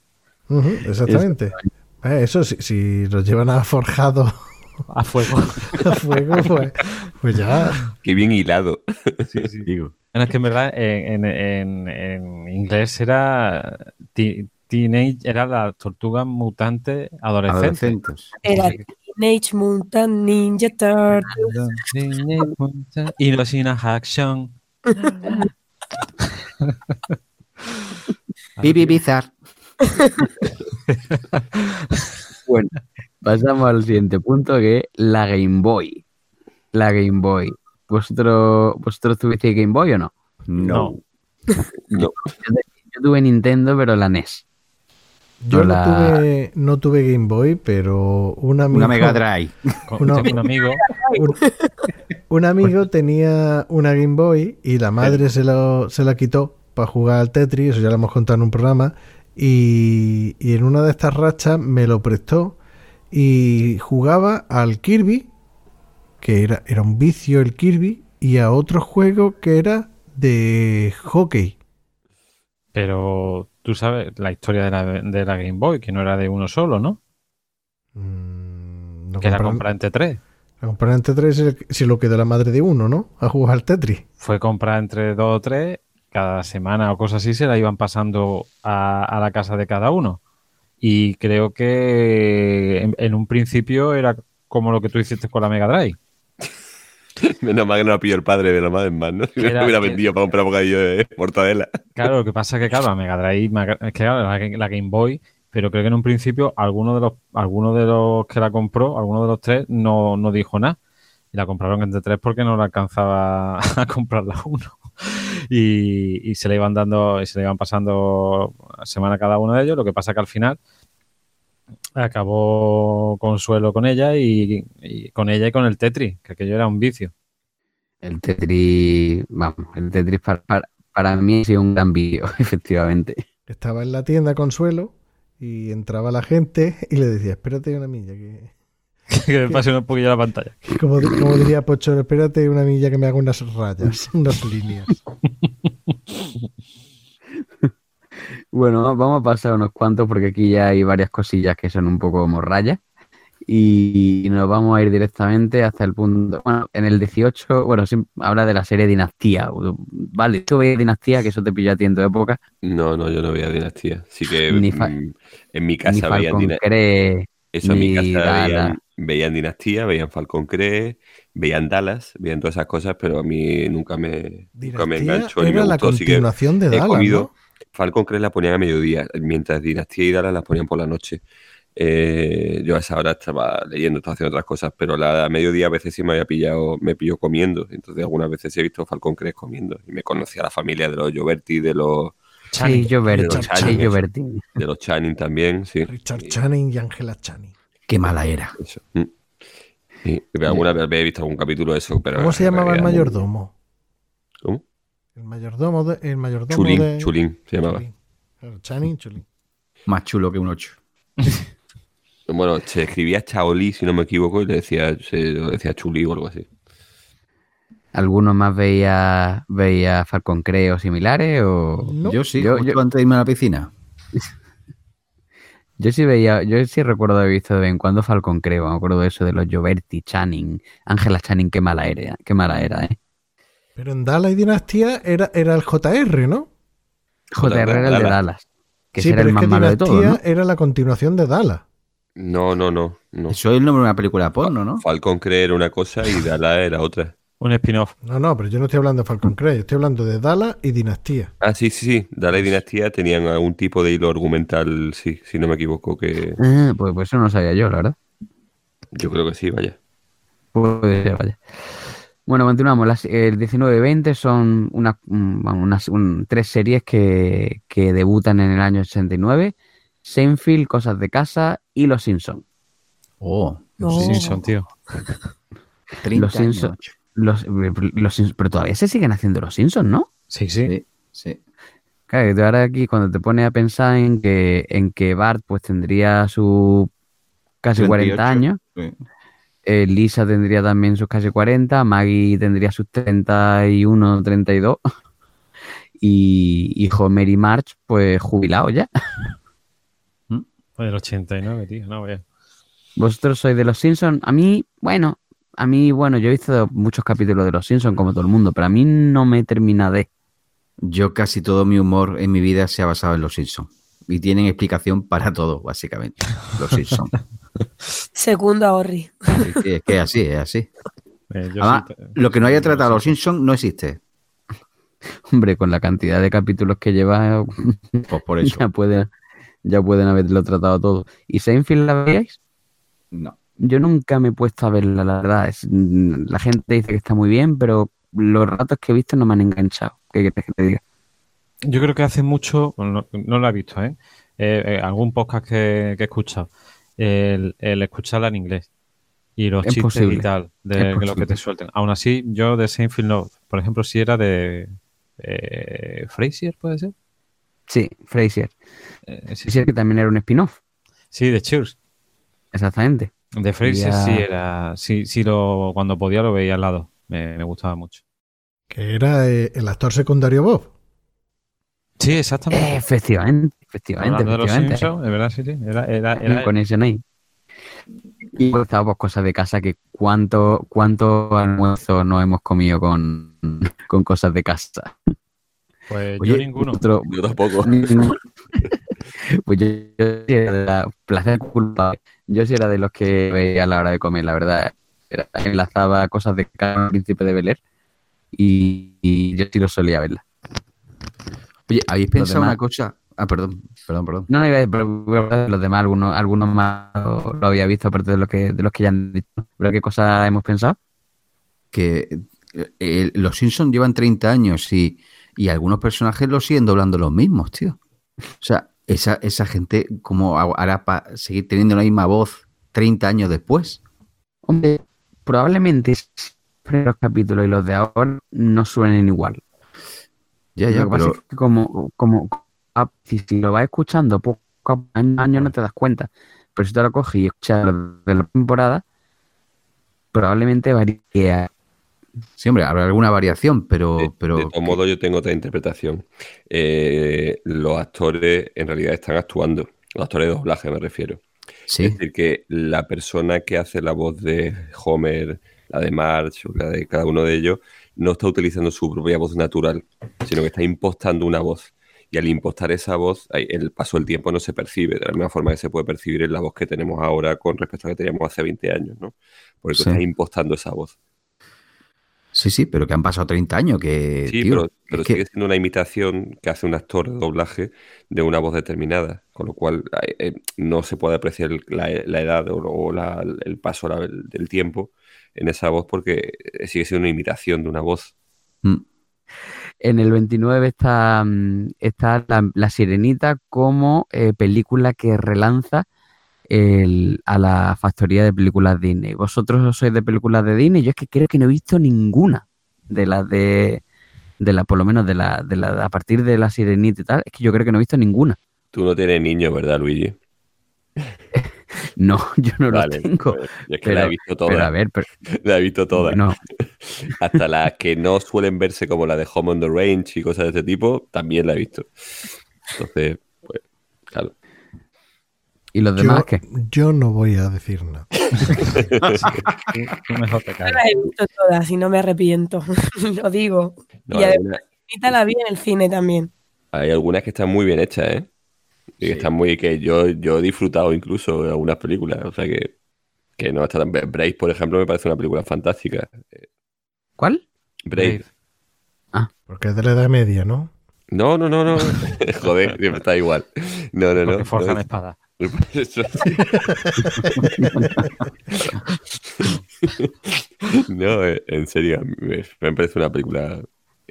Exactamente. Eh, eso, si, si los llevan a forjado A fuego. a fuego, pues, pues ya. Qué bien hilado. Digo. Bueno, es que en verdad en, en- en- en inglés era teenage, era la tortuga mutante adolescente. Adolescentes. Era Teenage Mutant Ninja Turtles. Teenage Mutant- Y los in action. Bibi Bizarre. Bueno, pasamos al siguiente punto que es la Game Boy. La Game Boy. ¿Vosotros, ¿Vosotros tuvisteis Game Boy o no? No. No. Yo tuve Nintendo, pero la NES. Yo no, la- tuve, no tuve Game Boy, pero un amigo, Una Mega Drive. Uno- un amigo. un, un amigo tenía una Game Boy y la madre se, lo, se la quitó para jugar al Tetris, eso ya lo hemos contado en un programa, y, y en una de estas rachas me lo prestó y jugaba al Kirby, que era, era un vicio el Kirby, y a otro juego que era de hockey. Pero tú sabes la historia de la, de la Game Boy, que no era de uno solo, ¿no? Mm, no Que era compraron- comprar entre tres. la compraron entre tres se- se lo quedó la madre de uno, ¿no? A jugar al Tetris. Fue comprar entre dos o tres, cada semana o cosas así se la iban pasando a, a la casa de cada uno. Y creo que en, en un principio era como lo que tú hiciste con la Mega Drive. Menos mal que no la pilló el padre de la madre más, ¿no? Si no lo hubiera que- vendido para comprar bocadillo de mortadela. Claro, lo que pasa es que, claro, la Mega Drive, es que claro, la, la Game Boy, pero creo que en un principio alguno de los, alguno de los que la compró, alguno de los tres, no, no dijo nada. Y la compraron entre tres porque no la alcanzaba a comprarla uno. Y, y se le iban dando, y se le iban pasando semana cada uno de ellos. Lo que pasa que al final acabó Consuelo con ella y, y con ella y con el Tetris, que aquello era un vicio. El Tetris, vamos, el Tetris para, para, para mí ha sido un gran vídeo, efectivamente. Estaba en la tienda Consuelo y entraba la gente y le decía, espérate una milla, que, que me pase un poquillo la pantalla. como diría Pocho, espérate una milla que me haga unas rayas, unas líneas. Bueno, vamos a pasar unos cuantos porque aquí ya hay varias cosillas que son un poco morrayas. Y nos vamos a ir directamente hasta el punto. Bueno, en el 18, bueno, sí, habla de la serie Dinastía. Vale, ¿tú veías Dinastía? Que eso te pilló a ti en tu época. No, no, yo no veía Dinastía. Así que mm, en mi casa veían Dinastía. Cree, Eso en mi casa veían, veían Dinastía, veían Falcon Cree, veían Dallas, veían todas esas cosas, pero a mí nunca me, nunca me Dinastía enganchó ni me era la gustó. Así que continuación de he Dallas, comido. ¿no? Falcon Crest la ponían a mediodía, mientras Dinastía y Dallas las ponían por la noche. Eh, yo a esa hora estaba leyendo, estaba haciendo otras cosas, pero la a mediodía a veces sí me había pillado, me pilló comiendo. Entonces algunas veces he visto Falcon Crest comiendo y me conocía la familia de los Gioberti, de los Sí, de Gioberti. los Channing, de los Channing también, sí. Richard Channing y Angela Channing. Qué mala era. Eso. mm. Sí, alguna vez he visto algún capítulo de eso, pero ¿Cómo se llamaba el mayordomo? ¿Cómo? El mayordomo de, el mayordomo Chulín, de... Chulín se llamaba. Chulín. Claro, Channing, Chulín. Más chulo que un 8. Bueno, se escribía Chaolí, si no me equivoco, y le decía, se decía Chulí o algo así. ¿Alguno más veía, veía Falcon Cree o similares? O... No. Yo sí, Yo- antes de irme a la piscina. Yo sí veía, yo sí recuerdo haber visto de vez en cuando Falcon Creo, me acuerdo de eso de los Gioberti, Channing, Ángela Channing, qué mala era, qué mala era, eh. Pero en Dallas y Dinastía era, era el JR, ¿no? JR era el de Dallas. Que sí, era pero el es más que malo de Dinastía ¿no? era la continuación de Dallas. No, no, no. no. Eso es el nombre de una película porno, ¿no? Falcon Cree era una cosa y Dallas era otra. Un spin-off. No, no, pero yo no estoy hablando de Falcon Crest, estoy hablando de Dallas y Dinastía. Ah, sí, sí, sí. Dallas y Dinastía tenían algún tipo de hilo argumental, sí, si no me equivoco, que Ah, pues, pues eso no sabía yo, la verdad. yo creo que sí, vaya. Puede ser, vaya. Bueno, continuamos. Las, el 19 y 20 son una, unas- un- tres series que, que debutan en el año 89. Seinfeld, Cosas de Casa y Los Simpsons. Oh, No. Simpson, tío. 30 Los años. Simpson- Los, los Simpsons- pero todavía se siguen haciendo Los Simpsons, ¿no? Sí, sí. Sí, sí. Claro, y tú ahora aquí cuando te pones a pensar en que, en que Bart pues tendría su casi 40 38. años, Sí. Eh, Lisa tendría también sus casi 40, Maggie tendría sus 31, 32 y, y Homer y March pues jubilados ya. Del 89, tío. No, vaya. ¿Vosotros sois de los Simpsons? A mí, bueno, a mí, bueno, yo he visto muchos capítulos de los Simpsons como todo el mundo, pero a mí no me termina de... Yo casi todo mi humor en mi vida se ha basado en los Simpsons. Y tienen explicación para todo, básicamente. Los Simpsons. Segundo a Orri. Sí, es que es así, es así. Eh, yo Además, sí te- lo que no haya tratado los Simpsons no existe. Hombre, con la cantidad de capítulos que lleva, Pues por eso. ya, puede, ya pueden haberlo tratado todo. ¿Y Seinfeld la veíais? No. Yo nunca me he puesto a verla, la verdad. Es- mm, la gente dice que está muy bien, pero los ratos que he visto no me han enganchado. ¿Qué quieres que te diga? Yo creo que hace mucho, no lo he visto, ¿eh? Eh, eh, algún podcast que, que he escuchado, el, el escucharla en inglés y los Es chistes posible, y tal, de que lo que te suelten. Aún así, yo de Seinfeld no, por ejemplo, si era de eh, Frasier, ¿puede ser? Sí, Frasier. Eh, sí, Frasier que también era un spin-off, sí, de Cheers. exactamente. De Frasier Ya. sí era, sí, sí lo, cuando podía lo veía al lado, me, me gustaba mucho. Que era eh, el actor secundario Bob. Sí, exactamente. Efectivamente, efectivamente, Hablando de los efectivamente. Simpsons, es verdad, sí, sí, era, era, era una conexión ahí. Y pues, estaba, pues, cosas de casa que cuánto, cuánto almuerzo no hemos comido con, con cosas de casa. pues Oye, yo ninguno. otro- Yo tampoco. pues yo, yo sí era de la placer culpable. Yo sí era de los que veía a la hora de comer, la verdad. Era, enlazaba cosas de cada príncipe de Bel Air y, y yo sí lo solía verla. Oye, ¿habéis pensado demás- una cosa? Ah, perdón, perdón, perdón. No, no iba a decir, los demás, algunos, algunos más lo, lo había visto, aparte de los que, de los que ya han dicho. ¿Pero qué cosa hemos pensado? Que eh, los Simpsons llevan 30 años y, y algunos personajes lo siguen doblando los mismos, tío. O sea, esa, esa gente, ¿cómo hará para seguir teniendo la misma voz 30 años después? Hombre, probablemente los capítulos y los de ahora no suenen igual. Ya, Lo ya, que pasa pero es que como, como ah, si, si lo vas escuchando poco a poco, año no te das cuenta. Pero si te lo coges y escuchas lo de la temporada, probablemente varíe Sí, hombre, habrá alguna variación, pero. De, pero de todos modos, yo tengo otra interpretación. Eh, los actores en realidad están actuando. Los actores de doblaje me refiero. sí. Es decir, que la persona que hace la voz de Homer, la de Marge o la de cada uno de ellos, no está utilizando su propia voz natural, sino que está impostando una voz. Y al impostar esa voz, el paso del tiempo no se percibe, de la misma forma que se puede percibir en la voz que tenemos ahora con respecto a la que teníamos hace 20 años, ¿no? Porque tú Sí. estás impostando esa voz. Sí, sí, pero que han pasado 30 años, que. Sí, tío, pero, pero es que- sigue siendo una imitación que hace un actor de doblaje de una voz determinada, con lo cual eh, eh, no se puede apreciar la, la edad o, o la- el paso del tiempo en esa voz porque eh, sigue siendo una imitación de una voz. Mm. En el 29 está, mm, está la, La Sirenita como eh, película que relanza el- a la factoría de películas Disney. ¿Vosotros sois de películas de Disney? Yo es que creo que no he visto ninguna de las de, de la, por lo menos de la, de la, a partir de La Sirenita y tal, es que yo creo que no he visto ninguna. Tú no tienes niños, ¿verdad, Luigi? No, yo no Vale, los tengo. pues, yo es que la he visto pero a todas. ver, pero, La he visto todas. bueno, Hasta las que no suelen verse como la de Home on the Range y cosas de este tipo, también la he visto. Entonces, pues, claro. ¿y los Yo, demás qué? yo no voy a decir nada. Mejor te Yo las he visto todas y no me arrepiento. Lo digo. No, y hay, además, Anita la vi en el cine también. hay algunas que están muy bien hechas, ¿eh? Y que están muy, que yo, yo he disfrutado incluso de algunas películas. O sea que, que no está tan. Brave, por ejemplo, me parece una película fantástica. ¿Cuál? Brave. Porque es de la edad media, ¿no? No, no, no, no. Joder, siempre está igual. No, no, no. Porque forjan no. espadas. Eso- No, eh, en serio, me parece una película.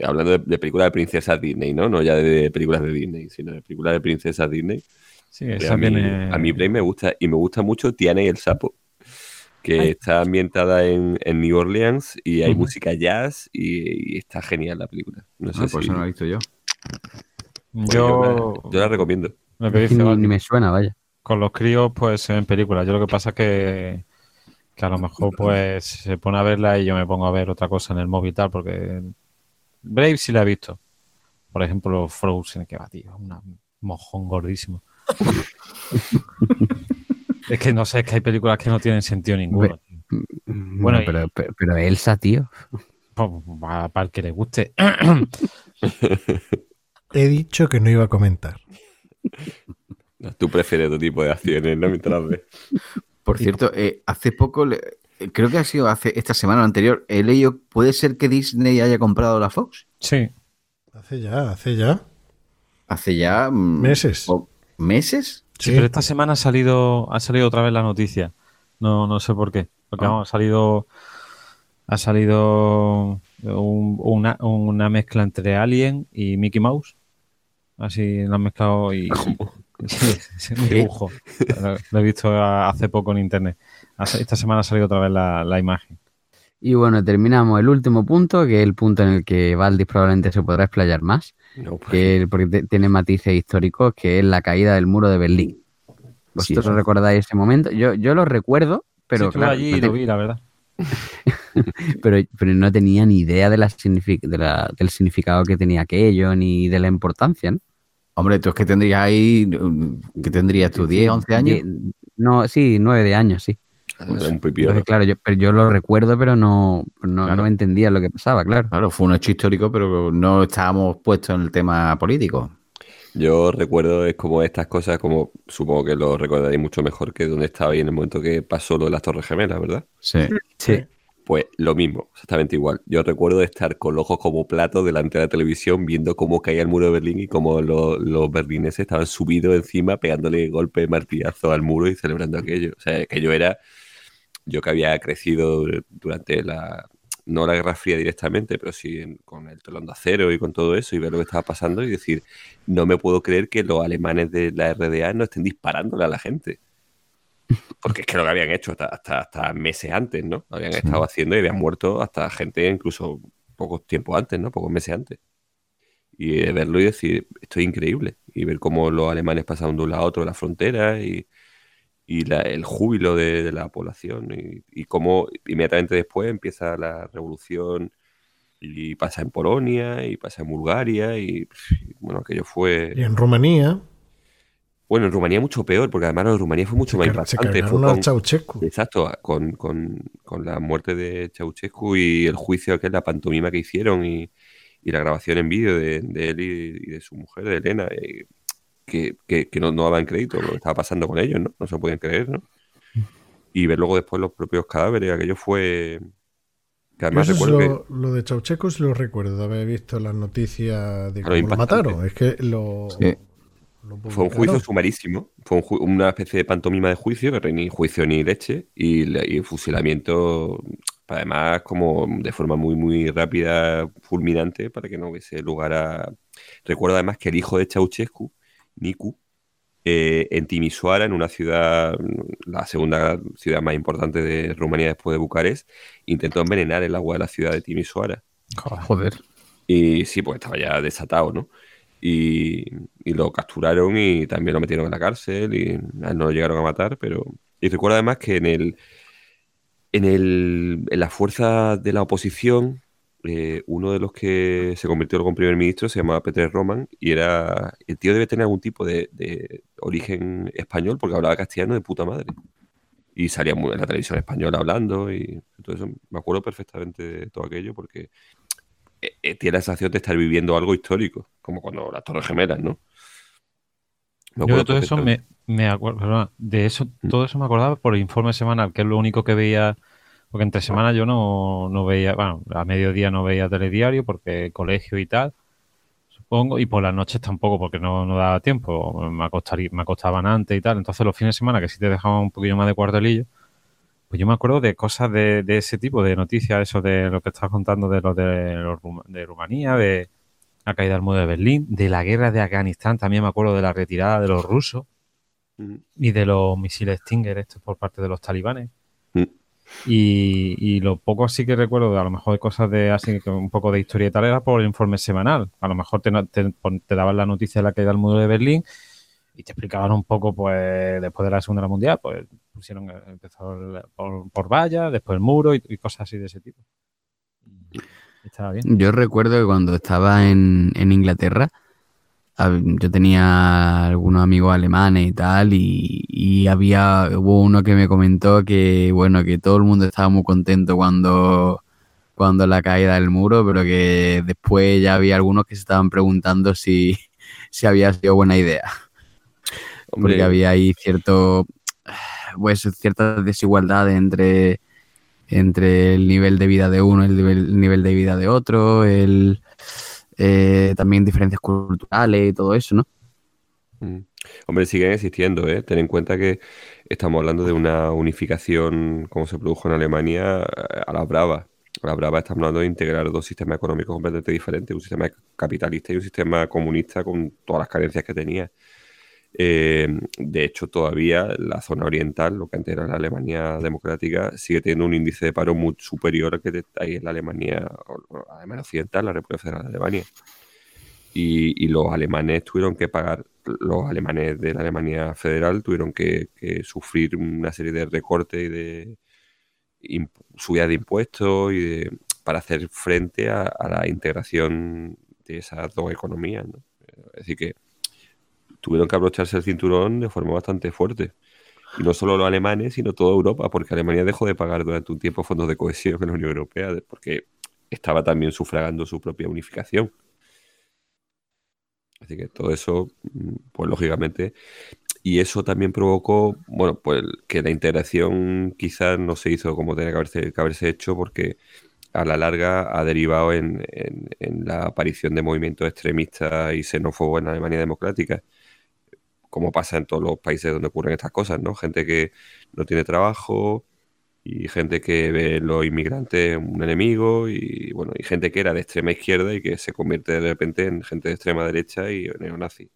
Hablando de, de películas de princesas Disney, ¿no? No ya de, películas de Disney, sino de películas de princesas Disney. Sí, esa a, mí, a mí Brave me gusta y me gusta mucho Tiana y el sapo, que está ambientada en, en New Orleans y hay música jazz y, y está genial la película. No sé Ah, por si- eso no lo he visto yo. pues Yo, la, yo la recomiendo. lo que Ni, dice Val, ni me suena, vaya. con los críos, pues se ven películas. Yo lo que pasa es que, que a lo mejor pues se pone a verla y yo me pongo a ver otra cosa en el móvil y tal, porque Brave sí la he visto. Por ejemplo, Frozen, que va, tío, un mojón gordísimo. es que no sé, es que hay películas que no tienen sentido ninguno. tío. Bueno, Bueno, y- pero, pero, pero Elsa, tío. Pues, va- Para el que le guste. He dicho que no iba a comentar. Tú prefieres otro tipo de acciones, ¿no? Mientras las ves. Por cierto, eh, hace poco, le- creo que ha sido hace esta semana o anterior, he leído, ¿puede ser que Disney haya comprado la Fox? Sí, Hace ya, hace ya. Hace ya... mm, Meses. o- ¿Meses? Sí, Sí. pero esta semana ha salido, ha salido otra vez la noticia. No, no sé por qué. Porque Ah. vamos, ha salido, ha salido un- una, una mezcla entre Alien y Mickey Mouse. Así lo han mezclado y Sí, es un dibujo. Lo, he visto hace poco en internet. Esta semana ha salido otra vez la, la imagen. Y bueno, terminamos el último punto, que es el punto en el que Valdis probablemente se podrá explayar más, No, pues, que porque tiene matices históricos, que es la caída del muro de Berlín. ¿Vosotros Sí. recordáis ese momento? Yo, yo lo recuerdo, pero Sí, estuve claro, allí no te- lo vi, la verdad. pero, pero no tenía ni idea de la signifi- de la- del significado que tenía aquello, ni de la importancia, ¿no? Hombre, tú es que tendrías ahí, ¿qué tendrías tú? ¿10, 11 años? No, sí, nueve de años, sí. Un claro, yo, pero yo lo recuerdo, pero no, no, Claro. no entendía lo que pasaba, claro. Claro, fue un hecho histórico, pero no estábamos puestos en el tema político. Yo recuerdo es como estas cosas, como supongo que lo recordaréis mucho mejor que donde estaba ahí en el momento que pasó lo de las Torres Gemelas, ¿verdad? Sí. Sí. Pues lo mismo, exactamente igual. Yo recuerdo estar con los ojos como platos delante de la televisión viendo cómo caía el muro de Berlín y cómo los, los berlineses estaban subidos encima pegándole golpe de martillazo al muro y celebrando aquello. O sea, aquello era yo que había crecido durante la, no la Guerra Fría directamente, pero sí con el telón de acero y con todo eso y ver lo que estaba pasando y decir, no me puedo creer que los alemanes de la RDA no estén disparándole a la gente. Porque es que lo que habían hecho hasta, hasta, hasta meses antes, ¿no? Habían estado haciendo y habían muerto hasta gente incluso pocos tiempos antes, ¿no? Pocos meses antes. Y eh, verlo y decir, esto es increíble. Y ver cómo los alemanes pasaban de un lado a otro de la frontera y, y la- el júbilo de, de la población y, y cómo inmediatamente después empieza la revolución y pasa en Polonia y pasa en Bulgaria y bueno, aquello fue... Y en Rumanía Bueno, en Rumanía mucho peor, porque además de Rumanía fue mucho se, más se impactante. Fue a con- Ceausescu. Exacto, con, con- con la muerte de Ceausescu y el juicio que es la pantomima que hicieron y, y la grabación en vídeo de, de él y, y de su mujer, de Elena, eh, que, que- que no, no daban crédito lo que estaba pasando con ellos, ¿no? No se podían creer, ¿no? Y ver luego después los propios cadáveres, aquello fue... Que además eso que... lo, de Ceausescu sí lo recuerdo de haber visto las noticias de cómo lo mataron. Es que lo, Sí. lo Fue un juicio sumarísimo. Fue un ju- una especie de pantomima de juicio, que ni juicio ni leche, y, y fusilamiento, además, como de forma muy, muy rápida, fulminante, para que no hubiese lugar a. Recuerdo además que el hijo de Ceausescu, Nicu, eh, en Timisoara, en una ciudad, la segunda ciudad más importante de Rumanía después de Bucarest, intentó envenenar el agua de la ciudad de Timisoara. Joder. Y sí, pues estaba ya desatado, ¿no? Y, y lo capturaron y también lo metieron en la cárcel y no lo llegaron a matar, pero... Y recuerdo además que en el... En, el, en la fuerza de la oposición, eh, uno de los que se convirtió luego en primer ministro se llamaba Peter Roman y era... El tío debe tener algún tipo de, de origen español porque hablaba castellano de puta madre. Y salía muy- en la televisión española hablando y todo eso. Me acuerdo perfectamente de todo aquello porque eh, eh, tiene la sensación de estar viviendo algo histórico, como cuando las Torres Gemelas, ¿no? Me Yo acuerdo de todo eso me, me acuerdo, perdona, de eso, Mm. todo eso me acordaba por el informe semanal, que es lo único que veía, porque entre semana yo no, no veía, bueno, a mediodía no veía telediario porque colegio y tal, supongo, y por las noches tampoco porque no, no daba tiempo, me, acostaría, me acostaban antes y tal, entonces los fines de semana que sí te dejaban un poquillo más de cuartelillo, pues yo me acuerdo de cosas de, de ese tipo, de noticias, eso de lo que estás contando de lo de, los de Rumanía, de la caída del muro de Berlín, de la guerra de Afganistán, también me acuerdo de la retirada de los rusos y de los misiles Stinger estos por parte de los talibanes. Y, lo poco así que recuerdo, a lo mejor de cosas de así, un poco de historia y tal, era por el informe semanal. A lo mejor te, daban la noticia de la caída del muro de Berlín y te explicaban un poco, pues, después de la Segunda Mundial, pues pusieron, empezó el- por, por vallas, después el muro y, cosas así de ese tipo. Estaba bien. Yo recuerdo que cuando estaba en, en Inglaterra, yo tenía algunos amigos alemanes y tal, y, y había, hubo uno que me comentó que, bueno, que todo el mundo estaba muy contento cuando, cuando la caída del muro, pero que después ya había algunos que se estaban preguntando si, si había sido buena idea. Hombre, Porque había ahí cierto, pues ciertas desigualdades entre, entre el nivel de vida de uno y el nivel, el nivel de vida de otro, el, eh, también diferencias culturales y todo eso, ¿no? Mm. Hombre, siguen existiendo, ¿eh? Ten en cuenta que estamos hablando de una unificación, como se produjo en Alemania, a la brava. A la brava estamos hablando de integrar dos sistemas económicos completamente diferentes, un sistema capitalista y un sistema comunista con todas las carencias que tenía. Eh, de hecho, todavía la zona oriental, lo que antes era la Alemania democrática, sigue teniendo un índice de paro muy superior al que hay en la Alemania, la Alemania occidental, la República Federal de Alemania. Y, los alemanes tuvieron que pagar, los alemanes de la Alemania federal tuvieron que, sufrir una serie de recortes y de subidas de impuestos y de- para hacer frente a, la integración de esas dos economías. ¿no? Es decir, que tuvieron que abrocharse el cinturón de forma bastante fuerte. Y no solo los alemanes, sino toda Europa, porque Alemania dejó de pagar durante un tiempo fondos de cohesión en la Unión Europea, porque estaba también sufragando su propia unificación. Así que todo eso, mm, pues lógicamente, y eso también provocó, bueno, pues que la integración quizás no se hizo como tenía que haberse, haberse hecho, porque a la larga ha derivado en, en- en la aparición de movimientos extremistas y xenófobos en la Alemania democrática, como pasa en todos los países donde ocurren estas cosas, ¿no? Gente que no tiene trabajo y gente que ve los inmigrantes un enemigo y bueno, y gente que era de extrema izquierda y que se convierte de repente en gente de extrema derecha y neonazi.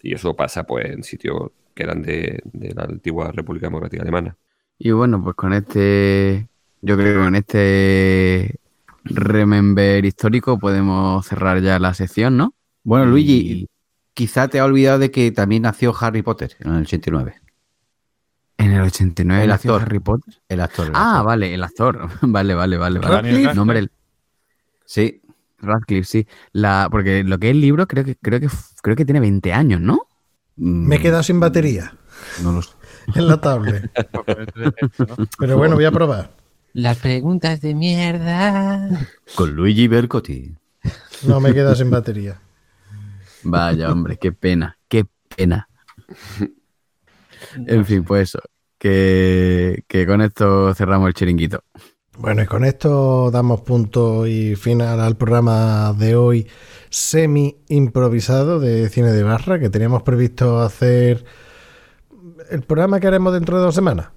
Y eso pasa pues en sitios que eran de, de la antigua República Democrática Alemana. Y bueno, pues con este, yo creo que con este remember histórico podemos cerrar ya la sección, ¿no? Bueno, Luigi, quizá te ha olvidado de que también nació Harry Potter en el 89. En el 89 El el actor. Harry Potter. El actor. el Ah, actor. vale, el actor. Vale, vale, vale. vale. Radcliffe. No, hombre, el- Sí. Radcliffe, sí. La, porque lo que es el libro creo que, creo que creo que tiene 20 años, ¿no? Me he quedado sin batería Mm, No lo sé. en la tablet. Pero bueno, voy a probar. Las preguntas de mierda. Con Luigi Bercotti. No me he quedado sin batería. Vaya, hombre, qué pena, qué pena. En fin, pues eso. Que, que con esto cerramos el chiringuito. Bueno, y con esto damos punto y final al programa de hoy semi improvisado de cine de barra que teníamos previsto hacer el programa que haremos dentro de dos semanas.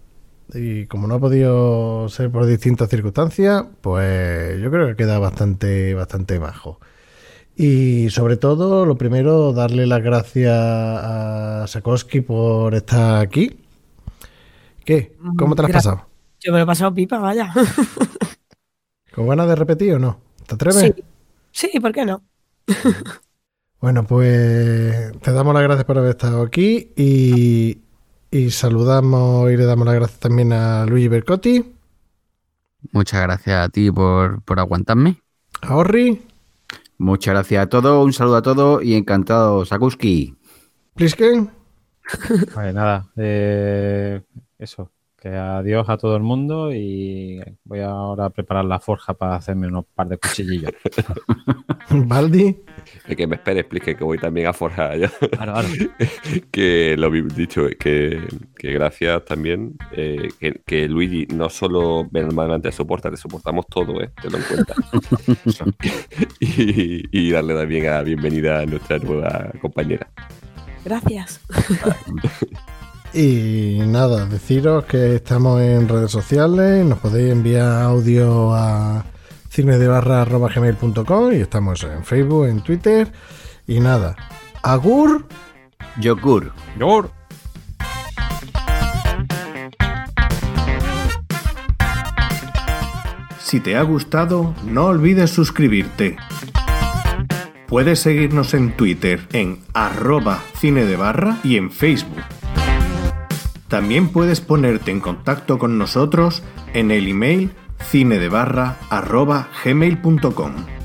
Y como no ha podido ser por distintas circunstancias, pues yo creo que queda bastante, bastante bajo. Y sobre todo, lo primero, darle las gracias a Sakoski por estar aquí. ¿Qué? ¿Cómo te lo has pasado? Yo me lo he pasado pipa, vaya. ¿Con ganas de repetir o no? ¿Te atreves? Sí. Sí, ¿por qué no? Bueno, pues te damos las gracias por haber estado aquí y, y saludamos y le damos las gracias también a Luigi Bercotti, Muchas gracias a ti por, por aguantarme. a Orri, Muchas gracias a todos, un saludo a todos y encantado, Sakuski. Plisken Pues nada, eh, eso, que adiós a todo el mundo y voy ahora a preparar la forja para hacerme unos par de cuchillillos. Baldi, Es que me espere, explique que voy también a forjar ya. Claro, claro. que lo habéis dicho, que, que gracias también, eh, que, que Luigi no solo normalmente te soporta, te soportamos todo, ¿eh? Te lo en cuenta. y, y darle también la bienvenida a nuestra nueva compañera. Gracias. Y nada, deciros que estamos en redes sociales, nos podéis enviar audio a cinedebarra.gmail.com y estamos en Facebook, en Twitter y nada, Agur. Yogur. Yogur. Si te ha gustado, no olvides suscribirte. Puedes seguirnos en Twitter en arroba cine de barra y en Facebook. También puedes ponerte en contacto con nosotros en el email cinedebarra arroba gmail.com.